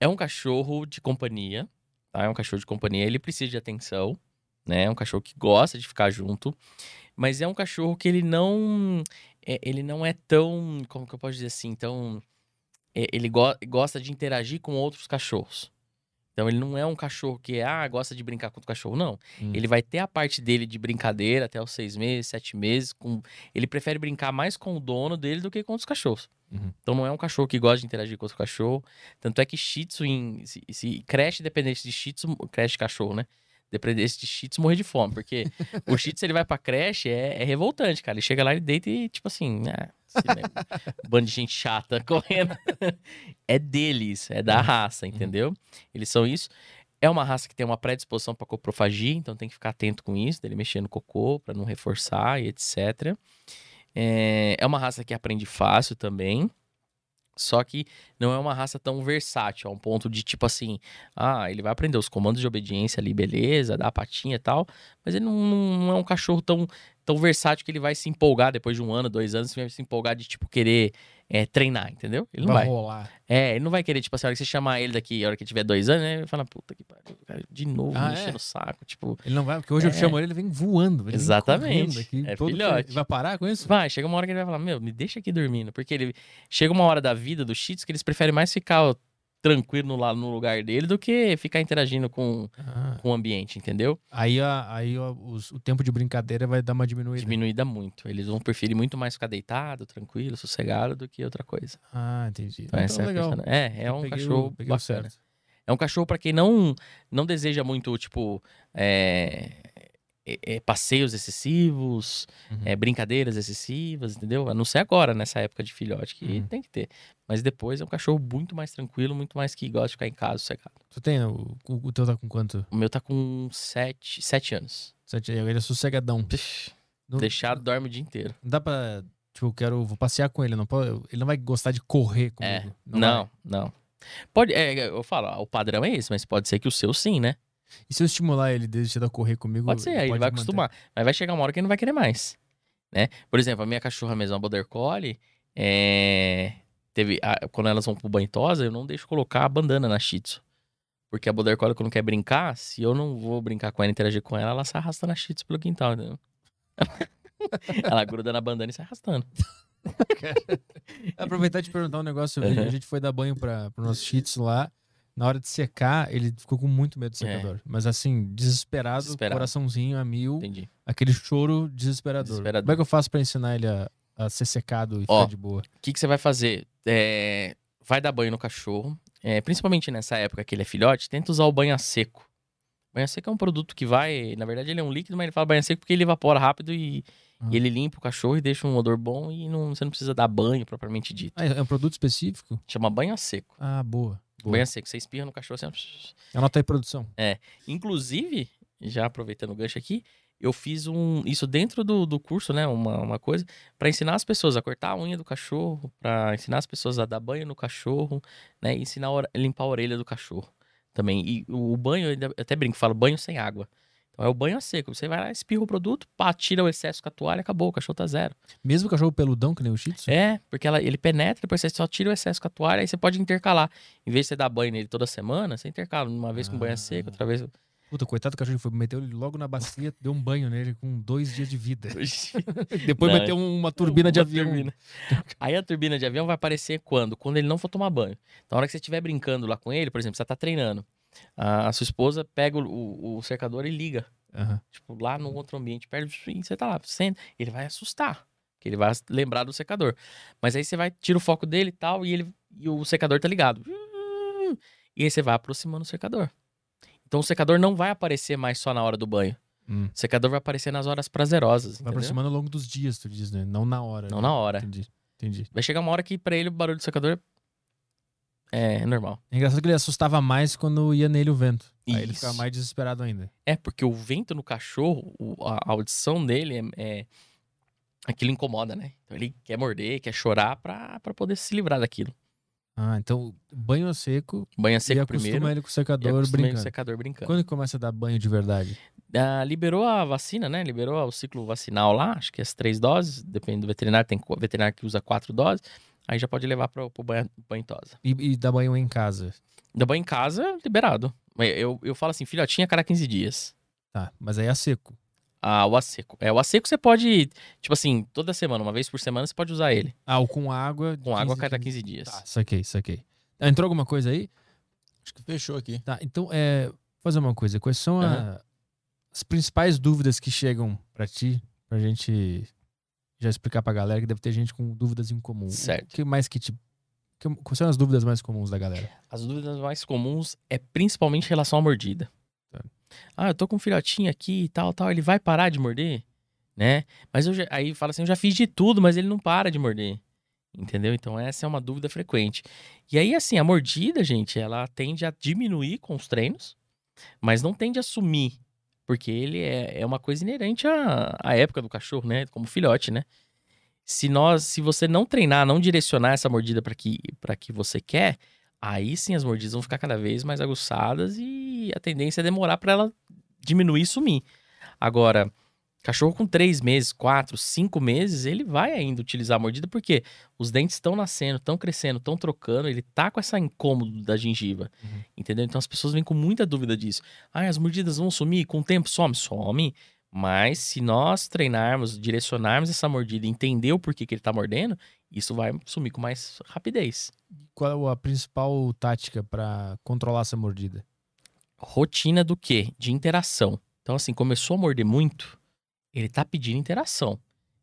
É um cachorro de companhia, tá? É um cachorro de companhia, ele precisa de atenção, né? É um cachorro que gosta de ficar junto, mas é um cachorro que ele não é, ele não é tão, como que eu posso dizer assim, tão é, ele go- gosta de interagir com outros cachorros. Então ele não é um cachorro que ah, gosta de brincar com outro cachorro, não. Hum. Ele vai ter a parte dele de brincadeira até os seis meses, sete meses. Com... Ele prefere brincar mais com o dono dele do que com outros cachorros. Uhum. Então não é um cachorro que gosta de interagir com outro cachorro. Tanto é que Shih Tzu, em... se, se creche dependente de Shih Tzu, creche de cachorro, né? Dependente de Tzu morrer de fome. Porque o [LAUGHS] Tzu, ele vai pra creche, é, é revoltante, cara. Ele chega lá e deita e, tipo assim, ah, ne- [LAUGHS] bando de gente chata [LAUGHS] correndo. é deles, é da raça, entendeu? Eles são isso. É uma raça que tem uma predisposição para coprofagia, então tem que ficar atento com isso, dele mexer no cocô para não reforçar e etc. É, é uma raça que aprende fácil também. Só que não é uma raça tão versátil, a um ponto de tipo assim, ah, ele vai aprender os comandos de obediência ali, beleza, dar a patinha e tal, mas ele não, não- é um cachorro tão, tão versátil que ele vai se empolgar depois de um ano, dois anos, se empolgar de tipo querer é, treinar, entendeu? Ele não vai. rolar. É, ele não vai querer, tipo assim, a hora que você chamar ele daqui, a hora que tiver dois anos, né? Ele vai falar, puta que pariu, cara, de novo, Ah, me enchendo é? o saco. Tipo, Ele não vai, porque hoje eu É. chamo ele, ele vem voando. Ele vem Exatamente. correndo aqui, É todo filhote. Vai parar com isso? vai, chega uma hora que ele vai falar, meu, me deixa aqui dormindo. Porque ele chega uma hora da vida do Tzu que eles preferem mais ficar tranquilo no, lá no lugar dele do que ficar interagindo com, Ah. com o ambiente, entendeu? Aí, a- aí ó, os- o tempo de brincadeira vai dar uma diminuída. Diminuída muito. Eles vão preferir muito mais ficar deitado, tranquilo, sossegado do que outra coisa. Ah, entendi. Então, essa é, a legal. persona- é, é um Peguei o- cachorro o bacana. É um cachorro pra quem não não deseja muito, tipo, é, é, é, passeios excessivos, Uhum. é, brincadeiras excessivas, entendeu? A não ser agora, nessa época de filhote, que Uhum. tem que ter. Mas depois é um cachorro muito mais tranquilo, muito mais que gosta de ficar em casa, sossegado. Tu tem, o, o, teu tá com quanto? O meu tá com sete, sete anos. Sete, ele é sossegadão. Não, deixado, dorme o dia inteiro. Não dá pra, tipo, eu quero, vou passear com ele, não pode, ele não vai gostar de correr É, comigo. Não, vai. não. Pode, é, eu falo, ó, o padrão é esse, mas pode ser que o seu sim, né? E se eu estimular ele desde a correr comigo? Pode ser, aí ele pode vai manter? acostumar. Mas vai chegar uma hora que ele não vai querer mais. Né? Por exemplo, a minha cachorra mesmo, a Border Collie, é, teve. a- quando elas vão pro banho tosa, eu não deixo colocar a bandana na Shih Tzu. Porque a Border Collie, quando quer brincar, se eu não vou brincar com ela, interagir com ela, ela se arrasta na Shih Tzu pelo quintal, entendeu? [LAUGHS] ela gruda na bandana e sai arrastando. [LAUGHS] Aproveitar e te perguntar um negócio. Uhum. A gente foi dar banho para pro nosso Shih Tzu lá. Na hora de secar, ele ficou com muito medo do É. secador. Mas assim, desesperado, Desesperado. coraçãozinho a mil, Entendi. aquele choro desesperador. Desesperador. Como é que eu faço pra ensinar ele a, a ser secado e Ó, ficar de boa? O que, que você vai fazer? É, vai dar banho no cachorro. É, principalmente nessa época que ele é filhote, tenta usar o banho a seco. Banho a seco é um produto que vai. Na verdade, ele é um líquido, mas ele fala banho a seco porque ele evapora rápido e, Ah. e ele limpa o cachorro e deixa um odor bom e não, você não precisa dar banho propriamente dito. Ah, é um produto específico? Chama banho a seco. Ah, boa. Boa. Banho a seco. Você espirra no cachorro assim. Anota aí, produção. Inclusive, já aproveitando o gancho aqui, eu fiz um isso dentro do, do curso, né? Uma, uma coisa, para ensinar as pessoas a cortar a unha do cachorro, para ensinar as pessoas a dar banho no cachorro, né? E ensinar a limpar a orelha do cachorro também. E o banho, eu até brinco, falo banho sem água. Então é o banho a seco. Você vai lá, espirra o produto, pá, tira o excesso com a toalha, acabou, o cachorro tá zero. Mesmo o cachorro peludão, que nem o Shih Tzu? É, porque ela, ele penetra, depois você só tira o excesso com a toalha, aí você pode intercalar. Em vez de você dar banho nele toda semana, você intercala uma vez com banho a seco, outra vez. Puta, coitado do cachorro, foi, meteu ele logo na bacia, deu um banho nele com dois dias de vida. [LAUGHS] [LAUGHS] Depois Não, meteu uma turbina de Uma avião. turbina. Aí a turbina de avião vai aparecer quando? Quando ele não for tomar banho. Então, na hora que você estiver brincando lá com ele, por exemplo, você tá treinando, a, a sua esposa pega o, o- cercador e liga. Aham. Tipo, lá no outro ambiente, perto, e você tá lá, senta. Ele vai assustar. Que ele vai lembrar do secador. Mas aí você vai, tira o foco dele e tal, e, ele, e o secador tá ligado. E aí você vai aproximando o secador. Então o secador não vai aparecer mais só na hora do banho. Hum. O secador vai aparecer nas horas prazerosas. Vai entendeu? aproximando ao longo dos dias, tu diz, né? Não na hora. Não né? na hora. Entendi. Entendi. Vai chegar uma hora que pra ele o barulho do secador é normal. É engraçado que ele assustava mais quando ia nele o vento. Aí ele Isso. ficava mais desesperado ainda. É, porque o vento no cachorro, a audição dele é, é- Aquilo incomoda, né? Então ele quer morder, quer chorar pra, pra poder se livrar daquilo. Ah, então banho seco Banha e seco acostuma primeiro. ele com o E secador acostuma ele com brincando. o secador brincando. Quando começa a dar banho de verdade? Ah, liberou a vacina, né? Liberou o ciclo vacinal lá, acho que as três doses, depende do veterinário, tem veterinário que usa quatro doses, aí já pode levar pro, pro banho, banho tosa. E, e dá banho em casa? Da banho em casa, liberado. Eu, eu falo assim, filhotinha a cada 15 dias. Tá, mas aí é seco. Ah, o a seco. É, o a seco você pode, tipo assim, toda semana, uma vez por semana, você pode usar ele. Ah, ou com água. Com água a 15 cada em 15 dias. Tá, saquei, saquei. Ah, Entrou alguma coisa aí? Acho que fechou aqui. Tá, então, é, vou fazer uma coisa. Quais são a- Aham. as principais dúvidas que chegam pra ti, pra gente já explicar pra galera, que deve ter gente com dúvidas em comum. Certo. O que mais que te... que- Quais são as dúvidas mais comuns da galera? As dúvidas mais comuns é principalmente em relação à mordida. Tá. Ah, eu tô com um filhotinho aqui e tal, tal, ele vai parar de morder? Né? Mas eu já, aí fala assim, eu já fiz de tudo, mas ele não para de morder. Entendeu? Então essa é uma dúvida frequente. E aí, assim, a mordida, gente, ela tende a diminuir com os treinos, mas não tende a sumir. Porque ele é, é uma coisa inerente à, à época do cachorro, né? Como filhote, né? Se nós, se você não treinar, não direcionar essa mordida para que, que você quer, aí sim as mordidas vão ficar cada vez mais aguçadas e a tendência é demorar para ela diminuir e sumir. Agora, cachorro com três meses, quatro, cinco meses, ele vai ainda utilizar a mordida porque os dentes estão nascendo, estão crescendo, estão trocando, ele tá com essa incômodo da gengiva, Uhum. entendeu? Então as pessoas vêm com muita dúvida disso. Ah, as mordidas vão sumir com o tempo? Some, some. Mas se nós treinarmos, direcionarmos essa mordida, e entender o porquê que ele tá mordendo, isso vai sumir com mais rapidez. Qual é a principal tática pra controlar essa mordida? rotina do quê? De interação. Então, assim, começou a morder muito, ele tá pedindo interação.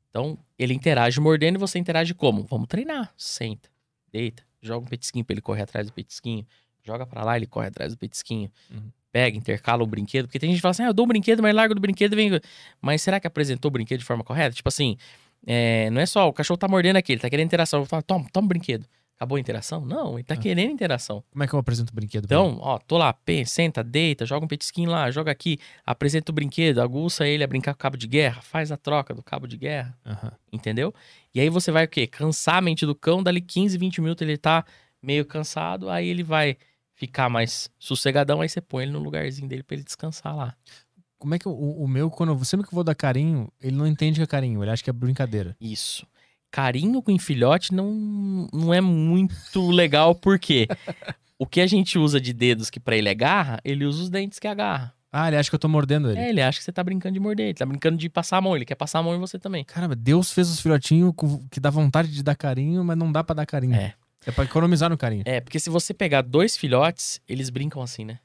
Então, ele interage mordendo e você interage como? Vamos treinar. Senta, deita, joga um petisquinho pra ele correr atrás do petisquinho, joga pra lá, ele corre atrás do petisquinho. Uhum. Pega, intercala o brinquedo, porque tem gente que fala assim, ah, eu dou um brinquedo, mas largo do brinquedo e vem... Mas será que apresentou o brinquedo de forma correta? Tipo assim, é, não é só o cachorro tá mordendo aqui, ele tá querendo interação. Eu falo, toma, toma o brinquedo. Acabou a interação? Não, ele tá Ah. querendo interação. Como é que eu apresento o brinquedo? Então, ó, tô lá, pê, senta, deita, joga um petisquinho lá, joga aqui, apresenta o brinquedo, aguça ele a brincar com o cabo de guerra, faz a troca do cabo de guerra, Aham. entendeu? E aí você vai o quê? Cansar a mente do cão, dali 15, 20 minutos ele tá meio cansado, aí ele vai ficar mais sossegadão, aí você põe ele no lugarzinho dele pra ele descansar lá. Como é que o, o meu, quando eu, sempre que eu vou dar carinho, ele não entende que é carinho, ele acha que é brincadeira. Isso. Carinho com filhote não, não é muito legal, porque [LAUGHS] o que a gente usa de dedos que pra ele é garra, ele usa os dentes que agarra. Ah, ele acha que eu tô mordendo ele. É, ele acha que você tá brincando de morder, ele tá brincando de passar a mão, ele quer passar a mão em você também. Caramba, Deus fez os filhotinhos que dá vontade de dar carinho, mas não dá pra dar carinho. É. É pra economizar no carinho. É, porque se você pegar dois filhotes, eles brincam assim, né?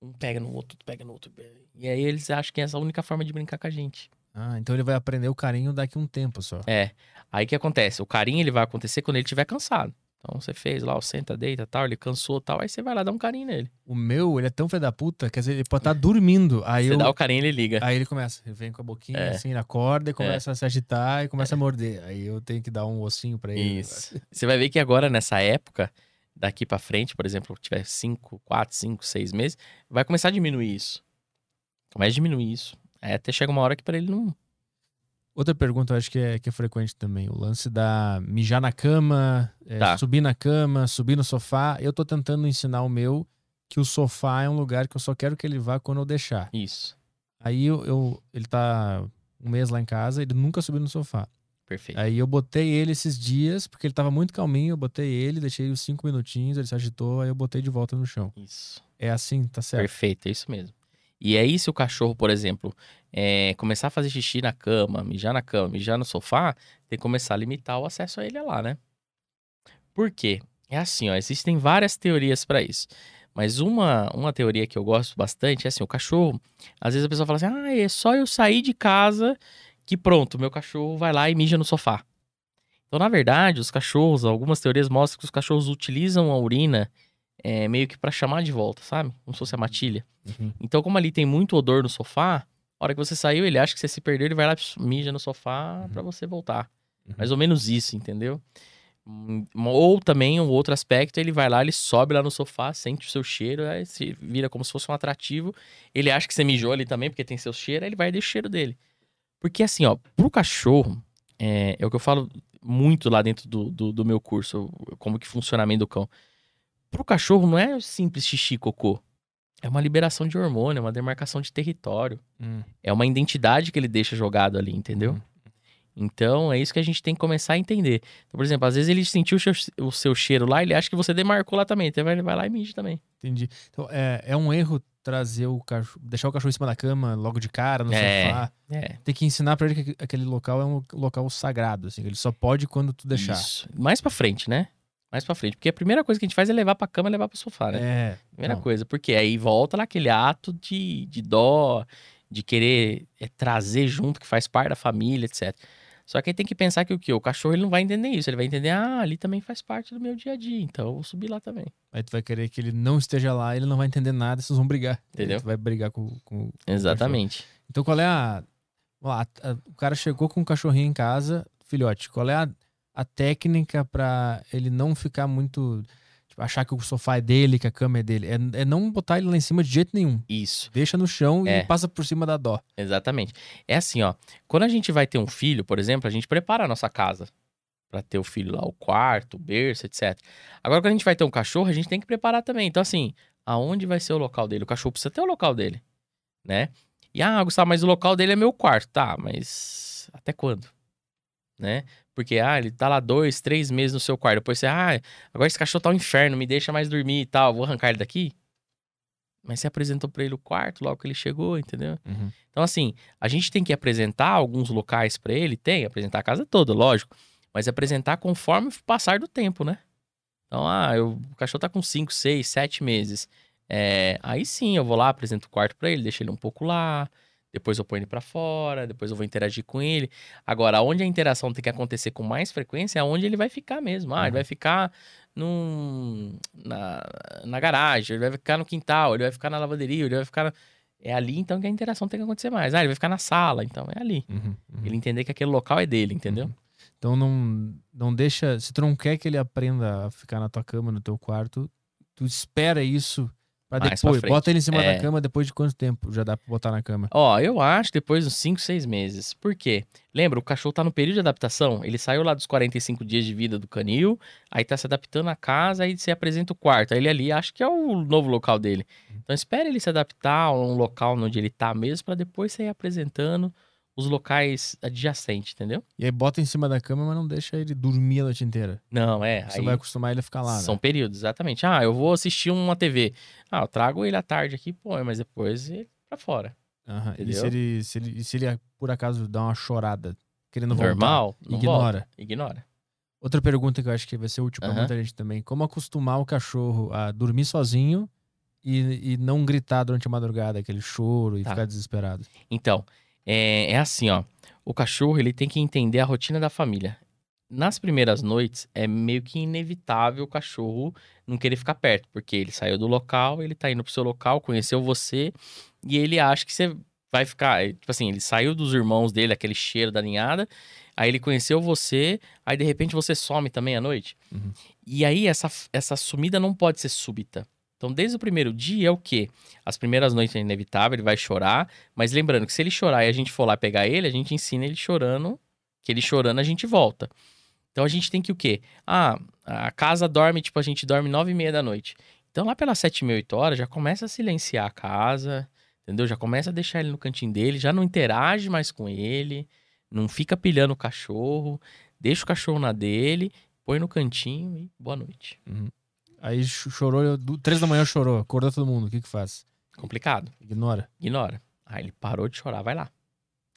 Um pega no outro, outro pega no outro. E aí eles acham que essa é a única forma de brincar com a gente. Ah, então ele vai aprender o carinho daqui a um tempo só. É. Aí o que acontece? O carinho ele vai acontecer quando ele estiver cansado. Então você fez lá, o senta, deita tal, ele cansou tal, aí você vai lá dar um carinho nele. O meu, ele é tão filho da puta, quer dizer, ele pode estar dormindo. Aí Você eu. dá o carinho ele liga. Aí ele começa, ele vem com a boquinha É. assim, ele acorda e começa a se agitar e começa a morder. Aí eu tenho que dar um ossinho pra ele. Isso. Você vai ver que agora, nessa época, daqui pra frente, por exemplo, tiver 5, 4, 5, 6 meses, vai começar a diminuir isso. Começa a diminuir isso. Aí até chega uma hora que pra ele não. Outra pergunta eu acho que é, que é frequente também. O lance da mijar na cama, é, Tá. subir na cama, subir no sofá. Eu tô tentando ensinar o meu que o sofá é um lugar que eu só quero que ele vá quando eu deixar. Isso. Aí eu, eu- ele tá um mês lá em casa, ele nunca subiu no sofá. Perfeito. Aí eu botei ele esses dias, porque ele tava muito calminho, eu botei ele, deixei os cinco minutinhos, ele se agitou, aí eu botei de volta no chão. Isso. É assim, tá certo? Perfeito, é isso mesmo. E aí, se o cachorro, por exemplo, é, começar a fazer xixi na cama, mijar na cama, mijar no sofá, tem que começar a limitar o acesso a ele lá, né? Por quê? É assim, ó, existem várias teorias para isso. Mas uma, uma teoria que eu gosto bastante é assim, o cachorro, às vezes a pessoa fala assim, ah, é só eu sair de casa que pronto, meu cachorro vai lá e mija no sofá. Então, na verdade, os cachorros, algumas teorias mostram que os cachorros utilizam a urina é, meio que para chamar de volta, sabe? Como se fosse a matilha. Uhum. Então, como ali tem muito odor no sofá, a hora que você saiu, ele acha que você se perdeu, ele vai lá, mija no sofá pra você voltar. Uhum. Mais ou menos isso, entendeu? Hum, Ou também, um outro aspecto, ele vai lá, ele sobe lá no sofá, sente o seu cheiro, aí se vira como se fosse um atrativo. Ele acha que você mijou ali também, porque tem seu cheiro, aí ele vai e deixa o cheiro dele. Porque assim, ó, pro cachorro, é, é o que eu falo muito lá dentro do, do, do meu curso, como que funcionamento do cão. Pro cachorro não é simples xixi cocô. É uma liberação de hormônio, é uma demarcação de território. Hum. É uma identidade que ele deixa jogado ali, entendeu? Uhum. Então, é isso que a gente tem que começar a entender. Então, por exemplo, às vezes ele sentiu o seu, cheiro lá, ele acha que você demarcou lá também. Então, ele vai lá e mija também. Entendi. Então, é, é um erro trazer o cachorro, deixar o cachorro em cima da cama logo de cara, no É. sofá. É. Tem que ensinar pra ele que aquele local é um local sagrado, assim, que ele só pode quando tu deixar. Isso. Mais pra frente, né? Mais pra frente. Porque a primeira coisa que a gente faz é levar pra cama e levar pro sofá, né? É. Primeira não. coisa. Porque aí volta lá aquele ato de, de dó, de querer é, trazer junto, que faz parte da família, etc. Só que aí tem que pensar que o quê? O cachorro ele não vai entender isso. Ele vai entender, ah, ali também faz parte do meu dia a dia. Então eu vou subir lá também. Aí tu vai querer que ele não esteja lá, ele não vai entender nada, vocês vão brigar. Entendeu? Tu vai brigar com, com, Exatamente. Então qual é a, lá, a- o cara chegou com um cachorrinho em casa, filhote, qual é a, a técnica pra ele não ficar muito tipo, achar que o sofá é dele, que a cama é dele? É, é não botar ele lá em cima de jeito nenhum. Isso. Deixa no chão É. e passa por cima da dó. Exatamente. É assim, ó. Quando a gente vai ter um filho, por exemplo, a gente prepara a nossa casa Pra ter o filho lá, o quarto, o berço, etc. Agora, quando a gente vai ter um cachorro, a gente tem que preparar também. Então, assim, aonde vai ser o local dele? O cachorro precisa ter o local dele, né? E, ah, Gustavo, mas o local dele é meu quarto. Tá, mas até quando? Né? Porque, ah, ele tá lá dois, três meses no seu quarto. Depois você, ah, agora esse cachorro tá um inferno, me deixa mais dormir e tal. Vou arrancar ele daqui? Mas você apresentou pra ele o quarto logo que ele chegou, entendeu? Uhum. Então, assim, a gente tem que apresentar alguns locais pra ele, tem, apresentar a casa toda, lógico, mas apresentar conforme o passar do tempo, né? Então, ah, eu- o cachorro tá com 5, 6, 7 meses. É, aí sim, eu vou lá, apresento o quarto pra ele, deixo ele um pouco lá, depois eu ponho ele pra fora, depois eu vou interagir com ele. Agora, onde a interação tem que acontecer com mais frequência é onde ele vai ficar mesmo. Ah, ele vai ficar num, na, na garagem, ele vai ficar no quintal, ele vai ficar na lavanderia, ele vai ficar. na- É ali então que a interação tem que acontecer mais. Ah, ele vai ficar na sala, então é ali. Uhum, uhum. Ele entender que aquele local é dele, entendeu? Então não, não deixa. Se tu não quer que ele aprenda a ficar na tua cama, no teu quarto, tu espera isso pra Mais pra depois. frente. Bota ele em cima É. da cama depois de quanto tempo já dá pra botar na cama? Ó, eu acho depois dos 5, 6 meses. Por quê? Lembra, o cachorro tá no período de adaptação. Ele saiu lá dos 45 dias de vida do canil, aí tá se adaptando à casa, aí você apresenta o quarto. Aí ele ali acha que é o novo local dele. Então espere ele se adaptar a um local onde ele tá mesmo, pra depois você ir apresentando os locais adjacentes, entendeu? E aí bota em cima da cama, mas não deixa ele dormir a noite inteira. Não, é. Você vai acostumar ele a ficar lá, são né? períodos, exatamente. Ah, eu vou assistir uma TV. Ah, eu trago ele à tarde aqui, pô, mas depois ele pra fora. Aham. E se ele, se ele, se ele por acaso dá uma chorada, querendo voltar, Normal, não ignora. volta. Ignora. Outra pergunta que eu acho que vai ser útil pra Aham. muita gente também. Como acostumar o cachorro a dormir sozinho e, e não gritar durante a madrugada, aquele choro e Tá. ficar desesperado? Então, é, é assim, ó. O cachorro, ele tem que entender a rotina da família. Nas primeiras noites, é meio que inevitável o cachorro não querer ficar perto, porque ele saiu do local, ele tá indo pro seu local, conheceu você, e ele acha que você vai ficar. é, Tipo assim, ele saiu dos irmãos dele, aquele cheiro da ninhada, aí ele conheceu você, aí de repente você some também à noite. Uhum. E aí, essa, essa sumida não pode ser súbita. Então, desde o primeiro dia é o quê? As primeiras noites é inevitável, ele vai chorar, mas lembrando que se ele chorar e a gente for lá pegar ele, a gente ensina ele chorando, que ele chorando a gente volta. Então a gente tem que o quê? Ah, a casa dorme, tipo, a gente dorme nove e meia da noite. Então lá pelas sete e meia, oito horas, já começa a silenciar a casa, entendeu? Já começa a deixar ele no cantinho dele, já não interage mais com ele, não fica pilhando o cachorro, deixa o cachorro na dele, põe no cantinho e boa noite. Aí ch- chorou, três da manhã chorou, acordou todo mundo, o que que faz? Complicado. Ignora. Ignora. Aí ele parou de chorar, vai lá.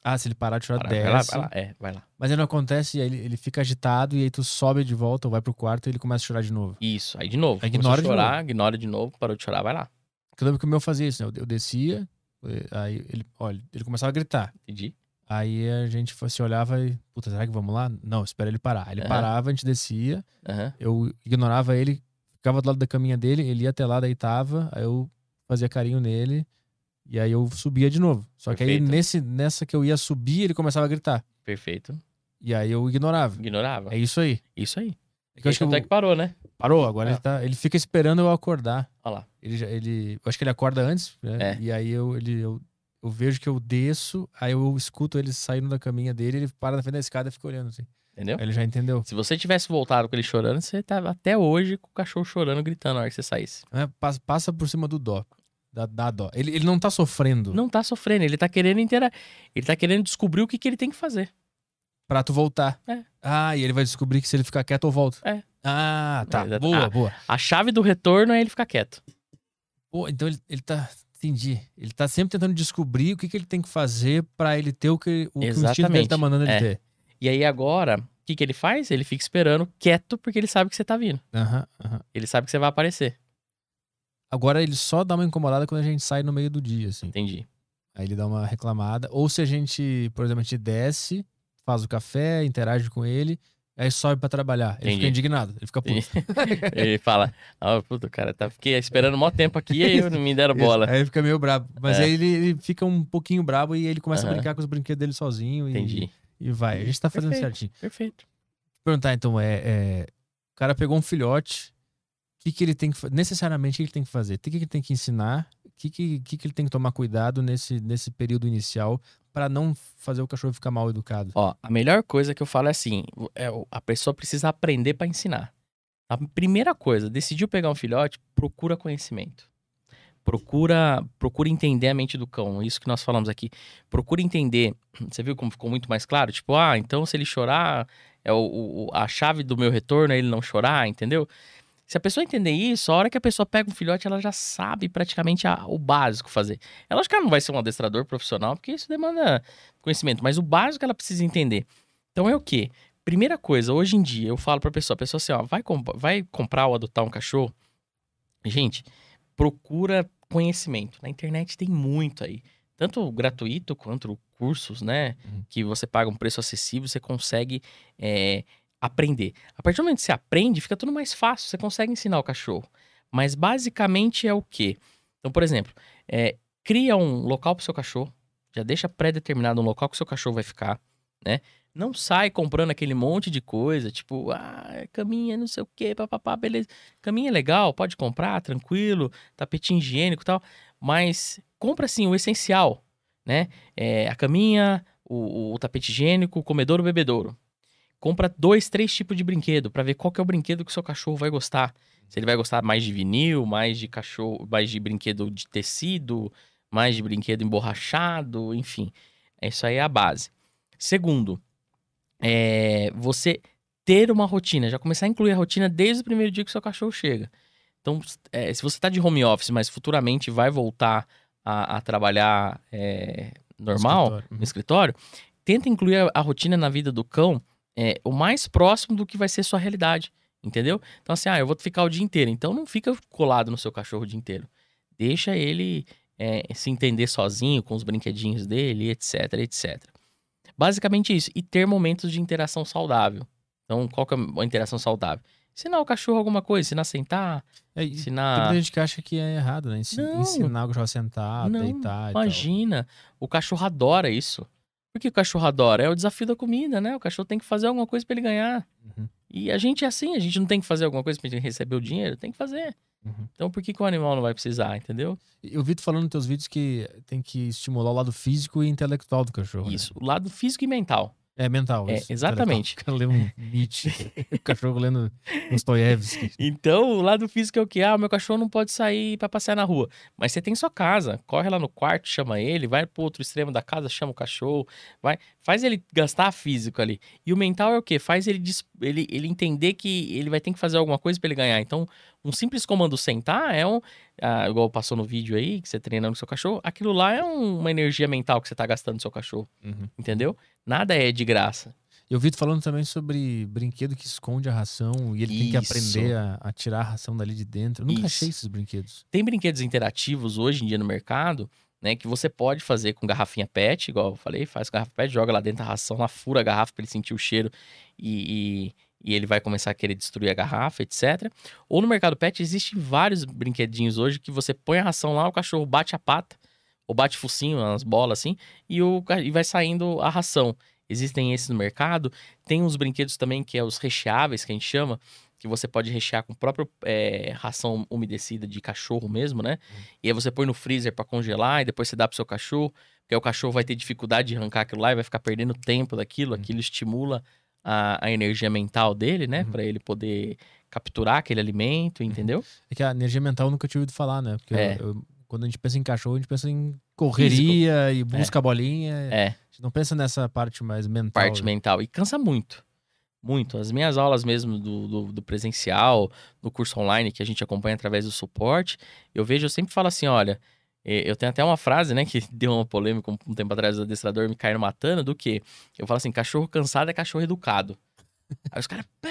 Ah, se ele parar de chorar, Para, vai lá, desce. vai lá. É, vai lá. Mas aí não acontece, aí ele, ele fica agitado e aí tu sobe de volta ou vai pro quarto e ele começa a chorar de novo. Isso, aí de novo. Aí ignora a de chorar, ignora de novo, parou de chorar, vai lá. Porque eu lembro que o meu fazia isso, né? Eu, eu descia, aí ele, olha, ele começava a gritar. Entendi. Aí a gente se olhava e, puta, será que vamos lá? Não, espera ele parar. Aí ele Aham. parava, a gente descia, Aham. eu ignorava ele, ficava do lado da caminha dele, ele ia até lá, deitava, aí eu fazia carinho nele, e aí eu subia de novo. Só que aí Perfeito. nesse, nessa que eu ia subir, ele começava a gritar. Perfeito. E aí eu ignorava. Ignorava. É isso aí. Isso aí. É que eu acho que Tanto é eu- que parou, né? parou, agora É. ele tá. Ele fica esperando eu acordar. Olha lá. Ele, já- ele, eu acho que ele acorda antes, né? É. E aí eu, ele, eu, eu vejo que eu desço, aí eu escuto ele saindo da caminha dele, ele para na frente da escada e fica olhando assim. Entendeu? Ele já entendeu. Se você tivesse voltado com ele chorando, você tava até hoje com o cachorro chorando, gritando na hora que você saísse. É, passa, passa por cima do dó. Dá, dá dó. Ele, ele não tá sofrendo Não tá sofrendo, ele tá querendo intera... Ele tá querendo descobrir o que, que ele tem que fazer. pra tu voltar. É. Ah, e ele vai descobrir que se ele ficar quieto, eu volto. É. Ah, tá. É, boa, ah. boa. A chave do retorno é ele ficar quieto. Pô, então ele, ele tá. Entendi. Ele tá sempre tentando descobrir o que, que ele tem que fazer pra ele ter o que o, que o instinto dele tá mandando ele É. ter. E aí agora, o que, que ele faz? Ele fica esperando quieto porque ele sabe que você tá vindo. Aham, aham. Ele sabe que você vai aparecer. Agora ele só dá uma incomodada quando a gente sai no meio do dia, assim. Entendi. Aí ele dá uma reclamada. Ou se a gente, por exemplo, a gente desce, faz o café, interage com ele, aí sobe pra trabalhar. Ele Entendi. fica indignado, ele fica puto. [LAUGHS] ele fala: Ah, puta, cara, tá, fiquei esperando mó tempo aqui e aí não me deram bola. Aí ele fica meio brabo. Mas É. aí ele, ele fica um pouquinho brabo e ele começa a Aham. brincar com os brinquedos dele sozinho Entendi. e vai. A gente tá fazendo Perfeito. certinho. Perfeito. perguntar então, é, é, o cara pegou um filhote, o que, que ele tem que necessariamente o que ele tem que fazer? O que, que ele tem que ensinar? O que, que, que, que ele tem que tomar cuidado nesse, nesse período inicial para não fazer o cachorro ficar mal educado? Ó, a melhor coisa que eu falo é assim: é, a pessoa precisa aprender pra ensinar. A primeira coisa, decidiu pegar um filhote, procura conhecimento. Procura, procura entender a mente do cão. Isso que nós falamos aqui. Procura entender. Você viu como ficou muito mais claro? Tipo, ah, então se ele chorar, é o, o- a chave do meu retorno é ele não chorar, entendeu? Se a pessoa entender isso, a hora que a pessoa pega um filhote, ela já sabe praticamente a- o básico fazer. É lógico que ela não vai ser um adestrador profissional, porque isso demanda conhecimento, mas o básico ela precisa entender. Então é o quê? Primeira coisa, hoje em dia, eu falo pra pessoa, a pessoa assim, ó, vai, comp- vai comprar ou adotar um cachorro, gente, procura conhecimento. Na internet tem muito aí. Tanto gratuito quanto cursos, né? Uhum. Que você paga um preço acessível, você consegue é, aprender. A partir do momento que você aprende, fica tudo mais fácil, você consegue ensinar o cachorro. Mas basicamente é o quê? Então, por exemplo, é, cria um local pro seu cachorro, já deixa pré-determinado um local que o seu cachorro vai ficar, né? Não sai comprando aquele monte de coisa, tipo, ah, caminha, não sei o quê, papapá, beleza. Caminha é legal, pode comprar, tranquilo, tapetinho higiênico e tal, mas compra assim o essencial, né? É, a caminha, o, o tapete higiênico, o comedouro, o bebedouro. Compra dois, três tipos de brinquedo pra ver qual é o brinquedo que o seu cachorro vai gostar. Se ele vai gostar mais de vinil, mais de cachorro, mais de brinquedo de tecido, mais de brinquedo emborrachado, enfim. Isso aí é a base. Segundo, é você ter uma rotina, já começar a incluir a rotina desde o primeiro dia que seu cachorro chega. Então, é, se você está de home office, mas futuramente vai voltar a, a trabalhar é, normal Escritório. no Uhum. escritório, tenta incluir a, a rotina na vida do cão é, o mais próximo do que vai ser sua realidade, entendeu? Então, assim, ah, eu vou ficar o dia inteiro. Então, não fica colado no seu cachorro o dia inteiro. Deixa ele é, se entender sozinho com os brinquedinhos dele, etc, etc. Basicamente isso. E ter momentos de interação saudável. Então, qual que é a interação saudável? Ensinar o cachorro alguma coisa, ensinar a sentar, É, e tem ensinar... muita gente que acha que é errado, né? Não. Ensinar o cachorro a sentar, Não, deitar. Imagina, o cachorro adora isso. Por que o cachorro adora? É o desafio da comida, né? O cachorro tem que fazer alguma coisa pra ele ganhar. Uhum. E a gente é assim, a gente não tem que fazer alguma coisa pra ele receber o dinheiro, tem que fazer. Uhum. Então por que, que o animal não vai precisar, entendeu? Eu vi tu falando nos teus vídeos que tem que estimular o lado físico e intelectual do cachorro. né? Isso, o lado físico e mental. É mental. É, isso, exatamente. O cara lê um Nietzsche, [LAUGHS] o cachorro lendo Dostoiévski. Então, o lado físico é o que? Ah, meu cachorro não pode sair pra passear na rua. Mas você tem sua casa. Corre lá no quarto, chama ele, vai pro outro extremo da casa, chama o cachorro, vai, faz ele gastar físico ali. E o mental é o quê? Faz ele, ele, ele entender que ele vai ter que fazer alguma coisa pra ele ganhar. Então, um simples comando sentar é um. Ah, igual passou no vídeo aí, que você treinando com seu cachorro, aquilo lá é um- uma energia mental que você tá gastando no seu cachorro. Uhum. Entendeu? Nada é de graça. Eu vi tu falando também sobre brinquedo que esconde a ração e ele tem que Isso. aprender a, a tirar a ração dali de dentro. Eu nunca Isso. achei esses brinquedos. Tem brinquedos interativos hoje em dia no mercado, né? Que você pode fazer com garrafinha PET, igual eu falei, faz com garrafa PET, joga lá dentro da ração, lá fura a garrafa pra ele sentir o cheiro e, e, e ele vai começar a querer destruir a garrafa, etc. Ou no mercado PET existem vários brinquedinhos hoje que você põe a ração lá, o cachorro bate a pata, ou bate focinho, umas bolas assim, e, o, e vai saindo a ração. Existem esses no mercado. Tem uns brinquedos também que é os recheáveis, que a gente chama, que você pode rechear com própria ração umedecida de cachorro mesmo, né? E aí você põe no freezer pra congelar e depois você dá pro seu cachorro, porque o cachorro vai ter dificuldade de arrancar aquilo lá e vai ficar perdendo tempo daquilo, aquilo estimula a, a energia mental dele, né? Uhum. Pra ele poder capturar aquele alimento, entendeu? É que a energia mental eu nunca tinha ouvido falar, né? Porque É. eu- eu- quando a gente pensa em cachorro, a gente pensa em correria e busca a bolinha. É. A gente não pensa nessa parte mais mental. parte né? mental. E cansa muito. Muito. As minhas aulas mesmo do, do, do presencial, no curso online que a gente acompanha através do suporte, eu vejo, eu sempre falo assim: olha, eu tenho até uma frase, né, que [LAUGHS] deu uma polêmica um, tempo atrás do adestrador me cair matando, do que eu falo assim: cachorro cansado é cachorro educado. Aí os caras, "Pá,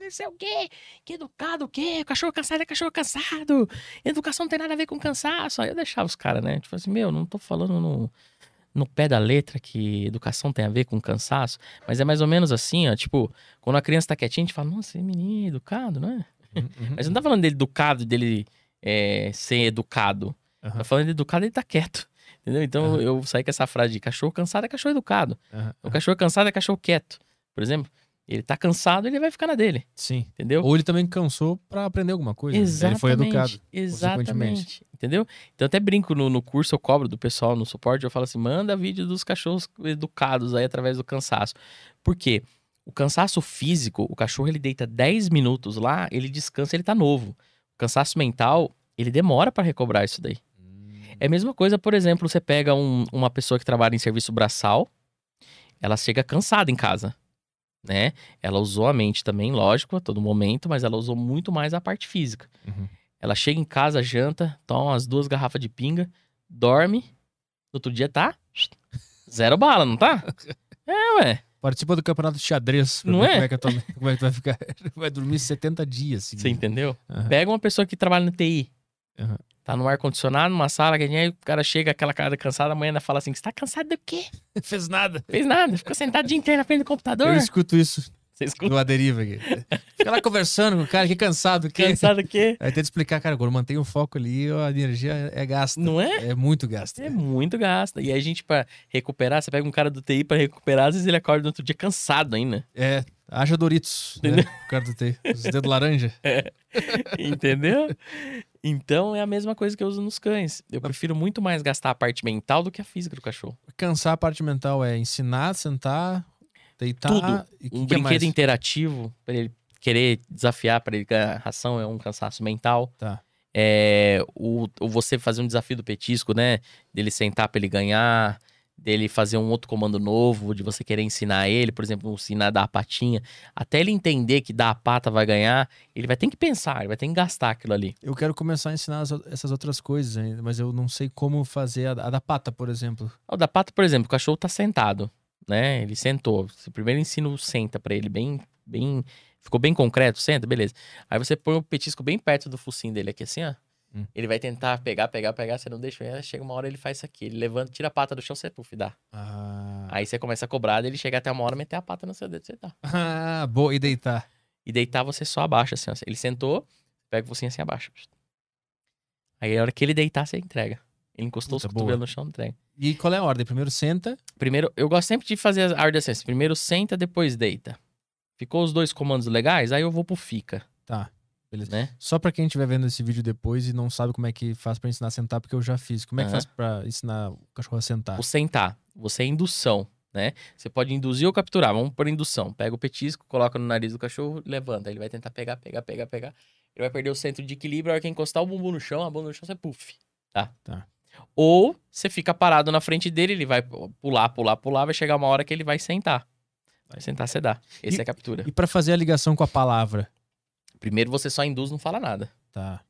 não sei o quê, que educado o quê? Cachorro cansado é cachorro cansado. Educação não tem nada a ver com cansaço. Aí eu deixava os caras, né? Tipo assim, meu, não tô falando no, no pé da letra que educação tem a ver com cansaço, mas é mais ou menos assim, ó. Tipo, quando a criança tá quietinha, a gente fala, nossa, esse menino é educado, né? Uhum, uhum. Mas não tá falando dele educado, dele é, ser educado. Aham. Tá falando educado, ele tá quieto. Entendeu? Então Aham. eu saí com essa frase de cachorro cansado é cachorro educado. Aham, O cachorro cansado é cachorro quieto. Por exemplo, ele tá cansado, ele vai ficar na dele. Sim. Entendeu? Ou ele também cansou pra aprender alguma coisa. né? Ele foi educado. Exatamente. Entendeu? Então eu até brinco no, no curso, eu cobro do pessoal no suporte, eu falo assim: manda vídeo dos cachorros educados aí através do cansaço. Por quê? O cansaço físico, o cachorro ele deita 10 minutos lá, ele descansa, ele tá novo. O cansaço mental, ele demora pra recobrar isso daí. É a mesma coisa, por exemplo, você pega um- uma pessoa que trabalha em serviço braçal, ela chega cansada em casa, né? Ela usou a mente também, lógico, a todo momento, mas ela usou muito mais a parte física. Uhum. Ela chega em casa, janta, toma umas duas garrafas de pinga, dorme, no outro dia tá zero bala, não tá? [LAUGHS] É, ué. Participa do campeonato de xadrez. Não é? Como é, que, tua- como é que vai ficar? [LAUGHS] Vai dormir 70 dias. Você seguidos. entendeu? Aham. Pega uma pessoa que trabalha no TI. Aham. Tá no ar-condicionado, numa sala, que aí o cara chega, aquela cara cansada, amanhã ainda fala assim: Você tá cansado do quê? Fez nada. Fez nada, ficou sentado o dia inteiro na frente do computador. Eu escuto isso Você escuta no Aderiva aqui. Fica lá conversando com o cara, que cansado. Que... cansado do quê? Aí tem que explicar, cara, quando mantém o foco ali, a energia é gasta. Não é? É muito gasta. É muito gasto. E aí a gente, pra recuperar, você pega um cara do TI pra recuperar, às vezes ele acorda no outro dia cansado ainda. É, haja Doritos, né? O cara do T. Os dedos laranja. [LAUGHS] Entendeu? Então é a mesma coisa que eu uso nos cães. Eu prefiro muito mais gastar a parte mental do que a física do cachorro. Cansar a parte mental é ensinar, sentar, deitar. Tudo. Que Um que é brinquedo mais? interativo, pra ele querer desafiar, pra ele ganhar ração, é um cansaço mental. Tá. É, o, o você fazer um desafio do petisco, né? Dele sentar pra ele ganhar, dele fazer um outro comando novo, de você querer ensinar ele, por exemplo, ensinar a dar a patinha, até ele entender que dar a pata vai ganhar, ele vai ter que pensar, ele vai ter que gastar aquilo ali. Eu quero começar a ensinar as essas outras coisas ainda, mas eu não sei como fazer a, a da pata, por exemplo. O da pata, por exemplo, o cachorro tá sentado, né? Ele sentou. Você primeiro ensina o senta pra ele, bem, bem. Ficou bem concreto, senta, beleza. Aí você põe o petisco bem perto do focinho dele aqui, assim, ó. Hum. Ele vai tentar pegar, pegar, pegar, você não deixa. Aí chega uma hora ele faz isso aqui. Ele levanta, tira a pata do chão, você puf, dá. Ah, Aí você começa a cobrar, ele chega até uma hora, meter a pata no seu dedo, você dá. ah boa. E deitar. E deitar, você só abaixa, assim, ó. Ele sentou, pega o focinho assim, abaixa. Aí a hora que ele deitar, você entrega. Ele encostou Puta, os cotovelos no chão, entrega. E qual é a ordem? Primeiro senta. Primeiro, eu gosto sempre de fazer a ordem assim. Primeiro senta, depois deita. Ficou os dois comandos legais, aí eu vou pro fica, Tá. Beleza. né? Só pra quem estiver vendo esse vídeo depois e não sabe como é que faz pra ensinar a sentar, porque eu já fiz. Como é que Aham. faz pra ensinar o cachorro a sentar? O sentar, você é indução, né? Você pode induzir ou capturar. Vamos por indução. Pega o petisco, coloca no nariz do cachorro, levanta. Ele vai tentar pegar, pegar, pegar, pegar. Ele vai perder o centro de equilíbrio. A hora que encostar o bumbum no chão, a bunda no chão, você puff, tá? Tá. Ou você fica parado na frente dele, ele vai pular, pular, pular. Vai chegar uma hora que ele vai sentar. Vai sentar, você dá. Esse E- é a captura. E pra fazer a ligação com a palavra? Primeiro você só induz, não fala nada. Tá.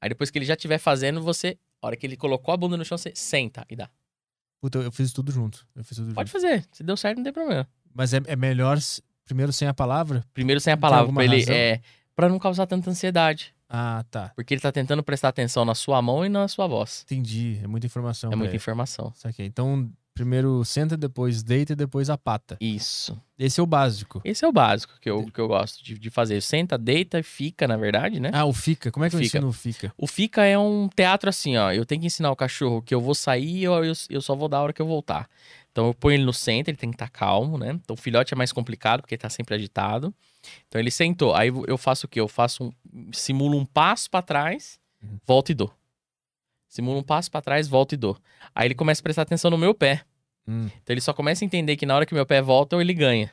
Aí depois que ele já estiver fazendo, você, a hora que ele colocou a bunda no chão, você senta e dá. Puta, eu- fiz tudo junto. Eu fiz tudo Pode junto. fazer. Se deu certo, não tem problema. Mas é, é melhor primeiro sem a palavra? Primeiro sem a palavra, pra ele razão? é para não causar tanta ansiedade, Ah, tá. porque ele tá tentando prestar atenção na sua mão e na sua voz. Entendi. É muita informação. É muita ele. informação. Saquei. Então, primeiro senta, depois deita e depois a pata. Isso. Esse é o básico. Esse é o básico que eu, que eu gosto de, de fazer. Senta, deita e fica, na verdade, né? Ah, o fica. Como é que eu Fica. ensino o fica? O fica é um teatro assim, ó. Eu tenho que ensinar o cachorro que eu vou sair e eu, eu, eu só vou dar a hora que eu voltar. Então eu ponho ele no centro, ele tem que estar calmo, né? Então o filhote é mais complicado porque ele tá sempre agitado. Então ele sentou. Aí eu faço o quê? Eu faço um. Simulo um passo pra trás, Uhum. volto e dou. Simulo um passo pra trás, volto e dou. Aí ele começa a prestar atenção no meu pé. Hum. Então ele só começa a entender que na hora que meu pé volta, ele ganha.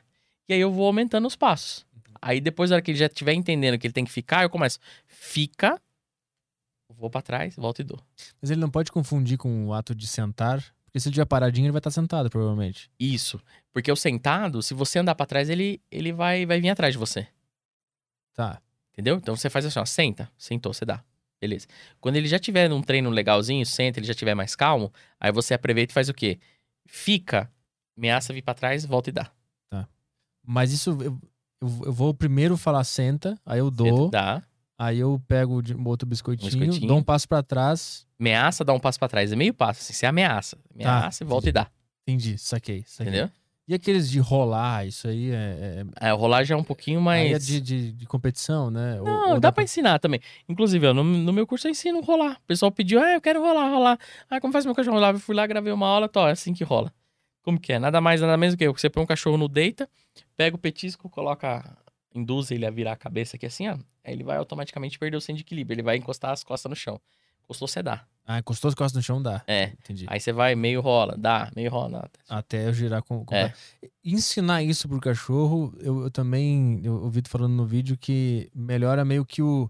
E aí eu vou aumentando os passos. Aí depois, na hora que ele já estiver entendendo que ele tem que ficar, eu começo. Fica. Vou pra trás, volto e dou. Mas ele não pode confundir com o ato de sentar. Porque se ele estiver paradinho, ele vai estar sentado, provavelmente. Isso. Porque o sentado, se você andar pra trás, ele, ele vai, vai vir atrás de você. Tá. Entendeu? Então você faz assim, ó, senta, sentou, você dá. Beleza. Quando ele já tiver num treino legalzinho, senta, ele já tiver mais calmo, aí você aproveita e faz o quê? Fica, ameaça vir pra trás, volta e dá. Mas isso, eu, eu- eu vou primeiro falar senta, aí eu dou, Dá. Aí eu pego um outro biscoitinho, biscoitinho. dou um passo pra trás. Ameaça, dá um passo pra trás. É meio passo, assim, você ameaça. Ameaça e volta e dá. Entendi, saquei. saquei. Entendeu? E aqueles de rolar, isso aí é. é É, o rolar já é um pouquinho aí é mais. de, de, de competição, né? Ou- Não, ou dá pra ensinar também. Inclusive, ó, no, no meu curso eu ensino rolar. O pessoal pediu, ah, eu quero rolar, rolar. Ah, como faz meu cachorro rolar? Eu fui lá, gravei uma aula, tô, é assim que rola. Como que é? Nada mais, nada menos do que você põe um cachorro no deita, pega o petisco, coloca, induz ele a virar a cabeça aqui assim, ó. Aí ele vai automaticamente perder o centro de equilíbrio. Ele vai encostar as costas no chão. Encostou, você dá. Ah, encostou as costas no chão, dá. É. Entendi. Aí você vai, meio rola, dá, meio rola. Até eu girar com. com- É. Ensinar isso pro cachorro, eu, eu também. Eu ouvi tu falando no vídeo que melhora meio que o,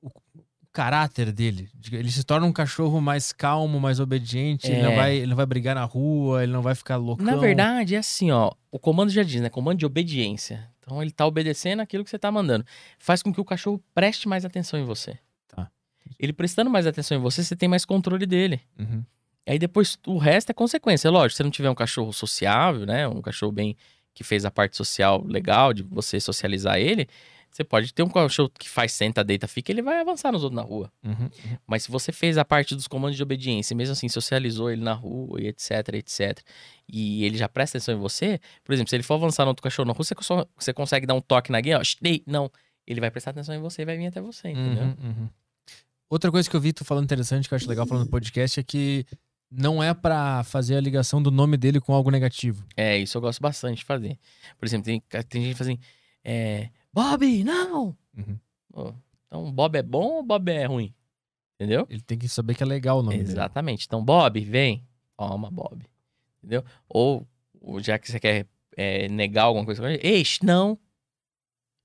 o, o caráter dele. Ele se torna um cachorro mais calmo, mais obediente. Ele, não É. vai, ele não vai brigar na rua, ele não vai ficar loucão. Na verdade, é assim, ó. O comando já diz, né? Comando de obediência. Então ele tá obedecendo aquilo que você tá mandando. Faz com que o cachorro preste mais atenção em você. Tá. Ele prestando mais atenção em você, você tem mais controle dele. Uhum. Aí depois o resto é consequência. Lógico, se você não tiver um cachorro sociável, né? Um cachorro bem que fez a parte social legal de você socializar ele, você pode ter um cachorro que faz senta, deita, fica, ele vai avançar nos outros na rua. Uhum. uhum. Mas se você fez a parte dos comandos de obediência, mesmo assim socializou ele na rua e etc, etc, e ele já presta atenção em você, por exemplo, se ele for avançar no outro cachorro na rua, você, só- você consegue dar um toque na guia, ó, não, ele vai prestar atenção em você e vai vir até você, entendeu? Uhum, uhum. Outra coisa que eu vi tu falando interessante, que eu acho legal falando no podcast, é que não é pra fazer a ligação do nome dele com algo negativo. É, isso eu gosto bastante de fazer. Por exemplo, tem, tem gente que fala assim, é, Bob, não! Uhum. Pô, então, Bob é bom ou Bob é ruim? Entendeu? Ele tem que saber que é legal o nome dele. Exatamente. Então, Bob, vem. Toma, Bob. Entendeu? Ou, já que você quer é, negar alguma coisa, eixe, não.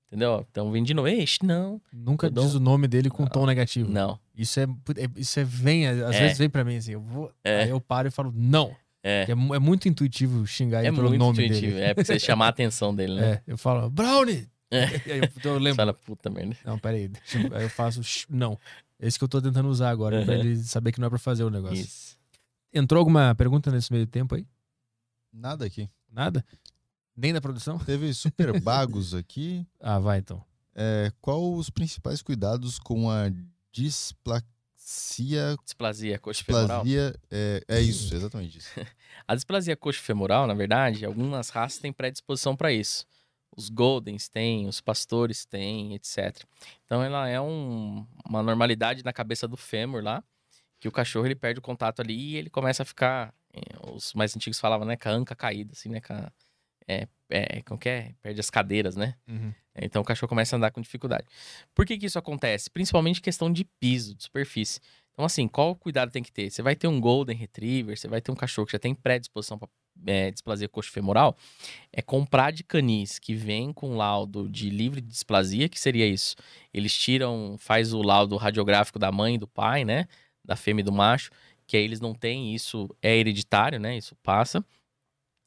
Entendeu? Então, vem de novo, eixe, não. Nunca diz o nome dele com tom negativo. Não. Isso é, é- isso é vem, às É. vezes vem pra mim assim, eu vou, É. aí eu paro e falo não. É. É, é muito intuitivo xingar ele É pelo muito nome intuitivo. dele. É pra você chamar a atenção dele, né? [LAUGHS] É, eu falo, Brownie! É. E aí eu, então eu lembro. fala, puta merda. Não, peraí. deixa eu- Aí eu faço. "Shh", Não. Esse que eu tô tentando usar agora, pra Uhum. ele saber que não é pra fazer o negócio. Isso. Entrou alguma pergunta nesse meio tempo aí? Nada aqui. Nada? Nem da produção? Teve super bagos aqui. Ah, vai então. É, qual os principais cuidados com a displasia? Displasia coxofemoral. Displasia, é, é isso, exatamente isso. [LAUGHS] A displasia coxofemoral, na verdade, algumas raças têm predisposição para isso. Os Goldens têm, os pastores têm, etc. Então ela é um- uma normalidade na cabeça do fêmur lá, que o cachorro ele perde o contato ali e ele começa a ficar, eh, os mais antigos falavam, né, com a anca caída, assim, né, com a, é, é, como que é? Perde as cadeiras, né? Então o cachorro começa a andar com dificuldade. Por que, que isso acontece? Principalmente questão de piso, de superfície. Então, assim, qual cuidado tem que ter? Você vai ter um Golden Retriever, você vai ter um cachorro que já tem predisposição para é, displasia coxofemoral, é comprar de canis que vem com laudo de livre displasia, que seria isso. Eles tiram, faz o laudo radiográfico da mãe e do pai, né? Da fêmea e do macho, que aí eles não têm, isso é hereditário, né? Isso passa.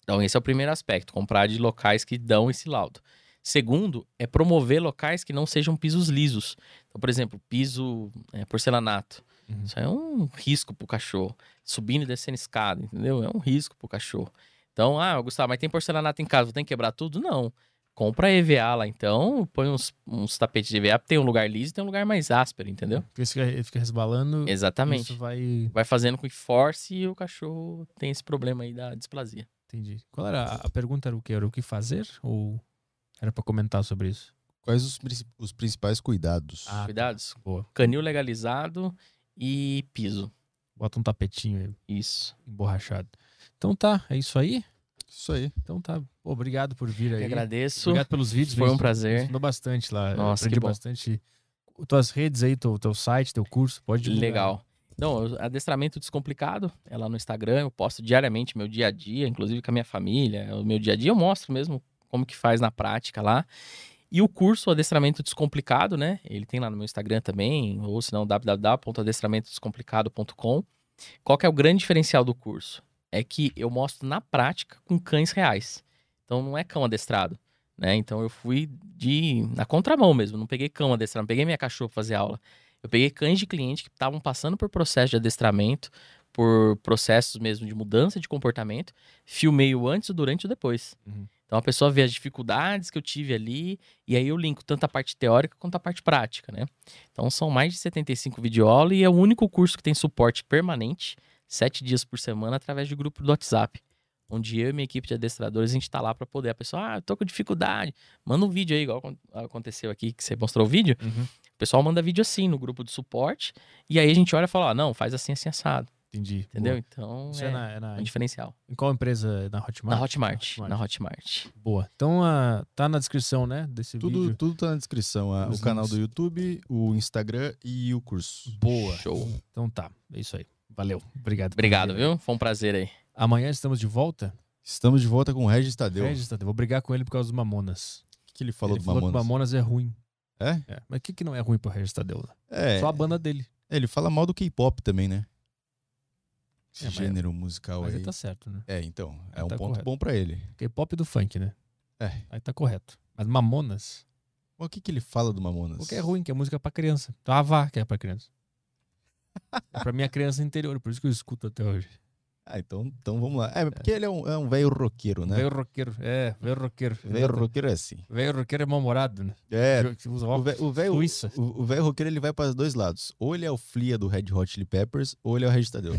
Então, esse é o primeiro aspecto, comprar de locais que dão esse laudo. Segundo, é promover locais que não sejam pisos lisos. Então, por exemplo, piso é, porcelanato. Uhum. Isso é um risco pro cachorro. Subindo e descendo escada, entendeu? É um risco pro cachorro. Então, ah, Gustavo, mas tem porcelanato em casa, vou ter que quebrar tudo? Não. Compra EVA lá, então, põe uns, uns tapetes de EVA, tem um lugar liso e tem um lugar mais áspero, entendeu? Porque se ele fica resbalando, Exatamente. isso vai. Vai fazendo com que force e o cachorro tem esse problema aí da displasia. Entendi. Qual era a, a pergunta? Era o que? Era o que fazer? Ou era pra comentar sobre isso? Quais os, os principais cuidados? Ah, tá. Cuidados. Boa. Canil legalizado e piso. Bota um tapetinho aí, Isso. emborrachado. Então tá, é isso aí? Isso aí. Então tá. Obrigado por vir Eu aí. agradeço. Obrigado pelos vídeos. Foi um prazer. Ensinou bastante lá. Nossa, Aprendi que bom. bastante. Tuas redes aí, teu, teu site, teu curso, pode divulgar. Legal. Não, eu- adestramento descomplicado é lá no Instagram. Eu posto diariamente meu dia a dia, inclusive com a minha família. O meu dia a dia eu mostro mesmo como que faz na prática lá. E o curso Adestramento Descomplicado, né? Ele tem lá no meu Instagram também, ou se não, www.adestramentodescomplicado.com. Qual que é o grande diferencial do curso? É que eu mostro na prática com cães reais. Então não é cão adestrado, né? Então eu fui de na contramão mesmo, não peguei cão adestrado, não peguei minha cachorra fazer aula. Eu peguei cães de cliente que estavam passando por processo de adestramento, por processos mesmo de mudança de comportamento, filmei o antes, o durante e o depois. Uhum. Então a pessoa vê as dificuldades que eu tive ali, e aí eu linko tanto a parte teórica quanto a parte prática, né? Então são mais de 75 videoaulas e é o único curso que tem suporte permanente, sete dias por semana, através de grupo do WhatsApp. Onde eu e minha equipe de adestradores, a gente tá lá para poder. A pessoa, ah, eu tô com dificuldade. Manda um vídeo aí, igual acon- aconteceu aqui, que você mostrou o vídeo. Uhum. O pessoal manda vídeo assim no grupo de suporte. E aí a gente olha e fala, ah, não, faz assim, assim, assado. Entendi. Entendeu? Boa. Então, Isso é, é, na, é na- um diferencial. em qual empresa? Na Hotmart? Na Hotmart. Na Hotmart. Boa. Então ah, tá na descrição, né? Desse Tudo, vídeo. tudo tá na descrição. Os o canal links. do YouTube, o Instagram e o curso. Boa. Show. Então tá. É isso aí. Valeu. Obrigado. Obrigado, viu? Foi um prazer aí. Amanhã estamos de volta. Estamos de volta com o Regis Tadeu. Regis, Tadeu, vou brigar com ele por causa dos Mamonas. O que, que ele falou ele do falou Mamonas? que Mamonas é ruim. É? É. Mas o que, que não é ruim pro Regis Tadeu? É, Só a banda dele. ele fala mal do K-pop também, né? Esse É, mas- gênero musical Mas aí. ele tá certo, né? É, então. É um tá ponto correto. bom pra ele. K-pop do funk, né? É. Aí tá correto. Mas Mamonas, Mas o que, que ele fala do Mamonas? porque é ruim, que é música pra criança. Então a vá que é pra criança. é pra minha criança interior, por isso que eu escuto até hoje. Ah, então, então vamos lá. É, porque ele é um, é um velho roqueiro, né? Velho roqueiro. É, velho roqueiro. Velho roqueiro é assim. Velho roqueiro é mal-humorado, né? É, o o velho o o velho roqueiro ele vai para dois lados. Ou ele é o Flia do Red Hot Chili Peppers, ou ele é o Regis Tadeu.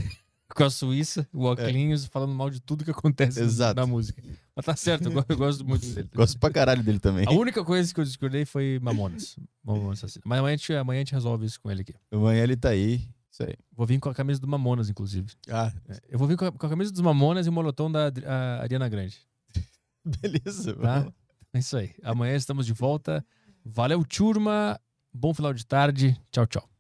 Com a Suíça, o Oclinhos, falando mal de tudo que acontece É. Exato. na música. Mas tá certo, eu eu gosto muito dele. Gosto pra caralho dele também. A única coisa que eu discordei foi Mamonas. Mamonas Assassino. Mas amanhã a, gente, amanhã a gente resolve isso com ele aqui. Amanhã ele tá aí. Isso aí. Vou vir com a camisa do Mamonas, inclusive. Ah, É, Eu vou vir com a, com a camisa dos Mamonas e o moletom da a Ariana Grande. [LAUGHS] beleza. Tá? É isso aí. Amanhã estamos de volta. Valeu, turma. Bom final de tarde. Tchau, tchau.